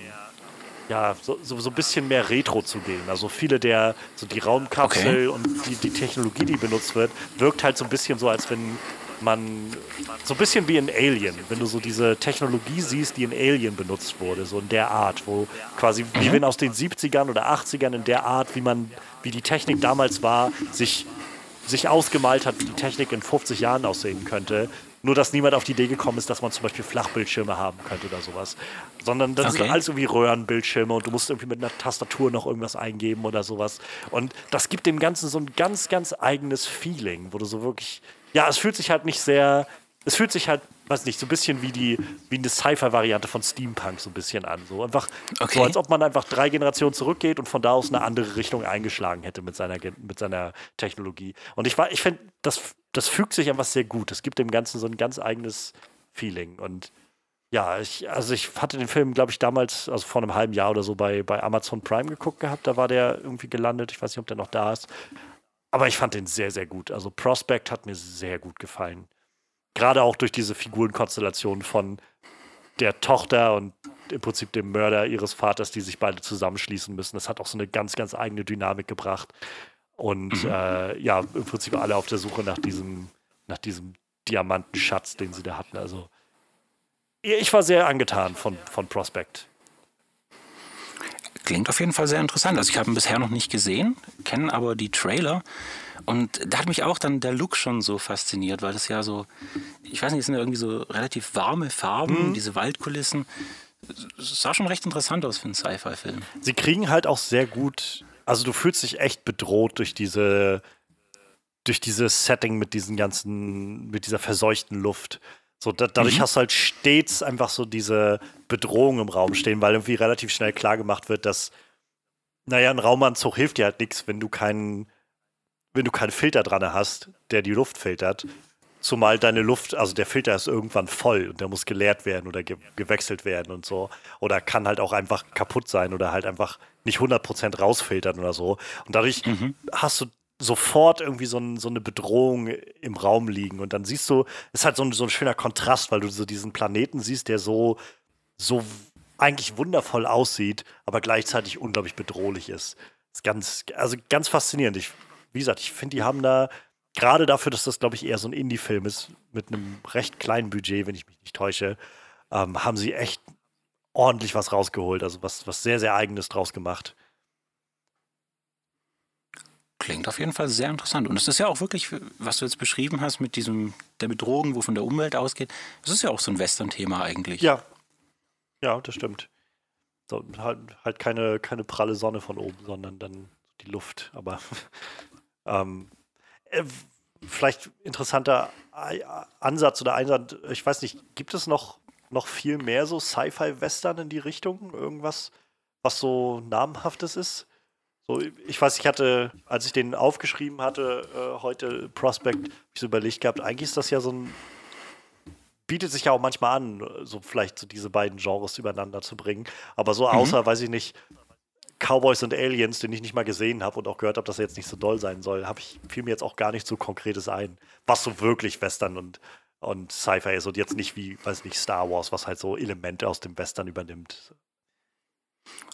ja, so, so, so, ein bisschen mehr Retro zu gehen. Also viele der, so die Raumkapsel okay. und die, die Technologie, die benutzt wird, wirkt halt so ein bisschen so, als wenn man so ein bisschen wie in Alien, wenn du so diese Technologie siehst, die in Alien benutzt wurde, so in der Art, wo quasi, wie mhm. wenn aus den 70ern oder 80ern in der Art, wie man, wie die Technik damals war, sich, sich ausgemalt hat, wie die Technik in 50 Jahren aussehen könnte. Nur, dass niemand auf die Idee gekommen ist, dass man zum Beispiel Flachbildschirme haben könnte oder sowas. Sondern das okay. sind alles irgendwie Röhrenbildschirme und du musst irgendwie mit einer Tastatur noch irgendwas eingeben oder sowas. Und das gibt dem Ganzen so ein ganz, ganz eigenes Feeling, wo du so wirklich ja, es fühlt sich halt nicht sehr. Es fühlt sich halt, weiß nicht, so ein bisschen wie die, wie eine Sci-Fi-Variante von Steampunk so ein bisschen an. So einfach, okay. so als ob man einfach drei Generationen zurückgeht und von da aus eine andere Richtung eingeschlagen hätte mit seiner, mit seiner Technologie. Und ich war, ich finde, das, das fügt sich einfach sehr gut. Es gibt dem Ganzen so ein ganz eigenes Feeling. Und ja, ich, also ich hatte den Film, glaube ich, damals, also vor einem halben Jahr oder so bei, bei Amazon Prime geguckt gehabt. Da war der irgendwie gelandet. Ich weiß nicht, ob der noch da ist. Aber ich fand den sehr, sehr gut. Also Prospect hat mir sehr gut gefallen. Gerade auch durch diese Figurenkonstellation von der Tochter und im Prinzip dem Mörder ihres Vaters, die sich beide zusammenschließen müssen. Das hat auch so eine ganz, ganz eigene Dynamik gebracht. Und mhm. äh, ja, im Prinzip alle auf der Suche nach diesem, nach diesem Diamantenschatz, den sie da hatten. Also ich war sehr angetan von, von Prospect. Klingt auf jeden Fall sehr interessant. Also ich habe ihn bisher noch nicht gesehen, kenne aber die Trailer. Und da hat mich auch dann der Look schon so fasziniert, weil das ja so, ich weiß nicht, es sind ja irgendwie so relativ warme Farben, mhm. diese Waldkulissen. Es sah schon recht interessant aus für einen Sci-Fi-Film. Sie kriegen halt auch sehr gut, also du fühlst dich echt bedroht durch diese, durch dieses Setting mit diesen ganzen, mit dieser verseuchten Luft. So, da, dadurch mhm. hast du halt stets einfach so diese Bedrohung im Raum stehen, weil irgendwie relativ schnell klar gemacht wird, dass, naja, ein Raumanzug hilft dir halt nichts, wenn du keinen, wenn du keinen Filter dran hast, der die Luft filtert. Zumal deine Luft, also der Filter ist irgendwann voll und der muss geleert werden oder ge gewechselt werden und so. Oder kann halt auch einfach kaputt sein oder halt einfach nicht 100% rausfiltern oder so. Und dadurch mhm. hast du sofort irgendwie so, ein, so, eine Bedrohung im Raum liegen. Und dann siehst du, es ist halt so ein, so ein schöner Kontrast, weil du so diesen Planeten siehst, der so, so eigentlich wundervoll aussieht, aber gleichzeitig unglaublich bedrohlich ist. Ist ganz, also ganz faszinierend. Ich, wie gesagt, ich finde, die haben da, gerade dafür, dass das, glaube ich, eher so ein Indie-Film ist, mit einem recht kleinen Budget, wenn ich mich nicht täusche, ähm, haben sie echt ordentlich was rausgeholt, also was, was sehr, sehr Eigenes draus gemacht. Klingt auf jeden Fall sehr interessant. Und es ist ja auch wirklich, was du jetzt beschrieben hast mit diesem, der Bedrohung, wo von der Umwelt ausgeht, das ist ja auch so ein Western-Thema eigentlich. Ja. Ja, das stimmt. So, halt, halt keine, keine pralle Sonne von oben, sondern dann die Luft. Aber ähm, äh, vielleicht interessanter Ansatz oder Einsatz, ich weiß nicht, gibt es noch, noch viel mehr so Sci-Fi-Western in die Richtung? Irgendwas, was so namhaftes ist? So, ich weiß, ich hatte, als ich den aufgeschrieben hatte, äh, heute Prospect, habe ich so überlegt gehabt, eigentlich ist das ja so ein, bietet sich ja auch manchmal an, so vielleicht so diese beiden Genres übereinander zu bringen. Aber so außer, mhm. weiß ich nicht, Cowboys und Aliens, den ich nicht mal gesehen habe und auch gehört habe, dass er jetzt nicht so doll sein soll, habe ich fiel mir jetzt auch gar nicht so Konkretes ein, was so wirklich Western und, und Sci-Fi ist und jetzt nicht wie, weiß nicht, Star Wars, was halt so Elemente aus dem Western übernimmt.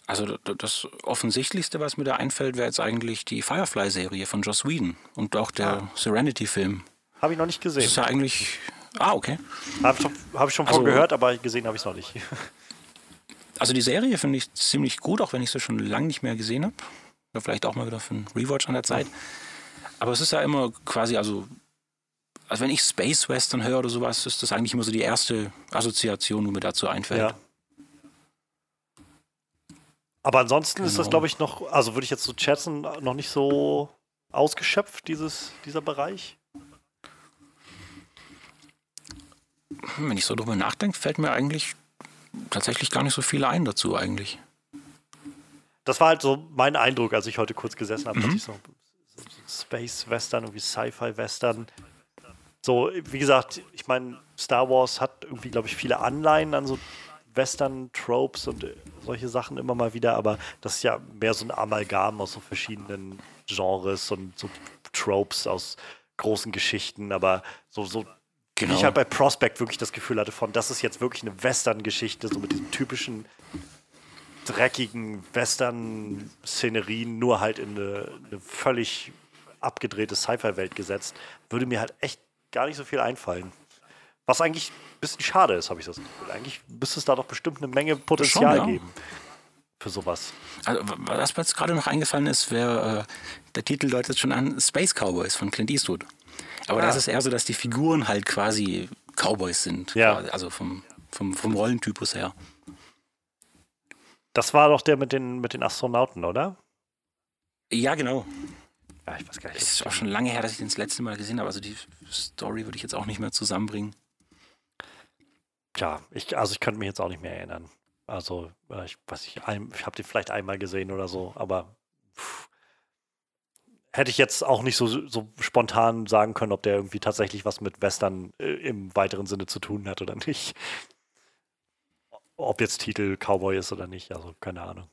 Also das Offensichtlichste, was mir da einfällt, wäre jetzt eigentlich die Firefly-Serie von Joss Whedon und auch der ah. Serenity-Film. Habe ich noch nicht gesehen. Das ist ja eigentlich. Ah, okay. Habe ich, hab ich schon also, von gehört, aber gesehen habe ich es noch nicht. Also die Serie finde ich ziemlich gut, auch wenn ich sie schon lange nicht mehr gesehen habe. Oder vielleicht auch mal wieder für einen Rewatch an der Zeit. Aber es ist ja immer quasi, also, also wenn ich Space Western höre oder sowas, ist das eigentlich immer so die erste Assoziation, die mir dazu einfällt. Ja. Aber ansonsten genau. ist das, genau. glaube ich, noch, also würde ich jetzt so schätzen, noch nicht so ausgeschöpft, dieses, dieser Bereich. Wenn ich so drüber nachdenke, fällt mir eigentlich tatsächlich gar nicht so viel ein dazu eigentlich. Das war halt so mein Eindruck, als ich heute kurz gesessen habe, mhm. dass ich so, so Space-Western, irgendwie Sci-Fi-Western. So, wie gesagt, ich meine, Star Wars hat irgendwie, glaube ich, viele Anleihen an so Western-Tropes und solche Sachen immer mal wieder, aber das ist ja mehr so ein Amalgam aus so verschiedenen Genres und so Tropes aus großen Geschichten, aber so, so Genau. Wie ich halt bei Prospect wirklich das Gefühl hatte von, das ist jetzt wirklich eine Western-Geschichte, so mit diesen typischen dreckigen Western-Szenerien, nur halt in eine, eine völlig abgedrehte Sci-Fi-Welt gesetzt, würde mir halt echt gar nicht so viel einfallen. Was eigentlich bisschen schade ist, habe ich das Gefühl. Eigentlich müsste es da doch bestimmt eine Menge Potenzial Schon, ja. geben für sowas. Also, was mir jetzt gerade noch eingefallen ist, wäre, äh, der Titel deutet schon an Space Cowboys von Clint Eastwood. Aber ja. das ist eher so, dass die Figuren halt quasi Cowboys sind. Ja. Quasi, also vom, vom, vom Rollentypus her. Das war doch der mit den, mit den Astronauten, oder? Ja, genau. Ja, ich weiß gar nicht. Es ist auch schon lange her, dass ich den das letzte Mal gesehen habe. Also die Story würde ich jetzt auch nicht mehr zusammenbringen. Ja, ich, also ich könnte mich jetzt auch nicht mehr erinnern. Also, äh, ich weiß nicht, ich habe den vielleicht einmal gesehen oder so, aber pff, hätte ich jetzt auch nicht so, so spontan sagen können, ob der irgendwie tatsächlich was mit Western äh, im weiteren Sinne zu tun hat oder nicht. Ob jetzt Titel Cowboy ist oder nicht, also keine Ahnung.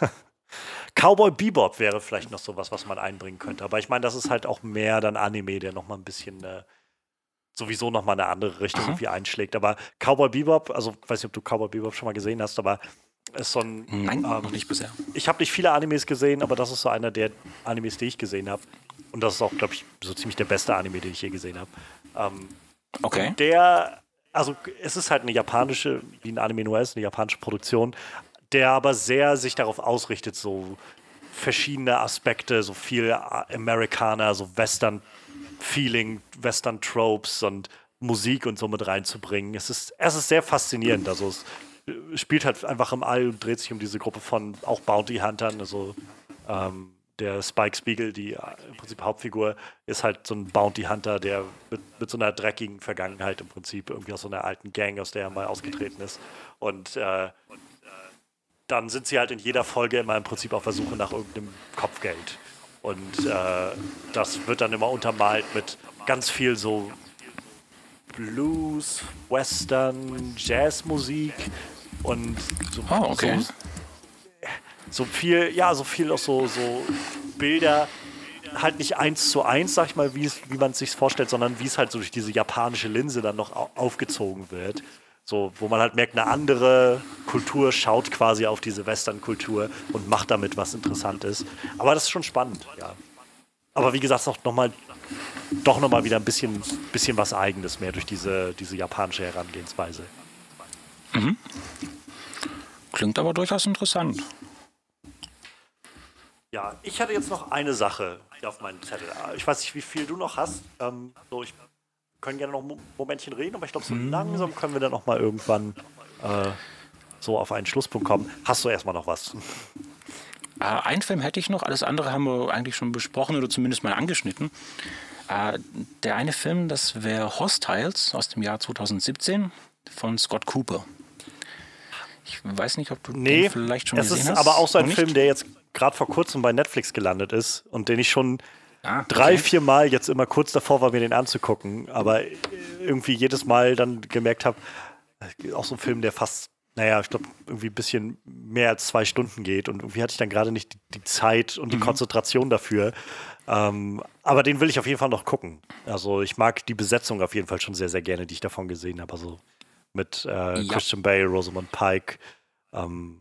Cowboy Bebop wäre vielleicht noch sowas, was man einbringen könnte. Aber ich meine, das ist halt auch mehr dann Anime, der nochmal ein bisschen äh, sowieso nochmal eine andere Richtung irgendwie einschlägt. Aber Cowboy Bebop, also weiß nicht, ob du Cowboy Bebop schon mal gesehen hast, aber ist so ein. Nein, ähm, noch nicht bisher. Ich habe nicht viele Animes gesehen, aber das ist so einer der Animes, die ich gesehen habe. Und das ist auch, glaube ich, so ziemlich der beste Anime, den ich je gesehen habe. Ähm, okay. Der, also es ist halt eine japanische, wie ein Anime nur ist, eine japanische Produktion, der aber sehr sich darauf ausrichtet, so verschiedene Aspekte, so viel Amerikaner, so Western-Feeling, Western-Tropes und Musik und so mit reinzubringen. Es ist, es ist sehr faszinierend. Also es spielt halt einfach im All und dreht sich um diese Gruppe von auch Bounty-Huntern. Also ähm, der Spike Spiegel, die äh, im Prinzip Hauptfigur, ist halt so ein Bounty-Hunter, der mit, mit, so einer dreckigen Vergangenheit im Prinzip irgendwie aus so einer alten Gang, aus der er mal ausgetreten ist. Und äh, dann sind sie halt in jeder Folge immer im Prinzip auf der Suche nach irgendeinem Kopfgeld. Und äh, das wird dann immer untermalt mit ganz viel so Blues, Western, Jazzmusik und so, oh, okay. so, so, viel, ja, so viel auch so, so Bilder, halt nicht eins zu eins, sag ich mal, wie, wie man es sich vorstellt, sondern wie es halt so durch diese japanische Linse dann noch aufgezogen wird. So, wo man halt merkt, eine andere Kultur schaut quasi auf diese Western-Kultur und macht damit was Interessantes. Aber das ist schon spannend, ja. Aber wie gesagt, noch, noch mal, doch nochmal wieder ein bisschen, bisschen was Eigenes mehr durch diese, diese japanische Herangehensweise. Mhm. Klingt aber durchaus interessant. Ja, ich hatte jetzt noch eine Sache hier auf meinem Zettel. Ich weiß nicht, wie viel du noch hast. Ähm, so, ich können gerne noch ein Momentchen reden, aber ich glaube, so hm. langsam können wir dann noch mal irgendwann äh, so auf einen Schlusspunkt kommen. Hast du erstmal noch was? Äh, einen Film hätte ich noch, alles andere haben wir eigentlich schon besprochen oder zumindest mal angeschnitten. Äh, der eine Film, das wäre Hostiles aus dem Jahr 2017 von Scott Cooper. Ich weiß nicht, ob du nee, den vielleicht schon gesehen hast. Es ist aber auch so ein Film, der jetzt gerade vor kurzem bei Netflix gelandet ist und den ich schon ah, drei, vier Mal jetzt immer kurz davor war, mir den anzugucken, aber irgendwie jedes Mal dann gemerkt habe, auch so ein Film, der fast, naja, ich glaube, irgendwie ein bisschen mehr als zwei Stunden geht und irgendwie hatte ich dann gerade nicht die, die, Zeit und die mhm. Konzentration dafür. Ähm, aber den will ich auf jeden Fall noch gucken. Also ich mag die Besetzung auf jeden Fall schon sehr, sehr gerne, die ich davon gesehen habe. Also mit äh, ja. Christian Bale, Rosamund Pike, ähm,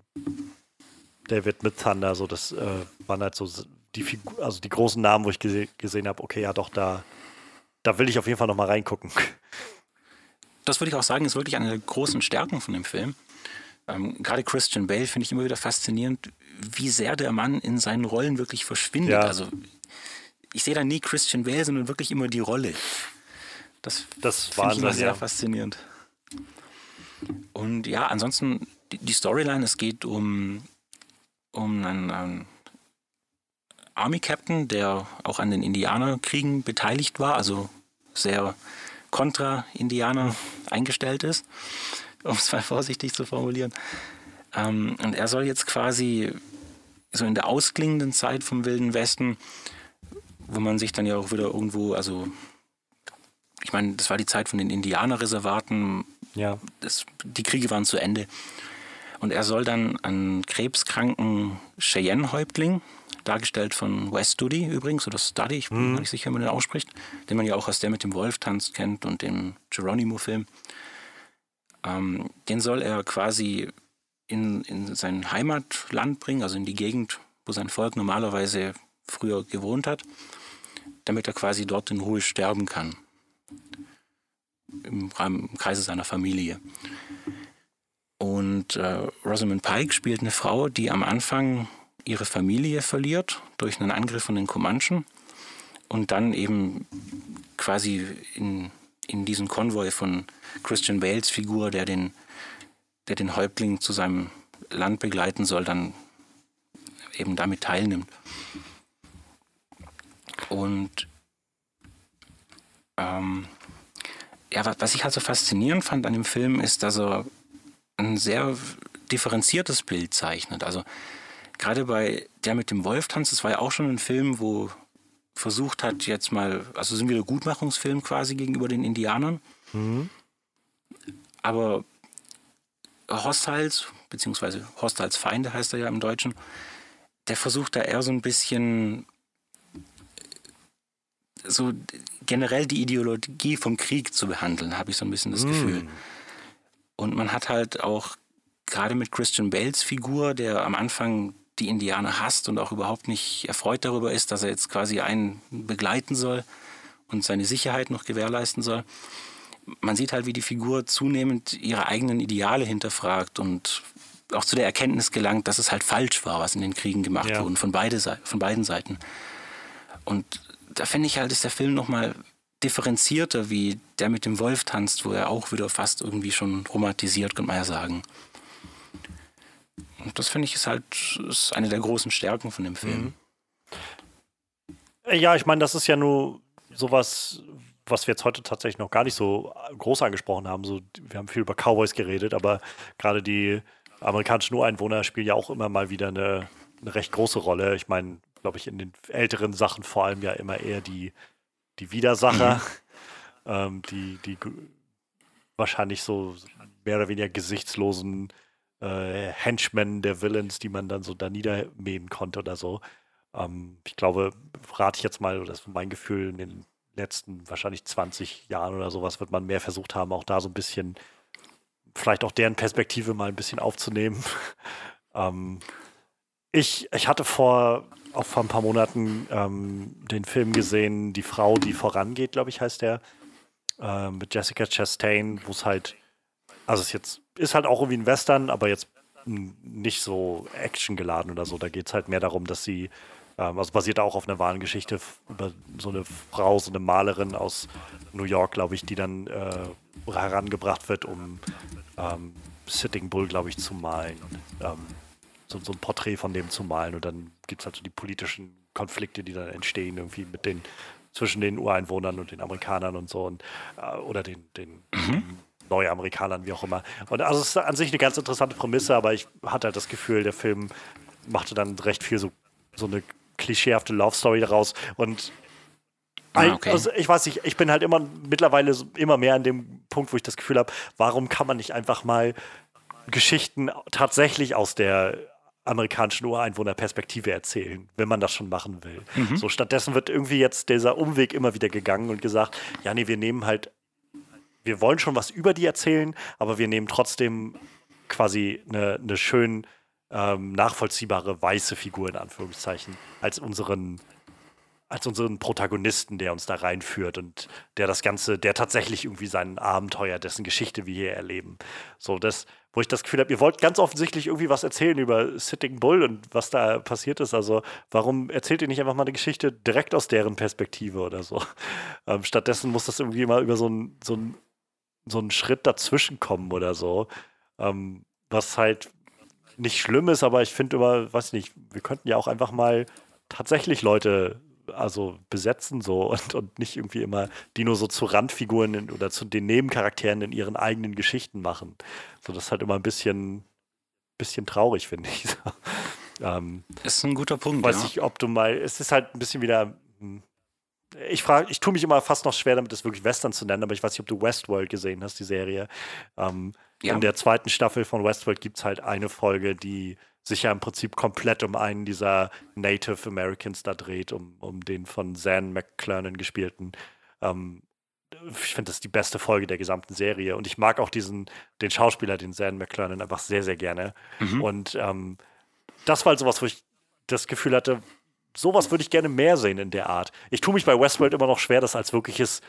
David mit Thunder, so das äh, waren halt so die Figur, also die großen Namen, wo ich gese gesehen habe, okay, ja doch, da, da will ich auf jeden Fall noch mal reingucken. Das würde ich auch sagen, ist wirklich eine der großen Stärken von dem Film. Ähm, Gerade Christian Bale finde ich immer wieder faszinierend, wie sehr der Mann in seinen Rollen wirklich verschwindet. Ja. Also ich sehe da nie Christian Bale, sondern wirklich immer die Rolle. Das, das finde ich immer sehr ja. faszinierend. Und ja, ansonsten die Storyline, es geht um, um einen, einen Army Captain, der auch an den Indianerkriegen beteiligt war, also sehr kontra Indianer eingestellt ist, um es mal vorsichtig zu formulieren. Ähm, und er soll jetzt quasi so in der ausklingenden Zeit vom Wilden Westen, wo man sich dann ja auch wieder irgendwo, also ich meine, das war die Zeit von den Indianerreservaten, ja. Das, die Kriege waren zu Ende. Und er soll dann einen krebskranken Cheyenne-Häuptling, dargestellt von Wes Studi übrigens, oder Studi, ich bin mhm. nicht sicher, wie man den ausspricht, den man ja auch aus der mit dem Wolf tanzt kennt und dem Geronimo-Film. Ähm, den soll er quasi in, in sein Heimatland bringen, also in die Gegend, wo sein Volk normalerweise früher gewohnt hat, damit er quasi dort in Ruhe sterben kann. Im, Rahmen, im Kreise seiner Familie. Und äh, Rosamund Pike spielt eine Frau, die am Anfang ihre Familie verliert durch einen Angriff von den Comanchen und dann eben quasi in, in diesen Konvoi von Christian Bales Figur, der den, der den Häuptling zu seinem Land begleiten soll, dann eben damit teilnimmt. Und ähm, ja, was ich halt so faszinierend fand an dem Film ist, dass er ein sehr differenziertes Bild zeichnet. Also gerade bei Der mit dem Wolf-Tanz, das war ja auch schon ein Film, wo versucht hat, jetzt mal, also sind wieder Gutmachungsfilm quasi gegenüber den Indianern. Mhm. Aber Hostiles, beziehungsweise Hostiles Feinde heißt er ja im Deutschen, der versucht da eher so ein bisschen so generell die Ideologie vom Krieg zu behandeln, habe ich so ein bisschen das mm. Gefühl. Und man hat halt auch gerade mit Christian Bales Figur, der am Anfang die Indianer hasst und auch überhaupt nicht erfreut darüber ist, dass er jetzt quasi einen begleiten soll und seine Sicherheit noch gewährleisten soll. Man sieht halt, wie die Figur zunehmend ihre eigenen Ideale hinterfragt und auch zu der Erkenntnis gelangt, dass es halt falsch war, was in den Kriegen gemacht ja. wurde, von, beide, von beiden Seiten. Und da finde ich halt, ist der Film nochmal differenzierter, wie der mit dem Wolf tanzt, wo er auch wieder fast irgendwie schon romantisiert, könnte man ja sagen. Und das finde ich ist halt ist eine der großen Stärken von dem Film. Ja, ich meine, das ist ja nur sowas, was wir jetzt heute tatsächlich noch gar nicht so groß angesprochen haben. So, wir haben viel über Cowboys geredet, aber gerade die amerikanischen Ureinwohner spielen ja auch immer mal wieder eine, eine recht große Rolle. Ich meine, glaube ich, in den älteren Sachen vor allem ja immer eher die, die Widersacher, mhm. ähm, die, die wahrscheinlich so mehr oder weniger gesichtslosen äh, Henchmen der Villains, die man dann so da niedermähen konnte oder so. Ähm, ich glaube, rate ich jetzt mal, das ist mein Gefühl, in den letzten wahrscheinlich 20 Jahren oder sowas wird man mehr versucht haben, auch da so ein bisschen, vielleicht auch deren Perspektive mal ein bisschen aufzunehmen. ähm, ich, ich hatte vor auch vor ein paar Monaten ähm, den Film gesehen, Die Frau, die vorangeht, glaube ich, heißt der, äh, mit Jessica Chastain, wo es halt, also es jetzt ist halt auch irgendwie ein Western, aber jetzt nicht so actiongeladen oder so. Da geht es halt mehr darum, dass sie, ähm, also basiert auch auf einer wahren Geschichte über so eine Frau, so eine Malerin aus New York, glaube ich, die dann äh, herangebracht wird, um ähm, Sitting Bull, glaube ich, zu malen. Ähm, so, so ein Porträt von dem zu malen. Und dann gibt es halt so die politischen Konflikte, die dann entstehen, irgendwie mit den, zwischen den Ureinwohnern und den Amerikanern und so und äh, oder den, den mhm. Neuamerikanern, wie auch immer. Und also es ist an sich eine ganz interessante Prämisse, aber ich hatte halt das Gefühl, der Film machte dann recht viel so, so eine klischeehafte Love Story daraus. Und Ah, okay. Also ich weiß nicht, ich bin halt immer mittlerweile immer mehr an dem Punkt, wo ich das Gefühl habe, warum kann man nicht einfach mal Geschichten tatsächlich aus der amerikanischen Ureinwohnerperspektive erzählen, wenn man das schon machen will. Mhm. So stattdessen wird irgendwie jetzt dieser Umweg immer wieder gegangen und gesagt, ja, nee, wir nehmen halt, wir wollen schon was über die erzählen, aber wir nehmen trotzdem quasi eine, eine schön ähm, nachvollziehbare weiße Figur in Anführungszeichen als unseren als unseren Protagonisten, der uns da reinführt und der das Ganze, der tatsächlich irgendwie sein Abenteuer, dessen Geschichte wir hier erleben. So, das, wo ich das Gefühl habe, ihr wollt ganz offensichtlich irgendwie was erzählen über Sitting Bull und was da passiert ist. Also warum erzählt ihr nicht einfach mal eine Geschichte direkt aus deren Perspektive oder so? Ähm, stattdessen muss das irgendwie mal über so einen so so einen Schritt dazwischen kommen oder so. Ähm, was halt nicht schlimm ist, aber ich finde immer, weiß nicht, wir könnten ja auch einfach mal tatsächlich Leute also besetzen so und, und nicht irgendwie immer die nur so zu Randfiguren in, oder zu den Nebencharakteren in ihren eigenen Geschichten machen. So, das ist halt immer ein bisschen, bisschen traurig, finde ich. ähm, ist ein guter Punkt. Weiß ja. ich, ob du mal, es ist halt ein bisschen wieder. Ich frage, ich tue mich immer fast noch schwer damit, das wirklich Western zu nennen, aber ich weiß nicht, ob du Westworld gesehen hast, die Serie. Ähm, ja. In der zweiten Staffel von Westworld gibt es halt eine Folge, die sich ja im Prinzip komplett um einen dieser Native Americans da dreht, um, um den von Zan McClernon gespielten. Ähm, ich finde das die beste Folge der gesamten Serie und ich mag auch diesen, den Schauspieler, den Zan McClernon, einfach sehr, sehr gerne. Mhm. Und ähm, das war halt sowas, wo ich das Gefühl hatte, sowas würde ich gerne mehr sehen in der Art. Ich tue mich bei Westworld immer noch schwer, das als wirkliches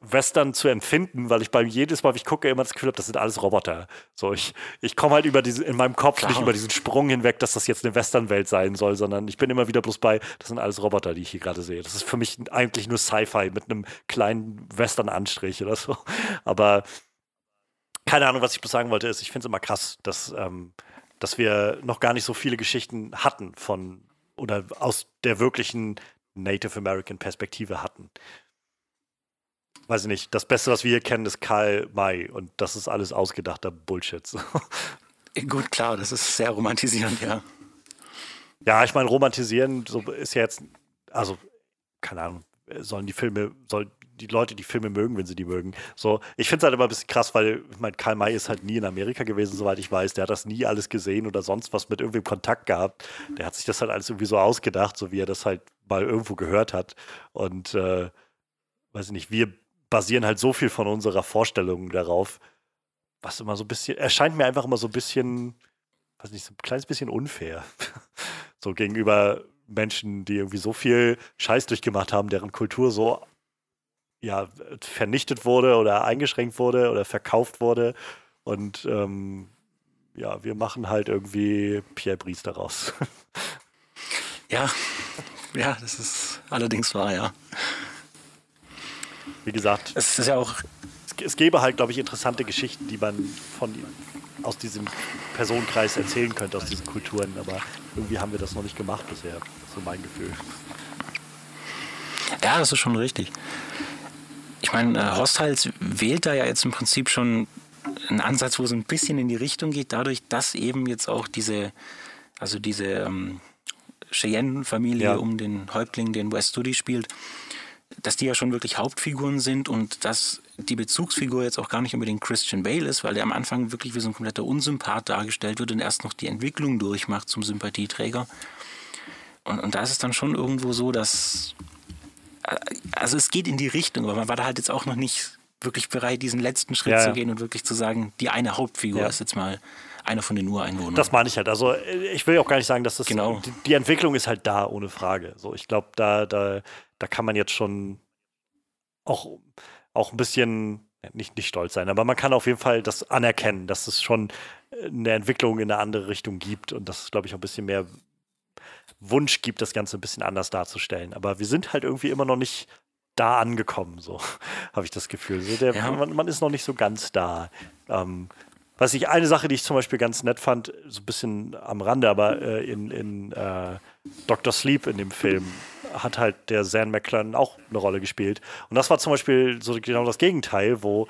Western zu empfinden, weil ich beim jedes Mal, wie ich gucke, immer das Gefühl habe, das sind alles Roboter. So, ich, ich komme halt über diese, in meinem Kopf Klar. nicht über diesen Sprung hinweg, dass das jetzt eine Western-Welt sein soll, sondern ich bin immer wieder bloß bei, das sind alles Roboter, die ich hier gerade sehe. Das ist für mich eigentlich nur Sci-Fi mit einem kleinen Western-Anstrich oder so. Aber keine Ahnung, was ich bloß sagen wollte, ist, ich finde es immer krass, dass, ähm, dass wir noch gar nicht so viele Geschichten hatten von oder aus der wirklichen Native American Perspektive hatten weiß ich nicht, das Beste, was wir hier kennen, ist Karl May und das ist alles ausgedachter Bullshit. Gut, klar, das ist sehr romantisierend, ja. Ja, ich meine, romantisieren so ist ja jetzt, also, keine Ahnung, sollen die Filme, sollen die Leute die Filme mögen, wenn sie die mögen. So, ich finde es halt immer ein bisschen krass, weil ich meine, Karl May ist halt nie in Amerika gewesen, soweit ich weiß. Der hat das nie alles gesehen oder sonst was mit irgendwem Kontakt gehabt. Der hat sich das halt alles irgendwie so ausgedacht, so wie er das halt mal irgendwo gehört hat. Und äh, weiß ich nicht, wir basieren halt so viel von unserer Vorstellung darauf, was immer so ein bisschen, erscheint mir einfach immer so ein bisschen, weiß nicht, so ein kleines bisschen unfair. so gegenüber Menschen, die irgendwie so viel Scheiß durchgemacht haben, deren Kultur so ja, vernichtet wurde oder eingeschränkt wurde oder verkauft wurde. Und ähm, ja, wir machen halt irgendwie Pierre Brice daraus. ja, ja, das ist allerdings wahr, ja wie gesagt, es ist ja auch. Es, es gäbe halt, glaube ich, interessante Geschichten, die man von aus diesem Personenkreis erzählen könnte, aus diesen Kulturen, aber irgendwie haben wir das noch nicht gemacht bisher. So mein Gefühl. Ja, das ist schon richtig. Ich meine, äh, Hostiles wählt da ja jetzt im Prinzip schon einen Ansatz, wo es ein bisschen in die Richtung geht, dadurch, dass eben jetzt auch diese, also diese ähm, Cheyenne-Familie ja. um den Häuptling, den West Studi spielt, dass die ja schon wirklich Hauptfiguren sind und dass die Bezugsfigur jetzt auch gar nicht unbedingt Christian Bale ist, weil der am Anfang wirklich wie so ein kompletter Unsympath dargestellt wird und erst noch die Entwicklung durchmacht zum Sympathieträger. Und, und da ist es dann schon irgendwo so, dass. Äh, also es geht in die Richtung, aber man war da halt jetzt auch noch nicht wirklich bereit, diesen letzten Schritt ja, zu gehen und wirklich zu sagen, die eine Hauptfigur ja. ist jetzt mal einer von den Ureinwohnern. Das meine ich halt. Also ich will auch gar nicht sagen, dass das genau. die, die Entwicklung ist halt da, ohne Frage. So, ich glaube, da, da, da kann man jetzt schon auch, auch ein bisschen nicht, nicht stolz sein, aber man kann auf jeden Fall das anerkennen, dass es schon eine Entwicklung in eine andere Richtung gibt und dass es, glaube ich, auch ein bisschen mehr Wunsch gibt, das Ganze ein bisschen anders darzustellen. Aber wir sind halt irgendwie immer noch nicht da angekommen, so habe ich das Gefühl. So der, ja. man, man, ist noch nicht so ganz da. Ähm, was ich, eine Sache, die ich zum Beispiel ganz nett fand, so ein bisschen am Rande, aber äh, in, in äh, Dr. Sleep in dem Film hat halt der Zan McClellan auch eine Rolle gespielt. Und das war zum Beispiel so genau das Gegenteil, wo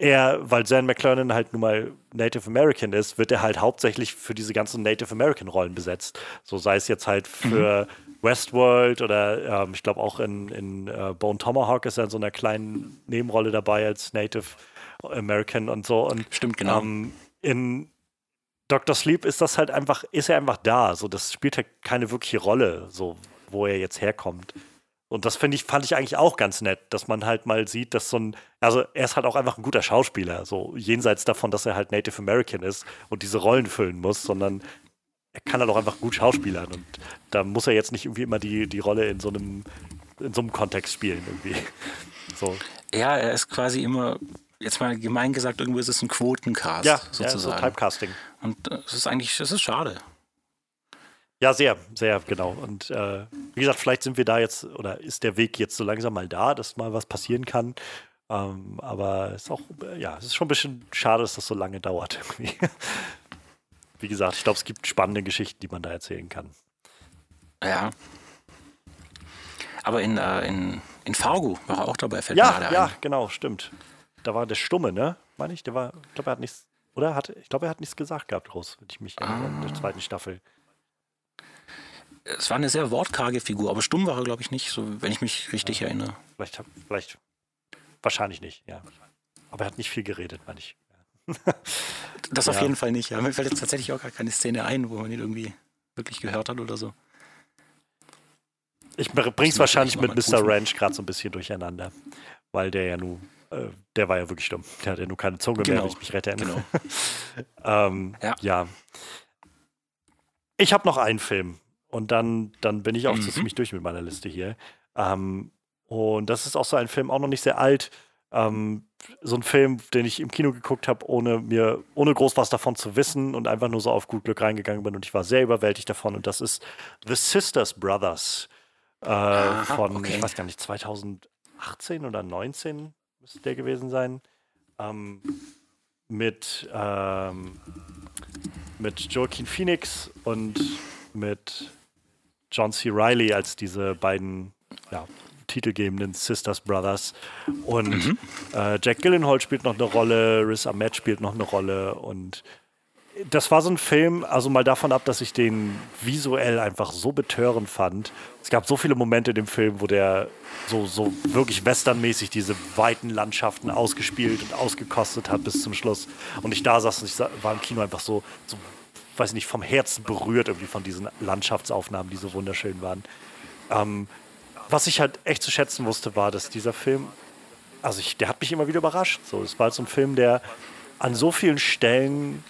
er, weil Zan McClellan halt nun mal Native American ist, wird er halt hauptsächlich für diese ganzen Native American Rollen besetzt. So sei es jetzt halt für mhm. Westworld oder ähm, ich glaube auch in, in uh, Bone Tomahawk ist er in so einer kleinen Nebenrolle dabei als Native American und so. Und, Stimmt, genau. Ähm, in Dr. Sleep ist das halt einfach, ist er einfach da. So, das spielt halt keine wirkliche Rolle, so, wo er jetzt herkommt. Und das finde ich, fand ich eigentlich auch ganz nett, dass man halt mal sieht, dass so ein, also er ist halt auch einfach ein guter Schauspieler, so jenseits davon, dass er halt Native American ist und diese Rollen füllen muss, sondern er kann halt auch einfach gut schauspielern und da muss er jetzt nicht irgendwie immer die, die Rolle in so einem, in so einem Kontext spielen irgendwie. So. Ja, er ist quasi immer jetzt mal gemein gesagt, irgendwo ist es ein Quotencast ja, sozusagen. Ja, so Typecasting. Und es ist eigentlich, es ist schade. Ja, sehr, sehr, genau. Und äh, wie gesagt, vielleicht sind wir da jetzt, oder ist der Weg jetzt so langsam mal da, dass mal was passieren kann. Ähm, aber es ist auch, ja, es ist schon ein bisschen schade, dass das so lange dauert. Irgendwie. Wie gesagt, ich glaube, es gibt spannende Geschichten, die man da erzählen kann. Ja. Aber in, äh, in, in Fargo war er auch dabei, fällt ja, mir Ja, ein. genau, stimmt. Da war der Stumme, ne? Meine ich, der war, ich glaube, er hat nichts, oder? Hat, ich glaube, er hat nichts gesagt gehabt, groß, wenn ich mich erinnere, in der ah. zweiten Staffel. Es war eine sehr wortkarge Figur, aber stumm war er, glaube ich, nicht, so wenn ich mich richtig ja, erinnere. Vielleicht, vielleicht, wahrscheinlich nicht, ja. Aber er hat nicht viel geredet, meine ich. das auf ja. jeden Fall nicht. Ja. Mir fällt jetzt tatsächlich auch gar keine Szene ein, wo man ihn irgendwie wirklich gehört hat oder so. Ich bring's wahrscheinlich mit Mr. Ranch gerade so ein bisschen durcheinander, weil der ja nun, äh, der war ja wirklich dumm. Der hat ja nur keine Zunge genau. mehr, wenn ich mich rette. Genau. ähm, ja. ja. Ich habe noch einen Film und dann, dann bin ich auch mhm. ziemlich durch mit meiner Liste hier. Ähm, und das ist auch so ein Film, auch noch nicht sehr alt. Ähm, so ein Film, den ich im Kino geguckt habe, ohne mir, ohne groß was davon zu wissen und einfach nur so auf gut Glück reingegangen bin und ich war sehr überwältigt davon. Und das ist The Sisters Brothers äh, Aha, von, okay. ich weiß gar nicht, 2018 oder 19 müsste der gewesen sein. Ähm, mit, ähm, mit Joaquin Phoenix und mit John C. Riley als diese beiden ja, titelgebenden Sisters Brothers. Und mhm. äh, Jack Gillenhall spielt noch eine Rolle, Riz Ahmed spielt noch eine Rolle und das war so ein Film, also mal davon ab, dass ich den visuell einfach so betörend fand. Es gab so viele Momente in dem Film, wo der so, so wirklich westernmäßig diese weiten Landschaften ausgespielt und ausgekostet hat bis zum Schluss. Und ich da saß und ich war im Kino einfach so, so weiß ich nicht, vom Herzen berührt irgendwie von diesen Landschaftsaufnahmen, die so wunderschön waren. Ähm, was ich halt echt zu schätzen wusste, war, dass dieser Film, also ich, der hat mich immer wieder überrascht. So, es war halt so ein Film, der an so vielen Stellen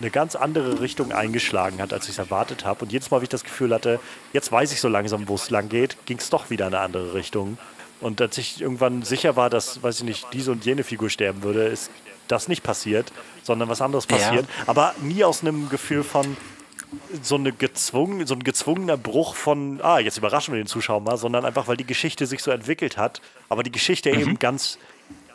eine ganz andere Richtung eingeschlagen hat, als ich es erwartet habe. Und jedes Mal, wie ich das Gefühl hatte, jetzt weiß ich so langsam, wo es lang geht, ging es doch wieder in eine andere Richtung. Und als ich irgendwann sicher war, dass, weiß ich nicht, diese und jene Figur sterben würde, ist das nicht passiert, sondern was anderes passiert. Ja. Aber nie aus einem Gefühl von, so, eine gezwungen, so ein gezwungener Bruch von, ah, jetzt überraschen wir den Zuschauer mal, sondern einfach, weil die Geschichte sich so entwickelt hat, aber die Geschichte mhm. eben ganz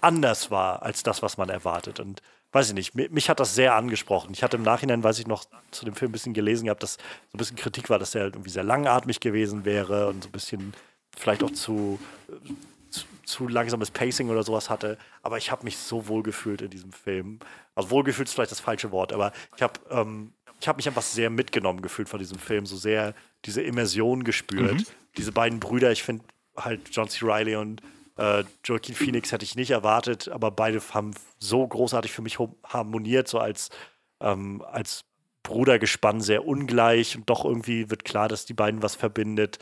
anders war als das, was man erwartet. Und weiß ich nicht, mich, hat das sehr angesprochen. Ich hatte im Nachhinein, weiß ich noch, zu dem Film ein bisschen gelesen gehabt, dass so ein bisschen Kritik war, dass der halt irgendwie sehr langatmig gewesen wäre und so ein bisschen vielleicht auch zu, zu, langsames Pacing oder sowas hatte. Aber ich habe mich so wohl gefühlt in diesem Film. Also wohlgefühlt ist vielleicht das falsche Wort, aber ich habe ähm, ich habe mich einfach sehr mitgenommen gefühlt von diesem Film, so sehr diese Immersion gespürt. Mhm. Diese beiden Brüder, ich finde halt John C. Riley und äh, Joaquin Phoenix hätte ich nicht erwartet, aber beide haben so großartig für mich harmoniert, so als, ähm, als Brudergespann sehr ungleich und doch irgendwie wird klar, dass die beiden was verbindet.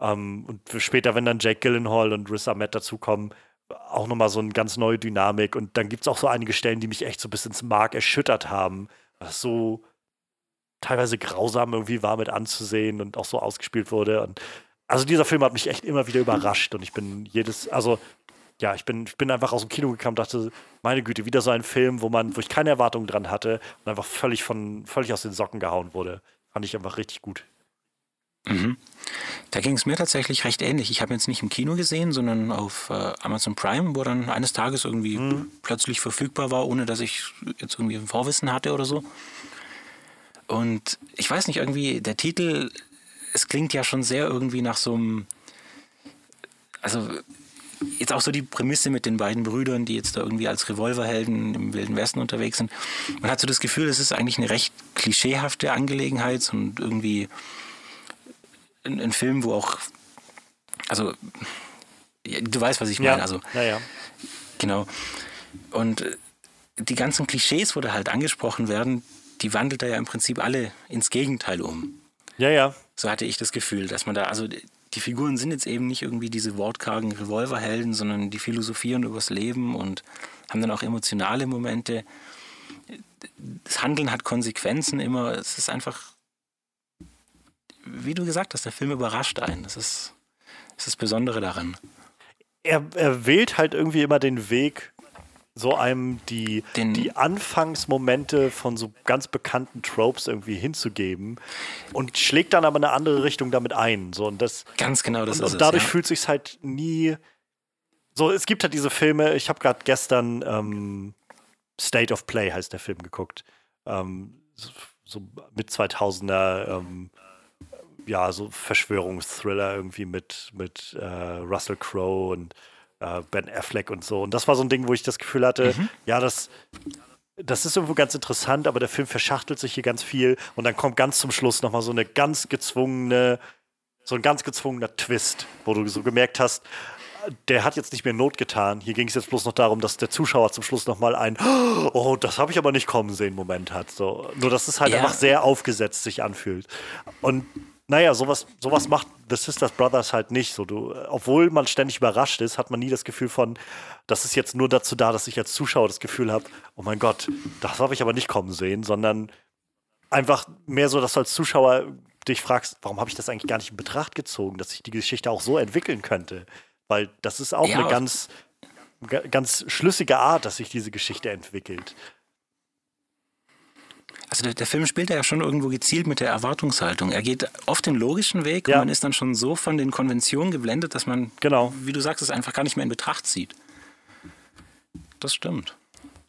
Ähm, und später, wenn dann Jake Gyllenhaal und Riz Ahmed dazukommen, auch nochmal so eine ganz neue Dynamik. Und dann gibt es auch so einige Stellen, die mich echt so bis ins Mark erschüttert haben. Was so teilweise grausam irgendwie war mit anzusehen und auch so ausgespielt wurde. Und also dieser Film hat mich echt immer wieder überrascht und ich bin jedes, also ja, ich bin, ich bin einfach aus dem Kino gekommen und dachte, meine Güte, wieder so ein Film, wo man, wo ich keine Erwartungen dran hatte und einfach völlig von, völlig aus den Socken gehauen wurde. Fand ich einfach richtig gut. Mhm. Da ging es mir tatsächlich recht ähnlich. Ich habe jetzt nicht im Kino gesehen, sondern auf äh, Amazon Prime, wo dann eines Tages irgendwie mhm. plötzlich verfügbar war, ohne dass ich jetzt irgendwie ein Vorwissen hatte oder so. Und ich weiß nicht, irgendwie, der Titel, es klingt ja schon sehr irgendwie nach so einem, also jetzt auch so die Prämisse mit den beiden Brüdern, die jetzt da irgendwie als Revolverhelden im Wilden Westen unterwegs sind. Man hat so das Gefühl, es ist eigentlich eine recht klischeehafte Angelegenheit und irgendwie ein, ein Film, wo auch, also du weißt, was ich meine. Ja, also, ja, ja. Genau. Und die ganzen Klischees, wo da halt angesprochen werden, die wandelt er ja im Prinzip alle ins Gegenteil um. Ja, ja. So hatte ich das Gefühl, dass man da, also die Figuren sind jetzt eben nicht irgendwie diese wortkargen Revolverhelden, sondern die philosophieren übers Leben und haben dann auch emotionale Momente. Das Handeln hat Konsequenzen immer. Es ist einfach, wie du gesagt hast, der Film überrascht einen. Das ist das, ist das Besondere daran. Er, er wählt halt irgendwie immer den Weg, so einem die, Den- die Anfangsmomente von so ganz bekannten Tropes irgendwie hinzugeben und schlägt dann aber eine andere Richtung damit ein. So, und das, Ganz genau, das und, ist und dadurch es. Ja. fühlt sich halt nie. So, es gibt halt diese Filme, ich habe gerade gestern ähm, State of Play heißt der Film geguckt. Ähm, so, mit 2000er, ähm, ja, so Verschwörungsthriller irgendwie mit, mit äh, Russell Crowe und äh, Ben Affleck und so. Und das war so ein Ding, wo ich das Gefühl hatte, ja, das, das ist irgendwo ganz interessant, aber der Film verschachtelt sich hier ganz viel und dann kommt ganz zum Schluss nochmal so eine ganz gezwungene, so ein ganz gezwungener Twist, wo du so gemerkt hast, der hat jetzt nicht mehr Not getan. Hier ging es jetzt bloß noch darum, dass der Zuschauer zum Schluss nochmal ein Oh, das habe ich aber nicht kommen sehen Moment hat. So, nur dass es halt Ja. einfach sehr aufgesetzt sich anfühlt. Und naja, sowas, sowas macht The Sisters Brothers halt nicht. So, du, obwohl man ständig überrascht ist, hat man nie das Gefühl von, das ist jetzt nur dazu da, dass ich als Zuschauer das Gefühl habe, oh mein Gott, das habe ich aber nicht kommen sehen, sondern einfach mehr so, dass du als Zuschauer dich fragst, warum habe ich das eigentlich gar nicht in Betracht gezogen, dass sich die Geschichte auch so entwickeln könnte. Weil das ist auch Ja, eine ganz, ga- ganz schlüssige Art, dass sich diese Geschichte entwickelt. Also der, Film spielt ja schon irgendwo gezielt mit der Erwartungshaltung. Er geht oft den logischen Weg Ja. und man ist dann schon so von den Konventionen geblendet, dass man, Genau. wie du sagst, es einfach gar nicht mehr in Betracht zieht. Das stimmt.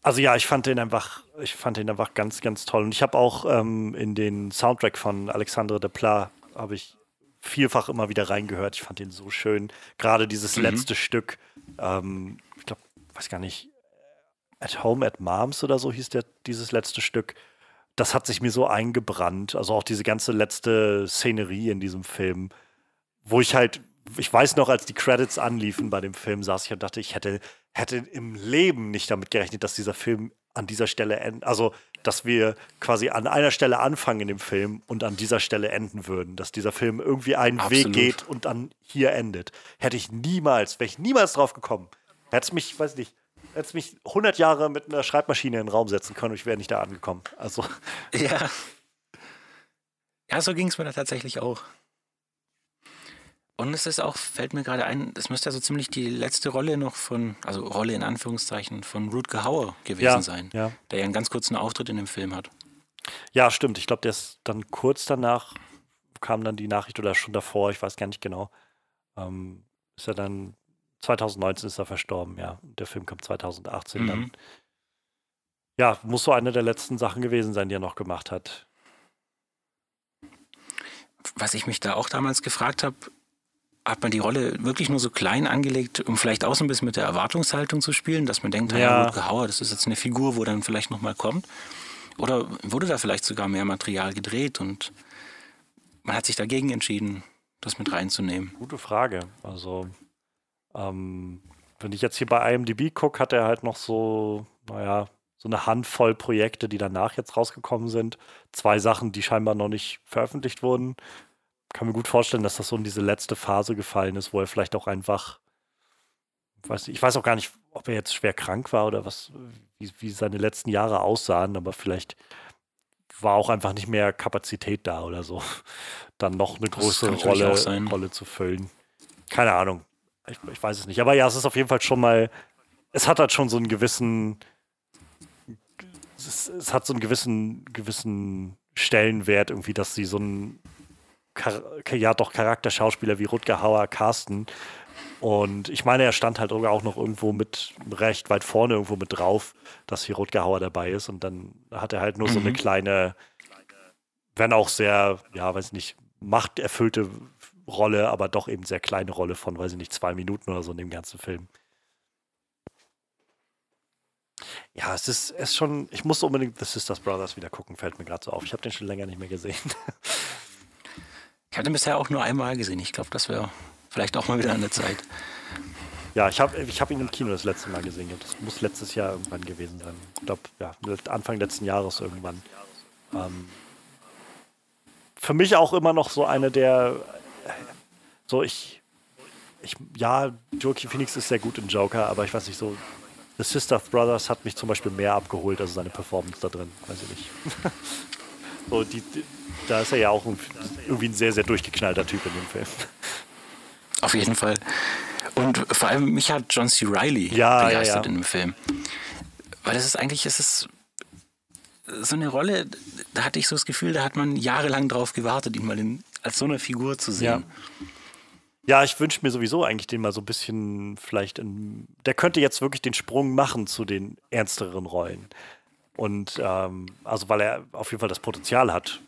Also ja, ich fand den einfach, ich fand den einfach ganz, ganz toll. Und ich habe auch ähm, in den Soundtrack von Alexandre Desplat habe ich vielfach immer wieder reingehört. Ich fand den so schön. Gerade dieses letzte Stück, ähm, ich glaube, weiß gar nicht, At Home at Moms oder so hieß der, dieses letzte Stück. Das hat sich mir so eingebrannt. Also auch diese ganze letzte Szenerie in diesem Film, wo ich halt, ich weiß noch, als die Credits anliefen bei dem Film, saß ich und dachte, ich hätte, hätte im Leben nicht damit gerechnet, dass dieser Film an dieser Stelle endet. Also, dass wir quasi an einer Stelle anfangen in dem Film und an dieser Stelle enden würden. Dass dieser Film irgendwie einen Weg Absolut. geht und dann hier endet. Hätte ich niemals, wäre ich niemals drauf gekommen. Hätte es mich, weiß nicht, hätte es mich 100 Jahre mit einer Schreibmaschine in den Raum setzen können und ich wäre nicht da angekommen. Also, Ja. Ja, so ging es mir da tatsächlich auch. Und es ist auch, fällt mir gerade ein, es müsste ja so ziemlich die letzte Rolle noch von, also Rolle in Anführungszeichen, von Rutger Hauer gewesen Ja, sein, ja. der ja einen ganz kurzen Auftritt in dem Film hat. Ja, stimmt. Ich glaube, der ist dann kurz danach kam dann die Nachricht oder schon davor, ich weiß gar nicht genau. Ähm, ist er dann 2019 ist er verstorben, ja. Der Film kommt 2018 dann. Mhm. Ja, muss so eine der letzten Sachen gewesen sein, die er noch gemacht hat. Was ich mich da auch damals gefragt habe, hat man die Rolle wirklich nur so klein angelegt, um vielleicht auch so ein bisschen mit der Erwartungshaltung zu spielen, dass man denkt, Ja. ja. Rutger Hauer, das ist jetzt eine Figur, wo dann vielleicht nochmal kommt? Oder wurde da vielleicht sogar mehr Material gedreht und man hat sich dagegen entschieden, das mit reinzunehmen? Gute Frage. Also, ähm, wenn ich jetzt hier bei IMDb gucke, hat er halt noch so, naja, so eine Handvoll Projekte, die danach jetzt rausgekommen sind. Zwei Sachen, die scheinbar noch nicht veröffentlicht wurden. Kann mir gut vorstellen, dass das so in diese letzte Phase gefallen ist, wo er vielleicht auch einfach, ich weiß, nicht, ich weiß auch gar nicht, ob er jetzt schwer krank war oder was, wie, wie seine letzten Jahre aussahen, aber vielleicht war auch einfach nicht mehr Kapazität da oder so, dann noch eine natürlich Rolle. Rolle zu füllen. Keine Ahnung. Ich, ich weiß es nicht. Aber ja, es ist auf jeden Fall schon mal, es hat halt schon so einen gewissen, es, es hat so einen gewissen, gewissen Stellenwert irgendwie, dass sie so einen, ja doch Charakterschauspieler wie Rutger Hauer casten. Und ich meine, er stand halt sogar auch noch irgendwo mit recht weit vorne irgendwo mit drauf, dass hier Rutger Hauer dabei ist. Und dann hat er halt nur so eine Mhm. kleine, wenn auch sehr, ja, weiß nicht, machterfüllte Rolle, aber doch eben sehr kleine Rolle von, weiß ich nicht, zwei Minuten oder so in dem ganzen Film. Ja, es ist, es ist schon, ich muss unbedingt The Sisters Brothers wieder gucken, fällt mir gerade so auf. Ich habe den schon länger nicht mehr gesehen. Ich habe den bisher auch nur einmal gesehen. Ich glaube, das wäre vielleicht auch mal wieder an der Zeit. Ja, ich habe ich hab ihn im Kino das letzte Mal gesehen. Das muss letztes Jahr irgendwann gewesen sein. Ich glaube, ja, Anfang letzten Jahres irgendwann. Ähm, für mich auch immer noch so eine der, so ich, ich, ja, Joaquin Phoenix ist sehr gut in Joker, aber ich weiß nicht, so The Sister Brothers hat mich zum Beispiel mehr abgeholt als seine Performance da drin. Weiß ich nicht. so, die, die, da ist er ja auch irgendwie ein sehr, sehr durchgeknallter Typ in dem Film. Auf jeden Fall. Und vor allem mich hat John C. Reilly Ja, ja, begeistert ja. in dem Film. Weil das ist eigentlich, es ist so eine Rolle, da hatte ich so das Gefühl, da hat man jahrelang drauf gewartet, ihn mal in, als so eine Figur zu sehen. Ja. Ja, ich wünsche mir sowieso eigentlich den mal so ein bisschen vielleicht in. Der könnte jetzt wirklich den Sprung machen zu den ernsteren Rollen. Und ähm, also weil er auf jeden Fall das Potenzial hat.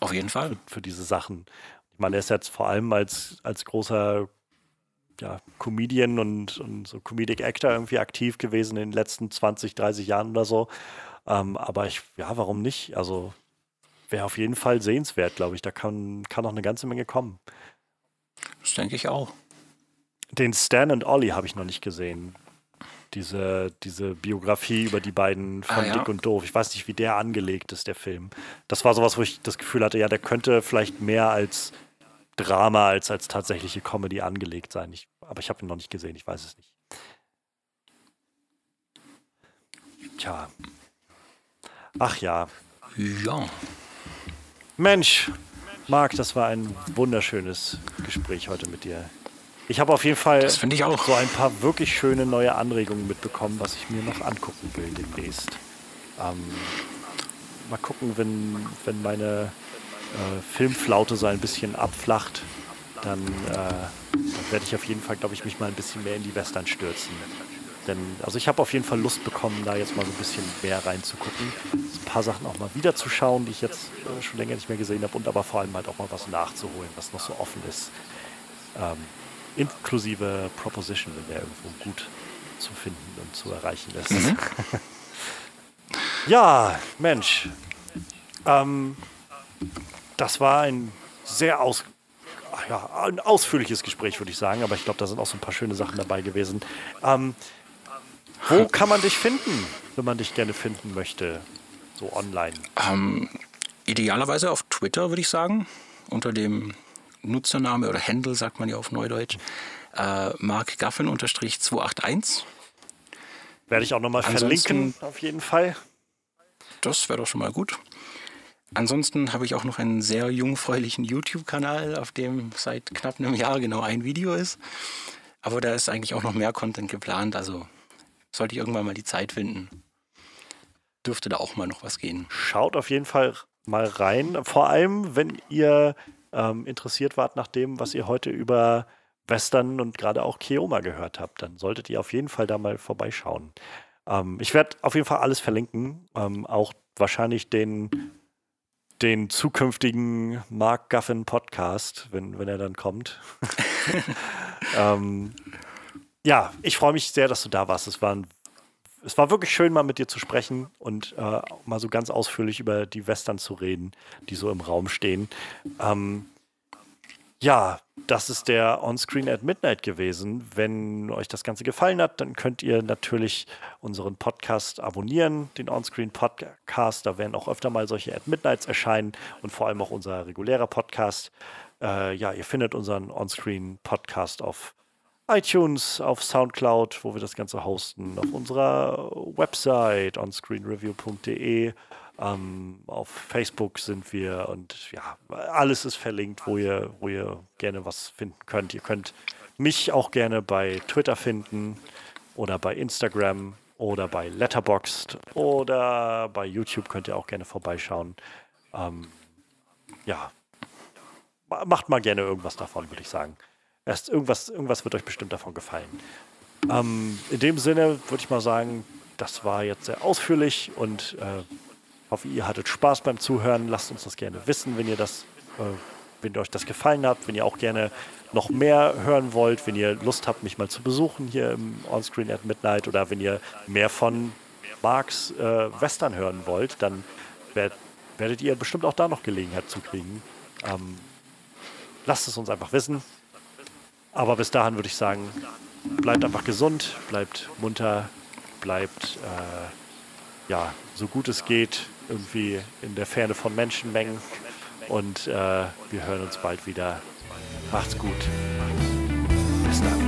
Auf jeden Fall. Für, für diese Sachen. Ich meine, er ist jetzt vor allem als, als großer ja, Comedian und, und so Comedic Actor irgendwie aktiv gewesen in den letzten 20, 30 Jahren oder so. Ähm, aber ich, ja, warum nicht? Also wäre auf jeden Fall sehenswert, glaube ich. Da kann, kann noch eine ganze Menge kommen. Das denke ich auch. Den Stan und Ollie habe ich noch nicht gesehen. Diese, diese Biografie über die beiden von ah, ja. Dick und Doof. Ich weiß nicht, wie der angelegt ist, der Film. Das war sowas, wo ich das Gefühl hatte, ja, der könnte vielleicht mehr als Drama als als tatsächliche Comedy angelegt sein. Ich, aber ich habe ihn noch nicht gesehen, ich weiß es nicht. Tja. Ach ja. Ja. Mensch, Marc, das war ein wunderschönes Gespräch heute mit dir. Ich habe auf jeden Fall ich so ein paar wirklich schöne neue Anregungen mitbekommen, was ich mir noch angucken will demnächst. Ähm, mal gucken, wenn, wenn meine äh, Filmflaute so ein bisschen abflacht, dann, äh, dann werde ich auf jeden Fall, glaube ich, mich mal ein bisschen mehr in die Western stürzen. Denn, also ich habe auf jeden Fall Lust bekommen, da jetzt mal so ein bisschen mehr reinzugucken. Ein paar Sachen auch mal wiederzuschauen, die ich jetzt äh, schon länger nicht mehr gesehen habe und aber vor allem halt auch mal was nachzuholen, was noch so offen ist. Ähm, inklusive Proposition, wenn der irgendwo gut zu finden und zu erreichen ist. Mhm. ja, Mensch. Ähm, das war ein sehr aus, ja, ein ausführliches Gespräch, würde ich sagen, aber ich glaube, da sind auch so ein paar schöne Sachen dabei gewesen. Ähm, wo kann man dich finden, wenn man dich gerne finden möchte, so online? Ähm, idealerweise auf Twitter, würde ich sagen, unter dem Nutzername oder Handle, sagt man ja auf Neudeutsch, äh, markgaffin-281. Werde ich auch nochmal verlinken, auf jeden Fall. Das wäre doch schon mal gut. Ansonsten habe ich auch noch einen sehr jungfräulichen YouTube-Kanal, auf dem seit knapp einem Jahr genau ein Video ist. Aber da ist eigentlich auch noch mehr Content geplant. Also sollte ich irgendwann mal die Zeit finden, dürfte da auch mal noch was gehen. Schaut auf jeden Fall mal rein. Vor allem, wenn ihr ähm, interessiert wart nach dem, was ihr heute über Western und gerade auch Keoma gehört habt, dann solltet ihr auf jeden Fall da mal vorbeischauen. Ähm, ich werde auf jeden Fall alles verlinken, ähm, auch wahrscheinlich den, den zukünftigen Mark Guffin Podcast, wenn, wenn er dann kommt. ähm, ja, ich freue mich sehr, dass du da warst. Es war, ein, es war wirklich schön, mal mit dir zu sprechen und äh, mal so ganz ausführlich über die Western zu reden, die so im Raum stehen. Ähm, ja, das ist der Onscreen at Midnight gewesen. Wenn euch das Ganze gefallen hat, dann könnt ihr natürlich unseren Podcast abonnieren, den Onscreen Podcast. Da werden auch öfter mal solche at Midnights erscheinen und vor allem auch unser regulärer Podcast. Äh, ja, ihr findet unseren Onscreen Podcast auf iTunes, auf Soundcloud, wo wir das Ganze hosten, auf unserer Website onscreenreview.de. Ähm, auf Facebook sind wir und ja, alles ist verlinkt, wo ihr, wo ihr gerne was finden könnt. Ihr könnt mich auch gerne bei Twitter finden oder bei Instagram oder bei Letterboxd oder bei YouTube könnt ihr auch gerne vorbeischauen. Ähm, ja, macht mal gerne irgendwas davon, würde ich sagen. Erst irgendwas, irgendwas wird euch bestimmt davon gefallen. Ähm, in dem Sinne würde ich mal sagen, das war jetzt sehr ausführlich und äh, hoffe, ihr hattet Spaß beim Zuhören. Lasst uns das gerne wissen, wenn ihr das, äh, wenn euch das gefallen hat, wenn ihr auch gerne noch mehr hören wollt, wenn ihr Lust habt, mich mal zu besuchen hier im Onscreen at Midnight oder wenn ihr mehr von Marks äh, Western hören wollt, dann werd, werdet ihr bestimmt auch da noch Gelegenheit zu kriegen. Ähm, lasst es uns einfach wissen. Aber bis dahin würde ich sagen, bleibt einfach gesund, bleibt munter, bleibt äh, ja so gut es geht irgendwie in der Ferne von Menschenmengen. Und äh, wir hören uns bald wieder. Macht's gut. Bis dann.